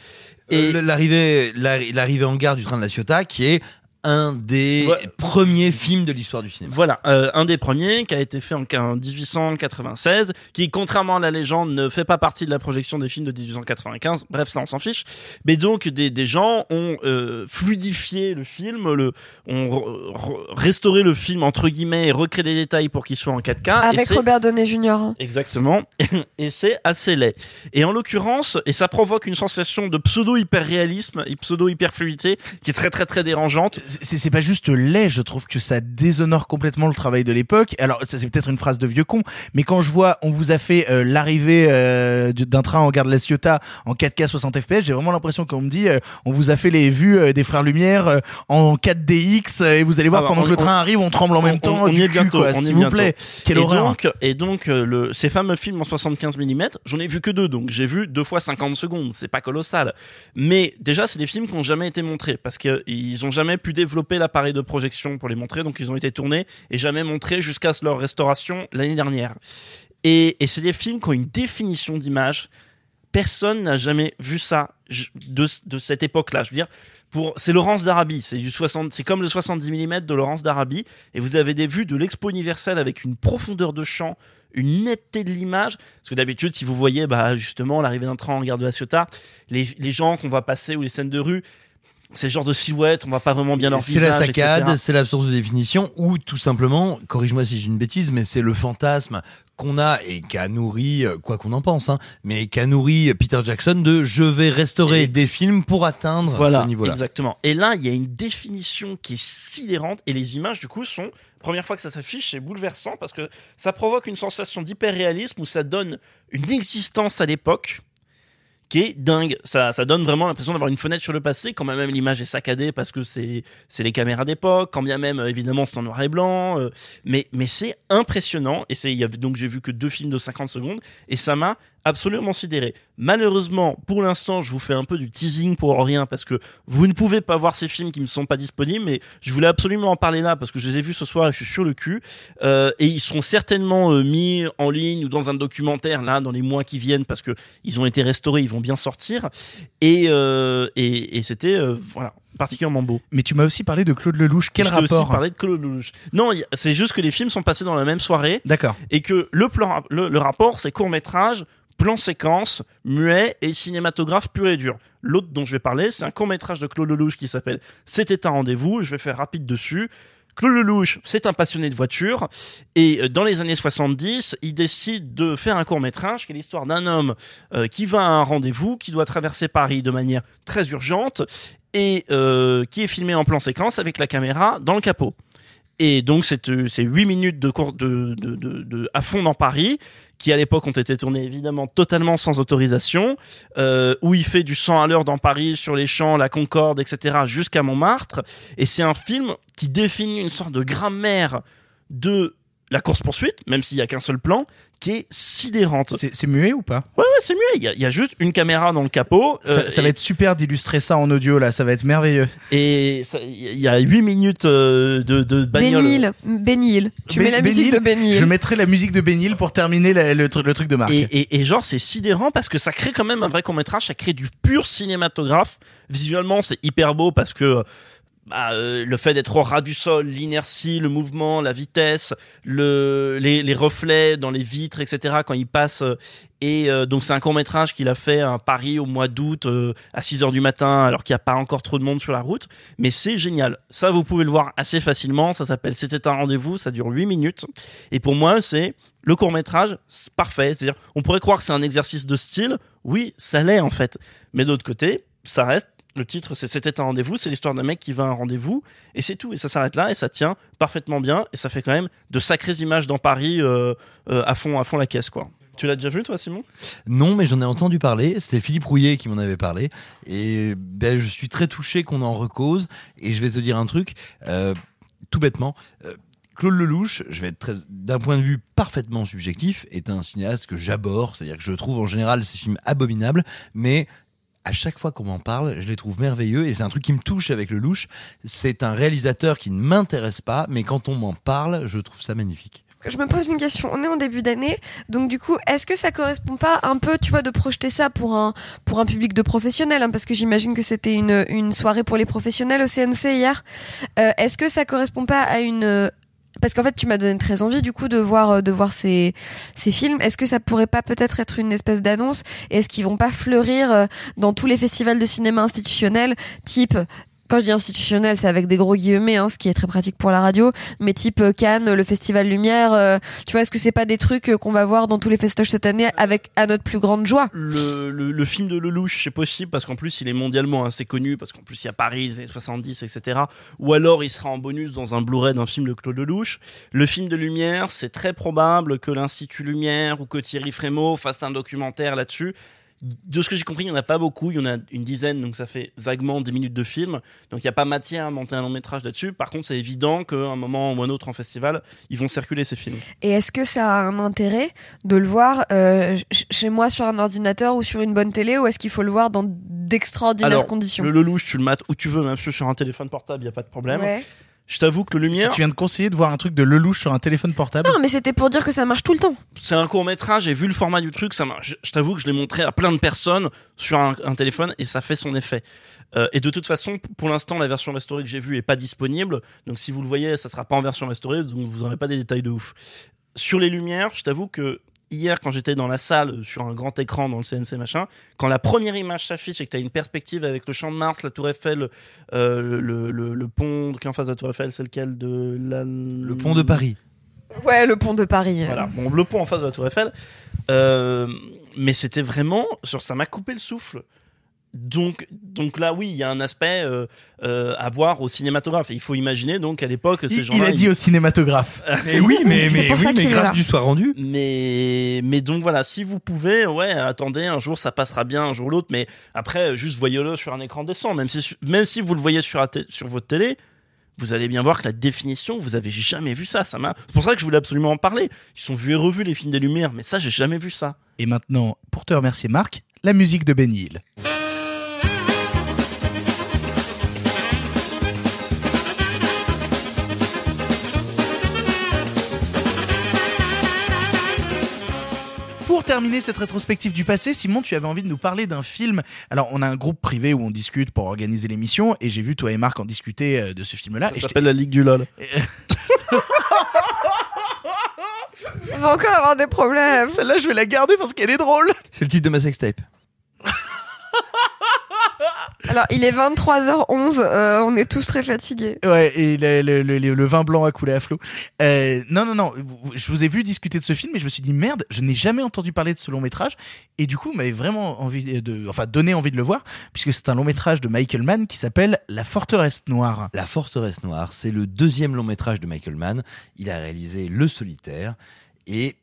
[SPEAKER 3] Et l'arrivée, l'arri- l'arrivée en gare du train de la Ciotat, qui est un des premiers films de l'histoire du cinéma.
[SPEAKER 9] Voilà, euh, un des premiers qui a été fait en, en 1896, qui contrairement à la légende ne fait pas partie de la projection des films de 1895. Bref, ça on s'en fiche. Mais donc des, des gens ont euh, fluidifié le film, le, ont re- re- restauré le film entre guillemets et recréé des détails pour qu'il soit en 4K. et
[SPEAKER 2] Avec Robert Downey Jr. hein.
[SPEAKER 9] Exactement. et c'est assez laid. Et en l'occurrence, et ça provoque une sensation de pseudo-hyper-réalisme et pseudo-hyper-fluidité qui est très très très dérangeante.
[SPEAKER 1] C'est c'est pas juste laid, je trouve que ça déshonore complètement le travail de l'époque. Alors ça c'est peut-être une phrase de vieux con, mais quand je vois on vous a fait euh, l'arrivée euh, du- d'un train en gare de la Ciotat en 4K 60 FPS, j'ai vraiment l'impression qu'on me dit euh, on vous a fait les vues euh, des frères Lumière euh, en 4DX euh, et vous allez voir
[SPEAKER 9] Ah bah,
[SPEAKER 1] pendant
[SPEAKER 9] on-
[SPEAKER 1] que le train
[SPEAKER 9] on-
[SPEAKER 1] arrive on tremble en même
[SPEAKER 9] on-
[SPEAKER 1] temps
[SPEAKER 9] on y est bientôt,
[SPEAKER 1] s'il vous plaît. Quelle
[SPEAKER 9] et
[SPEAKER 1] horreur.
[SPEAKER 9] Donc, et donc, euh, le, ces fameux films en 75 mm, j'en ai vu que deux, donc j'ai vu deux fois 50 secondes, c'est pas colossal. Mais déjà, c'est des films qui ont jamais été montrés, parce qu'ils ont jamais pu développer l'appareil de projection pour les montrer, donc ils ont été tournés et jamais montrés jusqu'à leur restauration l'année dernière. Et, c'est des films qui ont une définition d'image. Personne n'a jamais vu ça de cette époque-là. Je veux dire, pour c'est Laurence d'Arabie, c'est du 60, c'est comme le 70 mm de Laurence d'Arabie, et vous avez des vues de l'Expo universelle avec une profondeur de champ, une netteté de l'image. Parce que d'habitude, si vous voyez, bah justement l'arrivée d'un train en gare de la Ciotat, les, les gens qu'on va passer ou les scènes de rue, c'est le genre de silhouette, on voit pas vraiment bien leur
[SPEAKER 3] C'est la saccade, c'est l'absence de définition, ou tout simplement, corrige-moi si j'ai une bêtise, mais c'est le fantasme qu'on a et qu'a nourri, euh, quoi qu'on en pense, hein, mais qu'a nourri Peter Jackson de je vais restaurer des films pour atteindre
[SPEAKER 9] Voilà,
[SPEAKER 3] ce niveau-là.
[SPEAKER 9] exactement. Et là, il y a une définition qui est sidérante et les images, du coup, sont, première fois que ça s'affiche, c'est bouleversant parce que ça provoque une sensation d'hyper-réalisme où ça donne une existence à l'époque qui dingue. Ça, ça donne vraiment l'impression d'avoir une fenêtre sur le passé, quand même l'image est saccadée parce que c'est, c'est les caméras d'époque, quand bien même, évidemment, c'est en noir et blanc, euh, mais, mais c'est impressionnant. Et c'est, il y donc j'ai vu que deux films de 50 secondes et ça m'a absolument sidéré. Malheureusement, pour l'instant, je vous fais un peu du teasing pour rien parce que vous ne pouvez pas voir ces films qui ne sont pas disponibles, mais je voulais absolument en parler là parce que je les ai vus ce soir et je suis sur le cul. Euh, et ils seront certainement euh, mis en ligne ou dans un documentaire là dans les mois qui viennent parce que ils ont été restaurés, ils vont bien sortir. Et euh, et, et c'était euh, voilà particulièrement beau.
[SPEAKER 1] Mais tu m'as aussi parlé de Claude Lelouch. Quel
[SPEAKER 9] je
[SPEAKER 1] rapport
[SPEAKER 9] aussi parlé de Claude Lelouch. Non, c'est juste que les films sont passés dans la même soirée.
[SPEAKER 1] D'accord.
[SPEAKER 9] Et que le plan, le, le rapport, c'est court métrage, plan séquence, muet et cinématographe pur et dur. L'autre dont je vais parler, c'est un court métrage de Claude Lelouch qui s'appelle C'était un rendez-vous. Je vais faire rapide dessus. Claude Lelouch, c'est un passionné de voitures et euh, dans les années 70, il décide de faire un court métrage qui est l'histoire d'un homme euh, qui va à un rendez-vous, qui doit traverser Paris de manière très urgente et euh, qui est filmé en plan séquence avec la caméra dans le capot. Et donc c'est euh, c'est huit minutes de, cour- de, de, de, de- à fond dans Paris, qui à l'époque ont été tournées évidemment totalement sans autorisation, euh, où il fait du 100 à l'heure dans Paris, sur les champs, la Concorde, etc., jusqu'à Montmartre. Et c'est un film qui définit une sorte de grammaire de la course poursuite, même s'il y a qu'un seul plan, qui est sidérante.
[SPEAKER 1] C'est muet ou pas?
[SPEAKER 9] Ouais, ouais, c'est muet. Il y, a, il y a juste une caméra dans le capot.
[SPEAKER 1] Ça,
[SPEAKER 9] euh,
[SPEAKER 1] ça
[SPEAKER 9] et-
[SPEAKER 1] va être super d'illustrer ça en audio là, ça va être merveilleux.
[SPEAKER 9] Et il y a 8 minutes euh, de, de bagnole.
[SPEAKER 2] Hill. Tu mets la musique de Hill.
[SPEAKER 1] Je mettrai la musique de Benil pour terminer la- le, tru- le truc de Marc.
[SPEAKER 9] Et, et, et genre c'est sidérant parce que ça crée quand même un vrai court métrage, ça crée du pur cinématographe. Visuellement c'est hyper beau parce que bah, euh, le fait d'être au ras du sol, l'inertie, le mouvement, la vitesse, le, les, les reflets dans les vitres, etc. quand il passe. euh, et euh, donc c'est un court métrage qu'il a fait à Paris au mois d'août euh, à 6 heures du matin alors qu'il n'y a pas encore trop de monde sur la route. Mais c'est génial. Ça vous pouvez le voir assez facilement. Ça s'appelle C'était un rendez-vous. Ça dure 8 minutes. Et pour moi c'est le court métrage parfait. C'est-à-dire on pourrait croire que c'est un exercice de style. Oui, ça l'est en fait. Mais d'autre côté, ça reste le titre, c'est C'était un rendez-vous, c'est l'histoire d'un mec qui va à un rendez-vous, et c'est tout, et ça s'arrête là, et ça tient parfaitement bien, et ça fait quand même de sacrées images dans Paris euh, euh, à fond, à fond la caisse, quoi. Tu l'as déjà vu, toi, Simon?
[SPEAKER 3] Non, mais j'en ai entendu parler. C'était Philippe Rouillet qui m'en avait parlé. Et ben, je suis très touché qu'on en recause. Et je vais te dire un truc, euh, tout bêtement. euh, Claude Lelouch, je vais être d'un point de vue parfaitement subjectif, est un cinéaste que j'aborde. C'est-à-dire que je trouve en général ces films abominables, mais à chaque fois qu'on m'en parle, je les trouve merveilleux et c'est un truc qui me touche avec le louche. C'est un réalisateur qui ne m'intéresse pas, mais quand on m'en parle, je trouve ça magnifique.
[SPEAKER 2] je me pose une question. On est en début d'année, donc du coup, est-ce que ça correspond pas un peu, tu vois, de projeter ça pour un pour un public de professionnels, hein, parce que j'imagine que c'était une une soirée pour les professionnels au CNC hier. Euh, est-ce que ça correspond pas à une parce qu'en fait, tu m'as donné très envie du coup de voir euh, de voir ces ces films. Est-ce que ça pourrait pas peut-être être une espèce d'annonce? Est-ce qu'ils vont pas fleurir euh, dans tous les festivals de cinéma institutionnels, type quand je dis institutionnel, c'est avec des gros guillemets, hein, ce qui est très pratique pour la radio, mais type euh, Cannes, le Festival Lumière, euh, tu vois, est-ce que c'est pas des trucs euh, qu'on va voir dans tous les festoches cette année avec à notre plus grande joie?
[SPEAKER 9] Le, le, film de Lelouch, c'est possible parce qu'en plus il est mondialement assez connu, parce qu'en plus il y a Paris, les 70, etc. Ou alors il sera en bonus dans un Blu-ray d'un film de Claude Lelouch. Le film de Lumière, c'est très probable que l'Institut Lumière ou que Thierry Frémaux fasse un documentaire là-dessus de ce que j'ai compris, il n'y en a pas beaucoup, il y en a une dizaine, donc ça fait vaguement 10 minutes de film. Donc il n'y a pas matière à monter un long métrage là-dessus. Par contre, c'est évident qu'à un moment ou un autre en festival, ils vont circuler ces films.
[SPEAKER 2] Et est-ce que ça a un intérêt de le voir euh, chez moi sur un ordinateur ou sur une bonne télé ou est-ce qu'il faut le voir dans d'extraordinaires conditions?
[SPEAKER 9] Le Lelouch, tu le mates où tu veux, même sur un téléphone portable, il n'y a pas de problème.
[SPEAKER 2] Ouais.
[SPEAKER 9] Je t'avoue que le Lumière.
[SPEAKER 1] Tu viens de conseiller de voir un truc de Lelouch sur un téléphone portable
[SPEAKER 2] Non, mais c'était pour dire que ça marche tout le temps.
[SPEAKER 9] C'est un court métrage, j'ai vu le format du truc, ça marche. Je, je t'avoue que je l'ai montré à plein de personnes sur un, un téléphone et ça fait son effet. Euh, et de toute façon, pour l'instant, la version restaurée que j'ai vue est pas disponible. Donc si vous le voyez, ça sera pas en version restaurée, donc vous n'aurez pas des détails de ouf. Sur les lumières, je t'avoue que hier, quand j'étais dans la salle, sur un grand écran dans le CNC machin, quand la première image s'affiche et que tu as une perspective avec le champ de Mars, la Tour Eiffel, euh, le, le, le, pont qui est en face de la Tour Eiffel, c'est lequel de la...
[SPEAKER 3] Le pont de Paris.
[SPEAKER 2] Ouais, le pont de Paris.
[SPEAKER 9] Voilà, bon, le pont en face de la Tour Eiffel. Euh, mais c'était vraiment, sur ça m'a coupé le souffle. Donc, donc là, oui, il y a un aspect euh, euh, à voir au cinématographe. Et il faut imaginer donc à l'époque ces
[SPEAKER 1] Il,
[SPEAKER 9] gens-là.
[SPEAKER 1] il a dit
[SPEAKER 9] ils-
[SPEAKER 1] au cinématographe.
[SPEAKER 3] Mais oui, mais, oui, grâce du soir rendu.
[SPEAKER 9] Mais, mais donc voilà, si vous pouvez, ouais, attendez, un jour ça passera bien, un jour l'autre. Mais après, juste voyez-le sur un écran décent. Même si, même si vous le voyez sur, sur votre télé, vous allez bien voir que la définition, vous avez jamais vu ça. Ça m'a. C'est pour ça que je voulais absolument en parler. Ils sont vus et revus les films des Lumières, mais ça, j'ai jamais vu ça.
[SPEAKER 1] Et maintenant, pour te remercier Marc, la musique de Benny Hill. Terminer cette rétrospective du passé, Simon, tu avais envie de nous parler d'un film. Alors, on a un groupe privé où on discute pour organiser l'émission, et j'ai vu toi et Marc en discuter euh, de ce film-là.
[SPEAKER 9] Ça s'appelle la Ligue du LOL.
[SPEAKER 2] On va encore avoir des problèmes.
[SPEAKER 1] Celle-là, je vais la garder parce qu'elle est drôle.
[SPEAKER 3] C'est le titre de ma sextape.
[SPEAKER 2] Alors, il est 23h11, euh, on est tous très fatigués.
[SPEAKER 1] Ouais, et le, le, le, le vin blanc a coulé à flot. Euh, non, non, non. Je vous ai vu discuter de ce film et je me suis dit merde, je n'ai jamais entendu parler de ce long métrage. Et du coup, vous m'avez vraiment envie de, enfin, donné envie de le voir puisque c'est un long métrage de Michael Mann qui s'appelle La Forteresse Noire.
[SPEAKER 3] La Forteresse Noire, c'est le deuxième long métrage de Michael Mann. Il a réalisé Le Solitaire et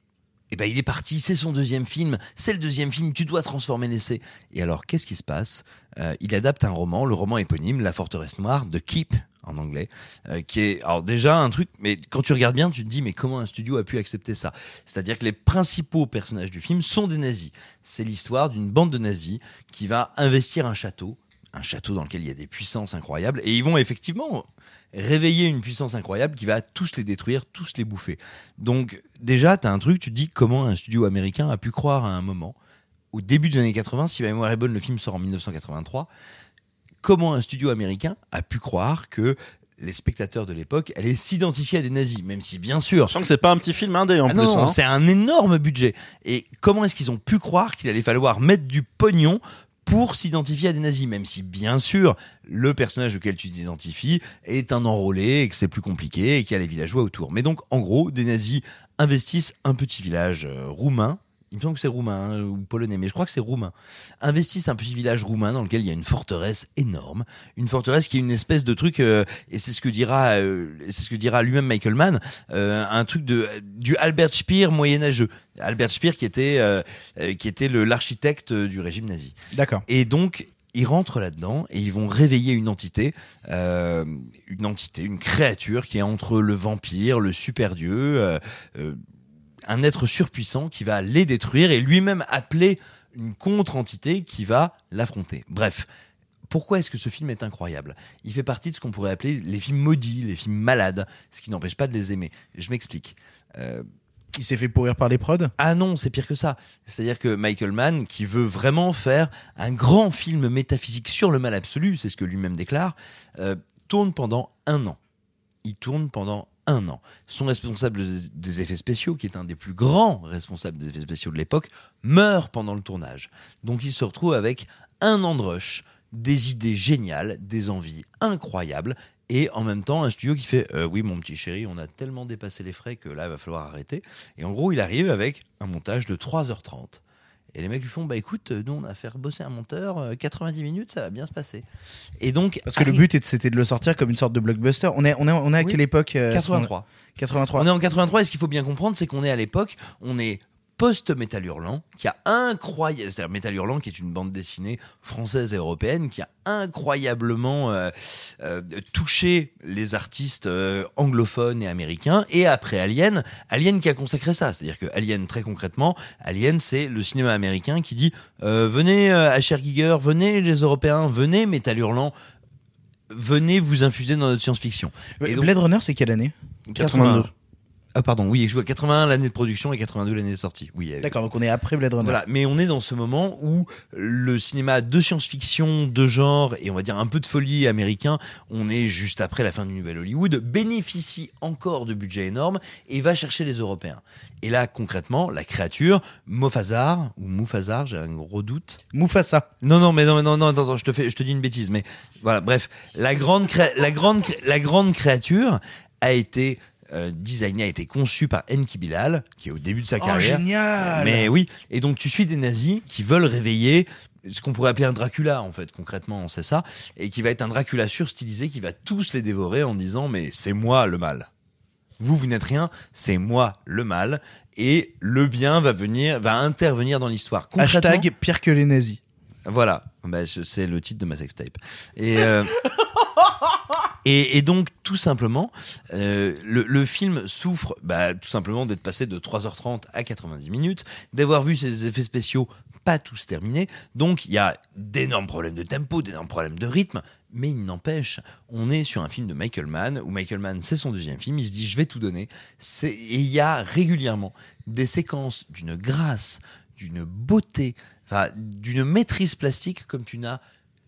[SPEAKER 3] eh ben, il est parti, c'est son deuxième film, c'est le deuxième film, tu dois transformer l'essai. Et alors, qu'est-ce qui se passe? Euh, Il adapte un roman, le roman éponyme, La Forteresse Noire, de Keep, en anglais, euh, qui est alors déjà un truc, mais quand tu regardes bien, tu te dis, mais comment un studio a pu accepter ça? C'est-à-dire que les principaux personnages du film sont des nazis. C'est l'histoire d'une bande de nazis qui va investir un château, un château dans lequel il y a des puissances incroyables, et ils vont effectivement réveiller une puissance incroyable qui va tous les détruire, tous les bouffer. Donc déjà, tu as un truc, tu te dis comment un studio américain a pu croire à un moment, au début des années 80, si ma mémoire est bonne, le film sort en 1983, comment un studio américain a pu croire que les spectateurs de l'époque allaient s'identifier à des nazis, même si bien sûr...
[SPEAKER 9] Je sens que c'est pas un petit film indé en
[SPEAKER 3] Ah
[SPEAKER 9] plus.
[SPEAKER 3] non,
[SPEAKER 9] hein.
[SPEAKER 3] c'est un énorme budget. Et comment est-ce qu'ils ont pu croire qu'il allait falloir mettre du pognon pour s'identifier à des nazis, même si bien sûr le personnage auquel tu t'identifies est un enrôlé et que c'est plus compliqué et qu'il y a les villageois autour. Mais donc en gros, des nazis investissent un petit village euh, roumain. Il me semble que c'est roumain hein, ou polonais, mais je crois que c'est roumain. Investissent un petit village roumain dans lequel il y a une forteresse énorme, une forteresse qui est une espèce de truc, euh, et c'est ce que dira, euh, c'est ce que dira lui-même Michael Mann, euh, un truc de du Albert Speer moyenâgeux. Albert Speer qui était euh, euh, qui était l'architecte du régime nazi.
[SPEAKER 1] D'accord.
[SPEAKER 3] Et donc, ils rentrent là-dedans et ils vont réveiller une entité, euh, une entité, une créature qui est entre le vampire, le super dieu, euh, euh, un être surpuissant qui va les détruire et lui-même appeler une contre-entité qui va l'affronter. Bref. Pourquoi est-ce que ce film est incroyable? Il fait partie de ce qu'on pourrait appeler les films maudits, les films malades, ce qui n'empêche pas de les aimer. Je m'explique. Euh,
[SPEAKER 1] Il s'est fait pourrir par les prods?
[SPEAKER 3] Ah non, c'est pire que ça. C'est-à-dire que Michael Mann, qui veut vraiment faire un grand film métaphysique sur le mal absolu, c'est ce que lui-même déclare, euh, tourne pendant un an. Il tourne pendant un an. Son responsable des- effets spéciaux, qui est un des plus grands responsables des effets spéciaux de l'époque, meurt pendant le tournage. Donc il se retrouve avec un an de rush, des idées géniales, des envies incroyables, et en même temps un studio qui fait euh, oui mon petit chéri, on a tellement dépassé les frais que là il va falloir arrêter. Et en gros il arrive avec un montage de 3h30. Et les mecs lui font bah écoute, nous on a fait bosser un monteur, euh, 90 minutes, ça va bien se passer. Et donc
[SPEAKER 1] Parce que le but était- c'était de le sortir comme une sorte de blockbuster. On est, on est, on est à
[SPEAKER 3] Oui.
[SPEAKER 1] quelle époque euh,
[SPEAKER 3] 83.
[SPEAKER 1] 83.
[SPEAKER 3] On est en 83 et ce qu'il faut bien comprendre, c'est qu'on est à l'époque, on est post-Métal Hurlant, qui a incroyable, c'est-à-dire Métal Hurlant, qui est une bande dessinée française et européenne, qui a incroyablement euh, euh, touché les artistes euh, anglophones et américains. Et après Alien, Alien qui a consacré ça, c'est-à-dire que Alien, très concrètement, Alien, c'est le cinéma américain qui dit euh, venez euh, Asher Giger, venez les Européens, venez Métal Hurlant, venez vous infuser dans notre science-fiction. Et donc-
[SPEAKER 1] Blade Runner, c'est quelle année?
[SPEAKER 3] 82. Ah pardon, oui, je vois 81 l'année de production et 82 l'année de sortie. Oui. euh,
[SPEAKER 1] D'accord, donc on est après Blade Runner.
[SPEAKER 3] Voilà, mais on est dans ce moment où le cinéma de science-fiction, de genre et on va dire un peu de folie américain, on est juste après la fin du Nouvel Hollywood, bénéficie encore de budgets énormes et va chercher les Européens. Et là, concrètement, la créature, Mofazar ou Mufazar, j'ai un gros doute.
[SPEAKER 1] Mufasa.
[SPEAKER 3] Non, non, mais non, non, non, attends, je te fais, je te dis une bêtise, mais voilà, bref, la grande, cré- la grande, la grande créature a été euh, designée, a été conçue par Enki Bilal, qui est au début de sa
[SPEAKER 1] Oh,
[SPEAKER 3] carrière.
[SPEAKER 1] génial
[SPEAKER 3] Mais oui, et donc tu suis des nazis qui veulent réveiller ce qu'on pourrait appeler un Dracula en fait concrètement c'est ça et qui va être un Dracula surstylisé qui va tous les dévorer en disant mais c'est moi le mal vous vous n'êtes rien c'est moi le mal et le bien va venir va intervenir dans l'histoire
[SPEAKER 1] Hashtag pire que les nazis.
[SPEAKER 3] voilà, bah, c'est le titre de ma sextape. Et, euh, et, et donc, tout simplement, euh, le, le film souffre bah, tout simplement d'être passé de 3h30 à 90 minutes, d'avoir vu ses effets spéciaux pas tous terminés. Donc, il y a d'énormes problèmes de tempo, d'énormes problèmes de rythme. Mais il n'empêche, on est sur un film de Michael Mann, où Michael Mann, c'est son deuxième film, il se dit, je vais tout donner. Et il y a régulièrement des séquences d'une grâce, d'une beauté, d'une maîtrise plastique comme tu n'as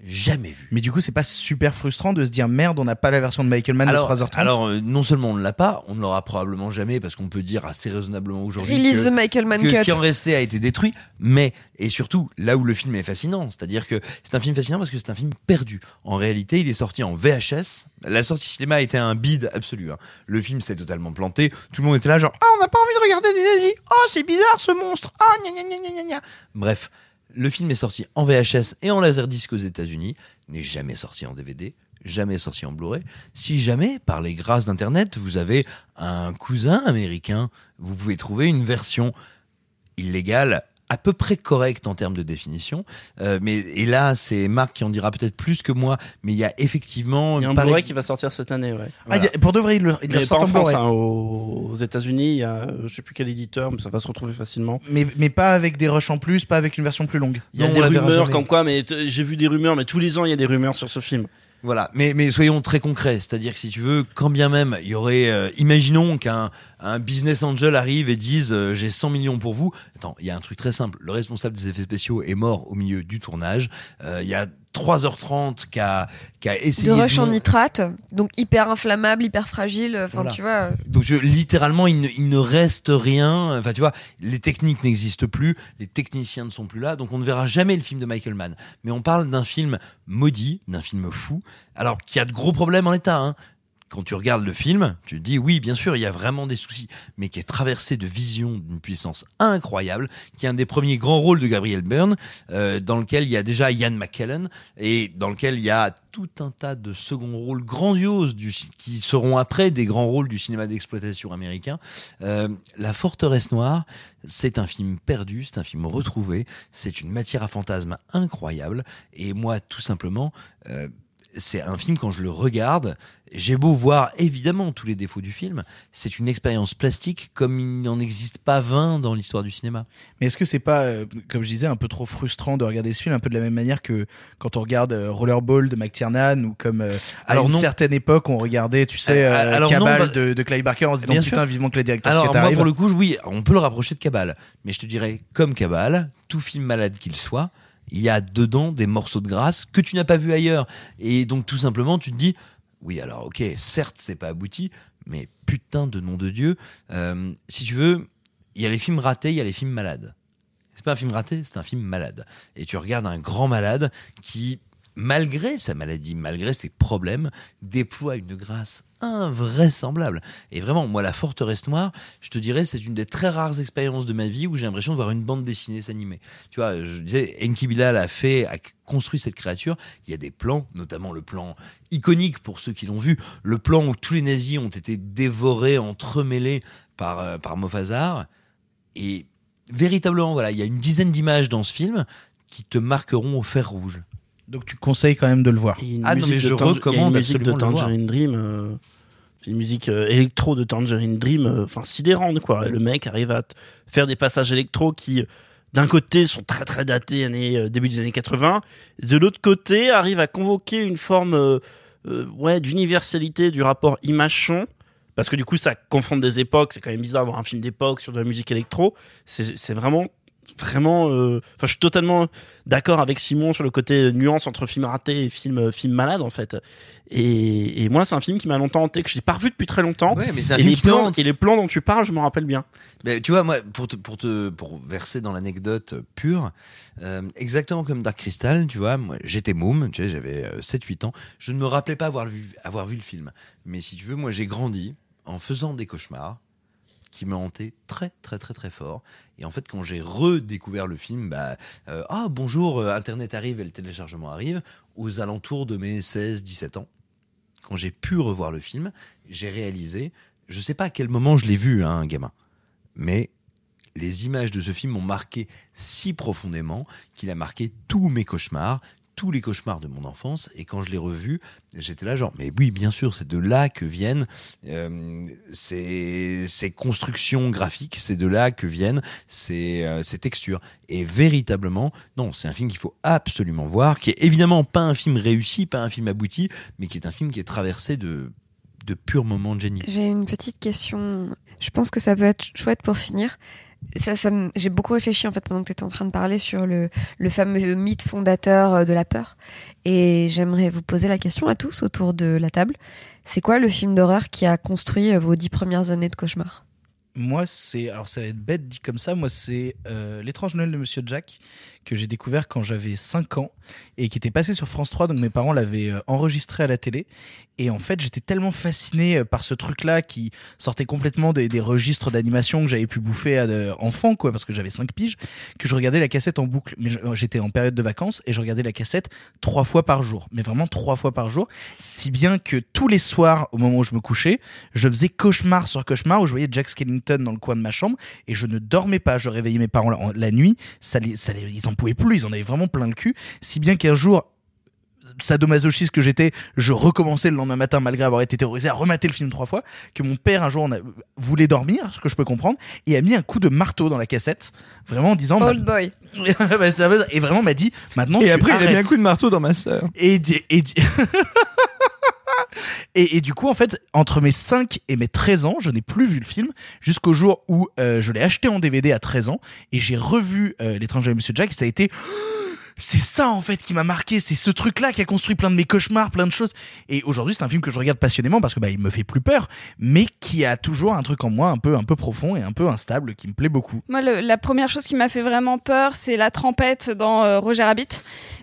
[SPEAKER 3] jamais vu.
[SPEAKER 1] Mais du coup, c'est pas super frustrant de se dire merde, on n'a pas la version de Michael Mann
[SPEAKER 3] alors,
[SPEAKER 1] de 3h30.
[SPEAKER 3] alors euh, non seulement on ne l'a pas, on ne l'aura probablement jamais parce qu'on peut dire assez raisonnablement aujourd'hui que,
[SPEAKER 2] the Michael Mann
[SPEAKER 3] que ce qui en restait a été détruit, mais et surtout là où le film est fascinant, c'est-à-dire que c'est un film fascinant parce que c'est un film perdu. En réalité, il est sorti en VHS. La sortie cinéma a été un bide absolu. hein. Le film s'est totalement planté. Tout le monde était là genre ah on n'a pas envie de regarder des nazis. Oh c'est bizarre ce monstre. Ah gna gna gna gna gna. Bref. Le film est sorti en VHS et en laserdisc aux États-Unis, n'est jamais sorti en DVD, jamais sorti en Blu-ray. Si jamais, par les grâces d'Internet, vous avez un cousin américain, vous pouvez trouver une version illégale à peu près correcte en termes de définition. Euh, mais et là, c'est Marc qui en dira peut-être plus que moi, mais il y a effectivement
[SPEAKER 9] Il y a un Blu-ray qui va sortir cette année, ouais.
[SPEAKER 1] Ah, a- pour de vrai, il le, il le
[SPEAKER 9] pas en France, hein, aux, États-Unis, il y a, euh, je sais plus quel éditeur, mais ça va se retrouver facilement.
[SPEAKER 1] Mais, mais pas avec des rushs en plus, pas avec une version plus longue.
[SPEAKER 9] Il y a
[SPEAKER 3] Non,
[SPEAKER 9] des rumeurs comme quoi, mais j'ai vu des rumeurs, mais tous les ans il y a des rumeurs sur ce film.
[SPEAKER 3] Voilà, mais, mais soyons très concrets, c'est-à-dire que si tu veux, quand bien même il y aurait, euh, imaginons qu'un un business angel arrive et dise euh, j'ai 100 millions pour vous. Attends, il y a un truc très simple, le responsable des effets spéciaux est mort au milieu du tournage. Euh, Il y a 3h30 qu'a qu'a essayé
[SPEAKER 2] de rush en nitrate, donc hyper inflammable, hyper fragile. Enfin,
[SPEAKER 3] Voilà.
[SPEAKER 2] tu vois.
[SPEAKER 3] Donc je, littéralement, il ne, il ne reste rien. Enfin, tu vois, les techniques n'existent plus, les techniciens ne sont plus là, donc on ne verra jamais le film de Michael Mann. Mais on parle d'un film maudit, d'un film fou, alors qui a de gros problèmes en l'état. Hein. Quand tu regardes le film, tu te dis oui, bien sûr, il y a vraiment des soucis, mais qui est traversé de visions d'une puissance incroyable, qui est un des premiers grands rôles de Gabriel Byrne, euh, dans lequel il y a déjà Ian McKellen et dans lequel il y a tout un tas de seconds rôles grandioses qui seront après des grands rôles du cinéma d'exploitation américain. Euh, La Forteresse Noire, c'est un film perdu, c'est un film retrouvé, c'est une matière à fantasmes incroyable, et moi, tout simplement, euh, c'est un film quand je le regarde, j'ai beau voir évidemment tous les défauts du film, c'est une expérience plastique comme il n'en existe pas 20 dans l'histoire du cinéma.
[SPEAKER 1] Mais est-ce que c'est pas, euh, comme je disais, un peu trop frustrant de regarder ce film, un peu de la même manière que quand on regarde euh, Rollerball de McTiernan ou comme euh, à une
[SPEAKER 3] non.
[SPEAKER 1] certaine époque on regardait, tu sais,
[SPEAKER 3] Euh, non,
[SPEAKER 1] Cabal
[SPEAKER 3] bah-
[SPEAKER 1] de, de Clive Barker en se disant putain vivement que les directeurs
[SPEAKER 3] Alors moi pour le coup, oui, on peut le rapprocher de Cabal, mais je te dirais comme Cabal, tout film malade qu'il soit, il y a dedans des morceaux de grâce que tu n'as pas vu ailleurs, et donc tout simplement tu te dis, oui alors ok, certes c'est pas abouti, mais putain de nom de Dieu, euh, si tu veux, il y a les films ratés, il y a les films malades. C'est pas un film raté, c'est un film malade. Et tu regardes un grand malade qui malgré sa maladie, malgré ses problèmes, déploie une grâce invraisemblable. Et vraiment, moi, La Forteresse Noire, je te dirais, c'est une des très rares expériences de ma vie où j'ai l'impression de voir une bande dessinée s'animer. Tu vois, je disais, Enki Bilal a fait, a construit cette créature. Il y a des plans, notamment le plan iconique pour ceux qui l'ont vu, le plan où tous les nazis ont été dévorés, entremêlés par, euh, par Mofazar. Et véritablement, voilà, il y a une dizaine d'images dans ce film qui te marqueront au fer rouge.
[SPEAKER 1] Donc tu conseilles quand même de le voir.
[SPEAKER 3] Ah non, mais je recommande
[SPEAKER 9] il y a une musique de
[SPEAKER 3] absolument de le voir.
[SPEAKER 9] Tangerine Dream. euh, c'est une musique euh, électro de Tangerine Dream, euh, enfin sidérante quoi. Le mec arrive à faire des passages électro qui, d'un côté, sont très très datés, années, euh, début des années 80. De l'autre côté, arrive à convoquer une forme euh, euh, ouais, d'universalité du rapport image-son. Parce que du coup, ça confronte des époques. C'est quand même bizarre d'avoir un film d'époque sur de la musique électro. C'est c'est vraiment vraiment euh, enfin je suis totalement d'accord avec Simon sur le côté nuance entre film raté et film euh, film malade en fait et, et moi c'est un film qui m'a longtemps hanté que je n'ai pas revu depuis très longtemps
[SPEAKER 3] Ouais, mais
[SPEAKER 9] et
[SPEAKER 3] film
[SPEAKER 9] les plans et les plans dont tu parles je m'en rappelle bien
[SPEAKER 3] Ben, tu vois, moi, pour te, pour te, pour verser dans l'anecdote pure, euh, exactement comme Dark Crystal, tu vois, moi, j'étais môme, tu j'avais euh, 7-8 ans. Je ne me rappelais pas avoir vu, avoir vu le film. Mais si tu veux, moi, j'ai grandi en faisant des cauchemars qui me hantaient très, très, très, très fort. Et en fait, quand j'ai redécouvert le film, bah, euh, ah, bonjour, euh, Internet arrive et le téléchargement arrive, aux alentours de mes 16-17 ans. Quand j'ai pu revoir le film, j'ai réalisé, je sais pas à quel moment je l'ai vu, hein, gamin mais les images de ce film m'ont marqué si profondément qu'il a marqué tous mes cauchemars, tous les cauchemars de mon enfance. Et quand je l'ai revu, j'étais là genre, mais oui, bien sûr, c'est de là que viennent euh, ces, ces constructions graphiques, c'est de là que viennent ces, euh, ces textures. Et véritablement, non, c'est un film qu'il faut absolument voir, qui est évidemment pas un film réussi, pas un film abouti, mais qui est un film qui est traversé de de purs moments de génie.
[SPEAKER 2] J'ai une petite question. Je pense que ça peut être chouette pour finir. Ça, j'ai beaucoup réfléchi en fait pendant que tu étais en train de parler sur le, le fameux mythe fondateur euh, de la peur. Et j'aimerais vous poser la question à tous autour de la table. C'est quoi le film d'horreur qui a construit euh, vos dix premières années de cauchemar?
[SPEAKER 1] Moi, c'est. Alors, ça va être bête dit comme ça. Moi, c'est euh, L'étrange Noël de Monsieur Jack que j'ai découvert quand j'avais 5 ans et qui était passé sur France 3. Donc, mes parents l'avaient euh, enregistré à la télé. Et en fait, j'étais tellement fasciné euh, par ce truc-là qui sortait complètement des, registres d'animation que j'avais pu bouffer à de- enfant, quoi, parce que j'avais 5 piges, que je regardais la cassette en boucle. Mais j'étais en période de vacances et je regardais la cassette trois fois par jour. Mais vraiment trois fois par jour. Si bien que tous les soirs, au moment où je me couchais, je faisais cauchemar sur cauchemar où je voyais Jack Skellington dans le coin de ma chambre et je ne dormais pas. Je réveillais mes parents la, en- la nuit. Ça les, ça les- ils en pouvaient plus. Ils en avaient vraiment plein le cul. Si bien qu'un jour, sadomasochiste que j'étais, je recommençais le lendemain matin malgré avoir été terrorisé à remater le film trois fois, que mon père un jour on a- voulait dormir, ce que je peux comprendre, et a mis un coup de marteau dans la cassette, vraiment en disant...
[SPEAKER 2] Old boy.
[SPEAKER 1] Bah, ça va- et vraiment m'a dit, maintenant
[SPEAKER 3] Et
[SPEAKER 1] tu
[SPEAKER 3] après, il a mis un coup de marteau dans ma sœur.
[SPEAKER 1] Et, et, et, du coup, en fait, entre mes 5 et mes 13 ans, je n'ai plus vu le film jusqu'au jour où euh, je l'ai acheté en DVD à 13 ans et j'ai revu euh, L'étranger de Monsieur Jack. Et ça a été. C'est ça en fait qui m'a marqué, c'est ce truc-là qui a construit plein de mes cauchemars, plein de choses. Et aujourd'hui, c'est un film que je regarde passionnément parce que bah il me fait plus peur, mais qui a toujours un truc en moi un peu un peu profond et un peu instable qui me plaît beaucoup.
[SPEAKER 8] Moi, le- la première chose qui m'a fait vraiment peur, c'est la trempette dans euh, Roger Rabbit.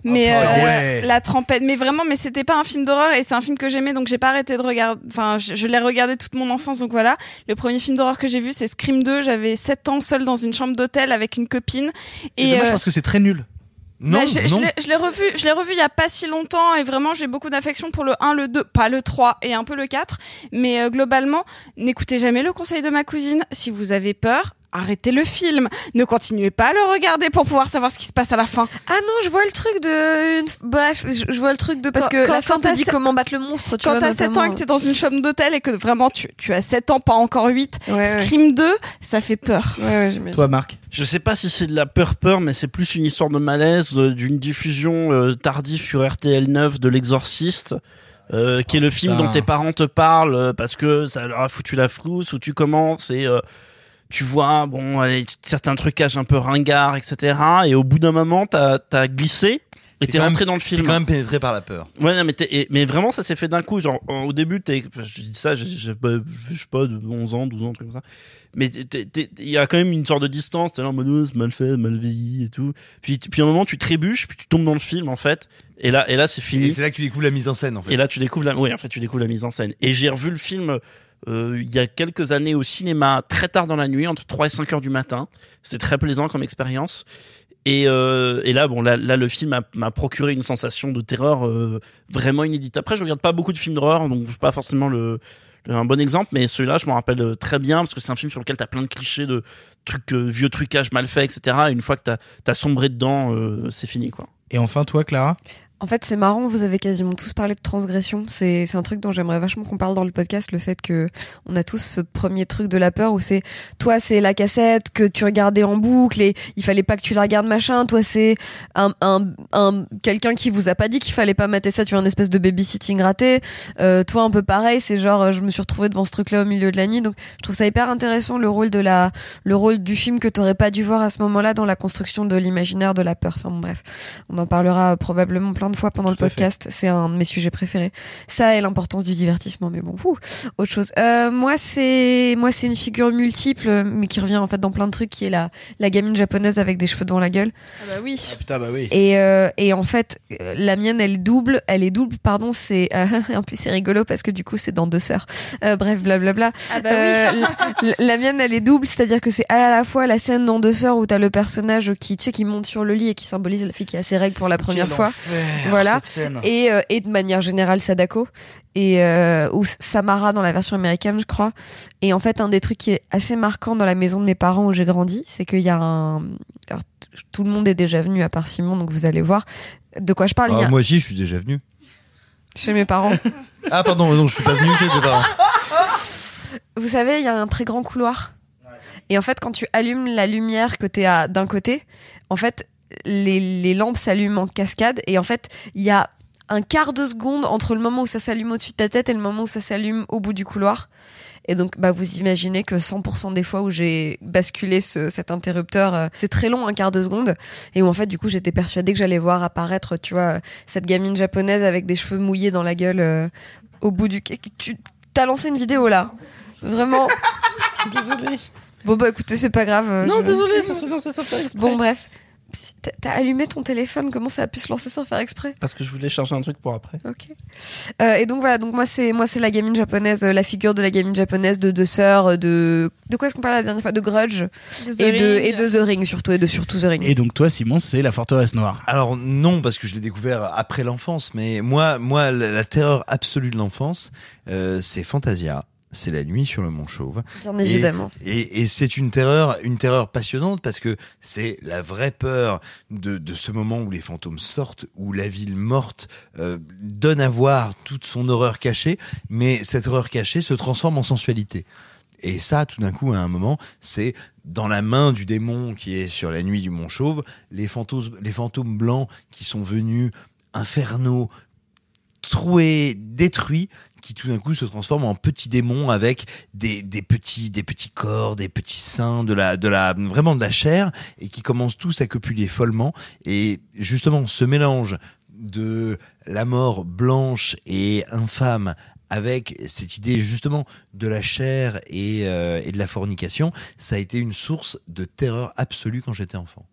[SPEAKER 8] Mais
[SPEAKER 1] Oh,
[SPEAKER 8] euh,
[SPEAKER 1] ouais.
[SPEAKER 8] la trempette, mais vraiment, mais c'était pas un film d'horreur et c'est un film que j'aimais, donc j'ai pas arrêté de regarder. Enfin, je, je l'ai regardé toute mon enfance, donc voilà. Le premier film d'horreur que j'ai vu, c'est Scream 2. J'avais 7 ans, seule dans une chambre d'hôtel avec une copine.
[SPEAKER 1] C'est dommage
[SPEAKER 8] euh,
[SPEAKER 1] parce que c'est très nul.
[SPEAKER 8] Bah, je, je l'ai revu, je l'ai revu il y a pas si longtemps et vraiment j'ai beaucoup d'affection pour le 1, le 2, pas le 3 et un peu le 4. Mais euh, globalement, n'écoutez jamais le conseil de ma cousine. Si vous avez peur, arrêtez le film. Ne continuez pas à le regarder pour pouvoir savoir ce qui se passe à la fin.
[SPEAKER 2] Ah non, je vois le truc de. une- Bah, je, vois le truc de. Parce
[SPEAKER 8] Quand-
[SPEAKER 2] que
[SPEAKER 8] quand-
[SPEAKER 2] la fin
[SPEAKER 8] quand
[SPEAKER 2] te
[SPEAKER 8] t'as
[SPEAKER 2] dit
[SPEAKER 8] sept-
[SPEAKER 2] comment battre le monstre, tu
[SPEAKER 8] Quand
[SPEAKER 2] vois.
[SPEAKER 8] t'as 7 ans et que t'es dans une chambre d'hôtel et que vraiment tu, tu as 7 ans, pas encore 8,
[SPEAKER 2] Ouais, ouais.
[SPEAKER 8] Scream 2, ça fait peur.
[SPEAKER 2] Ouais.
[SPEAKER 1] Toi, Marc
[SPEAKER 9] Je sais pas si c'est de la peur peur, mais c'est plus une histoire de malaise, euh, d'une diffusion euh, tardive sur RTL 9 de l'Exorciste. euh, qui est le film
[SPEAKER 1] putain.
[SPEAKER 9] dont tes parents te parlent euh, parce que ça leur a foutu la frousse où tu commences et euh, tu vois bon allez, certains trucages un peu ringards etc et au bout d'un moment t'as as glissé Et
[SPEAKER 3] T'es
[SPEAKER 9] rentré
[SPEAKER 3] même-
[SPEAKER 9] dans le film.
[SPEAKER 3] T'es quand même pénétré par la peur.
[SPEAKER 9] Ouais, non, mais, et- mais vraiment, ça s'est fait d'un coup. Genre, en- au début, t'es, je dis ça, j'ai pas, je sais pas, de 11 ans, 12 ans, truc comme ça. Mais il y a quand même une sorte de distance. T'es là en mode, oh, mal fait, mal vieilli et tout. Puis, puis à un moment, tu trébuches, puis tu tombes dans le film, en fait. Et là, et là, c'est fini.
[SPEAKER 3] Et c'est là que tu découvres la mise en scène, en fait.
[SPEAKER 9] Et là, tu découvres la, oui, en fait, tu découvres la mise en scène. Et j'ai revu le film, euh, il y a quelques années au cinéma, très tard dans la nuit, entre 3 et 5 heures du matin. C'est très plaisant comme expérience. Et, euh, et là, bon, là, là, le film m'a- procuré une sensation de terreur euh, vraiment inédite. Après, je regarde pas beaucoup de films d'horreur, donc pas forcément le, le- un bon exemple, mais celui-là, je m'en rappelle euh, très bien parce que c'est un film sur lequel t'as plein de clichés de trucs euh, vieux trucages mal faits, etc. Et une fois que t'as as sombré dedans, euh, c'est fini, quoi.
[SPEAKER 1] Et enfin, toi, Clara?
[SPEAKER 2] En fait, c'est marrant, vous avez quasiment tous parlé de transgression. C'est un truc dont j'aimerais vachement qu'on parle dans le podcast, le fait que on a tous ce premier truc de la peur où c'est toi c'est la cassette que tu regardais en boucle et il fallait pas que tu la regardes machin. Toi c'est un, un, un quelqu'un qui vous a pas dit qu'il fallait pas mater ça. Tu es un espèce de babysitting raté. Euh, toi un peu pareil, c'est genre je me suis retrouvée devant ce truc-là au milieu de la nuit. Donc je trouve ça hyper intéressant le rôle de la le rôle du film que t'aurais pas dû voir à ce moment-là dans la construction de l'imaginaire de la peur. Enfin bon, bref, on en parlera probablement plein de fois pendant le
[SPEAKER 1] Tout
[SPEAKER 2] podcast. C'est un de mes sujets préférés. Ça et l'importance du divertissement, mais bon, ouh, autre chose. Euh, moi, c'est moi, c'est une figure multiple, mais qui revient en fait dans plein de trucs, qui est la la gamine japonaise avec des cheveux devant la gueule.
[SPEAKER 8] Ah bah oui.
[SPEAKER 1] Putain, bah oui.
[SPEAKER 2] Et, euh, et en fait, euh, la mienne, elle est double. Elle est double, pardon. C'est euh, en plus c'est rigolo parce que du coup c'est dans deux sœurs. Euh, bref, blablabla.
[SPEAKER 8] Ah bah oui.
[SPEAKER 2] la, la- la mienne, elle est double, c'est-à-dire que c'est à la fois la scène dans deux sœurs où t'as le personnage qui, tu sais, qui monte sur le lit et qui symbolise la fille qui a ses règles pour la première
[SPEAKER 1] Quel
[SPEAKER 2] fois. Voilà.
[SPEAKER 1] cette scène.
[SPEAKER 2] Et, euh, et de manière générale Sadako et euh, ou Samara dans la version américaine, je crois. Et en fait, un des trucs qui est assez marquant dans la maison de mes parents où j'ai grandi, c'est qu'il y a un alors, tout le monde est déjà venu à part Simon, donc vous allez voir de quoi je parle. Il y
[SPEAKER 3] Ah,
[SPEAKER 2] a-
[SPEAKER 3] moi aussi, je suis déjà venu.
[SPEAKER 2] Chez mes parents.
[SPEAKER 3] Ah, pardon, non, je suis pas venu chez tes parents.
[SPEAKER 2] Vous savez, il y a un très grand couloir. Et en fait, quand tu allumes la lumière que t'es à d'un côté, en fait, les, les lampes s'allument en cascade. Et en fait, il y a un quart de seconde entre le moment où ça s'allume au-dessus de ta tête et le moment où ça s'allume au bout du couloir. Et donc, bah, vous imaginez que 100% des fois où j'ai basculé ce, cet interrupteur, euh, c'est très long, un quart de seconde. Et où en fait, du coup, j'étais persuadée que j'allais voir apparaître, tu vois, cette gamine japonaise avec des cheveux mouillés dans la gueule euh, au bout du. Tu t'as lancé une vidéo là, vraiment.
[SPEAKER 9] Désolé.
[SPEAKER 2] Bon bah écoutez, c'est pas grave. euh,
[SPEAKER 9] Non,
[SPEAKER 2] je-
[SPEAKER 9] désolé, ça.
[SPEAKER 2] Bon bref, T'as- allumé ton téléphone, comment ça a pu se lancer sans faire exprès?
[SPEAKER 9] Parce que je voulais chercher un truc pour après.
[SPEAKER 2] Ok. Euh, et donc voilà, donc moi c'est moi c'est la gamine japonaise, euh, la figure de la gamine japonaise de deux sœurs, euh, de de quoi est-ce qu'on parlait la dernière fois? De Grudge?
[SPEAKER 8] The
[SPEAKER 2] et de et de The Ring surtout et de surtout The Ring.
[SPEAKER 1] Et donc toi, Simon, c'est la forteresse noire.
[SPEAKER 3] Alors non, parce que je l'ai découvert après l'enfance, mais moi, moi, la, la terreur absolue de l'enfance, euh, c'est Fantasia. C'est la nuit sur le Mont Chauve.
[SPEAKER 2] Bien
[SPEAKER 3] Et-
[SPEAKER 2] évidemment.
[SPEAKER 3] Et, et c'est une terreur, une terreur passionnante parce que c'est la vraie peur de, de ce moment où les fantômes sortent, où la ville morte euh, donne à voir toute son horreur cachée, mais cette horreur cachée se transforme en sensualité. Et ça, tout d'un coup, à un moment, c'est dans la main du démon qui est sur la nuit du Mont Chauve, les fantômes, les fantômes blancs qui sont venus infernaux, troués, détruits, qui tout d'un coup se transforment en petits démons avec des, des petits des petits corps, des petits seins, de la de la vraiment de la chair et qui commencent tous à copuler follement et justement ce mélange de la mort blanche et infâme avec cette idée justement de la chair et, euh, et de la fornication, ça a été une source de terreur absolue quand j'étais enfant.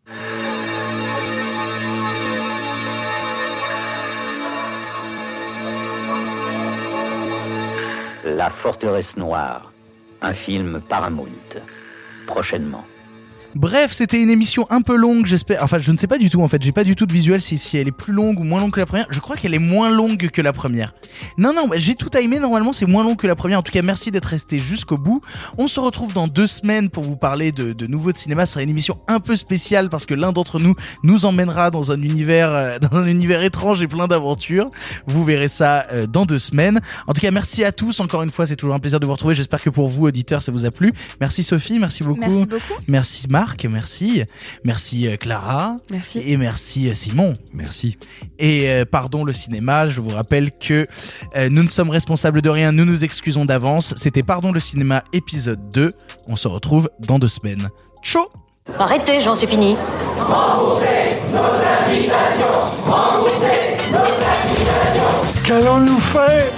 [SPEAKER 21] La forteresse noire, un film Paramount. Prochainement.
[SPEAKER 1] Bref, c'était une émission un peu longue, j'espère. Enfin, je ne sais pas du tout en fait. J'ai pas du tout de visuel si, si elle est plus longue ou moins longue que la première. Je crois qu'elle est moins longue que la première. Non, non, bah, j'ai tout timé. Normalement, c'est moins long que la première. En tout cas, merci d'être resté jusqu'au bout. On se retrouve dans deux semaines pour vous parler de, de nouveaux de cinéma. Ce sera une émission un peu spéciale parce que l'un d'entre nous nous emmènera dans un univers, euh, dans un univers étrange et plein d'aventures. Vous verrez ça euh, dans deux semaines. En tout cas, merci à tous. Encore une fois, c'est toujours un plaisir de vous retrouver. J'espère que pour vous, auditeurs, ça vous a plu. Merci Sophie, merci beaucoup.
[SPEAKER 8] Merci beaucoup.
[SPEAKER 1] Merci Marc, merci. Merci euh, Clara.
[SPEAKER 2] Merci.
[SPEAKER 1] Et merci euh, Simon.
[SPEAKER 3] Merci.
[SPEAKER 1] Et euh, pardon le cinéma, je vous rappelle que euh, nous ne sommes responsables de rien, nous nous excusons d'avance. C'était Pardon le cinéma épisode 2. On se retrouve dans deux semaines. Ciao
[SPEAKER 22] Arrêtez, j'en suis fini.
[SPEAKER 13] Remboursé,
[SPEAKER 6] Qu'allons-nous faire?